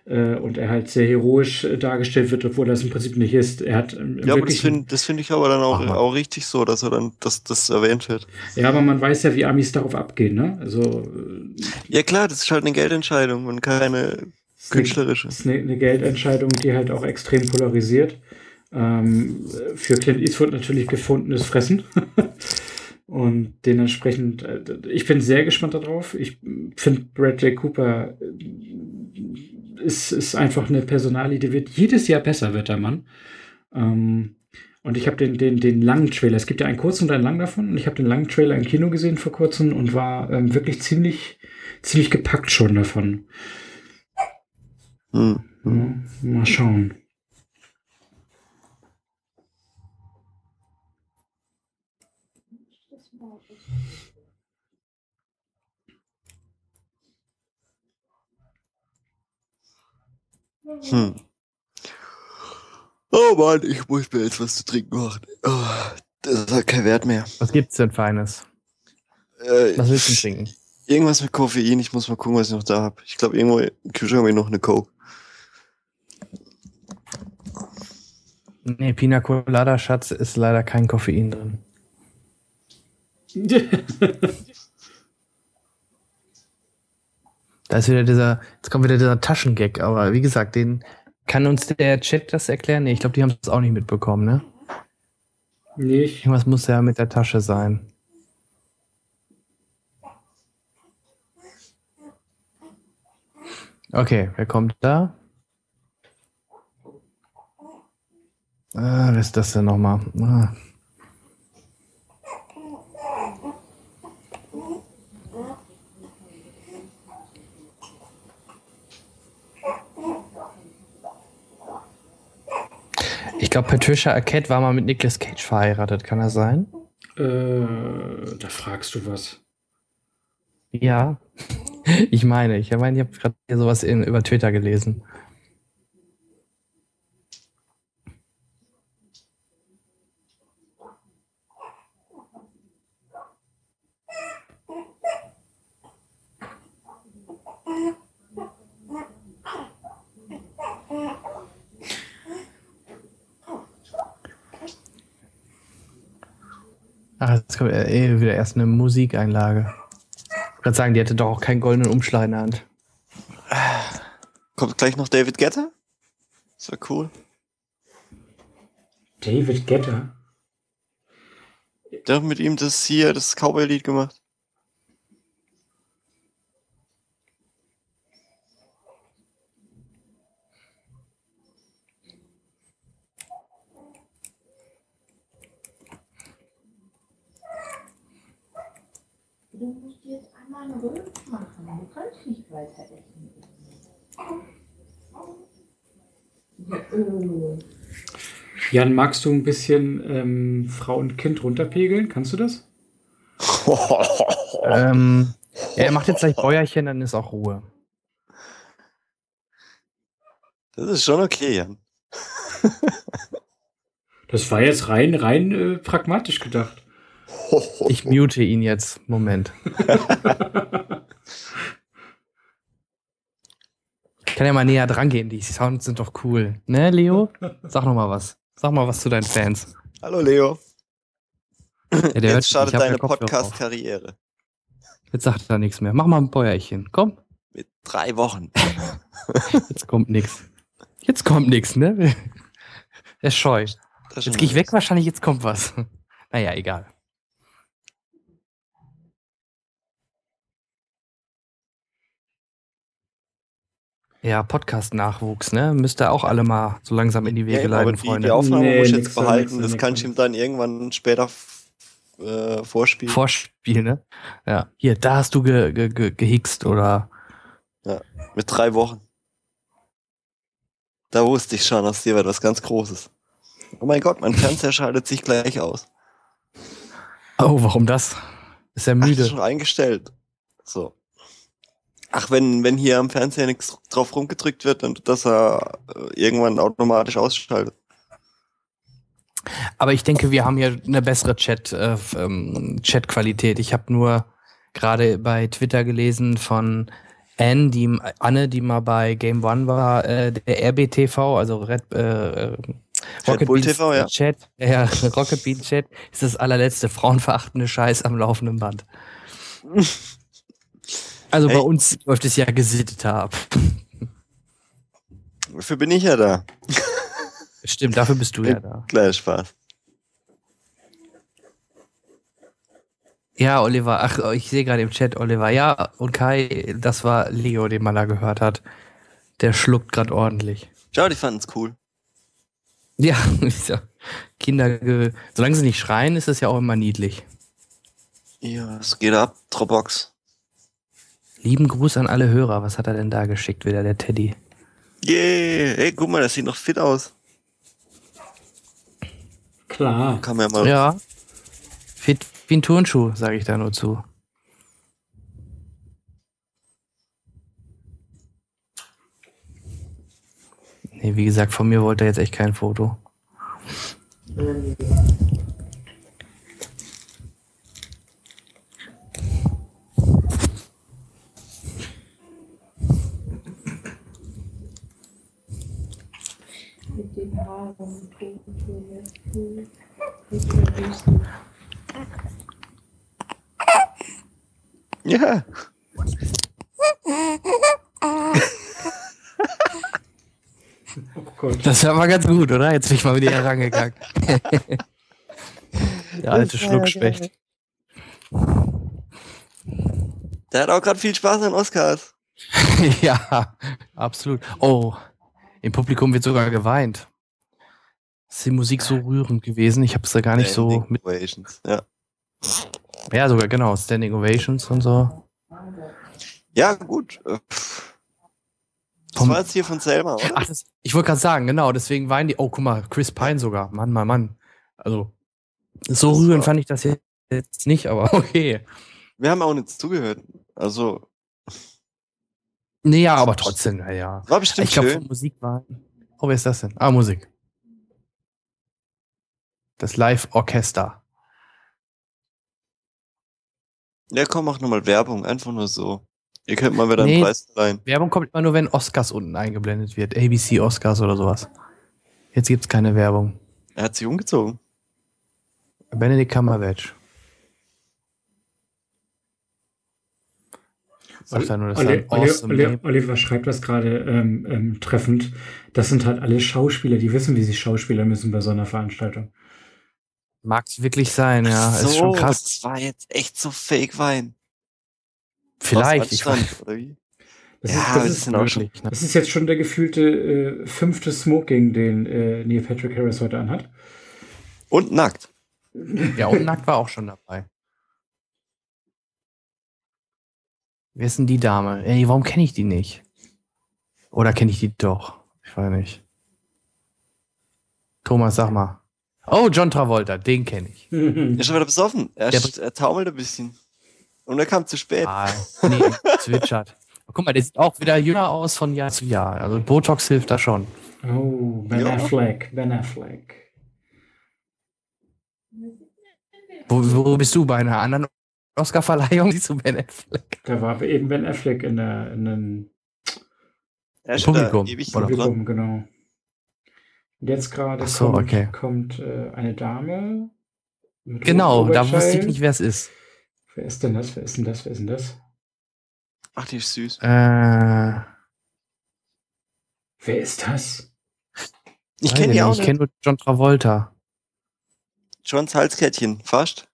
äh, und er halt sehr heroisch äh, dargestellt wird, obwohl er es im Prinzip nicht ist. Er hat ähm, Ja, aber das finde das find ich aber dann auch, auch richtig so, dass er dann, dass das erwähnt wird. ja, aber man weiß ja, wie Amis darauf abgehen, ne? Also äh, Ja klar, das ist halt eine Geldentscheidung und keine künstlerische. ist eine, eine Geldentscheidung, die halt auch extrem polarisiert. Ähm, für Clint Eastwood natürlich gefundenes Fressen. Und dementsprechend, äh, ich bin sehr gespannt darauf. Ich finde, Bradley Cooper äh, ist, ist einfach eine Personalie, die wird jedes Jahr besser, wird der Mann. Ähm, und ich habe den, den, den langen Trailer, es gibt ja einen kurzen und einen langen davon, und ich habe den langen Trailer im Kino gesehen vor kurzem und war ähm, wirklich ziemlich, ziemlich gepackt schon davon. Hm. hm. Ja, mal schauen. Hm. Oh Mann, ich muss mir jetzt was zu trinken machen. Oh, das hat keinen Wert mehr. Was gibt's denn Feines? Äh, Was willst du denn trinken? Irgendwas mit Koffein, ich muss mal gucken, was ich noch da habe. Ich glaube, irgendwo im Kühlschrank habe ich noch eine Coke. Nee, Pina Colada, Schatz, ist leider kein Koffein drin. Da ist wieder dieser, jetzt kommt wieder dieser Taschengag, aber wie gesagt, den kann uns der Chat das erklären? Nee, ich glaube, die haben es auch nicht mitbekommen, ne? Nicht. Irgendwas muss ja mit der Tasche sein. Okay, wer kommt da? Ah, wer ist das denn nochmal? Ah. Ich glaube, Patricia Arquette war mal mit Nicolas Cage verheiratet, kann das sein? Äh, da fragst du was. Ja. Ich meine, ich meine, ich habe gerade sowas in, über Twitter gelesen. Ach, jetzt kommt äh, wieder erst eine Musikeinlage. Ich gerade sagen, die hatte doch auch keinen goldenen Umschlag in der Hand. Kommt gleich noch David Guetta? Das wäre cool. David Getter? Der hat mit ihm das hier, das Cowboy-Lied gemacht. Rülp machen. Du kannst nicht weiter essen. Ja, Jan, magst du ein bisschen ähm, Frau und Kind runterpegeln? Kannst du das? Ähm, ja, er macht jetzt gleich Bäuerchen, dann ist auch Ruhe. Das ist schon okay, Jan. Das war jetzt rein, rein äh, pragmatisch gedacht. Ich mute ihn jetzt. Moment. Ich kann ja mal näher dran gehen. Die Sounds sind doch cool. Ne, Leo? Sag noch mal was. Sag mal was zu deinen Fans. Hallo Leo. Ja, Jetzt startet deine. Podcast-Karriere. Jetzt sagt er nichts mehr. Mach mal ein Bäuerchen. Komm, Mit drei Wochen. jetzt kommt nix. Jetzt kommt nix, ne? Er ist scheu. Jetzt gehe ich weg, wahrscheinlich jetzt kommt was. Naja, egal. Ja, Podcast-Nachwuchs, ne? Müsst ihr auch alle mal so langsam in die Wege Ja, aber leiten, die, Freunde. die Aufnahme Nee, muss ich jetzt behalten. das nix kann ich ihm dann irgendwann später äh, vorspielen. Vorspiel, ne? Ja. Hier, da hast du ge ge ge gehickst oder Mit drei Wochen. Da wusste ich schon, aus dir wird was ganz Großes. Oh mein Gott, mein Fernseher schaltet sich gleich aus. Oh, warum das? Ist er Ach, müde? ist schon eingestellt. So. Ach, wenn, wenn hier am Fernseher nichts drauf rumgedrückt wird, dann dass er äh, irgendwann automatisch ausschaltet. Aber ich denke, wir haben hier eine bessere Chat, äh, ähm, Chat-Qualität. Ich habe nur gerade bei Twitter gelesen von Anne, die, Anne, die mal bei Game One war, äh, der RBTV, also Red, äh, äh, Rocket Bull Beans TV, ja. Chat, ja, Rocket Bean Chat ist das allerletzte frauenverachtende Scheiß am laufenden Band. Also bei Hey. uns läuft es ja gesitteter ab. Dafür bin ich ja da. Stimmt, dafür bist du ja da. Kleiner Spaß. Ja, Oliver, ach, ich sehe gerade im Chat, Oliver. Ja, und Kai, das war Leo, den man da gehört hat. Der schluckt gerade ordentlich. Schau, die fanden's cool. Ja, Kinder, ge- solange sie nicht schreien, ist es ja auch immer niedlich. Ja, es geht ab. Dropbox. Lieben Gruß an alle Hörer. Was hat er denn da geschickt, wieder der Teddy? Yeah, ey, guck mal, das sieht noch fit aus. Klar. Kann man ja mal. Ja. Fit wie ein Turnschuh, sage ich da nur zu. Nee, wie gesagt, von mir wollte er jetzt echt kein Foto. Mit den Haaren, Tontöne, Fuß, mit der Wüste. Ja. Das war mal ganz gut, oder? Jetzt bin ich mal wieder herangegangen. Der alte Schluckspecht. Der hat auch gerade viel Spaß an Oscars. ja, absolut. Oh, im Publikum wird sogar geweint. Ist die Musik so rührend gewesen? Ich habe es da gar nicht so Standing mit. Ovations. Ja. Ja, sogar genau. Standing Ovations und so. ja, gut. äh. Das war jetzt hier von Selma, oder? Ach, das, ich wollte gerade sagen, genau. Deswegen weinen die. Oh, guck mal, Chris Pine sogar. Mann, Mann, Mann. Also so rührend fand ich das jetzt nicht, aber okay. Wir haben auch nicht zugehört. Also, Nee, ja, aber trotzdem, ja, ja. war bestimmt Ich glaube, schön. Musik war. Oh, wer ist das denn? Ah, Musik. Das Live-Orchester. Ja, komm, mach nochmal Werbung. Einfach nur so. Ihr könnt mal wieder Nee. einen Preis leihen. Werbung kommt immer nur, wenn Oscars unten eingeblendet wird. ABC Oscars oder sowas. Jetzt gibt's keine Werbung. Er hat sich umgezogen. Benedict Cumberbatch. Er nur, Oli- awesome Oli-. Oliver schreibt das gerade ähm, ähm, treffend. Das sind halt alle Schauspieler, die wissen, wie sie Schauspieler müssen bei so einer Veranstaltung. Mag's wirklich sein, ja. so, ist schon krass. das war jetzt echt so Fake-Wein. Vielleicht. Ich weiß? Das Ja, ist, das. Ne? das ist jetzt schon der gefühlte äh, fünfte Smoking, den äh, Neil Patrick Harris heute anhat. Und nackt. Ja, und Nackt war auch schon dabei. Wer ist denn die Dame? Ey, warum kenne ich die nicht? Oder kenne ich die doch? Ich weiß nicht. Thomas, sag mal. Oh, John Travolta, den kenne ich. Er ist schon wieder besoffen. Er, Der- st- er taumelt ein bisschen. Und er kam zu spät. Ah, nee, zwitschert. Guck mal, der sieht auch wieder jünger aus von Jahr zu Jahr. Also Botox hilft da schon. Oh, Ben Ja. Affleck, Ben Affleck. Wo, wo bist du bei einer anderen Oscar-Verleihung? Siehst du Ben Affleck? Da war eben Ben Affleck in, der, in einem Er ist Publikum, ewig dran. Publikum, genau. Und jetzt gerade so, kommt, okay. kommt äh, eine Dame. mit Genau, da wusste ich nicht, wer es ist. Wer ist denn das? Wer ist denn das? Wer ist denn das? Ach, die ist süß. Äh, Wer ist das? Ich kenne die nicht, auch Ich kenne nur John Travolta. Johns Halskettchen. Fast.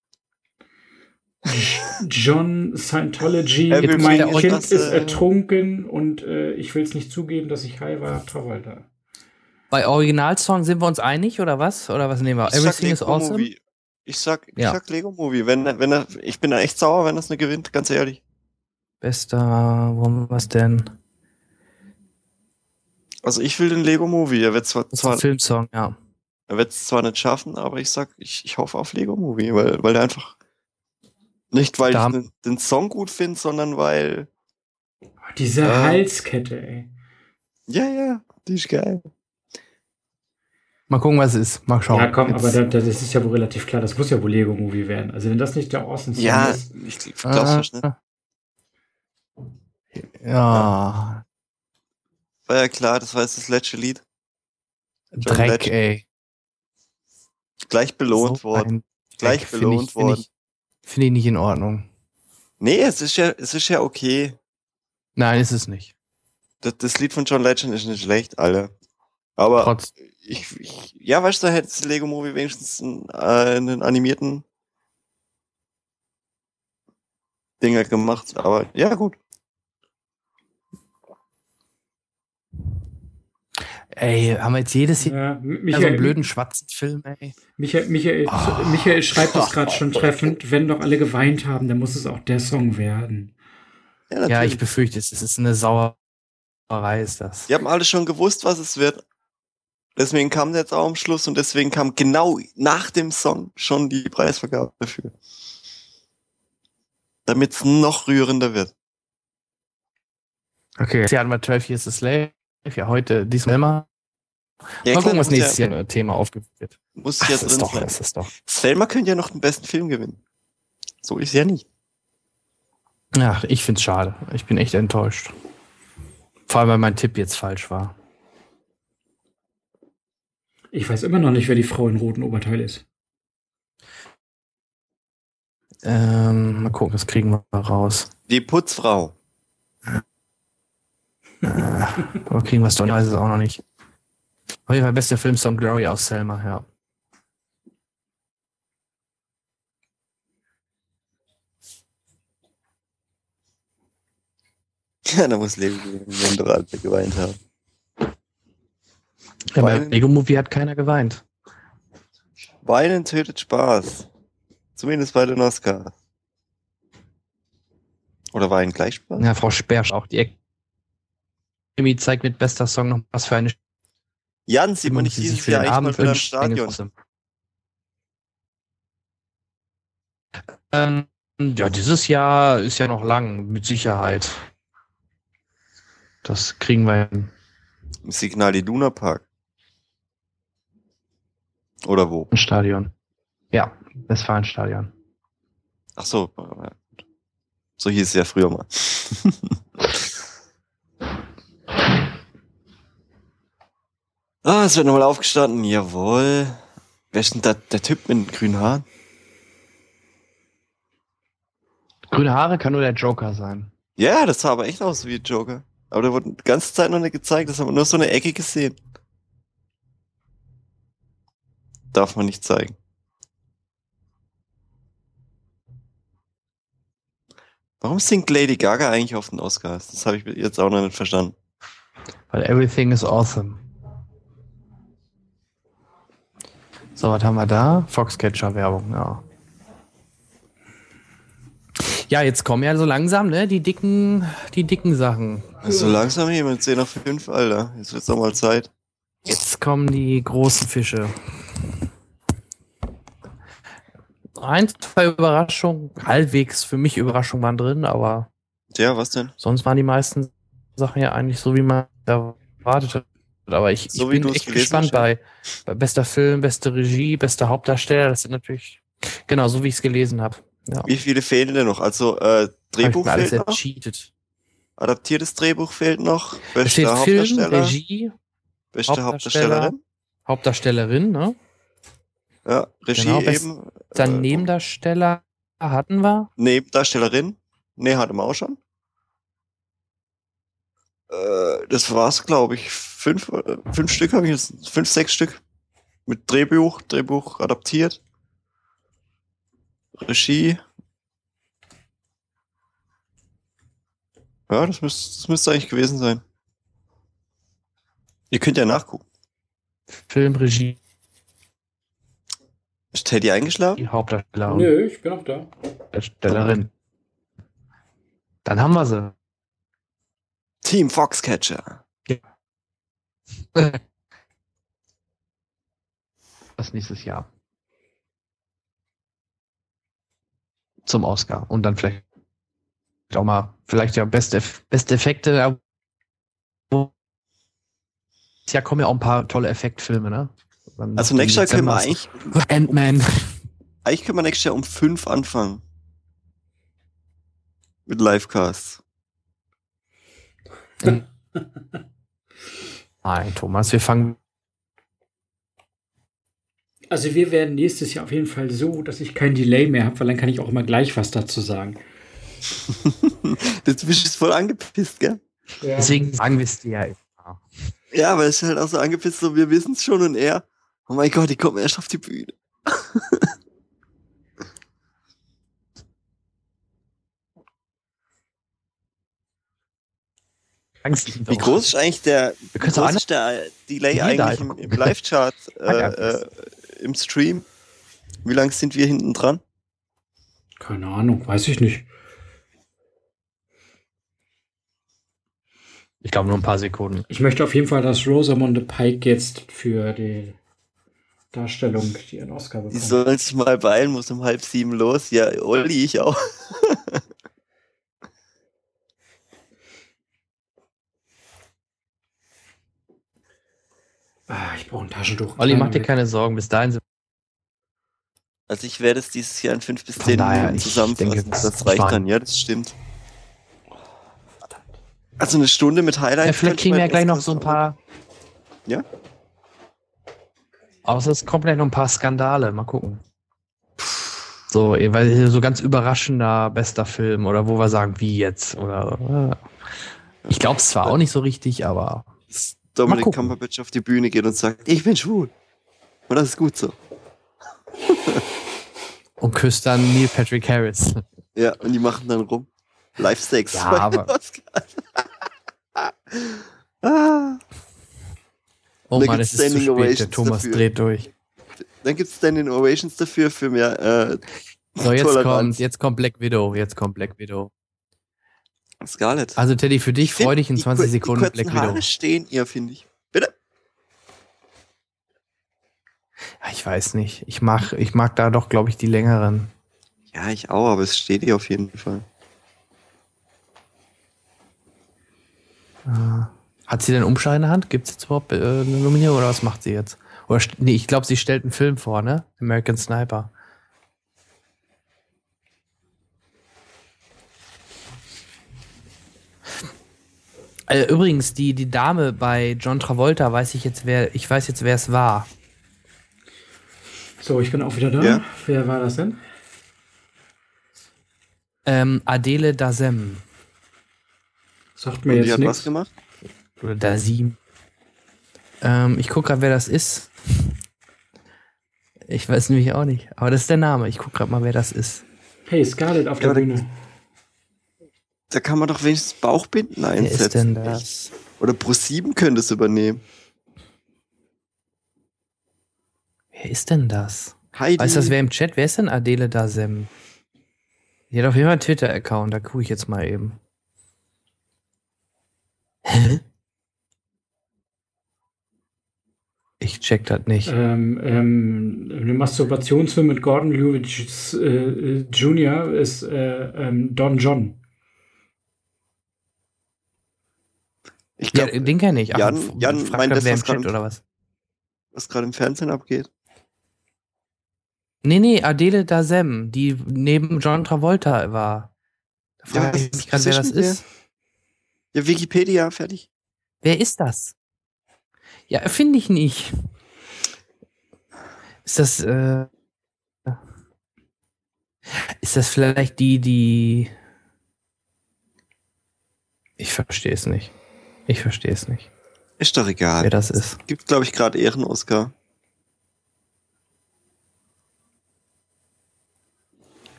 John Scientology. Mein is Kind ist äh, ertrunken und äh, ich will es nicht zugeben, dass ich high war. Travolta. Bei Originalsong sind wir uns einig oder was? Oder was nehmen wir? Ich sag Everything is Lego awesome. Movie. Ich sag, ich Ja. sag Lego Movie. Wenn, wenn er, ich bin da echt sauer, wenn das eine gewinnt, ganz ehrlich. Bester, wir was denn? Also ich will den Lego Movie. Er wird zwar, Das ist zwar ein Filmsong, ja. er wird es zwar nicht schaffen, aber ich sag, ich, ich hoffe auf Lego Movie, weil, weil der einfach nicht, weil Da ich den, den Song gut finde, sondern weil, Diese Ah. Halskette, ey. ja, ja, die ist geil. Mal gucken, was es ist. Mal schauen. Ja, komm, Jetzt- aber da, das ist ja wohl relativ klar. Das muss ja wohl Lego-Movie werden. Also wenn das nicht der Awesome Song Ja, ist. ich glaub's nicht. Ah. Ja, War ja klar, das war jetzt das letzte Lied. John Dreck, Legend. ey. Gleich belohnt So worden. Gleich Dreck find belohnt ich, find worden. Ich, Finde ich nicht in Ordnung. Nee, es ist ja, es ist ja okay. Nein, ist es nicht. Das, das Lied von John Legend ist nicht schlecht, Alter. Aber Trotz. Ich, ich, ja, weißt du, da hätte das Lego Movie wenigstens einen, äh, einen animierten Dinger gemacht. Aber ja, gut. Ey, haben wir jetzt jedes Jahr Ja, so einen Michael, blöden Schwatzenfilm, ey? Michael, Michael, Oh. Michael schreibt es gerade schon treffend. Wenn doch alle geweint haben, dann muss es auch der Song werden. Ja, Ja, ich befürchte es. Es ist eine Sauerei, ist das. Die haben alle schon gewusst, was es wird. Deswegen kam der jetzt auch am Schluss und deswegen kam genau nach dem Song schon die Preisvergabe dafür. Damit es noch rührender wird. Okay. Jetzt hatten wir 12 Years a Slave. Ja, heute diesmal mal. Ja, mal gucken, was nächstes ja, Jahr Thema aufgeführt wird. Muss ja drin doch, sein. das ist doch. Selma könnte ja noch den besten Film gewinnen. So ist ja nicht. Ach, ich find's schade. Ich bin echt enttäuscht. Vor allem, weil mein Tipp jetzt falsch war. Ich weiß immer noch nicht, wer die Frau im roten Oberteil ist. Ähm, mal gucken, das kriegen wir raus. Die Putzfrau. Aber kriegen wir es doch nicht, weiß es auch noch nicht. Auf jeden Fall bester Filmsong Glory aus Selma, ja. Ja, da muss Lego gewinnen, wenn alle geweint haben. Ja Weil- beim Lego Movie hat keiner geweint. Weinen tötet Spaß. Zumindest bei den Oscars. Oder Weinen gleich Spaß? Ja, Frau Spersch auch. Die Academy zeigt mit bester Song noch was für eine Jan, sieht man nicht dieses für Jahr den eigentlich mal Abend wieder im? Stadion. Ähm, ja, dieses Jahr ist ja noch lang, mit Sicherheit. Das kriegen wir hin. Im Signal Iduna Park. Oder wo? im Stadion. Ja, Westfalenstadion. Ach so. So hieß es ja früher mal. ah, es wird nochmal aufgestanden. Jawohl. Wer ist denn da, der Typ mit den grünen Haaren? Grüne Haare kann nur der Joker sein. Ja, das sah aber echt aus wie Joker. Aber der wurde die ganze Zeit noch nicht gezeigt. Das haben wir nur so eine Ecke gesehen. Darf man nicht zeigen. Warum singt Lady Gaga eigentlich auf den Oscars? Das habe ich jetzt auch noch nicht verstanden. Weil everything is awesome. So, was haben wir da? Foxcatcher-Werbung, ja. Ja, jetzt kommen ja so langsam, ne, die dicken, die dicken Sachen. So langsam hier mit 10 nach 5, Alter. Jetzt wird's doch mal Zeit. Jetzt kommen die großen Fische. Ein, zwei Überraschungen, halbwegs für mich Überraschungen waren drin, aber Ja, was denn? sonst waren die meisten Sachen ja eigentlich so, wie man erwartet hat. Aber ich, So ich bin echt gespannt bei, bei bester Film, beste Regie, bester Hauptdarsteller. Das sind natürlich genau so, wie ich es gelesen habe. Ja. Wie viele fehlen denn noch? Also, äh, Drehbuch Hab fehlt noch. ercheatet. Adaptiertes Drehbuch fehlt noch. Es Beste steht Film, Hauptdarsteller. Regie, beste Hauptdarsteller. Hauptdarstellerin. Hauptdarstellerin, ne? Ja, Regie Genau, eben. Dann äh, Nebendarsteller hatten wir. Nebendarstellerin. Nee, hatten wir auch schon. Äh, das war's, glaube ich. Fünf, äh, fünf Stück habe ich jetzt. Fünf, sechs Stück. Mit Drehbuch, Drehbuch adaptiert. Regie. Ja, das müsste, das müsste eigentlich gewesen sein. Ihr könnt ja nachgucken. Film, Regie, Ist Teddy eingeschlafen? die Hauptdarstellerin. Nö, ich bin auch da. Darstellerin. Dann haben wir sie. Team Foxcatcher. Das nächstes Jahr. Zum Oscar. Und dann vielleicht auch mal, vielleicht ja beste, beste Effekte. Ja, kommen ja auch ein paar tolle Effektfilme, ne? Dann Also nächstes Jahr können wir eigentlich, ist- Ant-Man. eigentlich können wir nächstes Jahr um fünf anfangen. Mit Livecasts. Nein, Thomas, wir fangen. Also wir werden nächstes Jahr auf jeden Fall so, dass ich kein Delay mehr habe, weil dann kann ich auch immer gleich was dazu sagen. Jetzt bist du voll angepisst, gell? Deswegen sagen wir es dir ja. immer. Ja, aber es ist halt auch so angepisst, so wir wissen es schon und er, oh mein Gott, die kommen erst auf die Bühne. Wie groß ist eigentlich der, groß ist der Delay eigentlich im, im Live-Chart, äh, äh, im Stream? Wie lang sind wir hinten dran? Keine Ahnung, weiß ich nicht. Ich glaube nur ein paar Sekunden. Ich möchte auf jeden Fall, dass Rosamunde Pike jetzt für die Darstellung die einen Oscar Die bekommt. sollen sich mal beeilen, muss um halb sieben los. Ja, Olli, ich auch. ah, ich brauche ein Taschentuch. Olli, mach dir keine Sorgen. Bis dahin sind Also ich werde es dieses Jahr in fünf bis Von zehn Minuten zusammenfassen. denke, das- das reicht dann, ja, das stimmt. Also eine Stunde mit Highlights. Ja, vielleicht kriegen wir ja gleich noch so ein paar. Ja? Außer es kommen gleich noch ein paar Skandale. Mal gucken. So, eh, weil hier so ganz überraschender bester Film oder wo wir sagen, wie jetzt oder. äh. Ich glaube es zwar auch nicht so richtig, aber Dominic gucken. Cumberbatch auf die Bühne geht und sagt, ich bin schwul. Und das ist gut so. und küsst dann Neil Patrick Harris. Ja, und die machen dann rum. Live-Sex. Ja, aber- ah, Oh Mann, es ist zu Standing spät. Der Thomas dafür. dreht durch. dann gibt es den Ovations dafür für mehr äh, So, jetzt Toleranz. kommt, jetzt kommt Black Widow. Jetzt kommt Black Widow. Scarlett. Also Teddy, für dich find, freu dich in die 20 kur- Sekunden die Black Widow. Haare stehen ihr, finde ich. Bitte? Ich weiß nicht. Ich mag, ich mag da doch, glaube ich, die längeren. Ja, ich auch, aber es steht ihr auf jeden Fall. Äh, Hat sie denn Umschlag in der Hand? Gibt es jetzt überhaupt äh, eine Nominierung oder was macht sie jetzt? Oder nee, ich glaube, sie stellt einen Film vor, ne? American Sniper. Äh, übrigens, die, die Dame bei John Travolta weiß ich jetzt, wer, ich weiß jetzt, wer es war. So, ich bin auch wieder da. Ja. Wer war das denn? Ähm, Adele Dazem. Sagt mir Und die jetzt hat was nichts. gemacht? Oder Dazim. Ähm, ich gucke gerade, wer das ist. Ich weiß nämlich auch nicht. Aber das ist der Name. Ich gucke gerade mal, wer das ist. Hey, Scarlett auf Ja, der Bühne. Da kann man doch wenigstens Bauchbinden Wer einsetzen. ist denn das? Oder Pro7 könnte es übernehmen. Wer ist denn das? Heidi. Weiß das wer im Chat? Wer ist denn Adele Dazem? Die hat auf jeden Fall einen Twitter-Account. Da gucke ich jetzt mal eben. Hä? Ich check das nicht. Ähm, ähm, eine Masturbationsfilm mit Gordon Lewitt äh, Jr. ist äh, ähm, Don John. ich Ja, glaube, den kenne ich. Ach, Jan- Jan fragt meint das, was gerade oder was? was gerade im Fernsehen abgeht. Nee, nee, Adele Dazem, die neben John Travolta war. Da Ja, frage ich was- mich gerade, wer das ist. Ja, Wikipedia, fertig. Wer ist das? Ja, finde ich nicht. Ist das, äh, ist das vielleicht die, die. Ich verstehe es nicht. Ich verstehe es nicht, Ist doch egal. wer das ist. Gibt, glaube ich, gerade Ehren-Oscar.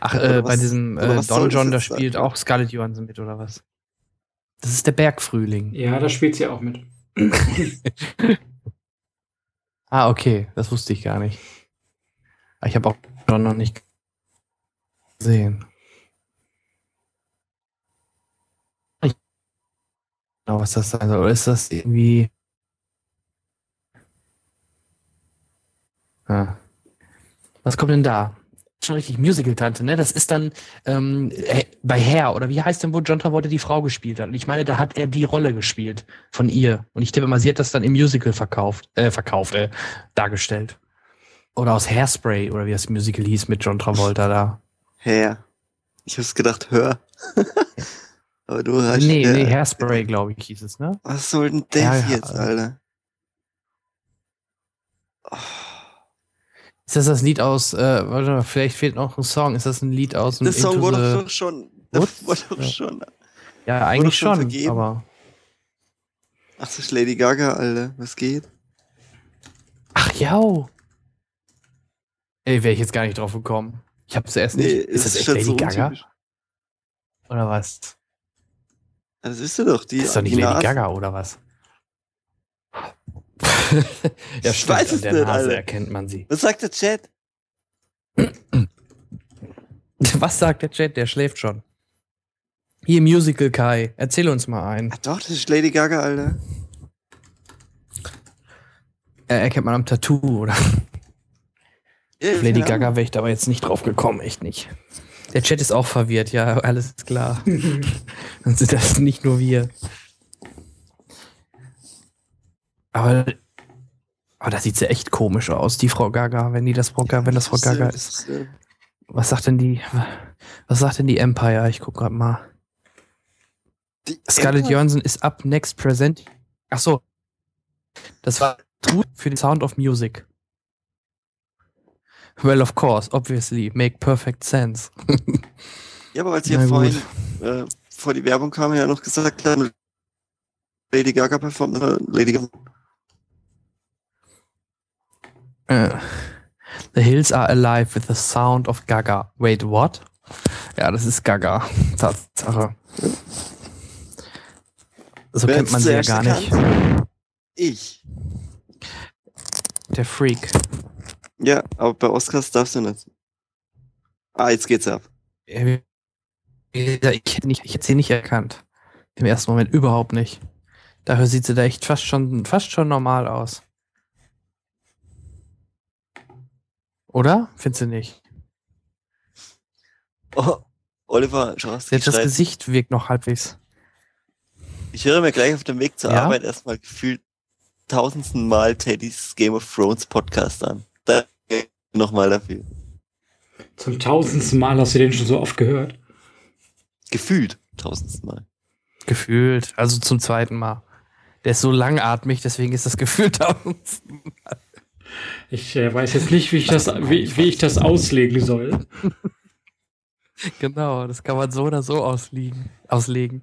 Ach, äh, bei diesem äh, Don John, da spielt sein? auch Scarlett Johansson mit, oder was? Das ist der Bergfrühling. Ja, da spielt sie auch mit. Ah, okay, das wusste ich gar nicht. Aber Ich habe auch noch nicht gesehen. Ich was das sein soll. Oder ist das irgendwie. Ah. Was kommt denn da? Schon richtig Musical-Tante, ne? Das ist dann ähm, äh, bei Hair, oder wie heißt denn, wo John Travolta die Frau gespielt hat? Und ich meine, da hat er die Rolle gespielt von ihr. Und ich tippe mal, sie hat das dann im Musical verkauft, äh, verkauft, äh, dargestellt. Oder aus Hairspray, oder wie das Musical hieß mit John Travolta da. Her. Ich hab's gedacht, hör. Aber du hast. nee, Her. nee, Hairspray, glaube ich, hieß es, ne? Was soll denn das Ja, ja, jetzt, also- Alter? Oh, Ist das das Lied aus, äh, warte mal, vielleicht fehlt noch ein Song. Ist das ein Lied aus dem der Song wurde doch schon. Woods? wurde doch Ja. schon. Ja, eigentlich schon vergeben? aber. Ach, das ist Lady Gaga, Alter. Was geht? Ach ja. Ey, wäre ich jetzt gar nicht drauf gekommen. Ich habe zuerst nicht. ist das echt Lady so Gaga? untypisch. Oder was? Das ist sie doch. Die, ist doch nicht Lady. Gaga, oder was? Ja, Ich weiß an es der nicht, Nase Alter. erkennt man sie. Was sagt der Chat? Was sagt der Chat? Der schläft schon. Hier, Musical Kai. Erzähl uns mal ein. Ach doch, das ist Lady Gaga, Alter. Äh, erkennt man am Tattoo, oder? Ja, Lady Ahnung. Gaga wäre ich da aber jetzt nicht drauf gekommen, echt nicht. Der Chat ist auch verwirrt, ja, alles klar. Dann sind das nicht nur wir. Aber, aber da sieht sie echt komisch aus, die Frau Gaga, wenn die das Frau Gaga, wenn das Frau Gaga ist. Was sagt denn die, was sagt denn die Empire? Ich guck grad mal. die Scarlett Emma- Johansson ist up next present. Ach so. Das war für den Sound of Music. Well, of course, obviously, make perfect sense. Ja, aber als sie Na ja vorhin äh, vor die Werbung kam, ja noch gesagt haben, Lady Gaga performt, äh, Lady Gaga. Äh, The hills are alive with the sound of Gaga. Wait, what? Ja, das ist Gaga. Tatsache. So Wer kennt man sie ja gar nicht. erkannt? Ich. Der Freak. Ja, aber bei Oscars darfst du nicht. Ah, jetzt geht's ab. Ich hätte, nicht, ich hätte sie nicht erkannt. Im ersten Moment überhaupt nicht. Dafür sieht sie da echt fast schon, fast schon normal aus. Oder? Findest du nicht? Oh, Oliver Schorowski Selbst das Gesicht wirkt noch halbwegs. ich höre mir gleich auf dem Weg zur Ja? Arbeit erstmal gefühlt tausendsten Mal Teddys Game of Thrones Podcast an. Da nochmal dafür. Zum tausendsten Mal hast du den schon so oft gehört. Gefühlt tausendsten Mal. Gefühlt. Also zum zweiten Mal. Der ist so langatmig, deswegen ist das Gefühl tausend. Ich äh, weiß jetzt nicht, wie ich, das, wie, wie ich das auslegen soll. Genau, das kann man so oder so ausliegen, auslegen.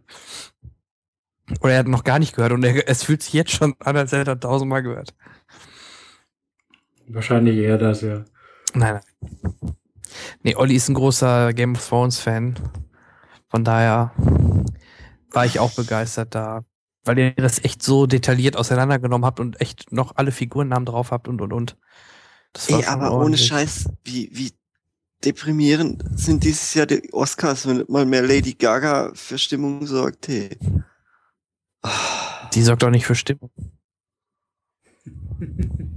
Oder er hat noch gar nicht gehört und er, es fühlt sich jetzt schon an, als hätte er tausendmal gehört. Wahrscheinlich eher das, ja. Nein, nein. Nee, Olli ist ein großer Game of Thrones Fan. Von daher war ich auch begeistert da. Weil ihr das echt so detailliert auseinandergenommen habt und echt noch alle Figurennamen drauf habt und und und. Das war Ey, aber ohne ordentlich. Scheiß, wie, wie deprimierend sind dieses Jahr die Oscars, wenn mal mehr Lady Gaga für Stimmung sorgt, hey. Die sorgt doch nicht für Stimmung.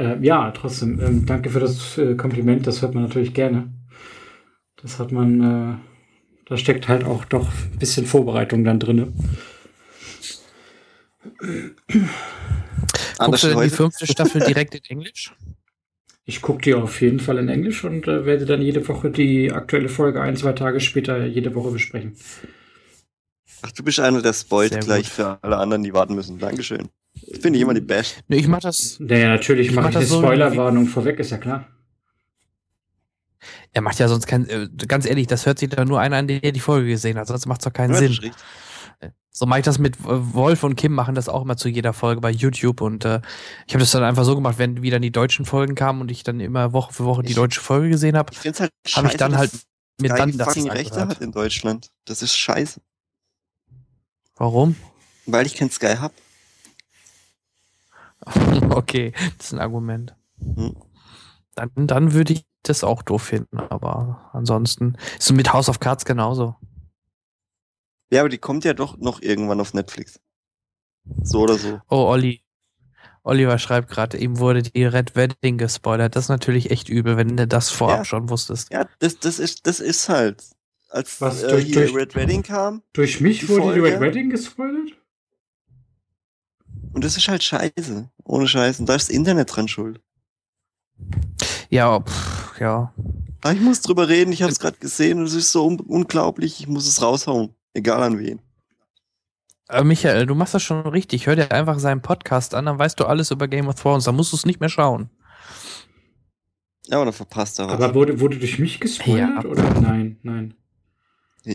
Äh, ja, trotzdem, ähm, danke für das äh, Kompliment, das hört man natürlich gerne. Das hat man, äh, da steckt halt auch doch ein bisschen Vorbereitung dann drin. Anders Guckst du denn die fünfte Staffel direkt in Englisch? Ich gucke die auf jeden Fall in Englisch und äh, werde dann jede Woche die aktuelle Folge ein, zwei Tage später jede Woche besprechen. Ach, du bist einer, der spoilt Sehr gleich gut. für alle anderen, die warten müssen. Dankeschön. Ich finde immer die Best. Nee, ich mach das. Naja, natürlich Ich mache mach ich eine das so, Spoilerwarnung vorweg, ist ja klar. Er macht ja sonst kein. Äh, ganz ehrlich, das hört sich da nur einer an, der die Folge gesehen hat. Sonst macht es doch keinen Sinn. richtig. So mache ich das mit äh, Wolf und Kim machen das auch immer zu jeder Folge bei YouTube und äh, ich habe das dann einfach so gemacht, wenn wieder die deutschen Folgen kamen und ich dann immer Woche für Woche die Ich- deutsche Folge gesehen habe, Ich finde es halt habe ich dann halt Sky dann das Rechte hat in Deutschland. Das ist scheiße. Warum? Weil ich kein Sky hab. okay, das ist ein Argument. Hm. Dann, dann würde ich das auch doof finden, aber ansonsten ist es mit House of Cards genauso. Ja, aber die kommt ja doch noch irgendwann auf Netflix. So oder so. Oh, Olli. Oliver schreibt gerade, ihm wurde die Red Wedding gespoilert. Das ist natürlich echt übel, wenn du das vorab Ja. schon wusstest. Ja, das, das ist, das ist halt. Als Was, äh, durch- hier durch- Red Wedding kam, Durch mich Die wurde die Folge? Red Wedding gespoilert? Und das ist halt scheiße. Ohne Scheiß. Und da ist das Internet dran schuld. Ja, pff, ja. Aber ich muss drüber reden, ich habe es gerade gesehen und es ist so un unglaublich, ich muss es raushauen. Egal an wen. Äh, Michael, du machst das schon richtig. Hör dir einfach seinen Podcast an, dann weißt du alles über Game of Thrones. Dann musst du es nicht mehr schauen. Ja, aber dann verpasst er was. Aber wurde, wurde durch mich gespoilert? Ja. Oder? Nein, nein.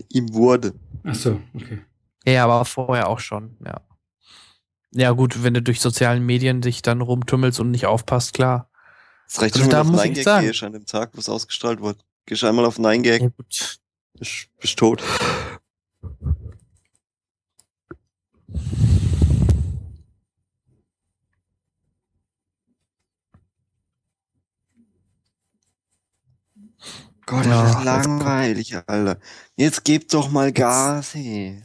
Ihm wurde. Ach so, okay. Ja, aber vorher auch schon, ja. Ja, gut, wenn du durch sozialen Medien dich dann rumtummelst und nicht aufpasst, klar. Das reicht Also schon, da auf muss ich 9gag sagen- gehst an dem Tag, wo es ausgestrahlt wurde. Gehst einmal auf 9gag, Ja, gut. bist, bist tot. Gott, Ja, das ist langweilig, Alter. Jetzt gebt doch mal Gas, ey.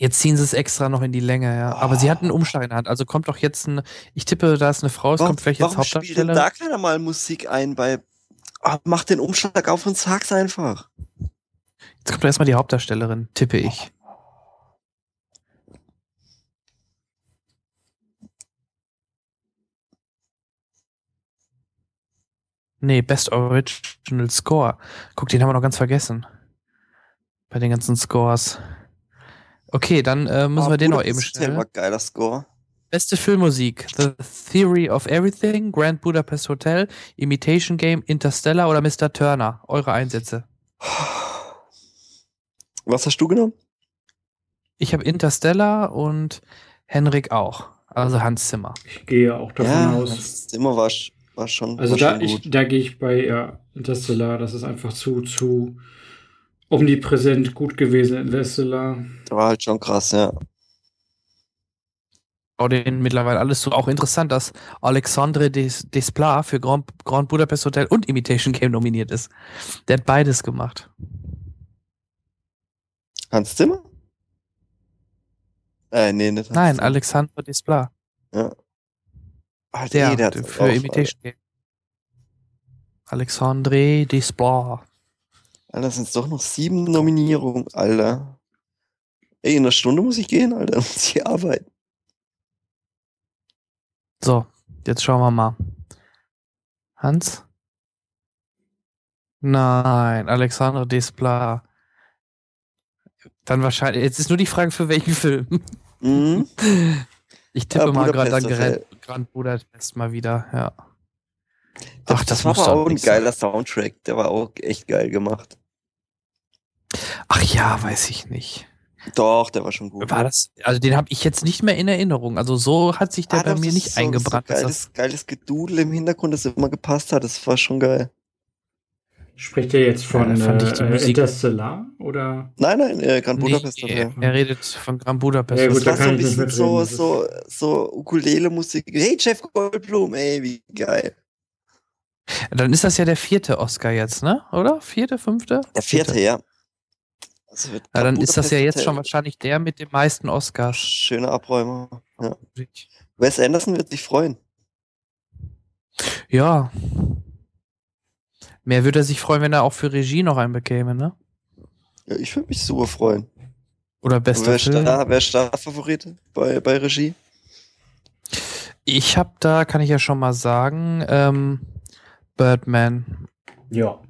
Jetzt ziehen sie es extra noch in die Länge, ja. Aber sie hat einen Umschlag in der Hand. Also kommt doch jetzt ein, ich tippe, da ist eine Frau, es Warum, kommt vielleicht jetzt warum Hauptdarsteller. da keiner mal Musik ein bei... Ah, mach den Umschlag auf und sag's einfach. Jetzt kommt erstmal die Hauptdarstellerin, tippe ich. Nee, Best Original Score. Guck, den haben wir noch ganz vergessen. Bei den ganzen Scores. Okay, dann äh, müssen Ah, wir den noch eben schnell. war geiler Score. Beste Filmmusik: The Theory of Everything, Grand Budapest Hotel, Imitation Game, Interstellar oder Mr. Turner. Eure Einsätze. Was hast du genommen? Ich habe Interstellar und Henrik auch. Also Hans Zimmer. Ich gehe auch davon ja, aus. das Zimmer war, war schon, Also war da, schon ich, da gehe ich bei ja, Interstellar. Das ist einfach zu, zu omnipräsent gut gewesen, Interstellar. Der war halt schon krass, ja. Den mittlerweile alles so. Auch interessant, dass Alexandre Des Desplat für Grand, Grand Budapest Hotel und Imitation Game nominiert ist. Der hat beides gemacht. Hans Zimmer? Äh, nee, nicht Hans Nein, Zimmer. Alexandre Desplat. Ja. Ah, Der, nee, der für auch, Imitation Game. Alexandre Desplat. Alter, sind doch noch sieben Nominierungen, Alter. Ey, in einer Stunde muss ich gehen, Alter. Muss ich arbeiten. So, jetzt schauen wir mal. Hans? Nein, Alexandre Desplat. Dann wahrscheinlich. Jetzt ist nur die Frage, für welchen Film. Mhm. Ich tippe Ja, mal gerade an Grand. Grand Budapest mal wieder, ja. Ach, das, das war aber auch ein nicht sein. geiler Soundtrack. Der war auch echt geil gemacht. Ach ja, weiß ich nicht. Doch, der war schon gut. War das? Also den habe ich jetzt nicht mehr in Erinnerung. Also so hat sich der Ah, bei mir nicht so, eingebrannt. So geiles, geiles Gedudel im Hintergrund, das immer gepasst hat. Das war schon geil. Spricht ihr jetzt von Ja, da fand ich die äh, Musik- Interstellar? Oder? Nein, nein, äh, Grand Budapest nee, er, er redet von Grand Budapest. Ja, gut, Das da war so kann ein bisschen so, so, so Ukulele-Musik. Hey, Jeff Goldblum, ey, wie geil. Dann ist das ja der vierte Oscar jetzt, ne? Oder? Vierte, fünfte? Der vierte, ja. Also wird Ja, dann ist das ja jetzt Hotel. schon wahrscheinlich der mit den meisten Oscars. Schöner Abräumer. Ja. Wes Anderson wird sich freuen. Ja. Mehr würde er sich freuen, wenn er auch für Regie noch einen bekäme, ne? Ja, ich würde mich super freuen. Oder bester Wer Film. Star, wer Starfavorite bei, bei Regie? Ich habe da, kann ich ja schon mal sagen, ähm, Birdman, Ja.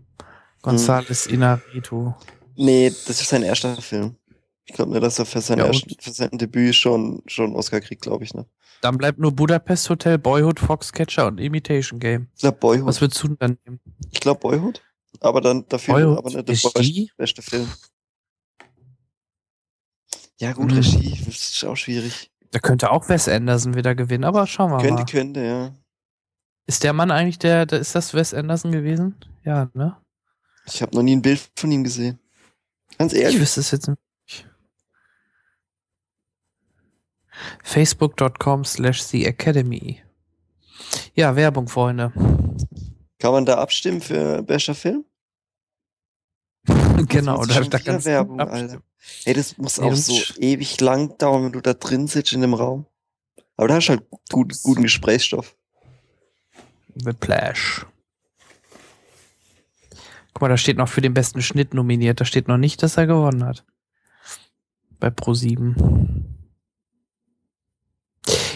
González Inarritu. Nee, das ist sein erster Film. Ich glaube nicht, dass er für sein, Ja, ersten, für sein Debüt schon, schon Oscar kriegt, glaube ich. Ne? Dann bleibt nur Budapest Hotel, Boyhood, Foxcatcher und Imitation Game. Ich glaube Boyhood. Was würdest du denn dann nehmen? Ich glaube Boyhood. Aber dann dafür Boyhood, aber nicht der beste Film. Ja, gut, Hm. Regie. Das ist auch schwierig. Da könnte auch Wes Anderson wieder gewinnen, aber schauen wir Könnte, mal. könnte, ja. Ist der Mann eigentlich der, ist das Wes Anderson gewesen? Ja, ne? Ich habe noch nie ein Bild von ihm gesehen. Ganz Ich ehrlich. wüsste es jetzt nicht. Facebook.com slash The Academy. Ja, Werbung, Freunde. Kann man da abstimmen für bester Film? genau, da, da kannst du Werbung, abstimmen. Alter. Ey, das muss Nee, auch du so ewig lang dauern, wenn du da drin sitzt in dem Raum. Aber da hast du halt gut, guten Gesprächsstoff. The Plash. Guck mal, da steht noch für den besten Schnitt nominiert. Da steht noch nicht, dass er gewonnen hat. Bei Pro7.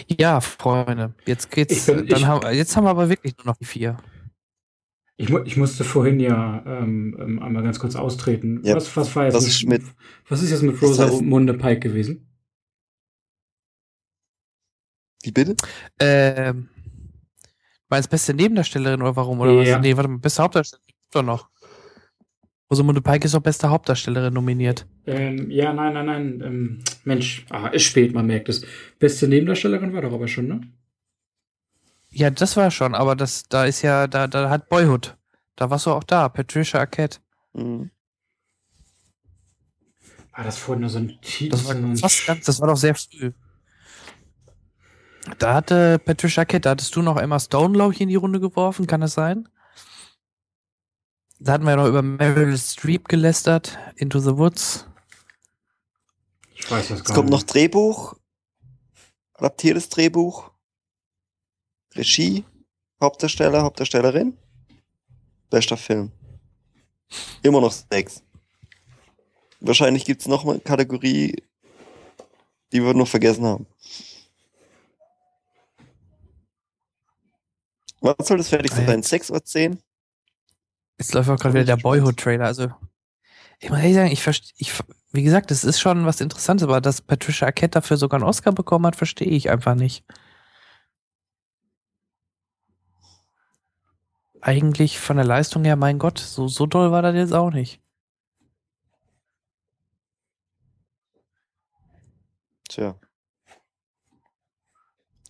Ja, Freunde, jetzt geht's. Ich bin- dann ich- haben, jetzt haben wir aber wirklich nur noch die vier. Ich, mu ich musste vorhin ja ähm, ähm, einmal ganz kurz austreten. Ja, was, was war jetzt das ist mit- was ist jetzt mit Das Rosa heißt- Munde Pike gewesen? Wie bitte? Ähm, meinst beste Nebendarstellerin oder warum? Oder Ja. was? Nee, warte mal, beste Hauptdarstellerin gibt's doch noch. Rosamunde Pike ist auch beste Hauptdarstellerin nominiert. Ähm, ja, nein, nein, nein. Ähm, Mensch, ah, ist spät, man merkt es. Beste Nebendarstellerin war doch aber schon, ne? Ja, das war schon, aber das, da ist ja, da, da hat Boyhood. Da warst du auch da, Patricia Arquette. Mhm. War das vorhin nur so ein Titel? Das war fast ganz, das war doch sehr früh. Da hatte Patricia Arquette, da hattest du noch Emma Stone, glaube ich, in die Runde geworfen, kann es sein? Da hatten wir ja noch über Meryl Streep gelästert, Into the Woods. Ich weiß das Es gar kommt noch nicht. Drehbuch, adaptiertes Drehbuch, Regie, Hauptdarsteller, Hauptdarstellerin, bester Film. Immer noch sechs. Wahrscheinlich gibt es noch mal eine Kategorie, die wir noch vergessen haben. Was soll das fertig sein? Sechs oder zehn? Jetzt läuft auch gerade wieder der Boyhood-Trailer. Also, ich muss ehrlich sagen, ich verstehe, ich, wie gesagt, das ist schon was Interessantes, aber dass Patricia Arquette dafür sogar einen Oscar bekommen hat, verstehe ich einfach nicht. Eigentlich von der Leistung her, mein Gott, so, so doll war das jetzt auch nicht. Tja.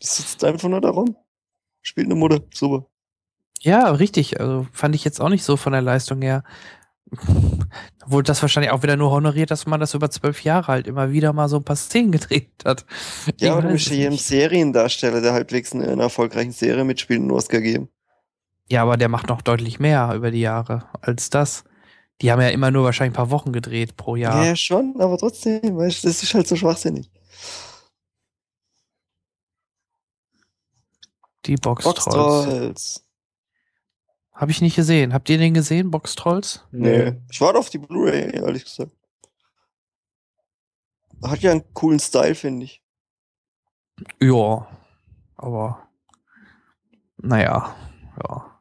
Die sitzt einfach nur da rum. Spielt eine Mutter. Super. Ja, richtig. Also fand ich jetzt auch nicht so von der Leistung her. Wurde das wahrscheinlich auch wieder nur honoriert, dass man das über zwölf Jahre halt immer wieder mal so ein paar Szenen gedreht hat. Ja, aber du musst es ja jedem. Seriendarsteller, der halbwegs in einer erfolgreichen Serie mitspielt, einen Oscar geben. Ja, aber der macht noch deutlich mehr über die Jahre als das. Die haben ja immer nur wahrscheinlich ein paar Wochen gedreht pro Ja, Jahr. schon, aber trotzdem, weißt das ist halt so schwachsinnig. Die Box Trolls. Boxtrolls. Habe ich nicht gesehen. Habt ihr den gesehen, Box Trolls? Nee. Ich warte auf die Blu-ray, ehrlich gesagt. Hat ja einen coolen Style, finde ich. Ja. Aber naja, ja.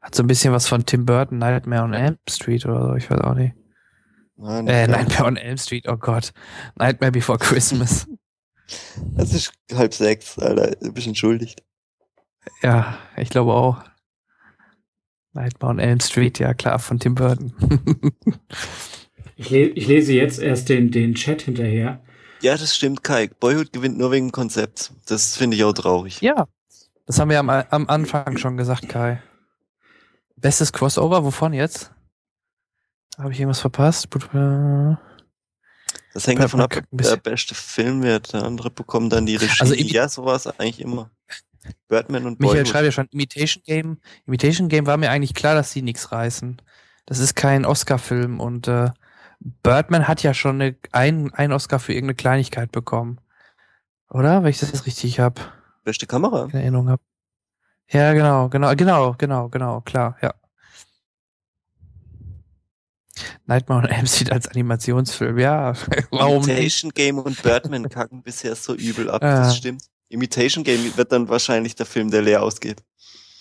Hat so ein bisschen was von Tim Burton, Nightmare on Elm Street oder so, ich weiß auch nicht. Nein, Äh. Nightmare on Elm Street, oh Gott. Nightmare Before Christmas. Es ist halb sechs, Alter. Du bist entschuldigt. ja, ich glaube auch. Nightmare on Elm Street, ja klar, von Tim Burton. Ich, le ich lese jetzt erst den, den Chat hinterher. Ja, das stimmt, Kai. Boyhood gewinnt nur wegen dem Konzept. Das finde ich auch traurig. ja, das haben wir am, am Anfang schon gesagt, Kai. Bestes Crossover, wovon jetzt? Habe ich irgendwas verpasst? Äh, Das hängt davon ab, der beste Film wird. Der andere bekommt dann die Regie. Also ja, so war es eigentlich immer. Birdman und Michael Boyhood. schreibt ja schon, Imitation Game. Imitation Game war mir eigentlich klar, dass die nichts reißen. Das ist kein Oscar-Film und äh, Birdman hat ja schon eine, ein, ein Oscar für irgendeine Kleinigkeit bekommen. Oder? Wenn ich das jetzt richtig hab, Beste Kamera. in Erinnerung hab. Ja, genau, genau, genau, genau, genau, klar, ja. Nightmare on Elm Street als Animationsfilm, ja. Warum? Imitation Game und Birdman kacken bisher so übel ab. Ja. Das stimmt. Imitation Game wird dann wahrscheinlich der Film, der leer ausgeht.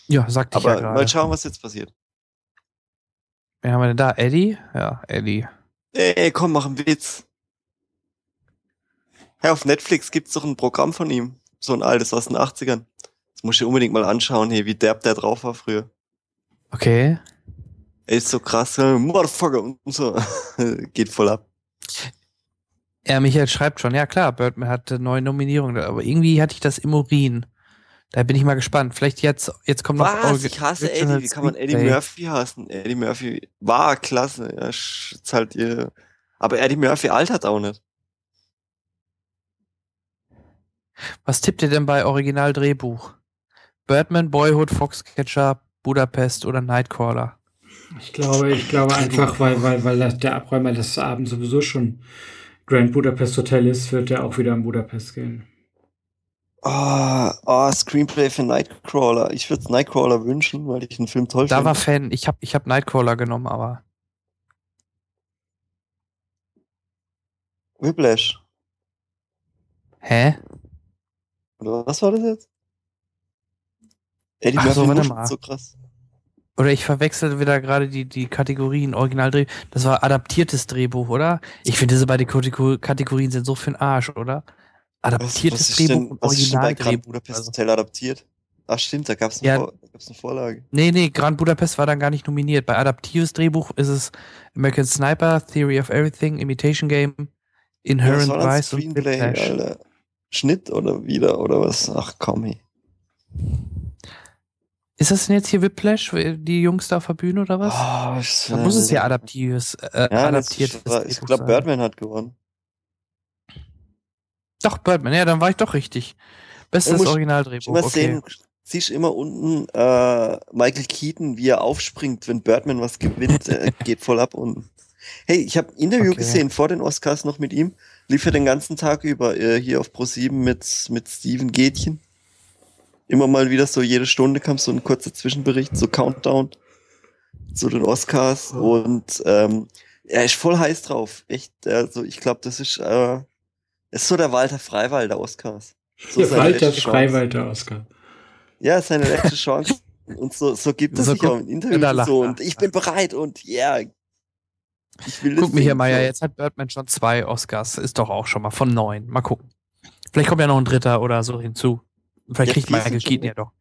Ja, sagte ich ja Aber mal gerade. schauen, was jetzt passiert. Wen haben wir denn da? Eddie? Ja, Eddie. Ey, komm, mach einen Witz. Hey, auf Netflix gibt's doch ein Programm von ihm. So ein altes aus den 80ern. Das muss ich unbedingt mal anschauen, hey, wie derb der drauf war früher. Okay. Er ist so krass, äh, Motherfucker und so. Geht voll ab. Ja, Michael schreibt schon, ja klar, Birdman hatte neue Nominierungen, aber irgendwie hatte ich das im Urin. Da bin ich mal gespannt. Vielleicht jetzt, jetzt kommt noch Was? Ich hasse Eddie. Wie kann man Eddie. Murphy hassen? Eddie Murphy war klasse. Er ist halt ihr. Aber Eddie Murphy altert auch nicht. Was tippt ihr denn bei Original-Drehbuch? Birdman, Boyhood, Foxcatcher, Budapest oder Nightcrawler. Ich glaube, ich glaube einfach, weil, weil, weil das- der Abräumer des Abends sowieso schon Grand Budapest Hotel ist, wird er auch wieder in Budapest gehen. Ah, ah, Screenplay für Nightcrawler. Ich würde Nightcrawler wünschen, weil ich den Film toll Da finde. war Fan, ich habe ich hab Nightcrawler genommen, aber Whiplash. hä? Oder was war das jetzt? Eddie Ach Murphy so, warte wurscht mal. so krass. Oder ich verwechsel wieder gerade die, die Kategorien Originaldrehbuch. Das war adaptiertes Drehbuch, oder? Ich finde, diese beiden Kategor- Kategorien sind so für den Arsch, oder? Was, Adaptiertes was ist Drehbuch denn, und was ist denn bei Grand Originaldrehbuch. Budapest Also. Hotel adaptiert? Ach stimmt, da gab's eine, Ja. Vor eine Vorlage. Nee, nee, Grand Budapest war dann gar nicht nominiert. Bei adaptives Drehbuch ist es American Sniper, Theory of Everything, Imitation Game, Ja, was Inherent das? Vice und Screenplay. Alter. Schnitt oder wieder oder was? Ach komm, hey. Ist das denn jetzt hier Whiplash, die Jungs da auf der Bühne oder was? Ich- Dann muss es ja adaptives, äh, Ja, adaptiertes das, ich glaube. Birdman hat gewonnen. Doch, Birdman, ja, dann war ich doch richtig. Bestes Originaldrehbuch. Immer Okay. sehen, siehst immer unten äh, Michael Keaton, wie er aufspringt, wenn Birdman was gewinnt, äh, geht voll ab unten. Hey, ich habe ein Interview Okay. gesehen vor den Oscars noch mit ihm. Lief er den ganzen Tag über äh, hier auf Pro7 mit, mit Steven Gätchen. Immer mal wieder so jede Stunde kam so ein kurzer Zwischenbericht, so Countdown zu den Oscars und ähm, er ist voll heiß drauf. Echt, also ich glaube, das ist, äh, ist so der Walter Freiwald der Oscars. So Der seine Walter Chance. Freiwalter Oscar. Ja, seine letzte Chance. Und so, so gibt es So sich auch im Interview lacht so. Und ich bin bereit und ja. Yeah, ich will das Guck mir hier mal, ja, jetzt hat Birdman schon zwei Oscars. Ist doch auch schon mal von neun. Mal gucken. Vielleicht kommt ja noch ein dritter oder so hinzu. Vielleicht kriegt Michael Keaton ja doch.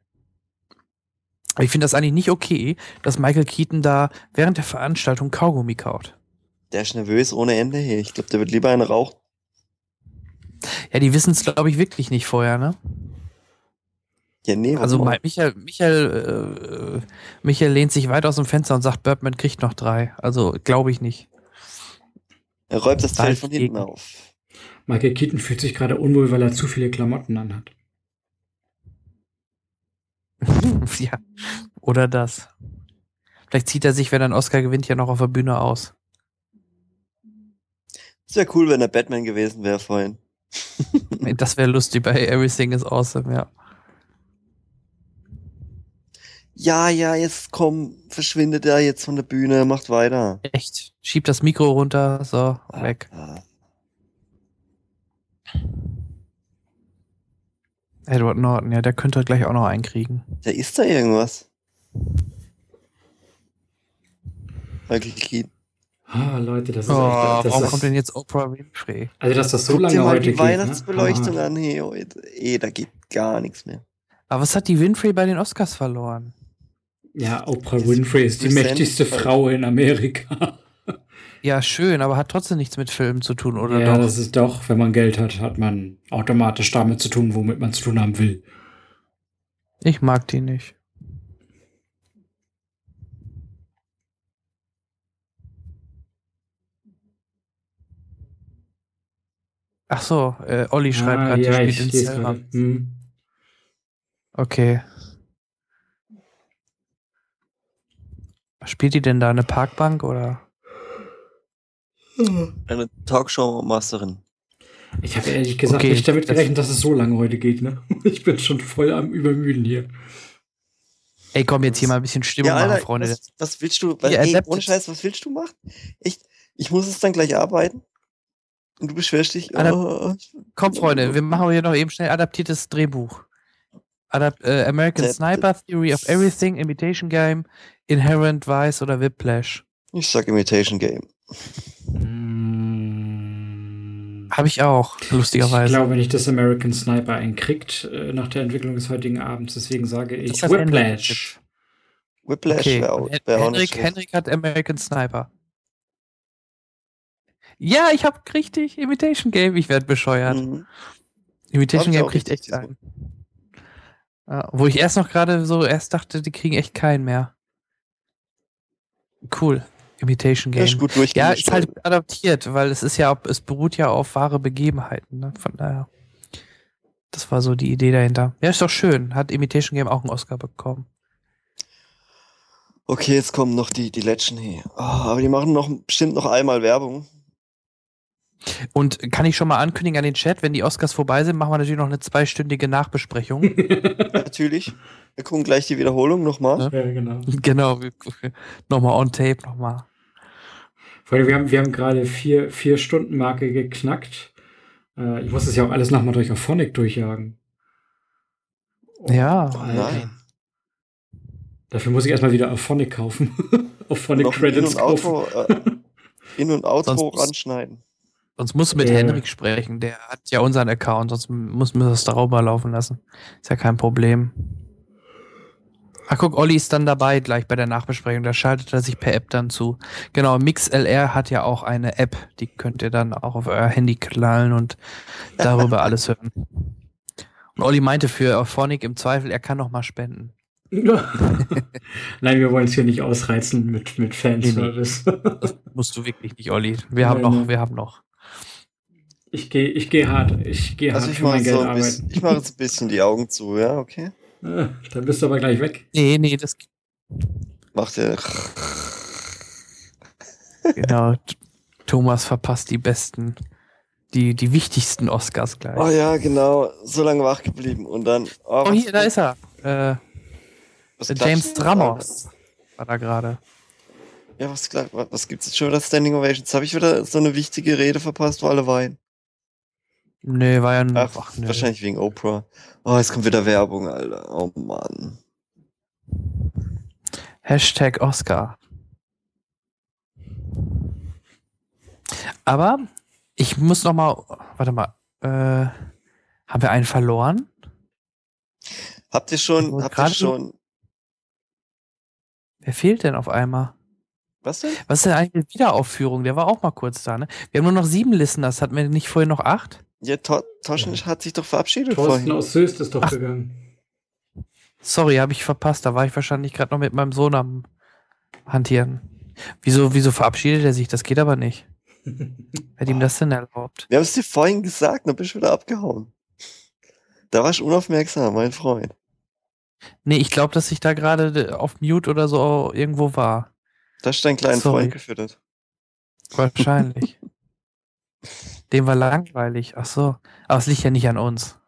Aber ich finde das eigentlich nicht okay, dass Michael Keaton da während der Veranstaltung Kaugummi kaut. Der ist nervös ohne Ende. Hey, ich glaube, der wird lieber eine rauchen. Ja, die wissen es, glaube ich, wirklich nicht vorher, ne? Ja, nee, Also warum? Mi- Michael, Michael, äh, Michael lehnt sich weit aus dem Fenster und sagt, Birdman kriegt noch drei. Also glaube ich nicht. er räumt das Feld Bald von hinten gegen. auf. Michael Keaton fühlt sich gerade unwohl, weil er zu viele Klamotten anhat. ja. Oder das. Vielleicht zieht er sich, wenn er einen Oscar gewinnt, ja noch auf der Bühne aus. Es wäre cool, wenn er Batman gewesen wäre vorhin. Das wäre lustig bei Everything is Awesome, ja. Ja, ja, jetzt komm, verschwindet er jetzt von der Bühne, macht weiter. Echt. Schiebt das Mikro runter, so, weg. Ah, Edward Norton, ja, der könnte gleich auch noch einkriegen. Da ist da irgendwas. Michael. Ah, Leute, das ist Oh, echt, das warum ist, kommt denn jetzt Oprah Winfrey? Also, dass das so Guck lange dir mal heute die geht. Weihnachtsbeleuchtung ne? an. Hey, heute. Ey, da geht gar nichts mehr. Aber was hat die Winfrey bei den Oscars verloren? Ja, Oprah Das Winfrey ist die mächtigste Frau in Amerika. Ja, schön, aber hat trotzdem nichts mit Filmen zu tun, oder ja, doch? das ist doch, wenn man Geld hat, hat man automatisch damit zu tun, womit man zu tun haben will. Ich mag die nicht. Ach so, äh, Olli schreibt Ah, gerade, ja, die ich spielt in gerade. Hm. Okay. Was spielt die denn da? Eine Parkbank oder? Eine Talkshow-Masterin. Ich habe ehrlich gesagt Okay, nicht damit das- gerechnet, dass es so lange heute geht. Ne? Ich bin schon voll am Übermüden hier. Ey, komm, jetzt hier mal ein bisschen Stimmung Ja, machen, Alter, Freunde. was, was willst du? Was, ey, ohne Scheiß, was willst du machen? Echt? Ich muss es dann gleich arbeiten. Und du beschwerst dich. Adap- Oh, Komm, Freunde, wir machen hier noch eben schnell adaptiertes Drehbuch. Adap äh, American Adapted. Sniper, Theory of Everything, Imitation Game, Inherent Vice oder Whiplash. ich sag Imitation Game. Hm. Habe ich auch, Ich lustigerweise. glaube nicht, dass American Sniper einen kriegt äh, nach der Entwicklung des heutigen Abends. Deswegen sage ich Das Whiplash. Whiplash okay, wäre auch, wär auch Henrik. Henrik hat American Sniper. Ja, ich habe richtig Imitation Game. Ich werde bescheuert. Mhm. Imitation ich Game kriegt echt einen. Ja, wo ich erst noch gerade so erst dachte, die kriegen echt keinen mehr. Cool. Imitation Game. ist gut Ja, ist halt adaptiert, weil es ist ja, es beruht ja auf wahre Begebenheiten, ne? Von daher. Das war so die Idee dahinter. Ja, ist doch schön. Hat Imitation Game auch einen Oscar bekommen. Okay, jetzt kommen noch die, die letzten hier. Oh, aber die machen noch bestimmt noch einmal Werbung. Und kann ich schon mal ankündigen an den Chat, wenn die Oscars vorbei sind, machen wir natürlich noch eine zweistündige Nachbesprechung. Natürlich. Wir gucken gleich die Wiederholung nochmal. Ja. Ja, genau. genau. Nochmal on tape, nochmal. Vor wir haben, wir haben gerade vier, vier Stunden Marke geknackt. Äh, ich muss das ja auch alles nochmal durch Auphonic durchjagen. Ja. Oh Alter. nein. Dafür muss ich erstmal wieder Auphonic kaufen. Auphonic Credits In- und kaufen. Outro, äh, In- und Outro Sonst muss- ranschneiden. Sonst musst du mit Ja. Henrik sprechen, der hat ja unseren Account, sonst müssen wir das darüber laufen lassen. Ist ja kein Problem. Ach guck, Olli ist dann dabei gleich bei der Nachbesprechung, da schaltet er sich per App dann zu. Genau, MixLR hat ja auch eine App, die könnt ihr dann auch auf euer Handy knallen und darüber alles hören. Und Olli meinte für Auphonic im Zweifel, er kann noch mal spenden. Nein, wir wollen es hier nicht ausreizen mit, mit Fanservice. Das musst du wirklich nicht, Olli. Wir haben Nein, noch, nein. wir haben noch. Ich gehe ich geh hart. Ich gehe Also hart ich für mache mein Geld so arbeiten. bisschen- ich mach jetzt ein bisschen die Augen zu, ja, okay? Dann bist du aber gleich weg. Nee, nee, das Macht ihr. Genau. Thomas verpasst die besten, die, die wichtigsten Oscars gleich. Oh ja, genau. So lange wach geblieben. Und dann. Oh, Oh, hier, da ist er. Äh, James? Ramos war da gerade. Ja, was, was, was gibt's jetzt schon wieder Standing Ovations? Habe ich wieder so eine wichtige Rede verpasst, wo alle weinen? Nee, war ja ein. Ach, ach, nee. wahrscheinlich wegen Oprah. Oh, jetzt kommt wieder Werbung, Alter. Oh Mann. Hashtag Oscar. Aber ich muss noch mal, warte mal, äh, haben wir einen verloren? Habt ihr schon, habt ihr schon, Wer fehlt denn auf einmal? was denn? Was ist denn eigentlich mit Wiederaufführung? Der war auch mal kurz da, ne? Wir haben nur noch sieben Listeners. Hatten wir nicht vorher noch acht? Ja, to Toschen hat sich doch verabschiedet Thorsten vorhin. aus Söst ist doch Ach. gegangen. Sorry, habe ich verpasst. Da war ich wahrscheinlich gerade noch mit meinem Sohn am Hantieren. Wieso, wieso verabschiedet er sich? Das geht aber nicht. Wer hat ihm das denn erlaubt? Wir haben es dir vorhin gesagt, dann bist du wieder abgehauen. Da war ich unaufmerksam, mein Freund. Nee, ich glaube, dass ich da gerade auf Mute oder so irgendwo war. Da ist dein kleinen Sorry. Freund gefüttert. Wahrscheinlich. Dem war langweilig. Ach so. Aber es liegt ja nicht an uns.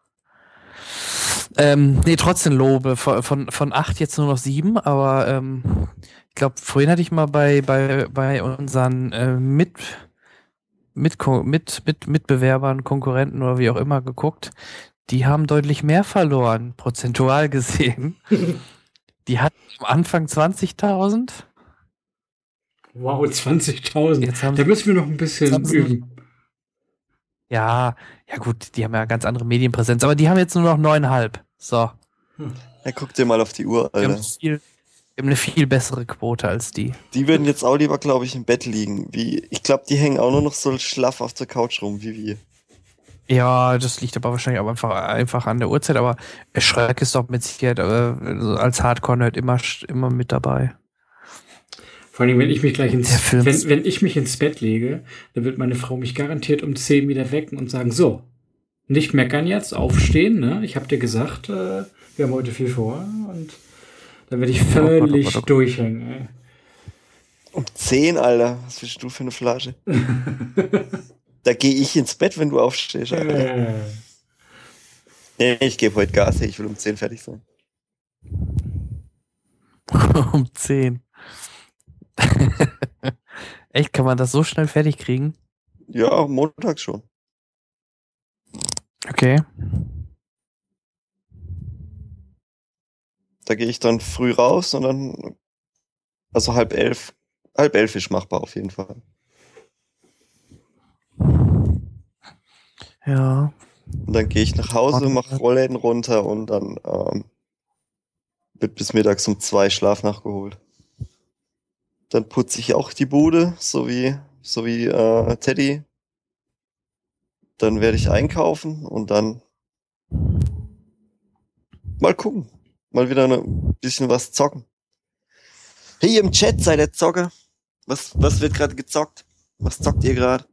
Ähm, nee, trotzdem Lobe. Von, von, von acht jetzt nur noch sieben, aber ähm, ich glaube, vorhin hatte ich mal bei, bei, bei unseren äh, mit, mit, mit, mit Mitbewerbern, Konkurrenten oder wie auch immer geguckt. Die haben deutlich mehr verloren, prozentual gesehen. Die hatten am Anfang 20.000. Wow, 20.000. Jetzt haben Da müssen wir noch ein bisschen üben. Ja, ja gut, die haben ja ganz andere Medienpräsenz, aber die haben jetzt nur noch neuneinhalb. So, Ja, guck dir mal auf die Uhr, wir haben, Alter. viel, wir haben eine viel bessere Quote als die. Die würden jetzt auch lieber, glaube ich, im Bett liegen. Wie, ich glaube, die hängen auch nur noch so schlaff auf der Couch rum, wie wir. Ja, das liegt aber wahrscheinlich auch einfach, einfach an der Uhrzeit, aber Schreck ist doch mit Sicherheit äh, so als Hardcore-Nerd immer, immer mit dabei. Vor allem, wenn ich mich gleich ins, wenn, wenn ich mich ins Bett lege, dann wird meine Frau mich garantiert um 10 wieder wecken und sagen, so, nicht meckern jetzt, aufstehen, ne? Ich hab dir gesagt, äh, wir haben heute viel vor und dann werde ich oh völlig Gott, oh Gott. durchhängen, ey. Um 10, Alter. Was bist du für eine Flasche? da gehe ich ins Bett, wenn du aufstehst, Alter. Äh, Nee, ich gebe heute Gas, hey, ich will um 10 fertig sein. um 10. Echt, kann man das so schnell fertig kriegen? Ja, montags schon. Okay. Da gehe ich dann früh raus und dann, also halb elf, halb elf ist machbar auf jeden Fall. Ja. Und dann gehe ich nach Hause, mache Rollläden runter und dann ähm, wird bis mittags um zwei Schlaf nachgeholt. Dann putze ich auch die Bude, so wie, so wie äh, Teddy. Dann werde ich einkaufen und dann mal gucken. Mal wieder ein bisschen was zocken. Hey, im Chat seid ihr Zocker. Was, was wird gerade gezockt? Was zockt ihr gerade?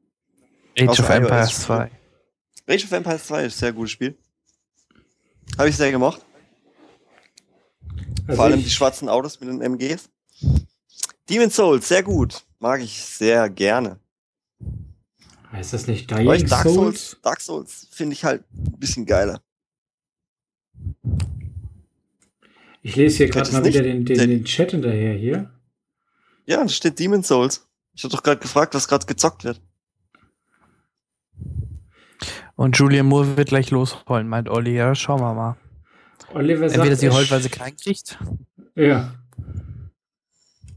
Age Außer of Empires iOS. 2. Age of Empires 2 ist ein sehr gutes Spiel. Habe ich sehr gemacht. also Vor allem die schwarzen Autos mit den MGs. Demon Souls, sehr gut. Mag ich sehr gerne. Heißt das nicht Dying Dark Souls? Souls, Dark Souls finde ich halt ein bisschen geiler. Ich lese hier gerade mal wieder den, den, Den- Chat hinterher hier. Ja, da steht Demon Souls. Ich habe doch gerade gefragt, was gerade gezockt wird. Und Julian Moore wird gleich losholen, meint Olli. Ja, schauen wir mal. Oliver sagt, Entweder sie er heult, weil sie klein kriegt. Ja.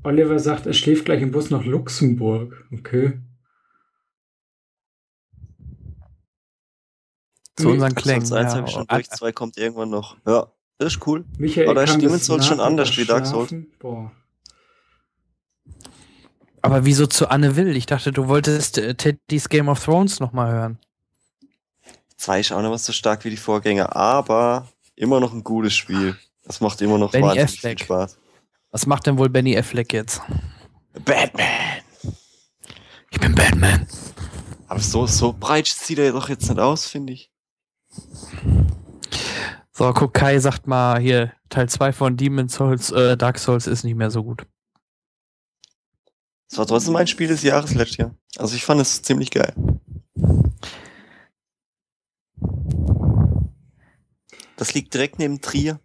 Oliver sagt, er schläft gleich im Bus nach Luxemburg. Okay. Zu unseren Klängen. 1 Ja. habe ich schon durch, 2 kommt irgendwann noch. Ja, das ist cool. Michael Aber da bis Souls schon anders wie Dark Souls. Boah. Aber wieso zu Anne Will? Ich dachte, du wolltest äh, Teddy's Game of Thrones nochmal hören. 2 ist auch noch was so stark wie die Vorgänger, aber immer noch ein gutes Spiel. Das macht immer noch Benny wahnsinnig viel Affleck. Spaß. Was macht denn wohl Benny Affleck jetzt? Batman! Ich bin Batman. Aber so, so breit sieht er doch jetzt nicht aus, finde ich. So, guck, Kai sagt mal hier, Teil 2 von Demon's Souls, äh, Dark Souls ist nicht mehr so gut. Das war trotzdem mein Spiel des Jahres letztes Jahr. Also ich fand es ziemlich geil. Das liegt direkt neben Trier.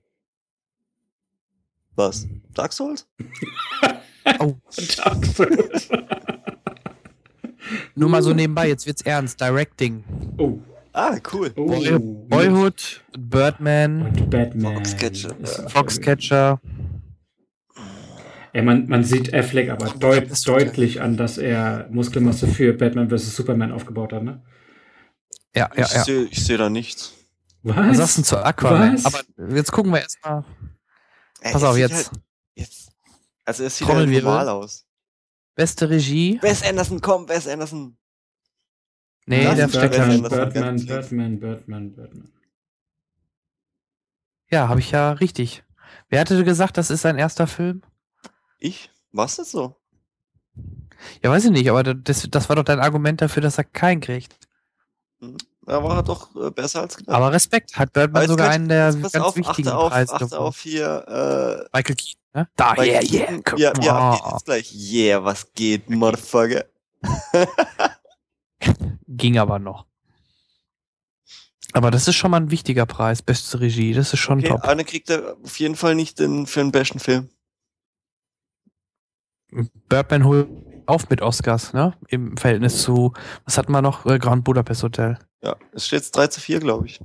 Was? Dark Souls? Dark Souls. Nur mal so nebenbei, jetzt wird's ernst. Directing. Oh. Ah, cool. oh. Boy- Boyhood, Birdman, Und Batman. Foxcatcher, ja. Foxcatcher. Ey, man, man sieht Affleck aber deut deutlich an, dass er Muskelmasse für Batman vs. Superman aufgebaut hat, ne? Ja, ja, ich ja. sehe ich seh da nichts. Was? Was sagst du denn zu Aquaman? Was? Aber jetzt gucken wir erstmal. Ey, Pass er auf, jetzt. Halt, jetzt. Also es sieht halt normal aus. Beste Regie. Wes Anderson, komm, Wes Anderson. Nee, Das der steckt Batman. Batman, das Batman, ganz Batman, Batman, Batman. Ja, habe ich ja richtig. Wer hatte gesagt, das ist sein erster Film? Ich? Was das so? Ja, weiß ich nicht, aber das, das war doch dein Argument dafür, dass er keinen kriegt. Da war er doch äh, besser als gedacht. Aber Respekt, hat Birdman sogar kann- einen der ganz auf, wichtigen achte auf, Preise achte auf hier, Michael Keaton, ne? Da, äh, bei yeah, Keaton. yeah. guck ja, ja, mal. geht jetzt gleich. Yeah, was geht, Motherfucker? Ging aber noch. Aber das ist schon mal ein wichtiger Preis, beste Regie, das ist schon Okay, top. Eine kriegt er auf jeden Fall nicht den, für den besten Film. Birdman holt auf mit Oscars, ne? Im Verhältnis zu, was hatten wir noch? Äh, Grand Budapest Hotel. Ja, es steht jetzt 3 zu 4, glaube ich.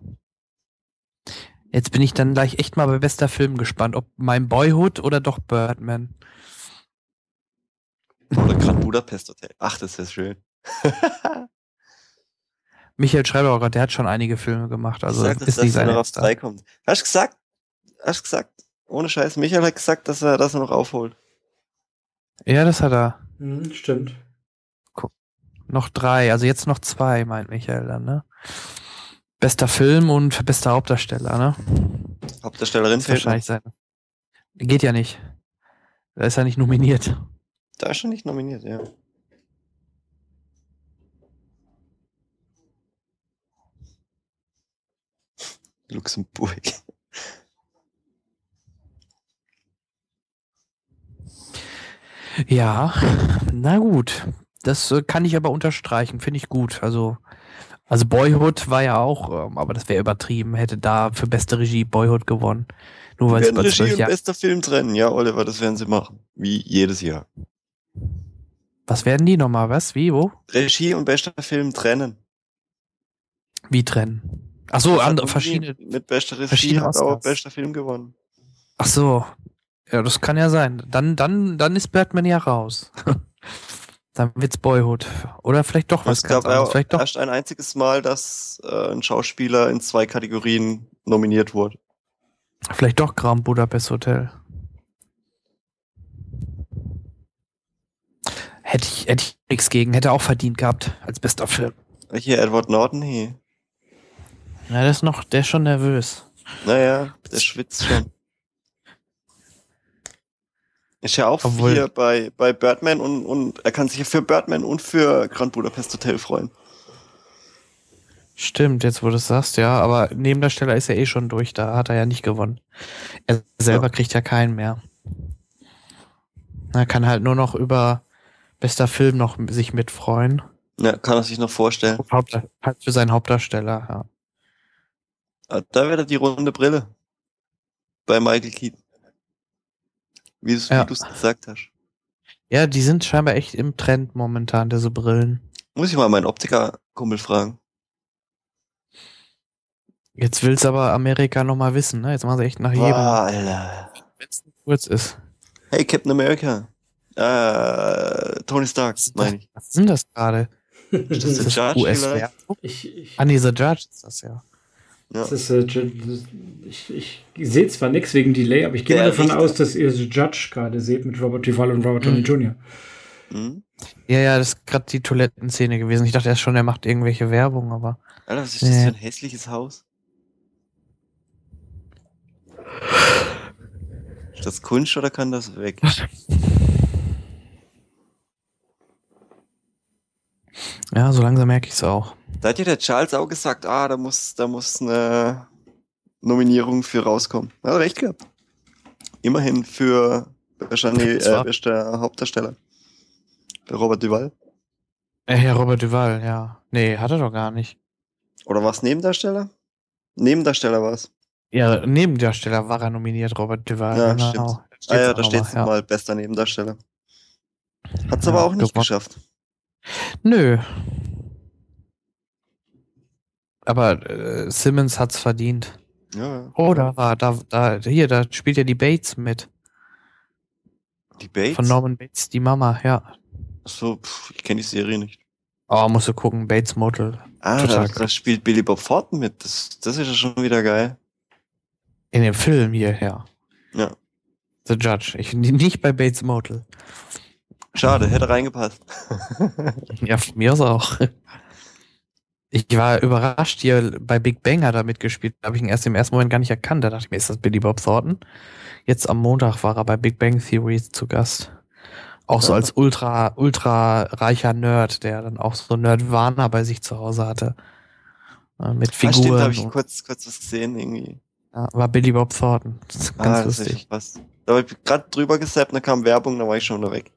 Jetzt bin ich dann gleich echt mal bei bester Film gespannt, ob mein Boyhood oder doch Birdman. Oder Grand Budapest Hotel. Ach, das ist schön. Michael Schreiber, der hat schon einige Filme gemacht, also sag, dass ist nicht das sein noch auf. 3 kommt. Hast du gesagt? Hast du gesagt? Ohne Scheiß. Michael hat gesagt, dass er, dass er noch aufholt. Ja, das hat er. Hm, stimmt. Noch drei, also jetzt noch zwei, meint Michael dann, ne? Bester Film und bester Hauptdarsteller, ne? Hauptdarstellerin fehlt wahrscheinlich sein. Geht ja nicht. Da ist er nicht nominiert. Da ist schon nicht nominiert, ja. Luxemburg. Ja, na gut. Das äh, kann ich aber unterstreichen, finde ich gut. Also, also Boyhood war ja auch, ähm, aber das wäre übertrieben, hätte da für beste Regie Boyhood gewonnen. Nur weil es werden über Regie und Jahre. bester Film trennen. Ja, Oliver, das werden sie machen. Wie jedes Jahr. Was werden die nochmal? Was? Wie? Wo? Regie und bester Film trennen. Wie trennen? Ach so, Das hat andere, verschiedene. Mit bester Regie hat auch bester Film gewonnen. Ach so. Ja, das kann ja sein. Dann, dann, dann ist Batman ja raus. dann wird's Boyhood. Oder vielleicht doch was es gab ganz anderes. Vielleicht doch. erst ein einziges Mal, dass äh, ein Schauspieler in zwei Kategorien nominiert wurde. Vielleicht doch Grand Budapest Hotel. Hätte ich, hätte ich nichts gegen. Hätte auch verdient gehabt als bester Film. Hier, Edward Norton, hey. Ja, der ist noch, der ist schon nervös. Naja, der schwitzt schon. Ist ja auch Obwohl- hier bei, bei Birdman und, und er kann sich ja für Birdman und für Grand Budapest Hotel freuen. Stimmt, jetzt wo du es sagst, ja. Aber Nebendarsteller ist ja eh schon durch. Da hat er ja nicht gewonnen. Er selber Ja. kriegt ja keinen mehr. Er kann halt nur noch über bester Film noch sich mitfreuen. Ja, kann er sich noch vorstellen. Haupt, halt für seinen Hauptdarsteller, ja. Ah, Da wäre die runde Brille. Bei Michael Keaton. Wie Ja. wie du es gesagt hast. Ja, die sind scheinbar echt im Trend momentan, diese Brillen. Muss ich mal meinen Optiker-Kumpel fragen. Jetzt will's aber Amerika noch mal wissen, ne? Jetzt machen sie echt nach jedem, Boah, Alter. wenn es kurz ist. Hey, Captain America. Äh, Tony Stark, meine ich. Was ist denn das gerade? Ist das Ist der das Judge US vielleicht? Werbung? Ich, ich, Ah, nee, The Judge ist das ja. Ja. das ist, äh, ich, ich sehe zwar nichts wegen Delay, aber ich gehe mal davon aus, dass ihr The Judge gerade seht mit Robert Duvall und Robert Downey Mhm. Jr. Hm? Ja, ja, das ist gerade die Toilettenszene gewesen. Ich dachte erst schon, er macht irgendwelche Werbung, aber. Alter, was ist das Nee. für ein hässliches Haus? Ist das Kunst oder kann das weg? Ja, so langsam merke ich es auch. Da hat ja der Charles auch gesagt, ah, da muss, da muss eine Nominierung für rauskommen. Er hat recht gehabt. Immerhin für wahrscheinlich äh, bester Hauptdarsteller. Für Robert Duval. Äh, Herr Robert Duval, ja. Nee, hat er doch gar nicht. Oder war es Nebendarsteller? Nebendarsteller war es. Ja, Nebendarsteller war er nominiert, Robert Duval. Ja, genau. stimmt. Da Ah ja, da steht es ja. mal, bester Nebendarsteller. Hat es Ja, aber auch nicht gewonnen. geschafft. Nö. Aber äh, Simmons hat's verdient. Ja. Oh, da war, da, da, hier, da spielt ja die Bates mit. Die Bates? Von Norman Bates, die Mama, ja. So, pff, ich kenne die Serie nicht. Oh, musst du gucken, Bates Motel. Ah, da, da spielt Billy Bob Thornton mit. Das, das ist ja schon wieder geil. In dem Film hier, ja. Ja. The Judge. Ich, nicht bei Bates Motel. Schade, hätte reingepasst. Ja, von mir aus auch. Ich war überrascht, hier bei Big Bang hat er mitgespielt. Da habe ich ihn erst im ersten Moment gar nicht erkannt. Da dachte ich mir, ist das Billy Bob Thornton? Jetzt am Montag war er bei Big Bang Theory zu Gast. Auch so als ultra, ultra reicher Nerd, der dann auch so Nerdwana bei sich zu Hause hatte. Äh, Mit Ah, stimmt, Figuren. da habe ich kurz, kurz was gesehen irgendwie. ja, war Billy Bob Thornton. Das ist ganz ah, lustig. verpasst. Da habe ich gerade drüber gesappt, da kam Werbung, da war ich schon wieder weg.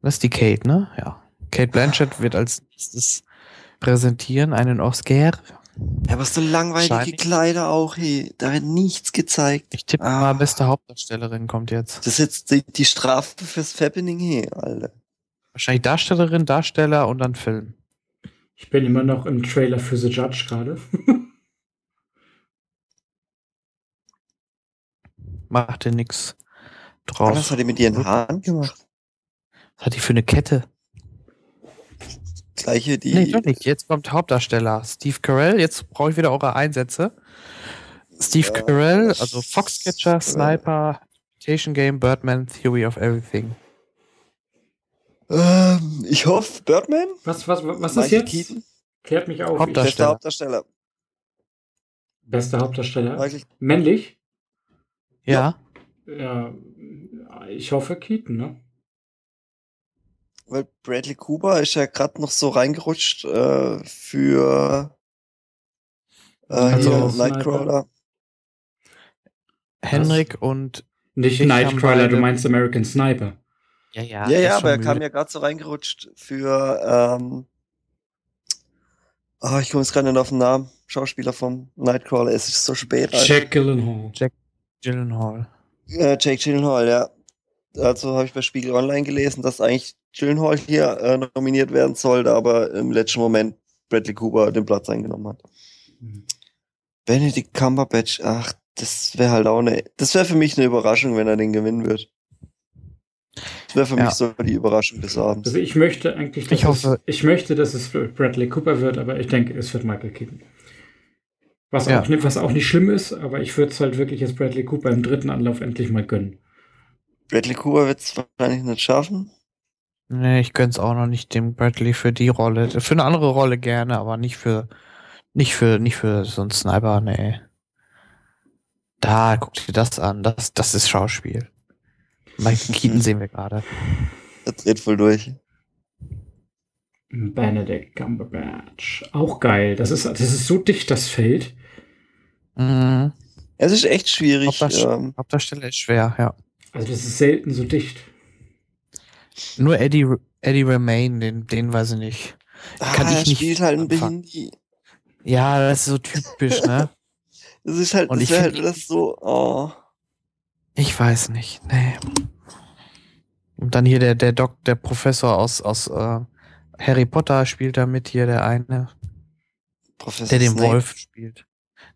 Das ist die Kate, ne? Ja. Kate Blanchett wird als nächstes präsentieren, einen Oscar. Ja, aber so langweilige Wahrscheinlich. Kleider auch, hey. Da wird nichts gezeigt. Ich tippe Ah. mal, beste Hauptdarstellerin kommt jetzt. Das ist jetzt die, die Strafe fürs Fappening, hey, Alter. Wahrscheinlich Darstellerin, Darsteller und dann Film. Ich bin immer noch im Trailer für The Judge gerade. Macht dir nix Ah, draus. was hat die mit ihren Haaren gemacht? Was hat die für eine Kette? Gleiche, die. Nee, doch nicht. Jetzt kommt Hauptdarsteller. Steve Carell. Jetzt brauche ich wieder eure Einsätze. Steve Ja, Carell, also Foxcatcher, Sniper, Imitation Game, Birdman, Theory of Everything. Ähm, ich hoffe, Birdman? Was, was, was ist jetzt? Keaton? Klärt mich auf. Hauptdarsteller. Bester Hauptdarsteller. Bester Hauptdarsteller. Männlich? Ja. Ja, ich hoffe Keaton, ne? Weil Bradley Cooper ist ja gerade noch so reingerutscht äh, für äh, Also hier. Nightcrawler. Henrik und. Nicht Ich Nightcrawler, du meinst American Sniper. Ja, Ja, ja, ist aber er kam ja gerade so reingerutscht für ähm, ah, ich komme jetzt gerade nicht auf den Namen. Schauspieler vom Nightcrawler. Es ist so spät. Alter. Jack Gyllenhaal. Gyllenhaal. Äh, Jake Gyllenhaal, ja. Also habe ich bei Spiegel Online gelesen, dass eigentlich Gyllenhaal hier äh, nominiert werden sollte, aber im letzten Moment Bradley Cooper den Platz eingenommen hat. Mhm. Benedict Cumberbatch, ach, das wäre halt auch eine, das wäre für mich eine Überraschung, wenn er den gewinnen wird. Das wäre für Ja. mich so die Überraschung des Abends. Also ich möchte eigentlich, dass Ich hoffe- es, ich möchte, dass es Bradley Cooper wird, aber ich denke, es wird Michael Keaton. Was, Ja. auch, nicht, was auch nicht schlimm ist, aber ich würde es halt wirklich jetzt Bradley Cooper im dritten Anlauf endlich mal gönnen. Bradley Cooper wird es wahrscheinlich nicht schaffen. Nee, ich gönn's auch noch nicht dem Bradley für die Rolle. Für eine andere Rolle gerne, aber nicht für, nicht für, nicht für so einen Sniper, nee. Da, guck dir das an. Das, das ist Schauspiel. Michael Keaton sehen wir gerade. Er dreht voll durch. Benedict Cumberbatch. Auch geil. Das ist, das ist so dicht, das Feld. Mhm. Es ist echt schwierig. Hauptdarst- Ähm, Hauptdarsteller ist schwer, ja. Also das ist selten so dicht. Nur Eddie, Eddie Remain, den, den weiß ich nicht. Kann ah, ich er nicht spielt halt ein anfangen. Behindi. Ja, das ist so typisch, ne? Das ist halt, Und das ich halt das so, oh. Ich weiß nicht, nee. Und dann hier der, der Doc, der Professor aus, aus äh, Harry Potter spielt da mit hier, der eine, Professor der den Snape. Wolf spielt.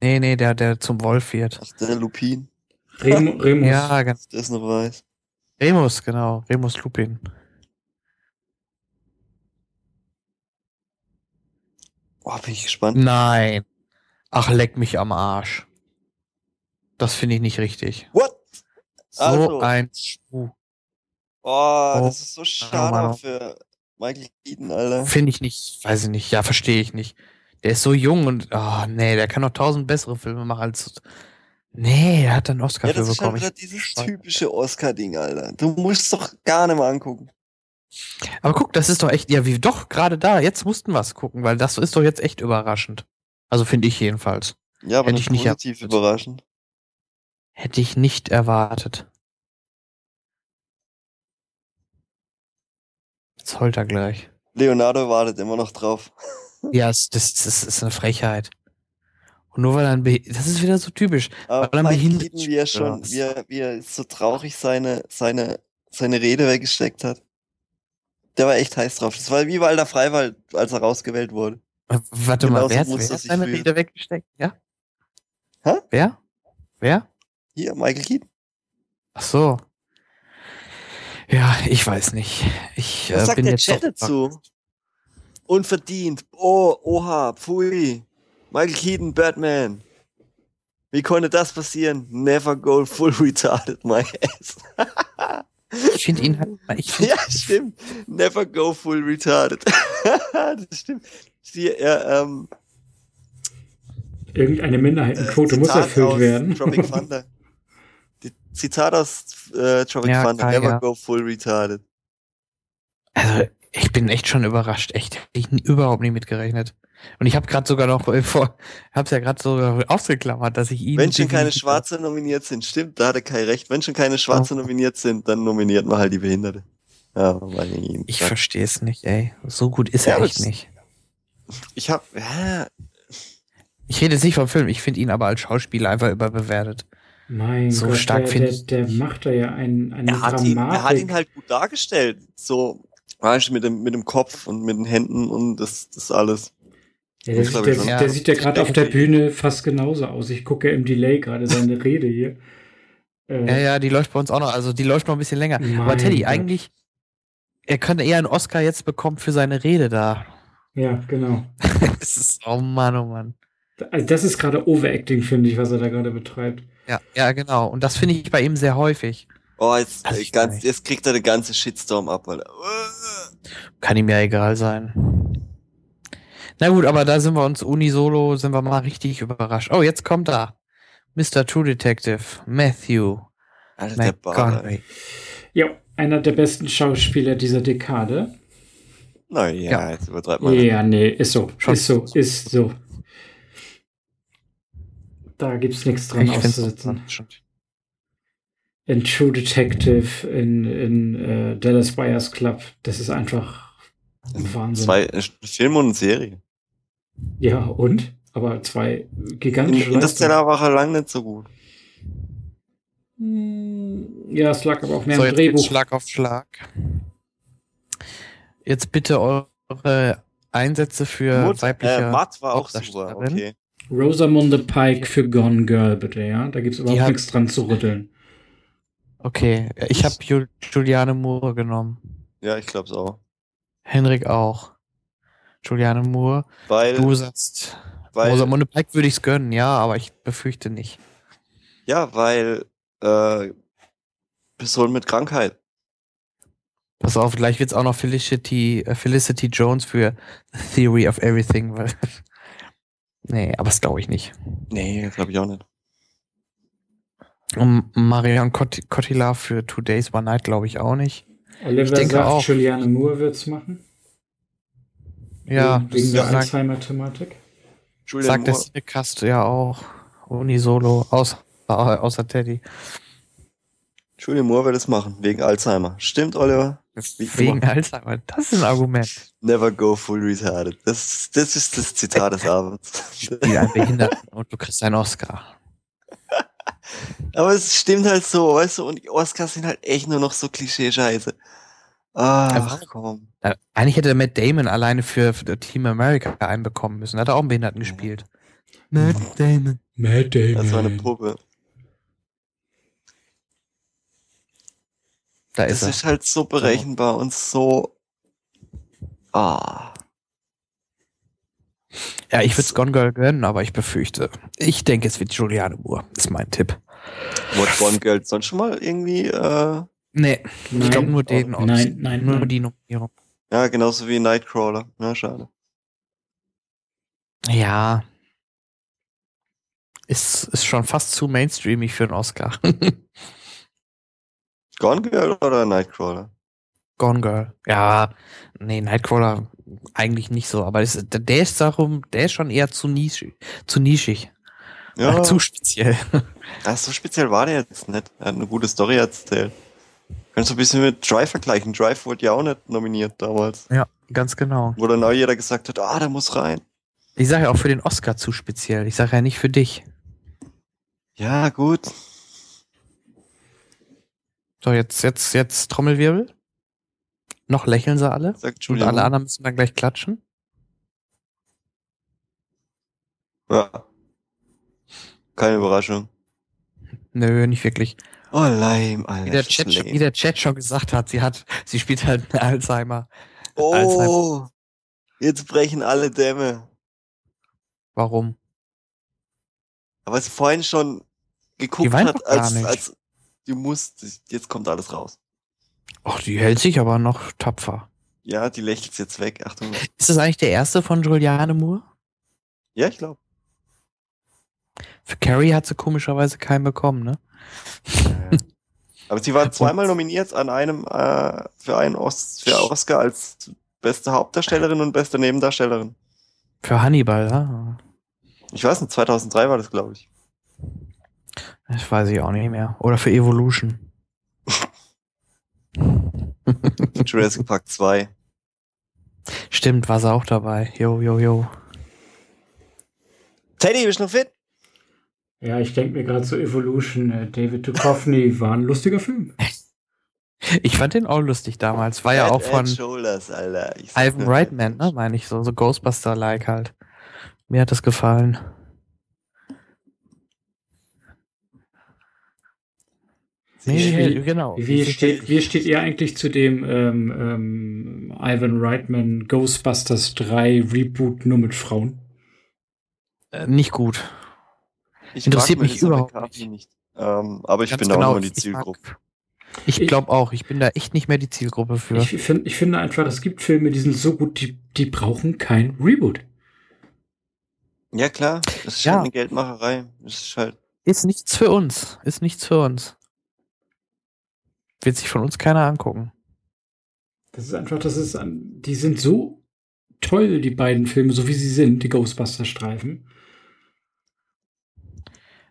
Nee, nee, der, der zum Wolf wird. Ach, der Lupin, Remus. Ja, ganz. der ist noch weiß. Remus, genau. Remus Lupin. Oh, bin ich gespannt. Nein. Ach, leck mich am Arsch. Das finde ich nicht richtig. What? So Also. ein Schuh. Oh, Oh, das ist so schade auch für Michael Keaton, Alter. Finde ich nicht, weiß ich nicht. Ja, verstehe ich nicht. Der ist so jung und, oh, nee, der kann noch tausend bessere Filme machen als. Nee, er hat dann einen Oscar Ja, für das ist halt bekommen. wieder dieses typische Oscar-Ding, Alter. Du musst es doch gar nicht mal angucken. Aber guck, das ist doch echt, ja, wie doch, gerade da, jetzt mussten wir es gucken, weil das ist doch jetzt echt überraschend. Also finde ich jedenfalls. Ja, aber Hätte ich nicht positiv erwartet. überraschend. Hätte ich nicht erwartet. Jetzt heult er gleich. Leonardo wartet immer noch drauf. Ja, es, das, das ist eine Frechheit. Und nur weil er ein Be das ist wieder so typisch. Aber Weil er behindert er schon, wie er, wie er so traurig seine, seine, seine Rede weggesteckt hat. Der war echt heiß drauf. Das war wie Walter Freiwald, als er rausgewählt wurde. Warte Genauso mal, wer, wer hat seine. Rede weggesteckt? Ja? Hä? Wer? Wer? Hier, Michael Keaton. Ach so. Ja, ich weiß nicht. Ich Was äh, sagt bin der jetzt Chat dazu? Unverdient. Oh, oha, pfui. Michael Keaton, Batman. Wie konnte das passieren? Never go full retarded, my ass. Ich finde ihn halt, ich find, ja, stimmt. Never go full retarded. das stimmt. Die, äh, ähm, Irgendeine Minderheitenquote äh, muss Zitat erfüllt aus werden. Tropic Thunder. Die Zitat aus äh, Tropic Ja, Thunder. Never ja. go full retarded. also ich bin echt schon überrascht. Echt, Hätte ich überhaupt nicht mitgerechnet. Und ich habe gerade sogar noch äh, vor, hab's ja gerade so ausgeklammert, dass ich ihn. Wenn schon keine Schwarze nominiert sind, stimmt, da hat er kein Recht. Wenn schon keine Schwarze Oh. nominiert sind, dann nominiert man halt die Behinderte. Ja, weil ihn. Ich verstehe es nicht, ey. So gut ist Ja, er echt nicht. Ich hab, ja, Ich rede jetzt nicht vom Film, ich finde ihn aber als Schauspieler einfach überbewertet. Mein So Gott, stark der, find der, ich- der macht da ja ein, eine er hat, ihn, Dramatik. er hat ihn halt gut dargestellt. So, weißt du, mit dem, mit dem Kopf und mit den Händen und das, das alles. ja, der, das sieht, der, schon. der sieht ja gerade auf der Bühne fast genauso aus. Ich gucke im Delay gerade seine Rede hier. Äh, Ja, ja, die läuft bei uns auch noch, also die läuft noch ein bisschen länger. Mein aber Teddy, Gott. eigentlich, er könnte eher einen Oscar jetzt bekommen für seine Rede da. ja, genau. das ist, oh Mann, oh Mann. Also das ist gerade Overacting, finde ich, was er da gerade betreibt. Ja, ja, genau. Und das finde ich bei ihm sehr häufig. Oh, jetzt, Also äh, ich ganz, jetzt kriegt er den ganzen Shitstorm ab, Alter. Kann ihm ja egal sein. Na gut, aber da sind wir uns unisolo, sind wir mal richtig überrascht. Oh, jetzt kommt er. Mr. True Detective, Matthew Alter, der. McConaughey. Ja, einer der besten Schauspieler dieser Dekade. Naja, Ja. jetzt übertreibt man. Ja, nee, ist so. Ist so, ist so. Da gibt's nichts dran Ich find's auszusetzen. schon- In True Detective, in, in äh, Dallas Buyers Club, das ist einfach Wahnsinn. Zwei äh, Filme und eine Serie. Ja, und? Aber zwei In, gigantische Leistungen. Interstellar war er lang nicht so gut. Hm, Ja, es lag aber auch mehr So, im jetzt Drehbuch. Schlag auf Schlag. Jetzt bitte eure Einsätze für Mut, weibliche. äh, Matt war auch super, okay. Rosamunde Pike für Gone Girl, bitte, ja? Da gibt's überhaupt hat- nichts dran zu rütteln. Okay, ich habe Ju Juliane Moore genommen. Ja, ich glaub's auch. Henrik auch. Juliane Moore. Weil, Du sagst, weil, Rosamunde Pike würde ich's gönnen, ja, aber ich befürchte nicht. ja, weil, äh, Person mit Krankheit. Pass auf, gleich wird's auch noch Felicity, äh, Felicity Jones für Theory of Everything, weil. nee, aber das glaube ich nicht. Nee, glaube ich auch nicht. Und Marion Cot Cotillard für Two Days One Night glaube ich auch nicht. Oliver denke sagt, auch. Juliane Moore wird's machen. Ja, wegen, der Alzheimer-Thematik. Julian sagt der Moore, Cinecast ja auch. Unisolo, außer, außer Teddy. Julie Moore will das machen, wegen Alzheimer. Stimmt, Oliver? Wegen immer. Alzheimer. Das ist ein Argument. Never go full retarded. Das, das ist das Zitat des Abends. Wie ein Behinderten und du kriegst einen Oscar. Aber es stimmt halt so, weißt du, und die Oscars sind halt echt nur noch so Klischee-Scheiße. Ach, komm. Äh, Eigentlich hätte Matt Damon alleine für, für Team America einbekommen müssen. Hat er auch einen Behinderten gespielt. Matt Damon. Matt Damon. Das war eine Puppe. Da Das ist er. ist halt so berechenbar und so. Ah. Ja, ich würde es Gone Girl gönnen, aber ich befürchte. Ich denke, es wird Juliane Moore. Ist mein Tipp. Wurde Gone Girl sonst schon mal irgendwie, äh, Nee, Nein. ich glaube nur den. Nein, nein, nein. Nur die Nominierung. ja, genauso wie Nightcrawler. Ja, schade. Ja. Ist, ist schon fast zu mainstreamig für einen Oscar. Gone Girl oder Nightcrawler? Gone Girl. Ja, nee, Nightcrawler eigentlich nicht so, aber das, der ist darum, der ist schon eher zu nischig. Zu nischig. Ja, Äh, zu speziell. ach, so speziell war der jetzt nicht. Er hat eine gute Story erzählt. Kannst du ein bisschen mit Drive vergleichen. Drive wurde ja auch nicht nominiert damals. Ja, ganz genau. Wo dann auch jeder gesagt hat, ah, der muss rein. Ich sage ja auch für den Oscar zu speziell. Ich sage ja nicht für dich. Ja, gut. So, jetzt, jetzt, jetzt Trommelwirbel. Noch lächeln sie alle. Sagt Und Julia. alle anderen müssen dann gleich klatschen. Ja. Keine Überraschung. Nö, nicht wirklich. Oh, lame, Alter. Wie der, Chat, schon- lame. wie der Chat schon gesagt hat, sie hat, sie spielt halt Alzheimer. Oh, jetzt brechen alle Dämme. Warum? Aber es vorhin schon geguckt hat, als, als du musst, jetzt kommt alles raus. Ach, die hält sich aber noch tapfer. Ja, die lächelt jetzt weg. Achtung. Ist das eigentlich der erste von Juliane Moore? Ja, ich glaube. Für Carrie hat sie komischerweise keinen bekommen, ne? Aber sie war zweimal nominiert an einem äh, für einen Os für Oscar als beste Hauptdarstellerin und beste Nebendarstellerin. Für Hannibal, ja. Ich weiß nicht, 2003 war das, glaube ich. Das weiß ich auch nicht mehr. Oder für Evolution. Jurassic Park 2. Stimmt, war sie auch dabei. Jo, jo, jo. Teddy, bist du noch fit? Ja, ich denke mir gerade so Evolution, äh, David Duchovny war ein lustiger Film. Ich fand den auch lustig damals. War ja auch von Shoulders, Ivan Reitman, Head ne, meine ich so. So Ghostbuster-like halt. Mir hat das gefallen. Nee, Wie- genau. Wie steht, wie steht ihr eigentlich zu dem ähm, ähm, Ivan Reitman Ghostbusters 3 Reboot nur mit Frauen? Äh, nicht gut. Ich Interessiert mich überhaupt nicht. Ähm, aber ich Ganz bin genau, auch nur die mag- Zielgruppe. Ich Ich- glaube auch, ich bin da echt nicht mehr die Zielgruppe für. Ich, find, ich finde einfach, es gibt Filme, die sind so gut, die, die brauchen kein Reboot. Ja, klar. Das ist Ja. halt eine Geldmacherei. Das ist halt. Ist nichts für uns. Ist nichts für uns. Wird sich von uns keiner angucken. Das ist einfach, das ist, an- die sind so toll, die beiden Filme, so wie sie sind, die Ghostbusters-Streifen.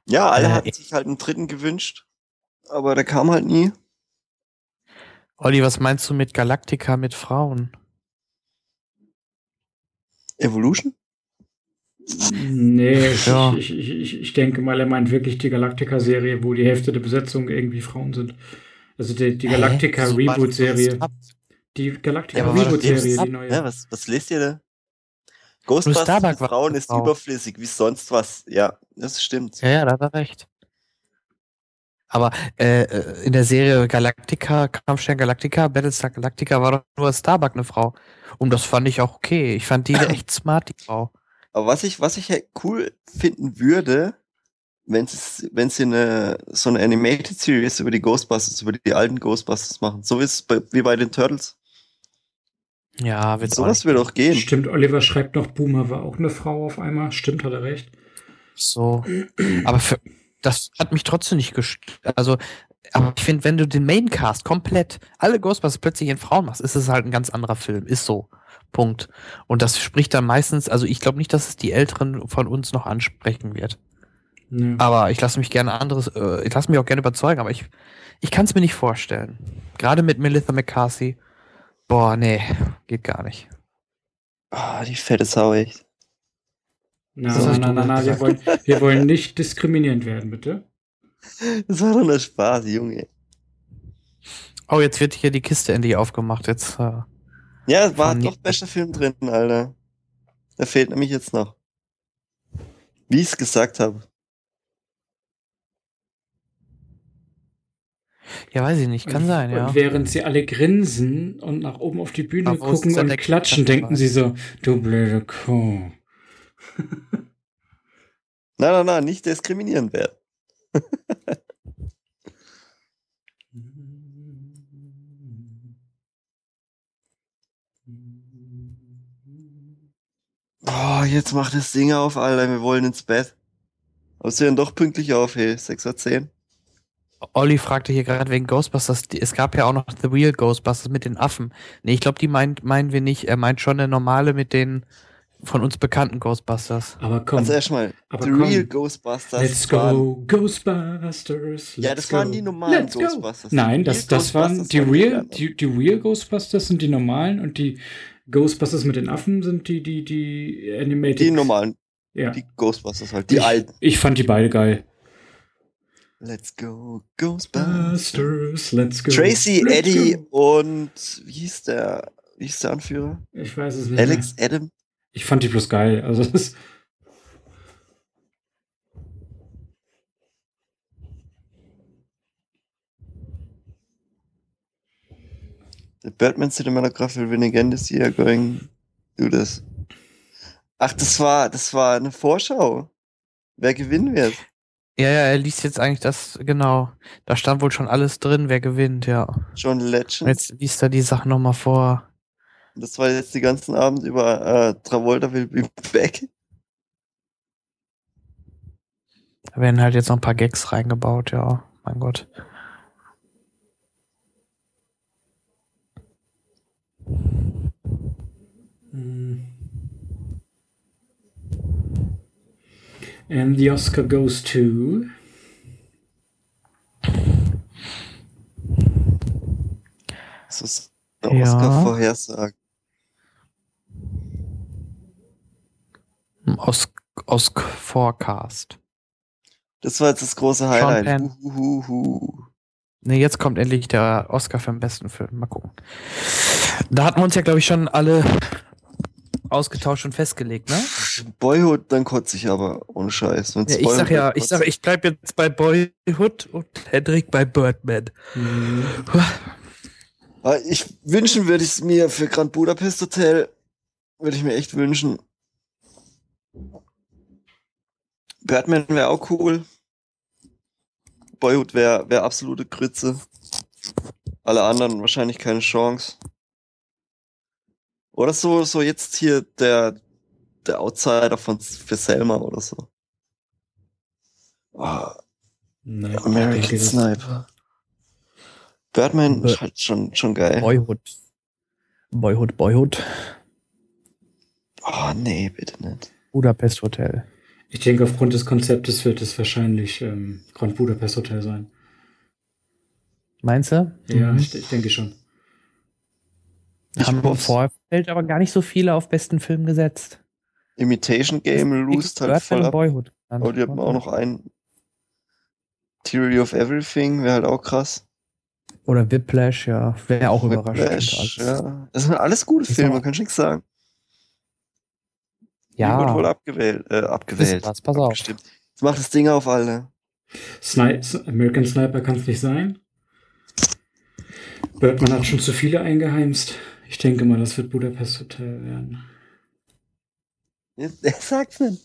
Ja, alle Äh, hatten sich halt einen dritten gewünscht. Aber der kam halt nie. Olli, was meinst du mit Galactica mit Frauen? Evolution? Nee, ich, Ja. ich, ich, ich, ich denke mal, er meint wirklich die Galactica-Serie, wo die Hälfte der Besetzung irgendwie Frauen sind. Also die, die? Galactica das Reboot-Serie. Die Galactica Ja, Reboot-Serie, die neue. Ja, was, was lest ihr da? Ghostbusters war Frauen ist überflüssig, wie sonst was. Ja, das stimmt. Ja, ja, da hat er recht. Aber äh, äh, in der Serie Galactica, Kampfstern Galactica, Battlestar Galactica war doch nur Starbuck eine Frau. Und das fand ich auch okay. Ich fand die echt smart, die Frau. Aber was ich, was ich halt cool finden würde, wenn sie, wenn sie eine, so eine Animated Series über die Ghostbusters, über die alten Ghostbusters machen. So wie es bei, wie bei den Turtles. Ja, auch Sowas nicht würde doch gehen. Stimmt, Oliver schreibt noch, Boomer war auch eine Frau auf einmal. Stimmt, hat er recht. so. Aber für, das hat mich trotzdem nicht gestört. Also, aber ich finde, wenn du den Maincast komplett, alle Ghostbusters plötzlich in Frauen machst, ist es halt ein ganz anderer Film. Ist so. Punkt. Und das spricht dann meistens, also ich glaube nicht, dass es die Älteren von uns noch ansprechen wird. Aber ich lasse mich gerne anderes, äh, ich lasse mich auch gerne überzeugen, aber ich, ich kann es mir nicht vorstellen. Gerade mit Melissa McCarthy. Boah, nee, geht gar nicht. Ah, die fette Sau, echt. Na, Das na, na, na, na, wir wollen, wir wollen nicht diskriminierend werden, bitte. Das war doch nur Spaß, Junge. Oh, jetzt wird hier die Kiste endlich aufgemacht. Jetzt, äh, Ja, es war doch bester Film drin, Alter. Da fehlt nämlich jetzt noch. Wie ich es gesagt habe. Ja, weiß ich nicht, kann und, sein, ja. Und während sie alle grinsen und nach oben auf die Bühne ist gucken und klatschen, Klatsch denken sie so, du blöde Kuh. Nein, nein, nein, nicht diskriminieren werden. Oh, jetzt macht das Ding auf, Alter. Wir wollen ins Bett. Aber sie hören doch pünktlich auf, hey. 6.10 Uhr. Olli fragte hier gerade wegen Ghostbusters. Es gab ja auch noch The Real Ghostbusters mit den Affen. Nee, ich glaube, die meint, meinen wir nicht. Er meint schon eine normale mit den von uns bekannten Ghostbusters. Aber komm, Also erstmal, aber The komm. Real Ghostbusters. let's waren- go, Ghostbusters. Ja, let's das waren go. die normalen Let's go. Ghostbusters. Die Nein, das, das waren die waren Real, die, die Real Ghostbusters sind die normalen und die Ghostbusters mit den Affen sind die, die, die Animated. Die normalen, Ja. die Ghostbusters halt, die ich, alten. Ich fand die beide geil. Let's go, Ghostbusters. Busters, let's go. Tracy, let's Eddie go. und wie hieß der, wie hieß der Anführer? Ich weiß es nicht. Alex, Mehr. Adam? Ich fand die bloß geil. Also das ist, The Batman Cinematograph will win again this year, going do this. Ach, das war, das war eine Vorschau. Wer gewinnen wird. Ja, ja, er liest jetzt eigentlich das, genau. Da stand wohl schon alles drin, wer gewinnt, ja. John Legend. jetzt liest er die Sachen nochmal vor. Das war jetzt die ganzen Abend über äh, Travolta will be back. Da werden halt jetzt noch ein paar Gags reingebaut, ja. Mein Gott. And the Oscar goes to. Das ist eine Ja. Oscar-Vorhersage. Aus, aus Forecast. Das war jetzt das große Highlight. Ne, jetzt kommt endlich der Oscar für den besten Film. Mal gucken. Da hatten wir uns ja, glaube ich, schon alle ausgetauscht und festgelegt, ne? Boyhood, dann kotze ich aber ohne Scheiß. Ja, ich Boyhood sag ja, ich sag, ich bleib jetzt bei Boyhood und Hendrik bei Birdman. Aber Ich wünschen würde ich es mir für Grand Budapest Hotel, würde ich mir echt wünschen. Batman wäre auch cool. Boyhood wäre wär absolute Grütze. Alle anderen wahrscheinlich keine Chance. Oder so, so jetzt hier der, der Outsider von für Selma oder so. Ah, Nein, American Sniper. Birdman Bi- ist halt schon, schon geil. Boyhood. Boyhood, Boyhood. Oh, nee, bitte nicht. Budapest Hotel. Ich denke, aufgrund des Konzeptes wird es wahrscheinlich ähm, Grand Budapest Hotel sein. Meinst du? Ja, Mhm. ich, ich denke schon. Ich Haben im. Vorfeld aber gar nicht so viele auf besten Film gesetzt. Imitation Game loost halt voll ab. Boyhood. Aber die haben auch noch einen. Theory of Everything wäre halt auch krass. Oder Whiplash, ja. Wäre auch überraschend. Whiplash, alles. ja. Das sind alles gute Filme, aber- kann ich nichts sagen. Die Ja. wird wohl abgewählt. Äh, abgewählt. Was, pass auf. Abgestimmt. Jetzt macht das Ding auf, Alter. Sni American Sniper kann es nicht sein. Birdman hat schon zu viele eingeheimst. Ich denke mal, das wird Budapest Hotel werden. Er sagt's nicht.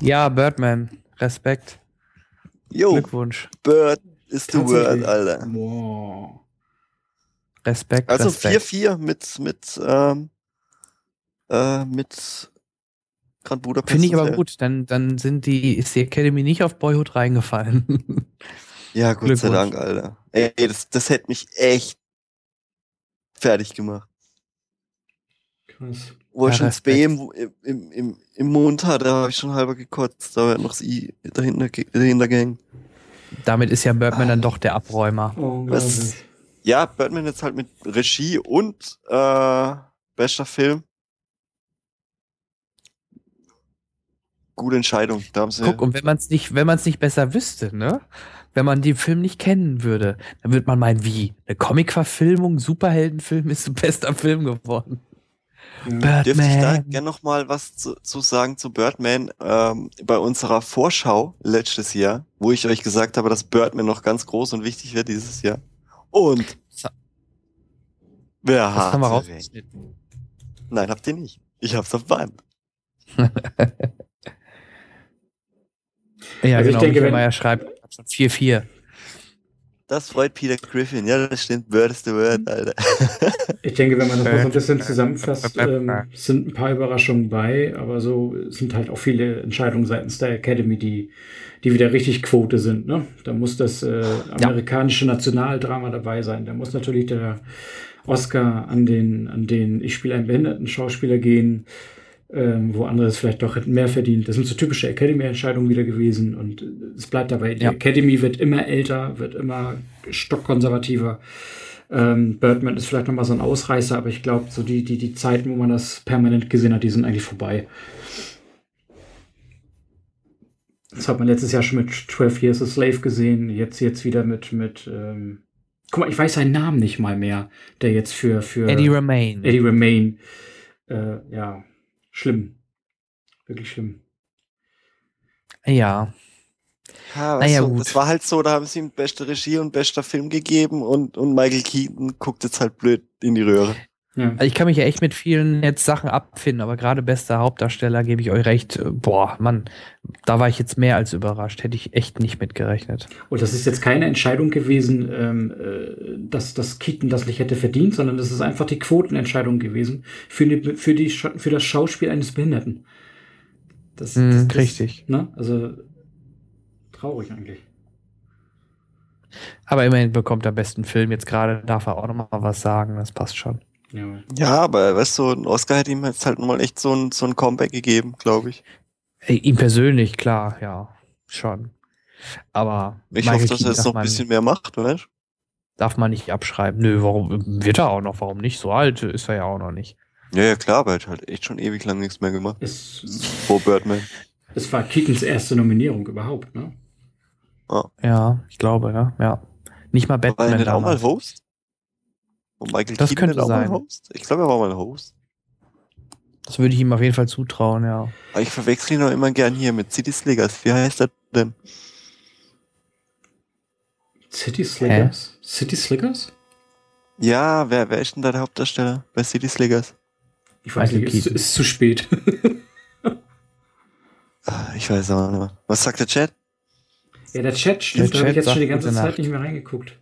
Ja, Birdman. Respekt. Yo, Glückwunsch. Bird is the word. Alter. Wow. Respekt. Also Respekt. 4-4 mit, mit, ähm, äh, mit Grand Budapest. Finde ich aber gut. Dann, dann sind die, ist die Academy nicht auf Boyhood reingefallen. Ja, Gott sei Glückwunsch. Dank, Alter. Ey, das, das hätte mich echt fertig gemacht. Krass. wo er Ja, schon. B im, im, im, im Mund hat, da habe ich schon halber gekotzt, da war noch das I dahinter, dahinter gehängt. Damit ist ja Birdman dann doch der Abräumer. Unglaublich. Ja, Birdman jetzt halt mit Regie und äh, bester Film. Gute Entscheidung. Da haben sie Guck, und wenn man es nicht, wenn man es nicht besser wüsste, ne? Wenn man den Film nicht kennen würde, dann würde man meinen, wie? Eine Comic-Verfilmung, Superheldenfilm ist ein bester Film geworden. Ja. Dürfte ich da Birdman. gerne noch mal was zu, zu sagen zu Birdman? Ähm, bei unserer Vorschau letztes Jahr, wo ich euch gesagt habe, dass Birdman noch ganz groß und wichtig wird dieses Jahr. Und Das wer Das hat haben wir rausgeschnitten. Nein, habt ihr nicht. Ich hab's auf Band. Ja, Also ich genau. denke, Michael wenn- Meyer schreibt schon 4-4. Das freut Peter Griffin. Ja, das stimmt. Word is the word, Alter. Ich denke, wenn man das mal so ein bisschen zusammenfasst, äh, äh, ähm, äh. sind ein paar Überraschungen bei, aber so sind halt auch viele Entscheidungen seitens der Academy, die, die wieder richtig Quote sind. Ne? Da muss das äh, amerikanische Nationaldrama dabei sein. Da muss natürlich der Oscar an den, an den Ich spiele einen behinderten Schauspieler gehen, ähm, wo andere es vielleicht doch hätten mehr verdient. Das sind so typische Academy-Entscheidungen wieder gewesen und äh, es bleibt dabei. Die Ja. Academy wird immer älter, wird immer stockkonservativer. Ähm, Birdman ist vielleicht nochmal so ein Ausreißer, aber ich glaube, so die, die, die Zeiten, wo man das permanent gesehen hat, die sind eigentlich vorbei. Das hat man letztes Jahr schon mit 12 Years a Slave gesehen, jetzt, jetzt wieder mit, mit ähm, guck mal, ich weiß seinen Namen nicht mal mehr, der jetzt für, für Eddie Remain. Eddie Remain, äh, ja, schlimm. Wirklich schlimm. Ja. Ja, Naja, weißt du, gut. Das war halt so, da haben sie ihm beste Regie und bester Film gegeben und, und Michael Keaton guckt jetzt halt blöd in die Röhre. Ja. Also ich kann mich ja echt mit vielen jetzt Sachen abfinden, aber gerade bester Hauptdarsteller gebe ich euch recht. äh, Boah, Mann, da war ich jetzt mehr als überrascht. Hätte ich echt nicht mitgerechnet. Und das ist jetzt keine Entscheidung gewesen, ähm, äh, dass, dass Keaton das nicht hätte verdient, sondern das ist einfach die Quotenentscheidung gewesen für, die, für, die, für das Schauspiel eines Behinderten. Das, Mm, das, das, richtig. Ne? Also traurig eigentlich. Aber immerhin bekommt er besten Film. Jetzt gerade darf er auch noch mal was sagen. Das passt schon. Ja. Ja, aber weißt du, ein Oscar hätte ihm jetzt halt nochmal echt so ein, so ein Comeback gegeben, glaube ich. Ihm persönlich, klar, ja, schon. Aber Ich Michael hoffe, dass er Keaton jetzt darf noch ein bisschen mehr macht, oder? darf man nicht abschreiben. Nö, warum wird er auch noch? Warum nicht? So alt ist er ja auch noch nicht. Ja, ja, klar, aber er hat halt echt schon ewig lang nichts mehr gemacht. Es, Vor Birdman. es war Keatons erste Nominierung überhaupt, ne? Ja, ich glaube, ja. ja. Nicht mal War er Batman nicht auch mal. Host? Und Michael Das Keaton könnte auch sein. mal Host? Ich glaube, er war mal Host. Das würde ich ihm auf jeden Fall zutrauen, ja. Aber ich verwechsel ihn auch immer gern hier mit City Sliggers. Wie heißt er denn? City Slickers? City Slickers? Ja, wer, wer ist denn da der Hauptdarsteller bei City Sliggers? Ich weiß Michael nicht, ist, Keaton. ist zu spät. Ah, Ich weiß auch nicht mehr. Was sagt der Chat? ja, der Chat stimmt, Der da habe ich jetzt schon die ganze Zeit Nacht. nicht mehr reingeguckt.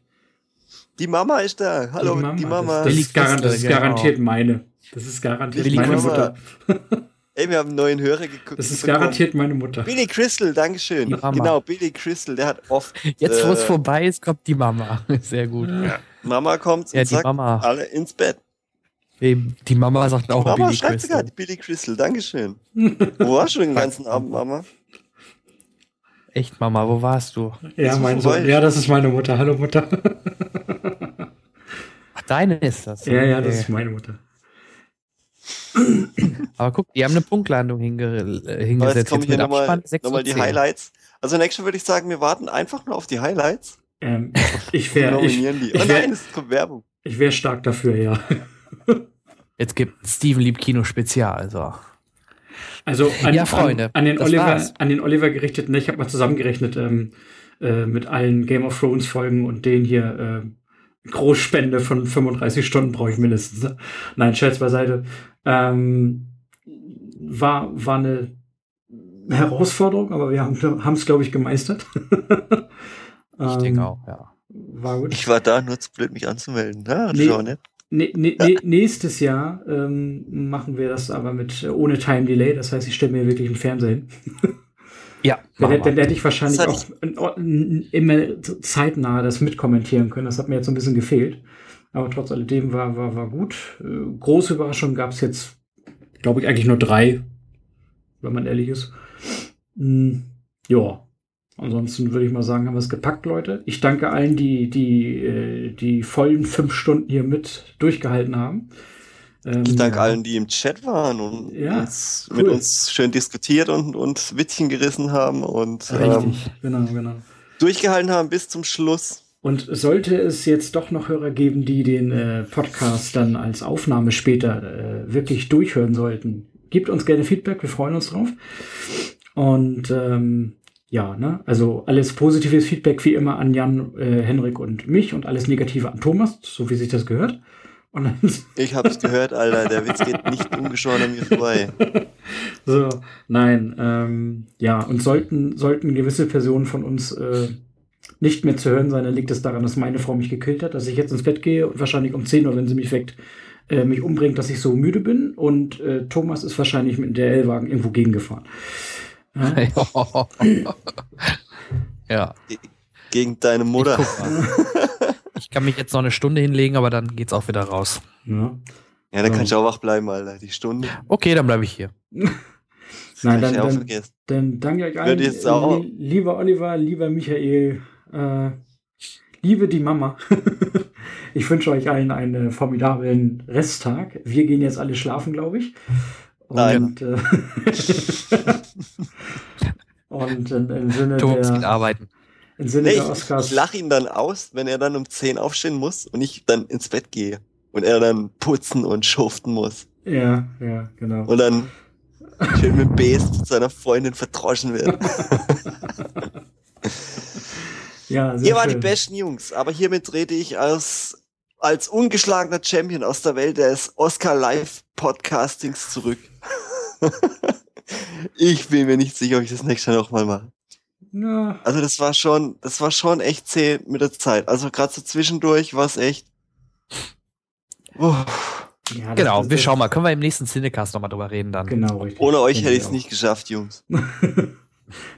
Die Mama ist da. Hallo, die Mama. Das, das, Billy ist, garan das ist Crystal, genau. garantiert meine. Das ist garantiert Billy meine Crystal. Mutter. Ey, wir haben einen neuen Hörer geguckt. Das ist bekommen. garantiert meine Mutter. Billy Crystal, Dankeschön. Die Mama. Genau, Billy Crystal, der hat oft. Jetzt, wo es äh, vorbei ist, kommt die Mama. Sehr gut. Mama kommt Ja, und die sagt, Mama. alle ins Bett. Eben, Die Mama sagt auch Mama Billy schreibt sogar. Billy Crystal, Dankeschön. Wo warst du den ganzen Abend, Mama? Echt, Mama, wo warst du? Ja, mein. Sohn. Ja, das ist meine Mutter. Hallo Mutter. Deine ist das. ja, ja, das Okay. ist meine Mutter. Aber guck, die haben eine Punktlandung hinge äh, Aber hingesetzt. jetzt kommen hier nochmal Abspann 6 noch die 10. Highlights. Also nächstes Mal würde ich sagen, wir warten einfach nur auf die Highlights. Ähm, ich wäre ich, nominieren die. ich Oh wär- nein, es kommt Werbung. ich wär stark dafür, ja. Jetzt gibt Steven Lieb Kino Spezial. So. Also an, Ja, Freunde, an, an, den Oliver, war's. an den Oliver gerichtet, ne, ich habe mal zusammengerechnet ähm, äh, mit allen Game of Thrones Folgen und den hier äh, Großspende von 35 Stunden brauche ich mindestens. Ne? Nein, Scherz beiseite. Ähm, war, war eine Herausforderung, aber wir haben es, glaube ich, gemeistert. Ich Ähm, denke auch, ja. War gut. Ich war da nur zu blöd, mich anzumelden. Ja, Nee. schau, ne? Ne, ne, ne, nächstes Jahr ähm, machen wir das aber mit äh, ohne Time Delay. Das heißt, ich stelle mir wirklich einen Fernseher hin. Ja, Dann, dann hätte ich wahrscheinlich auch immer zeitnah das mitkommentieren können. Das hat mir jetzt so ein bisschen gefehlt. Aber trotz alledem war, war, war gut. Äh, Große Überraschung gab es jetzt Glaube ich eigentlich nur drei, wenn man ehrlich ist. Hm, ja. Ansonsten würde ich mal sagen, haben wir es gepackt, Leute. Ich danke allen, die die, äh, die vollen fünf Stunden hier mit durchgehalten haben. Ähm, Ich danke ja. allen, die im Chat waren und Ja, uns, cool. mit uns schön diskutiert und, und Witzchen gerissen haben und ähm, Richtig, genau, genau. durchgehalten haben bis zum Schluss. Und sollte es jetzt doch noch Hörer geben, die den äh, Podcast dann als Aufnahme später äh, wirklich durchhören sollten, gebt uns gerne Feedback, wir freuen uns drauf. Und ähm, ja, ne, also alles positives Feedback wie immer an Jan, äh, Henrik und mich und alles Negative an Thomas, so wie sich das gehört. Und dann, Ich hab's gehört, Alter, der Witz geht nicht ungeschoren an mir vorbei. so, nein, ähm, ja, und sollten, sollten gewisse Personen von uns äh, nicht mehr zu hören sein, dann liegt es daran, dass meine Frau mich gekillt hat, dass ich jetzt ins Bett gehe und wahrscheinlich um 10 Uhr, wenn sie mich weckt, äh, mich umbringt, dass ich so müde bin. Und äh, Thomas ist wahrscheinlich mit dem DL-Wagen irgendwo gegengefahren. Ja? ja. Gegen deine Mutter. Ich, ich kann mich jetzt noch eine Stunde hinlegen, aber dann geht's auch wieder raus. Ja. Ja, dann kannst du auch wach bleiben, Alter. Die Stunde. Okay, dann bleibe ich hier. Nein, kann dann, ich auch dann, dann danke euch allen. Jetzt auch- Lie- Lieber Oliver, lieber Michael, äh, liebe die Mama. ich wünsche euch allen einen formidablen Resttag. Wir gehen jetzt alle schlafen, glaube ich. Und, äh, und in, im Sinne Thomas geht der, arbeiten. Im Sinne Nee, der ich, Oscars. ich lache ihn dann aus, wenn er dann um 10 aufstehen muss und ich dann ins Bett gehe. Und er dann putzen und schuften muss. Ja, ja, genau. Und dann schön mit Best zu seiner Freundin verdroschen wird. ja, sehr Ihr wart die besten Jungs, aber hiermit trete ich als, als ungeschlagener Champion aus der Welt des Oscar Live Podcastings zurück. ich bin mir nicht sicher, ob ich das nächste Mal nochmal mache. Ja, Also das war schon, das war schon echt zäh mit der Zeit. Also gerade so zwischendurch war es echt. Uff. ja, Genau, wir schauen mal. Können wir im nächsten Cinecast nochmal drüber reden dann. Genau, richtig. Ohne euch hätte ich es auch. nicht geschafft, Jungs.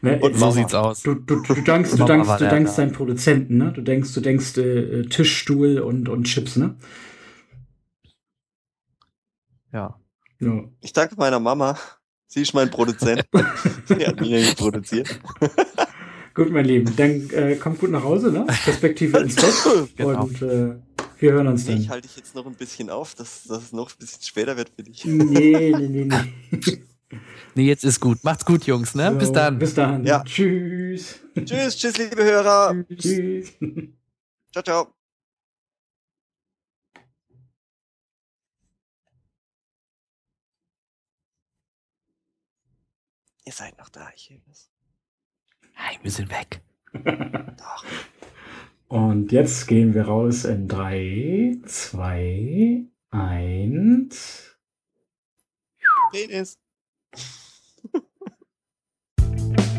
Ne, Und es- So Mama. sieht's aus. Du, du, du dankst, du dankst, du dankst da. deinen Produzenten, ne? Du denkst, du denkst äh, Tisch, Stuhl und, und Chips, ne? Ja. Ja. Ich danke meiner Mama. Sie ist mein Produzent. Sie hat mich produziert. Gut, mein Lieben, dann äh, kommt gut nach Hause, ne? Respektive ins Bett. Genau. Und äh, wir hören uns dann. ich halte dich jetzt noch ein bisschen auf, dass, es noch ein bisschen später wird für dich. Nee, nee, nee, nee. Nee, jetzt ist gut. Macht's gut, Jungs, ne? Bis So, dann. Bis dann. Ja. Tschüss. tschüss, tschüss, liebe Hörer. Tschüss. Ciao, ciao. Ihr seid noch da, ich höre es. Nein, wir sind weg. Doch. Und jetzt gehen wir raus in 3, 2, 1. Penis.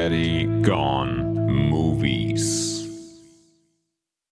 already gone.